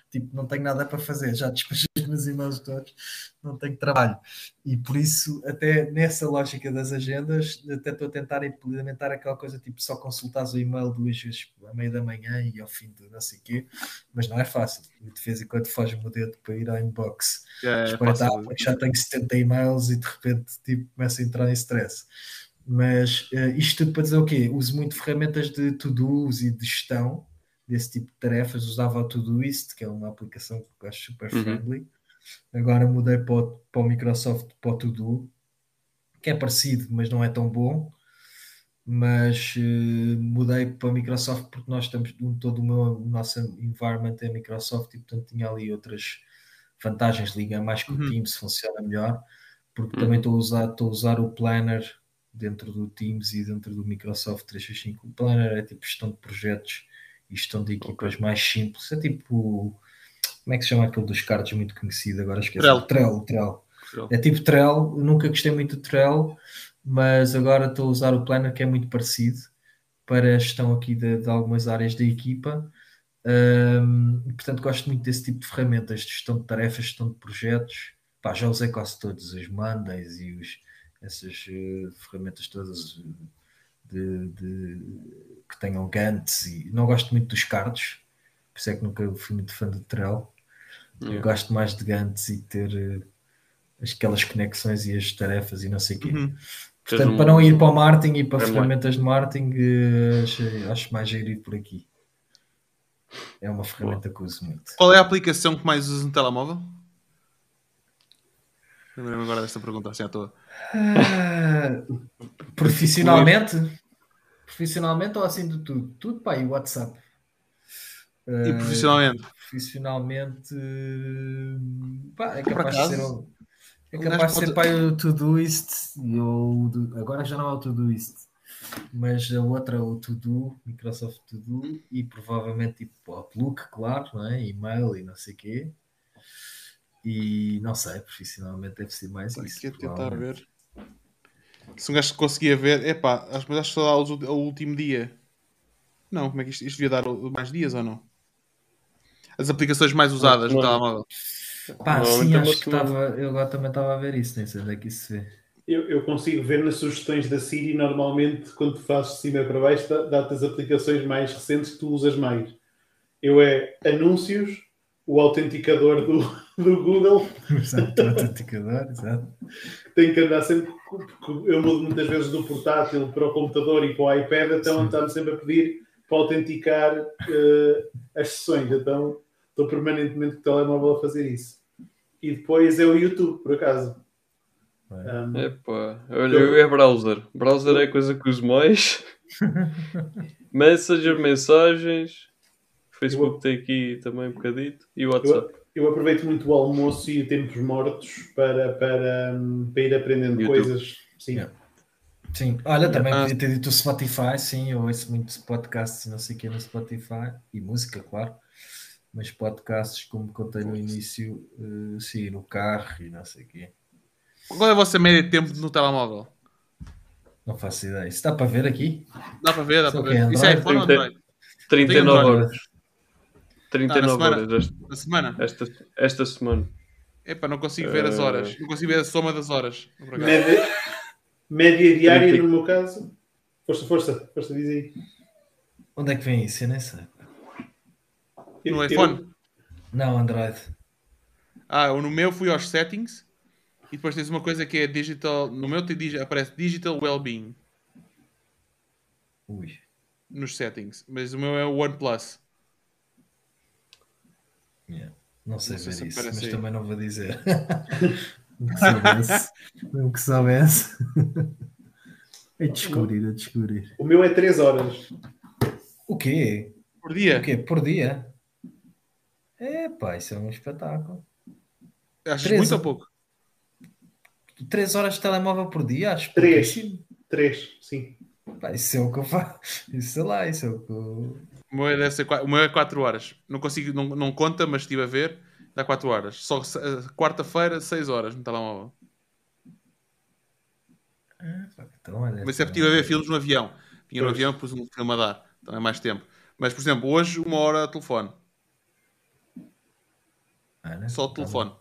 Tipo, não tenho nada para fazer, já despachei os meus e-mails todos, não tenho trabalho. E por isso, até nessa lógica das agendas, até estou a tentar implementar aquela coisa tipo só consultares o e-mail duas vezes à meia da manhã e ao fim do não sei o quê, mas não é fácil. E de vez em quando foge-me o dedo para ir à inbox Yeah, é porque já tenho 70 e-mails e de repente tipo, começo a entrar em stress. Mas eh, isto tudo para dizer o quê? Uso muito ferramentas de to-dos e de gestão desse tipo de tarefas. Usava o Todoist, que é uma aplicação que eu acho super Uhum. friendly. Agora mudei para o, para o Microsoft, para o To-Do, que é parecido, mas não é tão bom. Mas eh, mudei para o Microsoft porque nós estamos, todo o meu o nosso environment é Microsoft e portanto tinha ali outras vantagens, liga mais com Uhum. o Teams, funciona melhor, porque Uhum. também estou a usar, estou a usar o Planner dentro do Teams e dentro do Microsoft 365. O Planner é tipo gestão de projetos e gestão de equipas mais simples. É tipo, como é que se chama aquele dos cards muito conhecido? Agora esqueci. Trello. Trello, Trello. Trello. É tipo Trello, eu nunca gostei muito do Trello, mas agora estou a usar o Planner que é muito parecido para a gestão aqui de, de algumas áreas da equipa. E, portanto, gosto muito desse tipo de ferramentas de gestão de tarefas, gestão de projetos. Pá, já usei quase todos, os Mondays e os, essas eh, ferramentas todas de, de- que tenham Gantt e não gosto muito dos cards, por isso é que nunca fui muito fã do Trello. Eu Yeah. gosto mais de Gantt e ter eh, aquelas conexões e as tarefas e não sei o quê. Uhum. Portanto, um- para não ir para o marketing e para Timeline. ferramentas de marketing, eh, acho, acho mais giro ir por aqui. É uma ferramenta que uso muito. Qual é a aplicação que mais usas no telemóvel? Lembrei-me agora desta pergunta, assim à toa. Ah, profissionalmente? Profissionalmente ou assim de tudo? Tudo, pá, e WhatsApp. E Ah, profissionalmente? Profissionalmente, pá, é capaz de ser, um- é capaz de ser pá, o Todoist e o agora já não é o Todoist, mas a outra é o To-Do, Microsoft To-Do e provavelmente tipo Outlook, claro, não é? e-mail e não sei o quê. E não sei, profissionalmente deve ser mais isso. Aqui a tentar ver. Se um gajo conseguia ver, epá, acho, mas acho que só dá o último dia. Não, como é que isto, isto devia dar mais dias ou não? As aplicações mais usadas no não. telemóvel. Pá, sim, é acho que estava. Eu agora também estava a ver isso, nem sei onde é que isso se vê. Eu, eu consigo ver nas sugestões da Siri, normalmente, quando tu fazes de cima para baixo, dá- dá-te as aplicações mais recentes que tu usas mais. Eu é anúncios, o autenticador do, do Google, Exato, o autenticador, exato. tenho que andar sempre. porque Eu mudo muitas vezes do portátil para o computador e para o iPad, então está-me sempre a pedir para autenticar eh, as sessões. Então estou permanentemente com o telemóvel a fazer isso. E depois é o YouTube, por acaso. É. Um, Epá, olha, eu é browser. Browser é a coisa que uso mais. Messenger, mensagens, Facebook tem aqui também um bocadito. E o WhatsApp. Eu, eu aproveito muito o almoço e tempos mortos para, para, para ir aprendendo YouTube. coisas. Sim. Yeah. Sim, olha, também Ah. podia ter dito o Spotify, sim, eu ouço muitos podcasts, não sei o que no Spotify, e música, claro, mas podcasts, como contei no início, eh, sim, no carro e não sei o quê. Qual é a vossa média de tempo no telemóvel? Não faço ideia. Isso dá para ver aqui? Dá para ver, dá para é ver. quê, Isso é Android? iPhone ou Android? 39 Android. horas. 39 semana. horas esta, Na semana? esta, esta semana. Epá, não consigo ver as Eh. horas. Não consigo ver a soma das horas. Média, média diária, Trinta- no meu caso. Força, força, força, diz aí. Onde é que vem isso? Eu nem sei. No Eu- iPhone? Não, Android. Ah, eu no meu fui aos settings e depois tens uma coisa que é digital. No meu tem, digi- aparece digital well-being Ui. nos settings, mas o meu é o OnePlus. Yeah. Não sei Não sei ver se isso, mas aí. também não vou dizer. Mesmo que soubesse. Mesmo que soubesse. A descobrir, a descobrir. O meu é 3 horas. O quê? Por dia? O quê? Por dia? É pá, isso é um espetáculo. Achas Três. muito ou pouco? 3 horas de telemóvel por dia? Acho Três. pouquíssimo. 3, sim. Pá, isso é o que eu faço. Isso sei lá, isso é o que eu... O meu é, deve ser, o meu é 4 horas. Não consigo, não, não conta, mas estive a ver. Dá 4 horas. Só eh, quarta-feira, 6 horas no telemóvel. Ah, então, olha, Mas sempre estive a ver filmes no avião. Vinha no avião, pus um filme a dar. Então é mais tempo. Mas, por exemplo, hoje, uma hora de telefone. Ah, né? Só o telefone.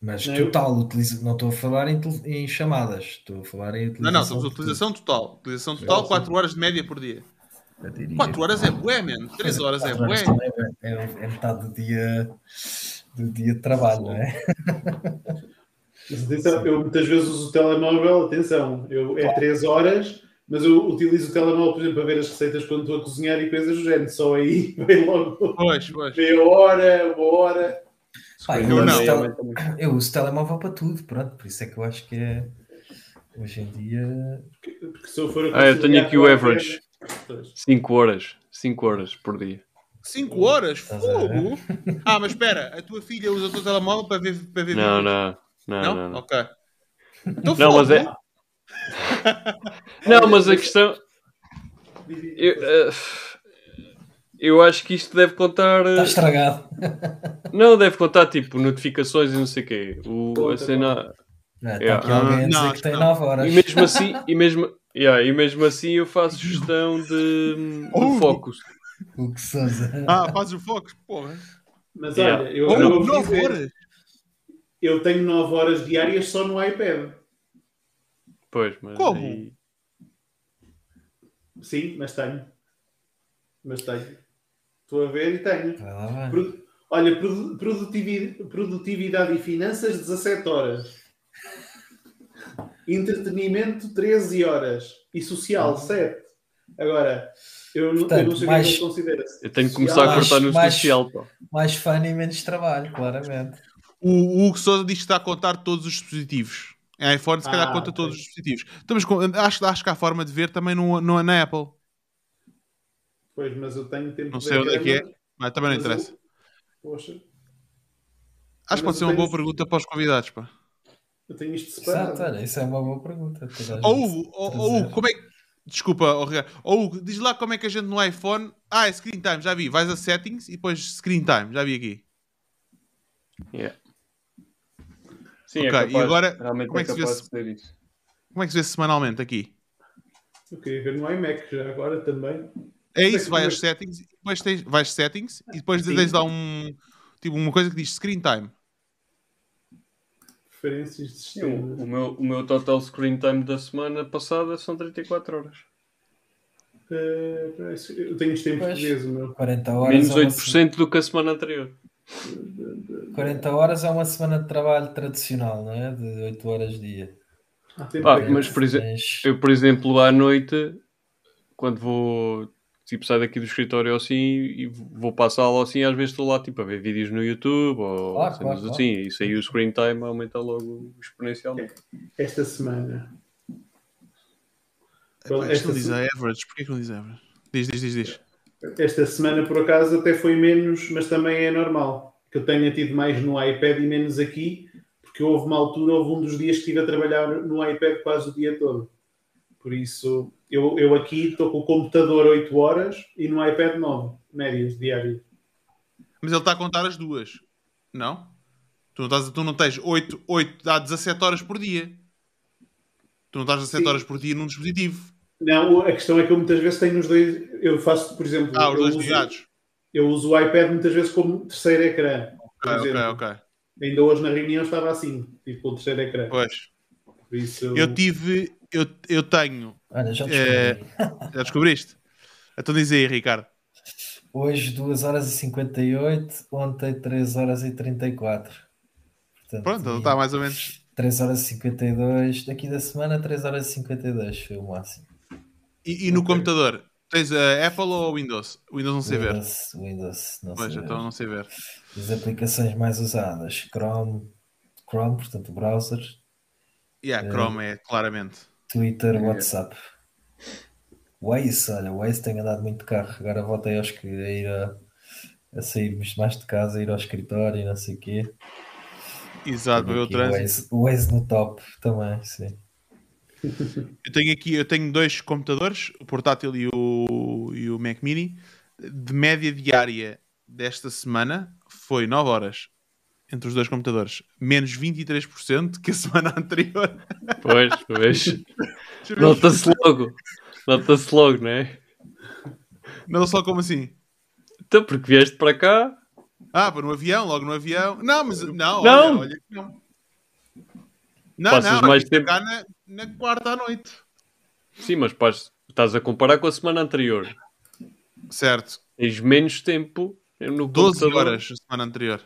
Mas Não, eu- total, utiliza... não estou a falar em, tel- em chamadas, estou a falar em utilização. Não, não, estamos a de utilização total. Utilização total, sim. 4 horas de média por dia. Diria. 4 horas é bué, man. 3 horas é bué. é, é- metade do dia, do dia de trabalho, não é? Mas atenção, eu muitas vezes uso o telemóvel, atenção, eu, é 3 horas, mas eu utilizo o telemóvel, por exemplo, para ver as receitas quando estou a cozinhar e coisas do género. Só aí vem logo Pois, pois. meia hora, uma hora. Pá, Eu eu, não. uso tele- eu uso telemóvel para tudo, pronto, por isso é que eu acho que é hoje em dia. Porque se eu for a Ah, eu tenho aqui o average. Pois. 5 horas. 5 horas por dia. 5 horas? Fogo! Ah, mas espera, a tua filha usa o teu telemóvel para ver, para ver Não, vídeos? não. Não, Não? não, não. Ok. Então Não, mas é. Não, mas a questão. Eu, eh, eu acho que isto deve contar. eh, Está estragado. Não, deve contar tipo notificações e não sei o quê. O, a cena. Não, está aqui alguém a dizer Não, que tem não. 9 horas. E mesmo assim, e mesmo, yeah, e mesmo assim eu faço gestão de, Oh. de focos. O que Sousa. Ah, fazes o Fox, porra. Mas Yeah. olha, eu, Oh, eu, vou vos 9 dizer, horas? eu tenho 9 horas diárias só no iPad. Pois, mas. Como? aí- Sim, mas tenho. Mas tenho. Estou a ver e tenho. Pro- Olha, produ- produtividade, produtividade e finanças, 17 horas. Entretenimento, 13 horas. E social, 7. Agora, eu, não- eu Portanto, não sei o mais- que é que considera Eu tenho que começar a Mais- cortar no mais- social. pá. Mais fun e menos trabalho, claramente. O, o Hugo Sousa diz que está a contar todos os dispositivos. Em iPhone, se calhar, Ah, conta ok. todos os dispositivos. Estamos com- acho, acho que há forma de ver também no, no- na Apple. Pois, mas eu tenho tempo Não de sei onde é que é. Mas também não Mas interessa. eu- Poxa, Acho que pode ser uma boa pergunta para os convidados. Pá. Eu tenho isto separado. Exato, olha, isso é uma boa pergunta. ó, trazer. Hugo, como é que. Desculpa. Ó, Hugo, diz lá como é que a gente no iPhone. Ah, é screen time, já vi. Vais a settings e depois screen time, já vi aqui. Yeah. Sim, Ok, é capaz, e agora, como é é que se vê capaz se- de ser isso. Como é que se vê semanalmente aqui? Eu queria ver no iMac já agora também. É é isso, vai às settings, e depois tens, vais settings e depois Sim. tens lá um. Tipo, uma coisa que diz screen time. Preferências de O, sistema. o meu, o meu total screen time da semana passada são 34 horas. Parece- eu tenho isto em Pois. português, o meu. 40 horas, Menos é uma, 8% do que a semana anterior. 40 horas é uma semana de trabalho tradicional, não é? De 8 horas dia. Para mas por exemplo, eu, por exemplo, à noite, quando vou tipo, sair daqui do escritório assim e vou para a sala assim, às vezes estou lá tipo, a ver vídeos no YouTube ou Claro, claro, assim. Isso aí o screen time aumenta logo exponencialmente. Esta semana. Bom, esta não diz a average. Porquê que não diz average? Diz, diz, diz, diz. Esta semana, por acaso, até foi menos, mas também é normal. Que eu tenha tido mais no iPad e menos aqui, porque houve uma altura, houve um dos dias que estive a trabalhar no iPad quase o dia todo. Por isso, eu, eu aqui estou com o computador 8 horas e no iPad 9, médias, diárias. Mas ele está a contar as duas. Não? Tu não, estás, tu não tens 8, 8, dá 17 horas por dia. Tu não estás 17 Sim. horas por dia num dispositivo. Não, a questão é que eu muitas vezes tenho os dois. Eu faço, por exemplo, Ah, os eu, dois uso, ligados. eu uso o iPad muitas vezes como terceiro ecrã. Ok, ok, ok. Ainda hoje na reunião estava assim, tipo o terceiro ecrã. Pois. Por isso, Eu tive. Eu, eu tenho. Olha, já É. descobri. Já descobriste? Então diz aí, Ricardo. Hoje 2 horas e 58, ontem 3 horas e 34. Portanto, Pronto, e está mais ou menos. 3 horas e 52. Daqui da semana, 3 horas e 52 foi o máximo. E, e no Ok. computador? Tens a Apple ou o Windows? O Windows não sei ver. Windows, Windows, não Pois, sei. então não sei ver. As aplicações mais usadas: Chrome, Chrome, portanto, browser, Yeah, Chrome é claramente. Twitter, É. WhatsApp. Waze, olha, Waze tem andado muito de carro. Agora voltei acho que a ir a, a sairmos mais de casa, a ir ao escritório e não sei o quê. Exato, para ver o Aqui o trânsito. Waze, o Waze no top também, sim. Eu tenho aqui, eu tenho dois computadores, o portátil e o, e o Mac Mini. De média diária desta semana foi 9 horas entre os dois computadores, menos 23% que a semana anterior. Pois, pois. Nota-se logo. Nota-se logo, não é? Não só como assim? Então, porque vieste para cá, Ah, para no avião, logo no avião. Não, mas não, Não. olha, olha não. Não, Passas não, mais tempo- cá na, na quarta à noite. sim, mas pás, estás a comparar com a semana anterior. Certo. Tens menos tempo no 12 computador. horas a semana anterior.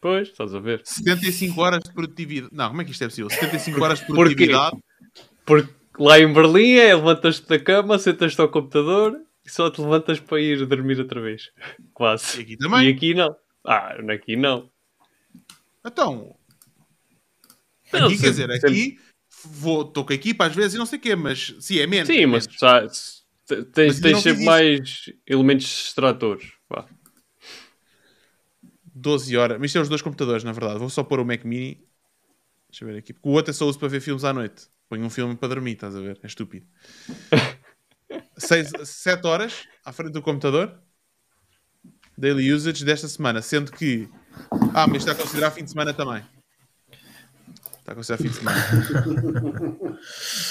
Pois, estás a ver. 75 horas de produtividade. Não, como é que isto é possível? 75 horas de produtividade. Porque lá em Berlim é levantas-te da cama, sentas-te ao computador e só te levantas para ir dormir outra vez. E Quase. aqui também. E aqui não. Ah, aqui não. Então, Não, aqui, quer sempre- dizer, aqui vou, estou com a equipa às vezes e não sei o quê, mas sim, é menos. Sim, é mas menos. se- te- tens, Mas tens sempre mais elementos extratores. Vá. 12 horas. Mas isto é os dois computadores, na verdade. Vou só pôr o Mac Mini. Deixa eu ver aqui. Porque o outro é só uso para ver filmes à noite. Ponho um filme para dormir, estás a ver? É estúpido. 7 horas à frente do computador. Daily usage desta semana. Sendo que. Ah, mas está a considerar fim de semana também. Está a considerar fim de semana.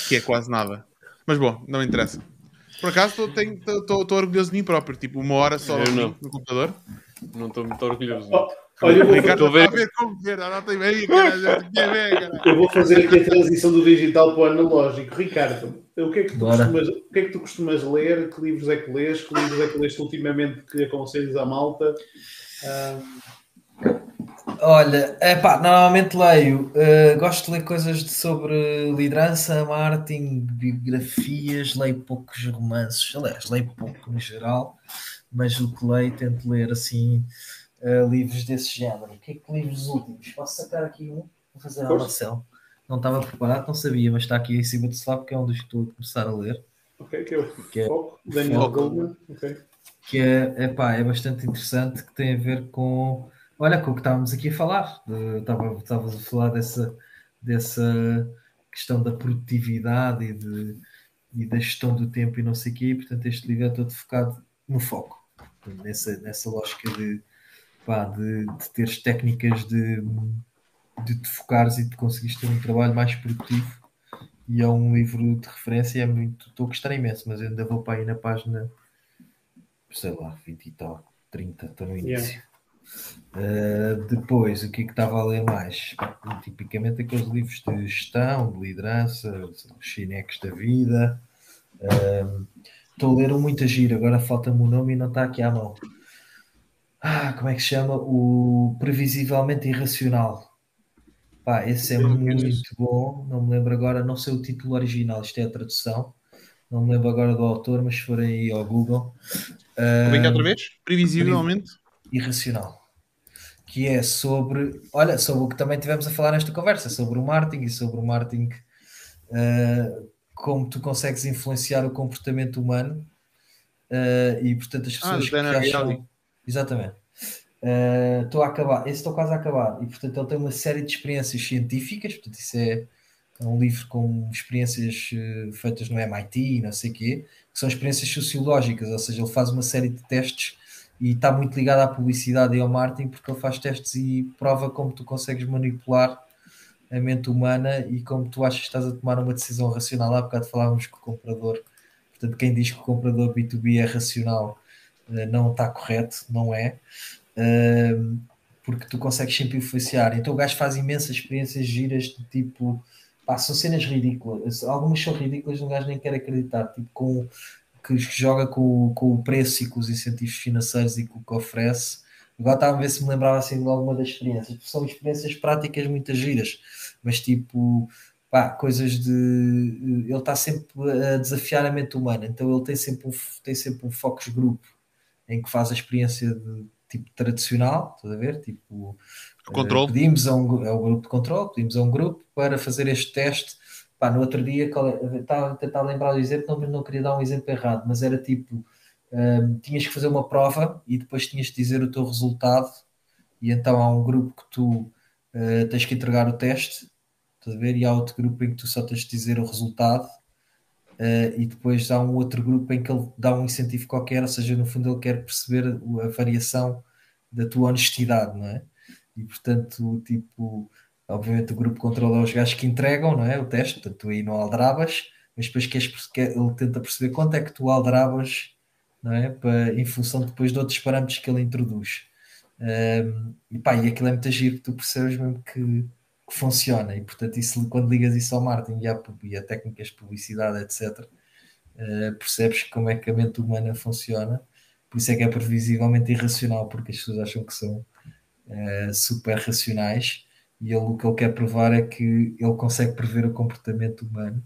que é quase nada. Mas bom, não interessa. Por acaso estou orgulhoso de mim próprio. Tipo, uma hora só Eu não. no computador. Não estou muito orgulhoso. Oh, olha, eu vou, Ricardo Estou a ver. está a ver como ver. Quer ver, caralho. eu vou fazer aqui a transição do digital para o analógico. Ricardo, o que, é que tu Bora. costumas, o que é que tu costumas ler? Que livros é que lês? Que livros é que leste ultimamente que aconselhas à malta? Ah, Olha, epá, normalmente leio, eh, gosto de ler coisas de- sobre liderança, marketing, biografias, leio poucos romances, aliás, leio pouco no geral, mas o que leio tento ler assim eh, livros desse género. O que é que livros últimos? Posso sacar aqui um? Vou fazer a Força. Marcel. Não estava preparado, não sabia, mas está aqui em cima do sofá porque é um dos que estou a começar a ler. ok, que é o Que é- Foco, Daniel. Goldman. ok. que é, epá, é bastante interessante, que tem a ver com, olha, com o que estávamos aqui a falar. De- Estava, estavas a falar dessa, dessa questão da produtividade e, de, e da gestão do tempo e não sei o quê, e, portanto este livro é todo focado no foco, nessa, nessa lógica de, pá, de, de teres técnicas de, de te focares e de conseguires ter um trabalho mais produtivo. E é um livro de referência, é muito, estou a gostar imenso, mas eu ainda vou para aí na página sei lá, 20 e tal, 30, estou no início. Uh, depois, o que é que estava a ler mais? Tipicamente aqueles livros de gestão, de liderança, os chineques da vida. Um, Estou a ler um muito giro, agora falta-me o nome e não está aqui à mão. Ah, como é que se chama? O Previsivelmente Irracional. Pá, esse é muito bom, não me lembro agora, não sei o título original, isto é a tradução. Não me lembro agora do autor, mas se forem aí ao Google. Como é que é outra Ah, vez? Previsivelmente. irracional. Que é sobre, olha, sobre o que também tivemos a falar nesta conversa, sobre o marketing e sobre o marketing, uh, como tu consegues influenciar o comportamento humano Uh, e portanto as Ah, pessoas do que acham... Exatamente. Uh, Estou a acabar, esse estou quase a acabar. E portanto ele tem uma série de experiências científicas, portanto isso é, é um livro com experiências feitas no MIT e não sei o quê, que são experiências sociológicas, ou seja, ele faz uma série de testes e está muito ligado à publicidade e ao marketing porque ele faz testes e prova como tu consegues manipular a mente humana e como tu achas que estás a tomar uma decisão racional. Há bocado falávamos que o comprador, portanto, quem diz que o comprador B2B é racional uh, não está correto, não é. Uh, porque tu consegues sempre influenciar. Então o gajo faz imensas experiências giras de tipo, pá, são cenas ridículas. Algumas são ridículas, um gajo nem quer acreditar, tipo com que joga com, com o preço e com os incentivos financeiros e com o que oferece. Agora estava a ver se me lembrava assim de alguma das experiências. São experiências práticas muito giras, mas tipo, pá, coisas de. Ele está sempre a desafiar a mente humana, então ele tem sempre um, tem sempre um focus group em que faz a experiência de tipo tradicional, estás a ver? Tipo, Controle. Uh, pedimos a um, é o grupo de controle, pedimos a um grupo para fazer este teste. Pá, no outro dia, estava a tentar lembrar o exemplo, não, não queria dar um exemplo errado, mas era tipo: um, tinhas que fazer uma prova e depois tinhas de dizer o teu resultado, e então há um grupo que tu uh, tens que entregar o teste, estás a ver? E há outro grupo em que tu só tens de dizer o resultado. Uh, e depois há um outro grupo em que ele dá um incentivo qualquer, ou seja, no fundo ele quer perceber a variação da tua honestidade, não é? E portanto, tipo, obviamente o grupo controla os gajos que entregam, não é? O teste, portanto, tu aí não aldrabas, mas depois queres, quer, ele tenta perceber quanto é que tu aldrabas, não é? Para, em função depois de outros parâmetros que ele introduz. Um, e pá, e aquilo é muito giro que tu percebes mesmo que, que funciona, e portanto, isso, quando ligas isso ao marketing e a, e a técnicas de publicidade, etc., uh, percebes como é que a mente humana funciona. Por isso é que é previsivelmente irracional, porque as pessoas acham que são uh, super racionais e ele, o que ele quer provar é que ele consegue prever o comportamento humano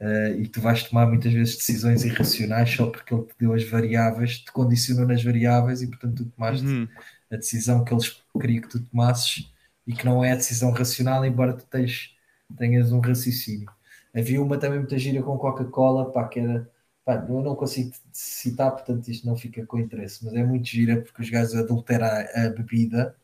uh, e tu vais tomar muitas vezes decisões irracionais só porque ele te deu as variáveis, te condicionou nas variáveis e portanto tu tomaste Uhum. a decisão que eles queriam que tu tomasses e que não é a decisão racional, embora tu tens, tenhas um raciocínio. Havia uma também muita gira com Coca-Cola, pá, que era pá, eu não consigo citar, portanto isto não fica com interesse, mas é muito gira porque os gajos adulteram a, a bebida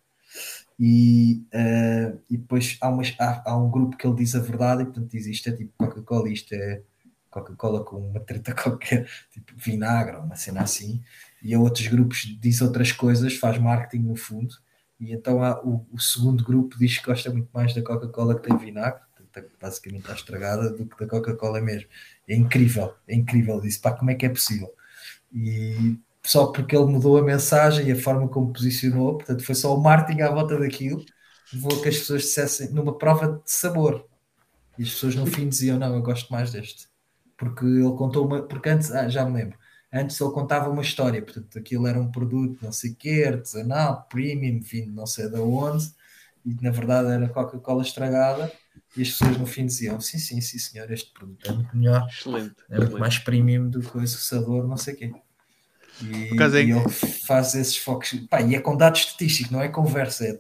e, uh, e depois há, umas, há, há, um grupo que ele diz a verdade e portanto diz isto é tipo Coca-Cola, isto é Coca-Cola com uma treta qualquer, tipo vinagre, uma cena assim, e a outros grupos diz outras coisas, faz marketing no fundo, e então há, o, o segundo grupo diz que gosta muito mais da Coca-Cola que tem vinagre, portanto, basicamente está estragada, do que da Coca-Cola mesmo. É incrível, é incrível, disse, pá, como é que é possível? E só porque ele mudou a mensagem e a forma como posicionou, portanto, foi só o marketing à volta daquilo, levou que as pessoas dissessem numa prova de sabor. E as pessoas no fim diziam: Não, eu gosto mais deste. Porque ele contou uma. Porque antes, ah, já me lembro, antes ele contava uma história, portanto, aquilo era um produto, não sei o quê, artesanal, premium, vindo não sei de onde, e na verdade era Coca-Cola estragada. E as pessoas no fim diziam: Sim, sim, sim, senhor, este produto é muito melhor, Excelente. é muito excelente. mais premium do que o sabor, não sei o quê. E, e que- ele faz esses focos. Pá, e é com dados estatísticos, não é conversa. É,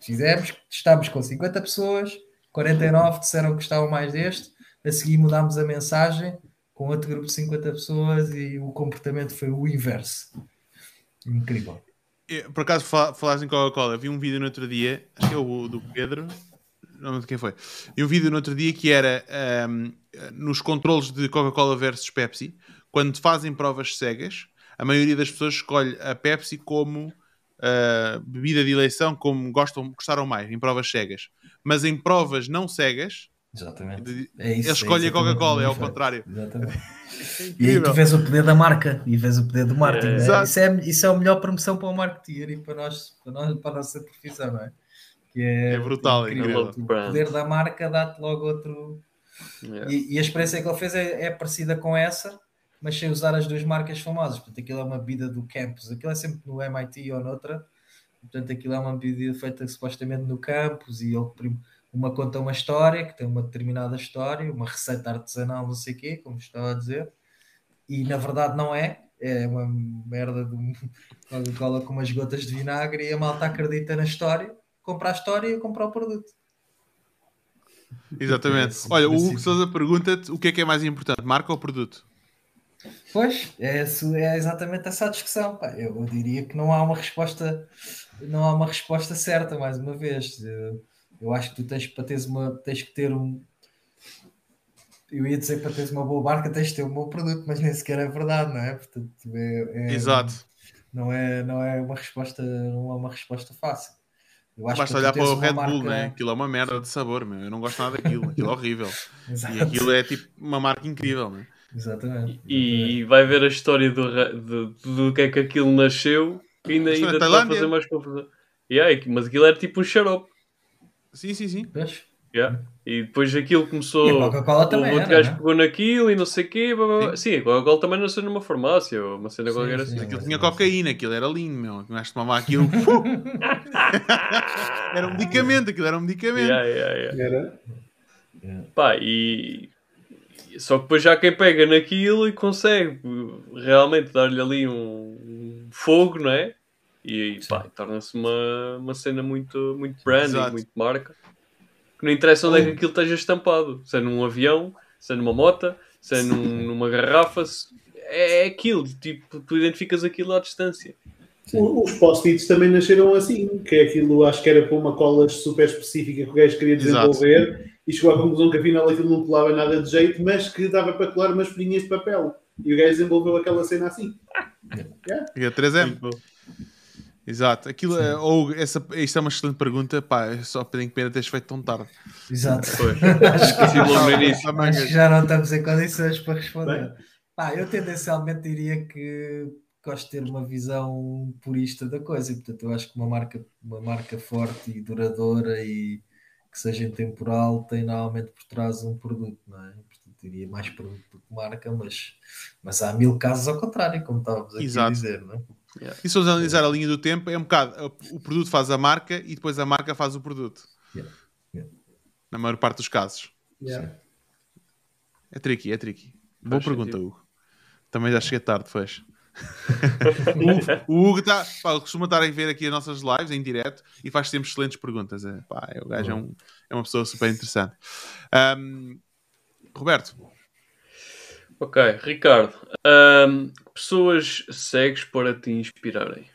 fizemos, estamos com 50 pessoas, 49 disseram que gostavam mais deste, a seguir mudámos a mensagem com outro grupo de 50 pessoas e o comportamento foi o inverso. Incrível. Eu, Por acaso fal- falaste em Coca-Cola, vi um vídeo no outro dia, acho que é o do Pedro, não de quem foi. Vi um vídeo no outro dia que era ahm, nos controles de Coca-Cola versus Pepsi, quando fazem provas cegas, a maioria das pessoas escolhe a Pepsi como ah, bebida de eleição, como gostam, gostaram mais, em provas cegas. Mas em provas não cegas, Exatamente. de- É isso, eles é a Coca-Cola, é o ao contrário. Exatamente. E aí tu vês o poder da marca e vês o poder do marketing. É. é? Exato. Isso, é, isso é a melhor promoção para o marketing e para, nós, para, nós, para a nossa profissão, não é? Que é, É brutal, é incrível. incrível. O poder da marca dá-te logo outro. Yeah. E, e a experiência que ele fez é, é parecida com essa, mas sem usar as duas marcas famosas. Portanto, aquilo é uma bebida do campus, aquilo é sempre no MIT ou noutra. Portanto, aquilo é uma bebida feita supostamente no campus e ele uma conta uma história que tem uma determinada história, uma receita artesanal, não sei o quê, como estava a dizer, e na verdade não é, é uma merda de um Coca-Cola com umas gotas de vinagre e a malta acredita na história, compra a história e compra o produto. Exatamente. Sim, Olha, o. Hugo Souza pergunta-te o que é que é mais importante, marca ou produto? Pois, é, é exatamente essa a discussão. pá. Eu, eu diria que não há uma resposta, não há uma resposta certa, mais uma vez. Eu, eu acho que tu tens para teres uma, tens que ter um. Eu ia dizer para teres uma boa marca, tens de ter um bom produto, mas nem sequer é verdade, não é? Portanto, é, é- Exato. Não é, não é uma resposta, não é uma resposta fácil. Eu acho Basta olhar para o Red Bull, marca- né? Aquilo é uma merda de sabor, meu. Eu não gosto nada daquilo. Aquilo é horrível. Exato. E aquilo é tipo uma marca incrível, né? Exatamente. E vai ver a história do, do, do que é que aquilo nasceu e ainda, ainda te vai fazer mais confusão. Yeah, mas aquilo era tipo um xarope. Sim, sim, sim. Yeah. E depois aquilo começou. E a Coca-Cola também o outro era, gajo não é? pegou naquilo e não sei o quê. blá, blá, blá. Sim, a Coca-Cola também nasceu numa farmácia ou uma cena Sim, qualquer sim. assim. Aquilo Sim, tinha sim. cocaína, aquilo era lindo, meu. O gajo tomava aquilo. era um medicamento, aquilo era um medicamento. Yeah, yeah, yeah. Era? Pá, e. Só que depois já quem pega naquilo e consegue realmente dar-lhe ali um, um fogo, não é? E pá, torna-se uma, uma cena muito, muito branding, Exato. muito marca. Que não interessa onde é que aquilo esteja estampado. Se é num avião, se é numa moto, se é num- numa garrafa. se- É, é aquilo, tipo, tu identificas aquilo à distância. O- Os post-its também nasceram assim, que é aquilo, acho que era para uma cola super específica que o gajo queria Exato. E chegou à conclusão que afinal aquilo não colava nada de jeito, mas que dava para colar umas folhinhas de papel. E o gajo desenvolveu aquela cena assim. E a 3M. Tipo, Exato. Aquilo é, ou essa, isto é uma excelente pergunta. Pá, só tenho pena teres feito tão tarde. Exato. pois. Acho que- logo no início. Acho que já não estamos em condições para responder. Pá, eu tendencialmente diria que gosto de ter uma visão purista da coisa e portanto eu acho que uma marca, uma marca forte e duradoura e que seja intemporal tem normalmente por trás um produto, não é? Portanto, diria mais produto do que marca, mas, mas há mil casos ao contrário, como estávamos aqui Exato. a dizer, não é? E se eu analisar a linha do tempo, é um bocado. O produto faz a marca e depois a marca faz o produto. Yeah. Yeah. Na maior parte dos casos. Yeah. É tricky, é tricky. Boa Faz pergunta, sentido. Hugo. Também já cheguei tarde, fez. o, o Hugo está. Costuma estar a ver aqui as nossas lives em direto e faz sempre excelentes perguntas. É, pá, é, o gajo é, um- é uma pessoa super interessante. Ahm, Roberto, Ok, Ricardo, que pessoas segues para te inspirarem?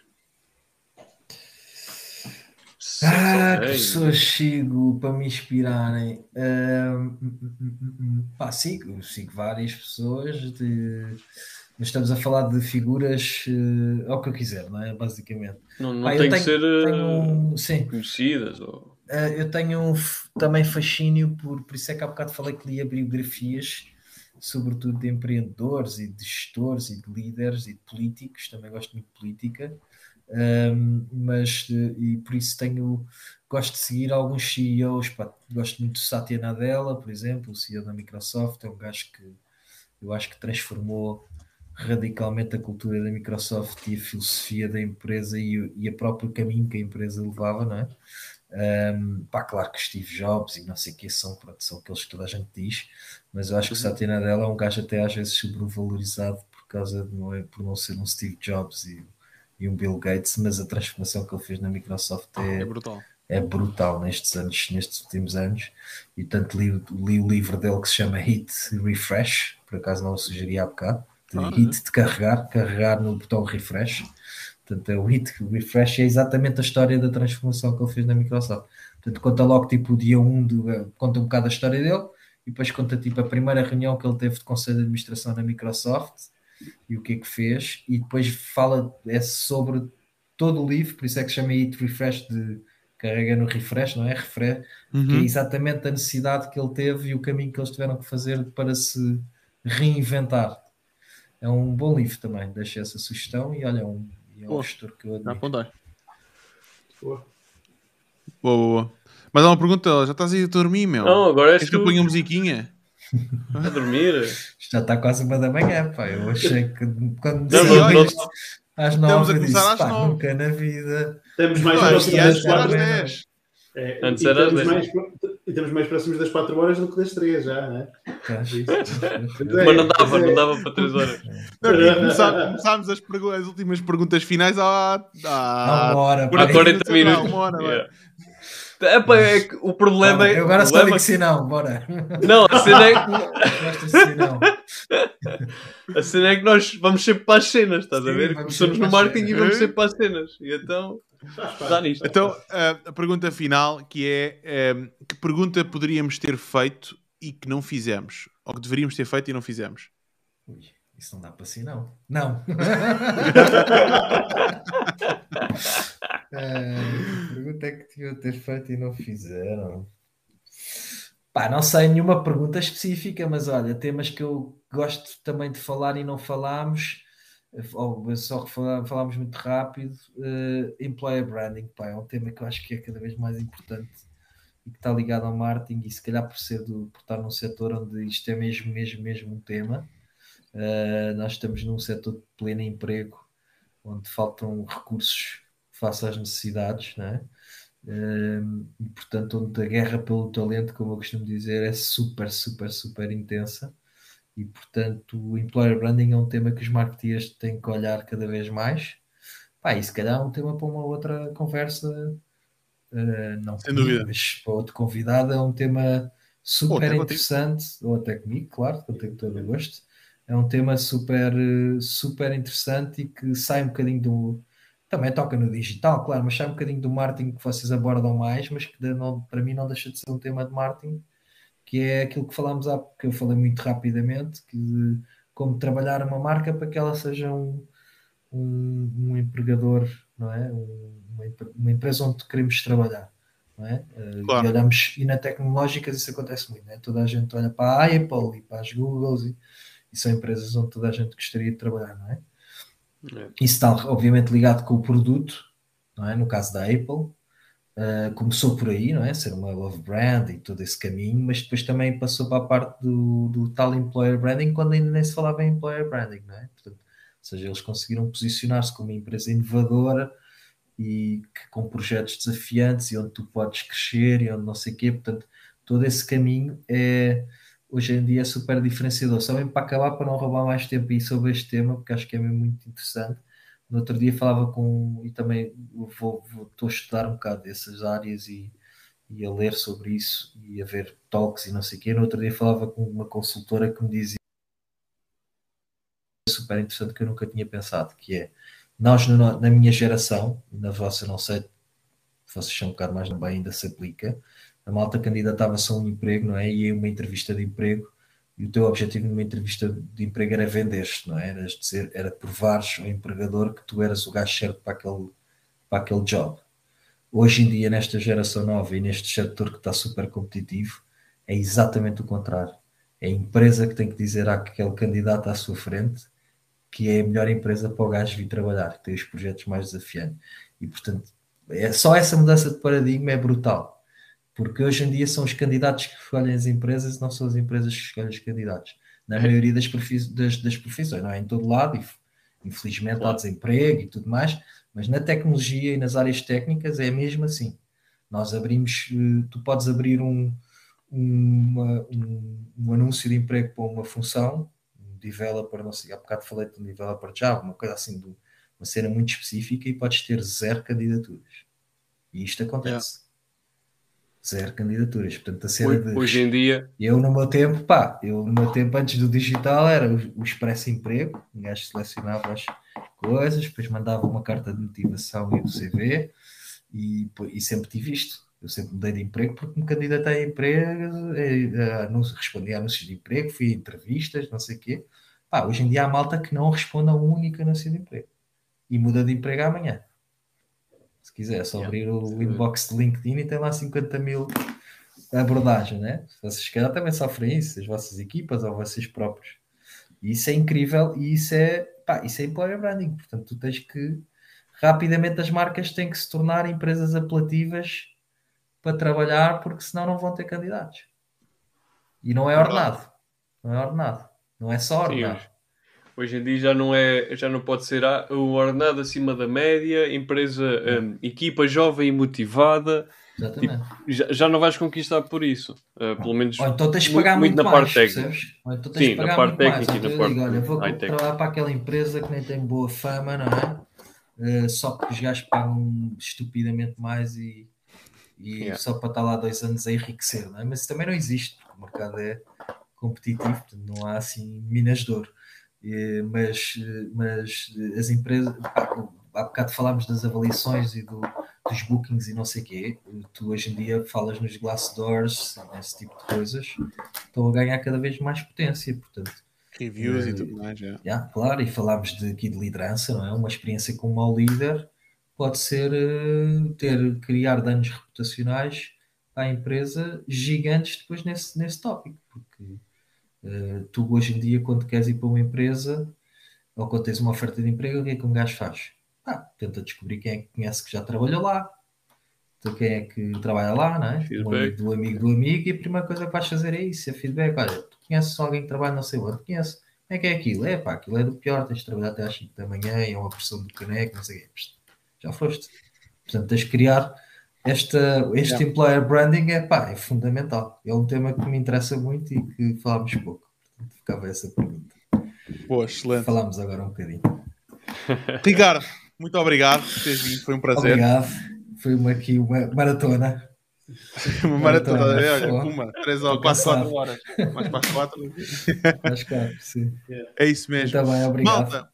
Ah, pessoas sigo para me inspirarem. Hum, hum, hum, hum. Pá, sigo, sigo várias pessoas, de... mas estamos a falar de figuras eh, ao que eu quiser, não é? Basicamente. Não, não Pá, tem que ser eh, tenho um- sim, conhecidas ou... eh, eu tenho um também fascínio por, por isso é que há bocado falei que lia biografias, sobretudo de empreendedores e de gestores e de líderes e de políticos, também gosto muito de política, Ahm, mas eh, e por isso tenho gosto de seguir alguns CEOs, pá, gosto muito do Satya Nadella, por exemplo, o CEO da Microsoft, é um gajo que eu acho que transformou radicalmente a cultura da Microsoft e a filosofia da empresa e, o- e a próprio caminho que a empresa levava, não é? Um, pá, claro que Steve Jobs e não sei o que são, pronto, são aqueles que toda a gente diz, mas eu acho que o Satya Nadella é um gajo até às vezes sobrevalorizado por causa de não é, por não ser um Steve Jobs e, e um Bill Gates, mas a transformação que ele fez na Microsoft é é, brutal. é brutal nestes anos, nestes últimos anos, e tanto li, li o livro dele que se chama Hit Refresh, por acaso não o sugeri há bocado, de Ah, hit de carregar, carregar no botão refresh. Portanto, é o hit refresh é exatamente a história da transformação que ele fez na Microsoft. Portanto, conta logo tipo o dia 1 do, eh, conta um bocado a história dele e depois conta tipo a primeira reunião que ele teve de conselho de administração na Microsoft e o que é que fez, e depois fala é sobre todo o livro, por isso é que se chama Hit Refresh de carrega no refresh, não é? Refresh, que é Uhum. exatamente a necessidade que ele teve e o caminho que eles tiveram que fazer para se reinventar. É um bom livro também, deixo essa sugestão e olha, é um, é um gestor que eu admiro. apontei. Boa. Boa, boa. Mas há uma pergunta, já estás aí a dormir, meu? Não, agora és Queres que eu tu ponha musiquinha? a dormir. Isto já está quase uma da manhã, pá. Eu achei que quando me Não, não, não. isto às Estamos nove, a eu disse, começar às pá, nove. nunca na vida. Estamos mais Não, era às 4 quatro, 10. É, Antes e era estamos 10. mais, estamos mais próximos das 4 horas do que das 3 já, não é? É, Mas não dava, Pois é. não dava para 3 horas. Não, começámos as, as últimas perguntas finais há, Há há, uma hora. Há 40 sei lá, minutos. uma hora. Yeah. Epá, é que o problema Bora, é. eu agora só digo sim não, bora. Não, a cena, é que, a cena é que nós vamos sempre para as cenas, estás a Sim, ver? vamos Começamos no marketing e vamos sempre para as cenas. E então, nisto. Então, a, pergunta final, que é ehm, que pergunta poderíamos ter feito e que não fizemos? Ou que deveríamos ter feito e não fizemos? Ui, isso não dá para si, não. Não. É, pergunta é que deviam ter feito e não fizeram. Pá, não sei nenhuma pergunta específica, mas olha, temas que eu gosto também de falar e não falámos, só que falá- falámos muito rápido, eh, employer branding, pá, é um tema que eu acho que é cada vez mais importante e que está ligado ao marketing e se calhar por ser do, por estar num setor onde isto é mesmo, mesmo, mesmo um tema. Uh, nós estamos num setor de pleno emprego, onde faltam recursos face às necessidades, não é? Um, e portanto, onde a guerra pelo talento, como eu costumo dizer, é super, super, super intensa. E portanto, o employer branding é um tema que os marketeers têm que olhar cada vez mais. Pá, e se calhar é um tema para uma outra conversa, uh, não Sem comigo, dúvida. mas para outro convidado é um tema Ou super contigo. interessante, ou até comigo, claro, que eu tenho todo o gosto é um tema super, eh, super interessante e que sai um bocadinho do. Também toca no digital, claro, mas sai um bocadinho do marketing que vocês abordam mais, mas que não- para mim não deixa de ser um tema de marketing, que é aquilo que falámos há, que eu falei muito rapidamente, que de como trabalhar uma marca para que ela seja um, um, um empregador, não é? Um- uma empresa onde queremos trabalhar. Não é? Eh, Claro. E olhamos, e na tecnológicas isso acontece muito, não é? toda a gente olha para a Apple e para as Googles e, e são empresas onde toda a gente gostaria de trabalhar, não é? É. Isso está obviamente ligado com o produto, não é? No caso da Apple, uh, começou por aí, não é? Ser uma love brand e todo esse caminho, mas depois também passou para a parte do, do tal employer branding quando ainda nem se falava em employer branding, não é? Portanto, ou seja, eles conseguiram posicionar-se como uma empresa inovadora e que, com projetos desafiantes e onde tu podes crescer e onde não sei o quê, portanto, todo esse caminho é hoje em dia é super diferenciador. Só mesmo para acabar, para não roubar mais tempo aí sobre este tema, porque acho que é mesmo muito interessante. No outro dia falava com, e também vou, vou, estou a estudar um bocado dessas áreas e, e a ler sobre isso e a ver talks e não sei o quê. No outro dia falava com uma consultora que me dizia super interessante que eu nunca tinha pensado, que é nós no- na minha geração, na vossa não sei, vocês são um bocado mais bem ainda se aplica, a malta candidatava-se a um emprego, não é? E uma entrevista de emprego, e o teu objetivo numa entrevista de emprego era vender-te, não é? Era dizer, era provares ao empregador que tu eras o gajo certo para aquele, para aquele job. Hoje em dia, nesta geração nova e neste setor que está super competitivo, é exatamente o contrário. É a empresa que tem que dizer àquele candidato à sua frente que é a melhor empresa para o gajo vir trabalhar, que tem os projetos mais desafiantes. E, portanto, é, só essa mudança de paradigma é brutal. Porque hoje em dia são os candidatos que escolhem as empresas e não são as empresas que escolhem os candidatos. Na maioria das, profi- das, das profissões, não é? Em todo lado, e infelizmente há Claro. desemprego e tudo mais, mas na tecnologia e nas áreas técnicas é mesmo assim. Nós abrimos, eh, tu podes abrir um, uma- um, um anúncio de emprego para uma função, um developer, não sei, há bocado falei de um developer Java, uma coisa assim, de uma cena muito específica e podes ter zero candidaturas. E isto acontece. Zero candidaturas. Portanto, a cena de. Hoje em dia, Eu, no meu tempo, pá, eu no meu tempo antes do digital era o, o Expresso Emprego, um gajo selecionava as coisas, depois mandava uma carta de motivação e o CV, e, e sempre tive isto. Eu sempre mudei de emprego porque me candidatei a emprego, eh, anúncio- respondi a anúncios de emprego, fui a entrevistas, não sei o quê. Pá, hoje em dia há malta que não responde a um único anúncio de emprego e muda de emprego amanhã. Se quiser, é só Yeah. abrir o Sim. inbox de LinkedIn e tem lá 50 mil abordagem, né? Vocês se calhar também sofrem isso, as vossas equipas ou vocês próprios. E isso é incrível e isso é, pá, isso é employer branding. Portanto, tu tens que rapidamente as marcas têm que se tornar empresas apelativas para trabalhar, porque senão não vão ter candidatos. E não é ordenado. Não é ordenado. Não é só ordenado. Hoje, em dia já não, é, já não pode ser ah, o ordenado acima da média, empresa, hum, equipa jovem e motivada, Exatamente. já, já não vais conquistar por isso. Ah, pelo menos Ou então tens de muito- pagar muito muito, na mais, parte técnica. então Sim, na parte muito mais. técnica e Então na parte digo, olha, vou trabalhar para aquela empresa que nem tem boa fama, não é? Eh, só porque os gajos pagam estupidamente mais e, e Yeah. só para estar lá dois anos a enriquecer, não é? Mas isso também não existe, porque o mercado é competitivo, não há assim minas de ouro. Eh, mas, eh, mas eh, as empresas, pá, há bocado falámos das avaliações e do- dos bookings e não sei o quê. Tu hoje em dia falas nos Glassdoors, esse tipo de coisas, estão a ganhar cada vez mais potência, portanto. Reviews Eh, e tudo mais, já. Já, claro, e falámos de, aqui de liderança, não é? Uma experiência com um mau líder pode ser eh, ter, criar danos reputacionais à empresa gigantes depois nesse, nesse tópico, porque eh, tu hoje em dia, quando queres ir para uma empresa ou quando tens uma oferta de emprego, o que é que um gajo faz? Ah, tenta descobrir quem é que conhece que já trabalhou lá, então quem é que trabalha lá, não é? Feedback. do amigo do amigo, e a primeira coisa que vais fazer é isso, é feedback. Olha, tu conheces alguém que trabalha não sei onde? Conheço. Como é que é aquilo? É pá, aquilo é do pior, tens de trabalhar até às 5 da manhã, é uma pressão do caneco, não sei o quê. Já foste. Portanto, tens de criar esta, este Yeah. employer branding é pá, é fundamental. É um tema que me interessa muito e que falámos pouco. Portanto, ficava essa pergunta. Boa, excelente. Falámos agora um bocadinho. Ricardo, muito obrigado por teres vindo, foi um prazer. Obrigado. Foi uma, aqui uma maratona. Uma maratona, Maratona, olha, pô. uma, 3 ou Tô 4, cansado. 4 horas. Mais para as 4. Acho que sim. É isso mesmo. Muito bem, obrigado. Malta,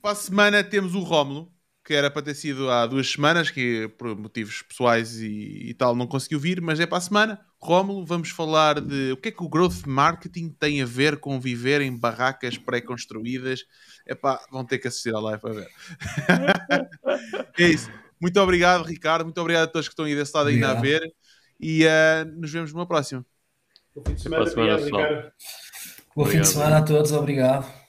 para a semana temos o Rómulo, que era para ter sido há duas semanas, que por motivos pessoais e, e tal não conseguiu vir, mas é para a semana. Rómulo, vamos falar de o que é que o growth marketing tem a ver com viver em barracas pré-construídas. Epá, vão ter que assistir à live para ver. é isso. Muito obrigado, Ricardo. Muito obrigado a todos que estão aí desse lado ainda a Obrigado. ver. E eh, nos vemos numa próxima. Bom fim de semana, a obrigado, pessoal. Ricardo. Bom fim de semana a todos, obrigado.